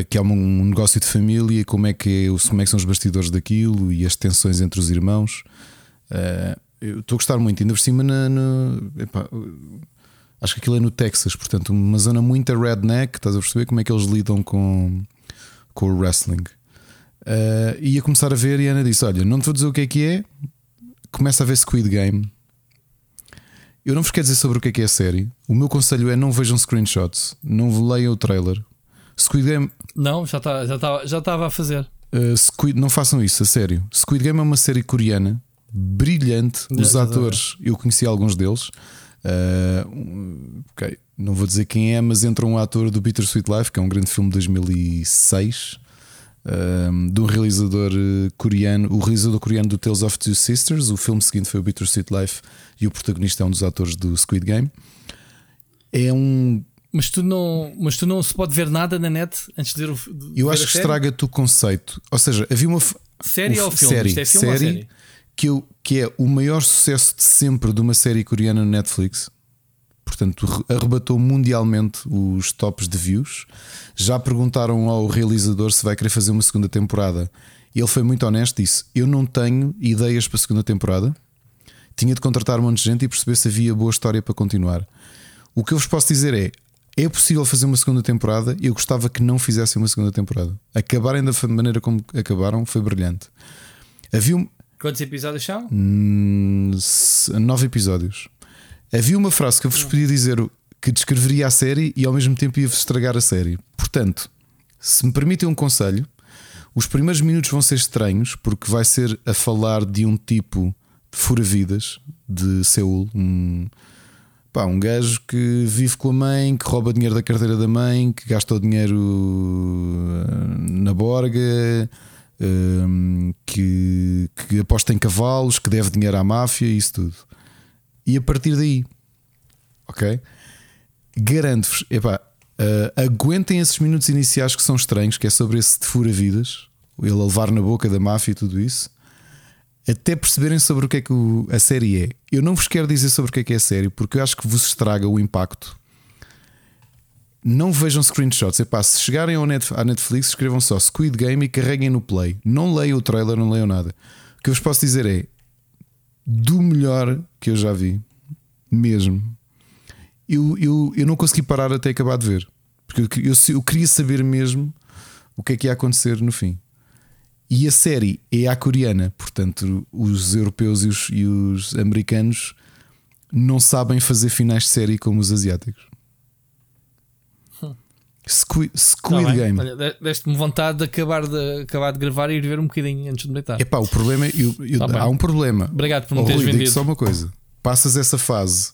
que é um, negócio de família, como é, que é, como é que são os bastidores daquilo e as tensões entre os irmãos. Eh, eu estou a gostar muito, ainda por cima na, epá, acho que aquilo é no Texas, portanto, uma zona muito redneck, estás a perceber como é que eles lidam com, com o wrestling. Eh, ia começar a ver e a Ana disse: Olha, não te vou dizer o que é que é, começa a ver Squid Game. Eu não vos quero dizer sobre o que é que é a série. O meu conselho é não vejam screenshots, não leiam o trailer. Squid Game Não, já estava já tá, já estava a fazer. Uh, Squid, não façam isso, a sério. Squid Game é uma série coreana brilhante. Os Já, já, atores, eu conheci alguns deles. Uh, ok. não vou dizer quem é, mas entra um ator do Bittersweet Life, que é um grande filme de 2006, um, de um realizador eh, coreano, o realizador coreano do Tales of Two Sisters. O filme seguinte foi o Bittersweet Life e o protagonista é um dos atores do Squid Game. É um. Mas tu não, mas tu não se pode ver nada na net antes de ver o. de Eu acho que estraga-te o conceito. Ou seja, havia uma. Série ou filme? Série, é filme ou série, série? Que, eu, que é o maior sucesso de sempre de uma série coreana no Netflix. Portanto, re- arrebatou mundialmente os tops de views. Já perguntaram ao realizador se vai querer fazer uma segunda temporada. Ele foi muito honesto, disse: Eu não tenho ideias para a segunda temporada. Tinha de contratar um monte de gente e perceber se havia boa história para continuar. O que eu vos posso dizer é: é possível fazer uma segunda temporada. Eu gostava que não fizessem uma segunda temporada. Acabarem da maneira como acabaram foi brilhante. Havia um, Quantos episódios são? hum, nove episódios. Havia uma frase que eu vos podia dizer que descreveria a série e ao mesmo tempo ia-vos estragar a série. Portanto, se me permitem um conselho, os primeiros minutos vão ser estranhos porque vai ser a falar de um tipo de fura-vidas de Seul, um, pá, um gajo que vive com a mãe, que rouba dinheiro da carteira da mãe, que gasta o dinheiro uh, na borga, um, que, que aposta em cavalos, que deve dinheiro à máfia, isso tudo. E a partir daí, ok? Garanto-vos, epá, uh, aguentem esses minutos iniciais que são estranhos, que é sobre esse de fura-vidas, ele a levar na boca da máfia e tudo isso, até perceberem sobre o que é que a série é. Eu não vos quero dizer sobre o que é que é a série, porque eu acho que vos estraga o impacto. Não vejam screenshots. Epá, se chegarem ao Net- à Netflix, escrevam só Squid Game e carreguem no play. Não leiam o trailer, não leiam nada. O que eu vos posso dizer é do melhor que eu já vi, mesmo. Eu, eu, eu não consegui parar até acabar de ver, porque eu, eu, eu queria saber mesmo o que é que ia acontecer no fim. E a série é a coreana, portanto, os europeus e os, e os americanos não sabem fazer finais de série como os asiáticos. Squid, Squid Tá bem. Game. Deste-me vontade de acabar, de acabar de gravar e ir ver um bocadinho antes de deitar. Epá, o problema é. eu- eu- Tá bem. há um problema. Obrigado por me Oh, teres Rui, vendido. só uma coisa: passas essa fase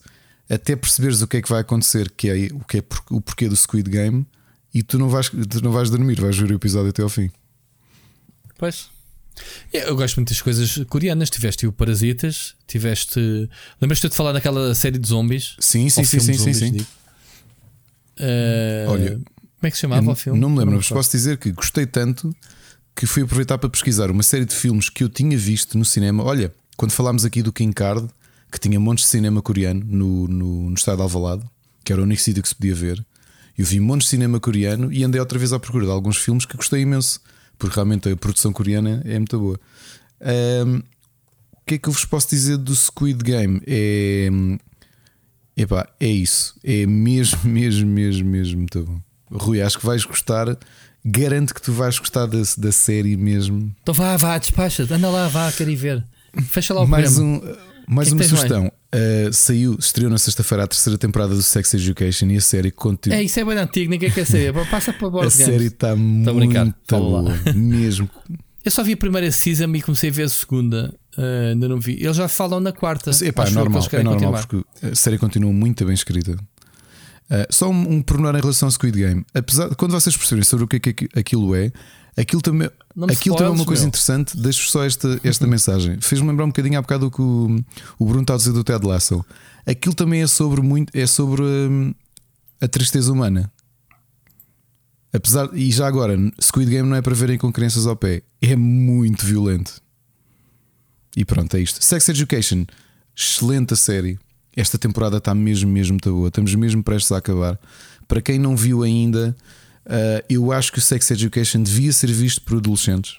até perceberes o que é que vai acontecer, que é o, que é por- o porquê do Squid Game, e tu não vais, tu não vais dormir, vais ver o episódio até ao fim. Pois. É, Eu gosto muito das coisas coreanas. Tiveste o Parasitas, tiveste. Lembras-te de falar daquela série de zombies? Sim, sim, sim, sim, sim, sim. Eh, Olha, como é que se chamava o filme? Não me lembro, mas posso dizer que gostei tanto que fui aproveitar para pesquisar uma série de filmes que eu tinha visto no cinema. Olha, quando falámos aqui do King Card, que tinha montes de cinema coreano no, no, no estado de Alvalade, que era o único sítio que se podia ver, eu vi montes de cinema coreano e andei outra vez à procura de alguns filmes que gostei imenso, porque realmente a produção coreana é muito boa. Ahm, o que é que eu vos posso dizer do Squid Game? É. Epá, é isso. É mesmo, [laughs] mesmo, mesmo, mesmo muito bom. Rui, acho que vais gostar. Garanto que tu vais gostar da, da série mesmo. Então vá, vá, despacha, anda lá, vá, quero ir ver. Fecha lá o mais programa. um, mais que uma tens mais? sugestão. Uh, saiu, estreou na sexta-feira a terceira temporada do Sex Education e a série continua. É, isso é bem antigo, ninguém quer saber. [laughs] Passa para a série games. está a muito boa. [laughs] Mesmo. Eu só vi a primeira season e comecei a ver a segunda. Eh, ainda não vi. Eles já falam na quarta. Epá, é que normal, é normal continuar. porque a série continua muito bem escrita. Uh, só um, um pormenor em relação ao Squid Game. Apesar de quando vocês perceberem sobre o que é que aqui- aquilo é, aquilo também, aquilo também é uma coisa meu. interessante. Deixo só esta, esta [laughs] mensagem. Fez-me lembrar um bocadinho há bocado o que o, o Bruno está a dizer do Ted Lasso. Aquilo também é sobre muito, é sobre hum, a tristeza humana. Apesar, e já agora, Squid Game não é para verem com crianças ao pé, é muito violento. E pronto, é isto. Sex Education, excelente a série. Esta temporada está mesmo, mesmo boa. Estamos mesmo prestes a acabar. Para quem não viu ainda, ah, eu acho que o Sex Education devia ser visto por adolescentes.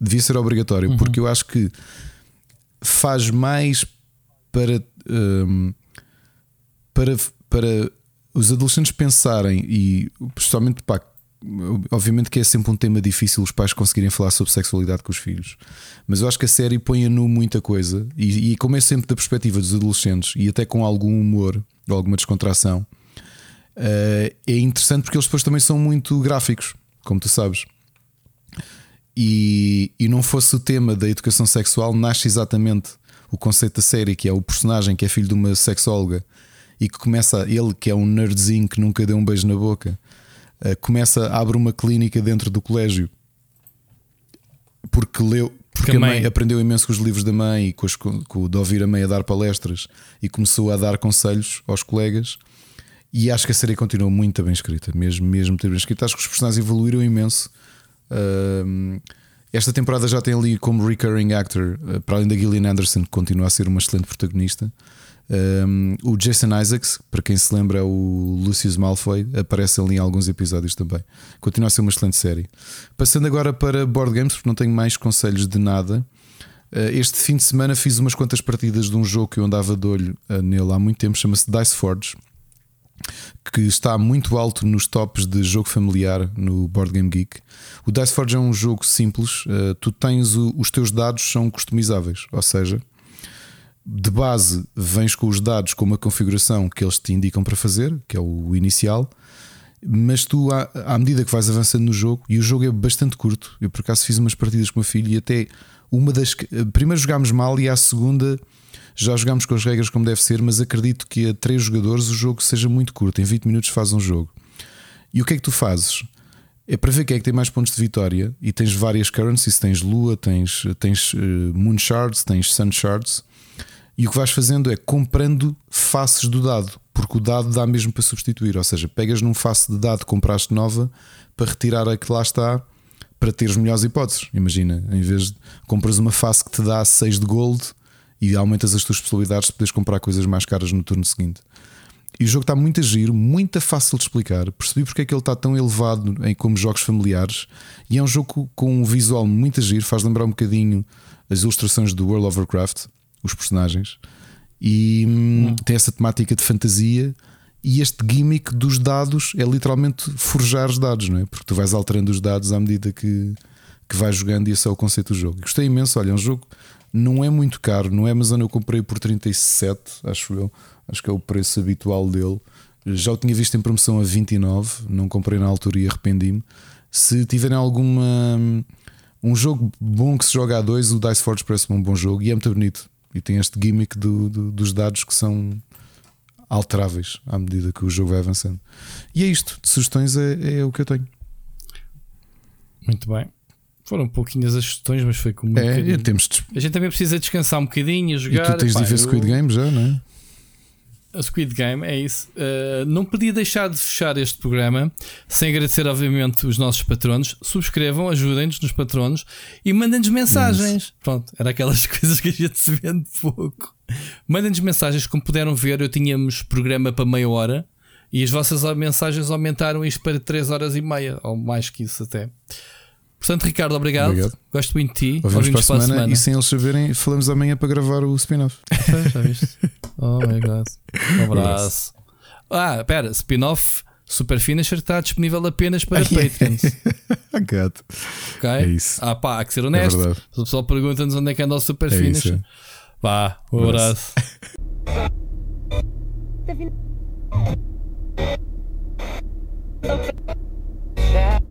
Devia ser obrigatório, porque eu acho que faz mais para, hum, para, para os adolescentes pensarem e principalmente pá, obviamente que é sempre um tema difícil os pais conseguirem falar sobre sexualidade com os filhos, mas eu acho que a série põe a nu muita coisa e, e como é sempre da perspectiva dos adolescentes e até com algum humor ou alguma descontração, eh, é interessante porque eles depois também são muito gráficos, como tu sabes. E, e não fosse o tema da educação sexual, nasce exatamente o conceito da série, que é o personagem que é filho de uma sexóloga e que começa, ele que é um nerdzinho que nunca deu um beijo na boca, uh, começa, abre uma clínica dentro do colégio porque leu, porque a mãe, aprendeu imenso com os livros da mãe e com, os, com, de ouvir a mãe a dar palestras e começou a dar conselhos aos colegas. E acho que a série continuou muito bem escrita, mesmo, mesmo muito bem escrita. Acho que os personagens evoluíram imenso. Uh, esta temporada já tem ali como recurring actor, uh, para além da Gillian Anderson, que continua a ser uma excelente protagonista. Um, o Jason Isaacs, para quem se lembra, é o Lucius Malfoy, aparece ali em alguns episódios também. Continua a ser uma excelente série. Passando agora para board games, porque não tenho mais conselhos de nada. Uh, este fim de semana fiz umas quantas partidas de um jogo que eu andava de olho uh, nele há muito tempo, chama-se Dice Forge, que está muito alto nos tops de jogo familiar no Board Game Geek. O Dice Forge é um jogo simples, uh, tu tens o, os teus dados são customizáveis, ou seja, de base vens com os dados com uma configuração que eles te indicam para fazer, que é o inicial, mas tu, à, medida que vais avançando no jogo, e o jogo é bastante curto, eu por acaso fiz umas partidas com meu filho e até uma das. Primeiro jogámos mal e à segunda já jogámos com as regras como deve ser, mas acredito que a três jogadores o jogo seja muito curto, em 20 minutos faz um jogo. E o que é que tu fazes? É para ver quem é que tem mais pontos de vitória e tens várias currencies, tens lua, tens, tens uh, moon shards, tens sun shards e o que vais fazendo é comprando faces do dado, porque o dado dá mesmo para substituir. Ou seja, pegas num face de dado compraste nova para retirar a que lá está para teres melhores hipóteses. Imagina, em vez de compras uma face que te dá 6 de gold e aumentas as tuas possibilidades de poderes comprar coisas mais caras no turno seguinte. E o jogo está muito a giro, muito fácil de explicar. Percebi porque é que ele está tão elevado em como jogos familiares. E é um jogo com um visual muito a giro, faz lembrar um bocadinho as ilustrações do World of Warcraft os personagens, e hum. tem essa temática de fantasia. E este gimmick dos dados é literalmente forjar os dados, não é? Porque tu vais alterando os dados à medida que, que vais jogando, e esse é o conceito do jogo. Gostei imenso. Olha, é um jogo não é muito caro. No Amazon eu comprei por 37, acho eu. Acho que é o preço habitual dele. Já o tinha visto em promoção a 29, não comprei na altura e arrependi-me. Se tiverem alguma. Um jogo bom que se joga a dois, o Dice Forge parece-me um bom jogo e é muito bonito. E tem este gimmick do, do, dos dados que são alteráveis à medida que o jogo vai avançando. E é isto, de sugestões é, é o que eu tenho. Muito bem. Foram pouquinhas as sugestões, mas foi como. É, temos de... A gente também precisa descansar um bocadinho, jogar. E tu tens pá, de ver Squid eu... Game já, não é? A Squid Game, é isso. Uh, não podia deixar de fechar este programa sem agradecer, obviamente, os nossos patronos. Subscrevam, ajudem-nos nos patronos e mandem-nos mensagens. Isso. Pronto, era aquelas [laughs] coisas que a gente se vende pouco. Mandem-nos mensagens, como puderam ver, eu tínhamos programa para meia hora e as vossas mensagens aumentaram isto para 3 horas e meia, ou mais que isso até. Portanto, Ricardo, obrigado. obrigado. Gosto muito de ti. Ouvimos, para, a semana, semana, E sem eles saberem, falamos amanhã para gravar o spin-off. [laughs] Já viste? Oh my god. Um abraço. Ah, espera, spin-off Super Finisher está disponível apenas para Patreons. [laughs] Gato. Ok? É isso. Ah, pá, há que ser honesto. É o pessoal pergunta-nos onde é que anda o Super é Finisher. Isso. Vá, um abraço. abraço. [laughs]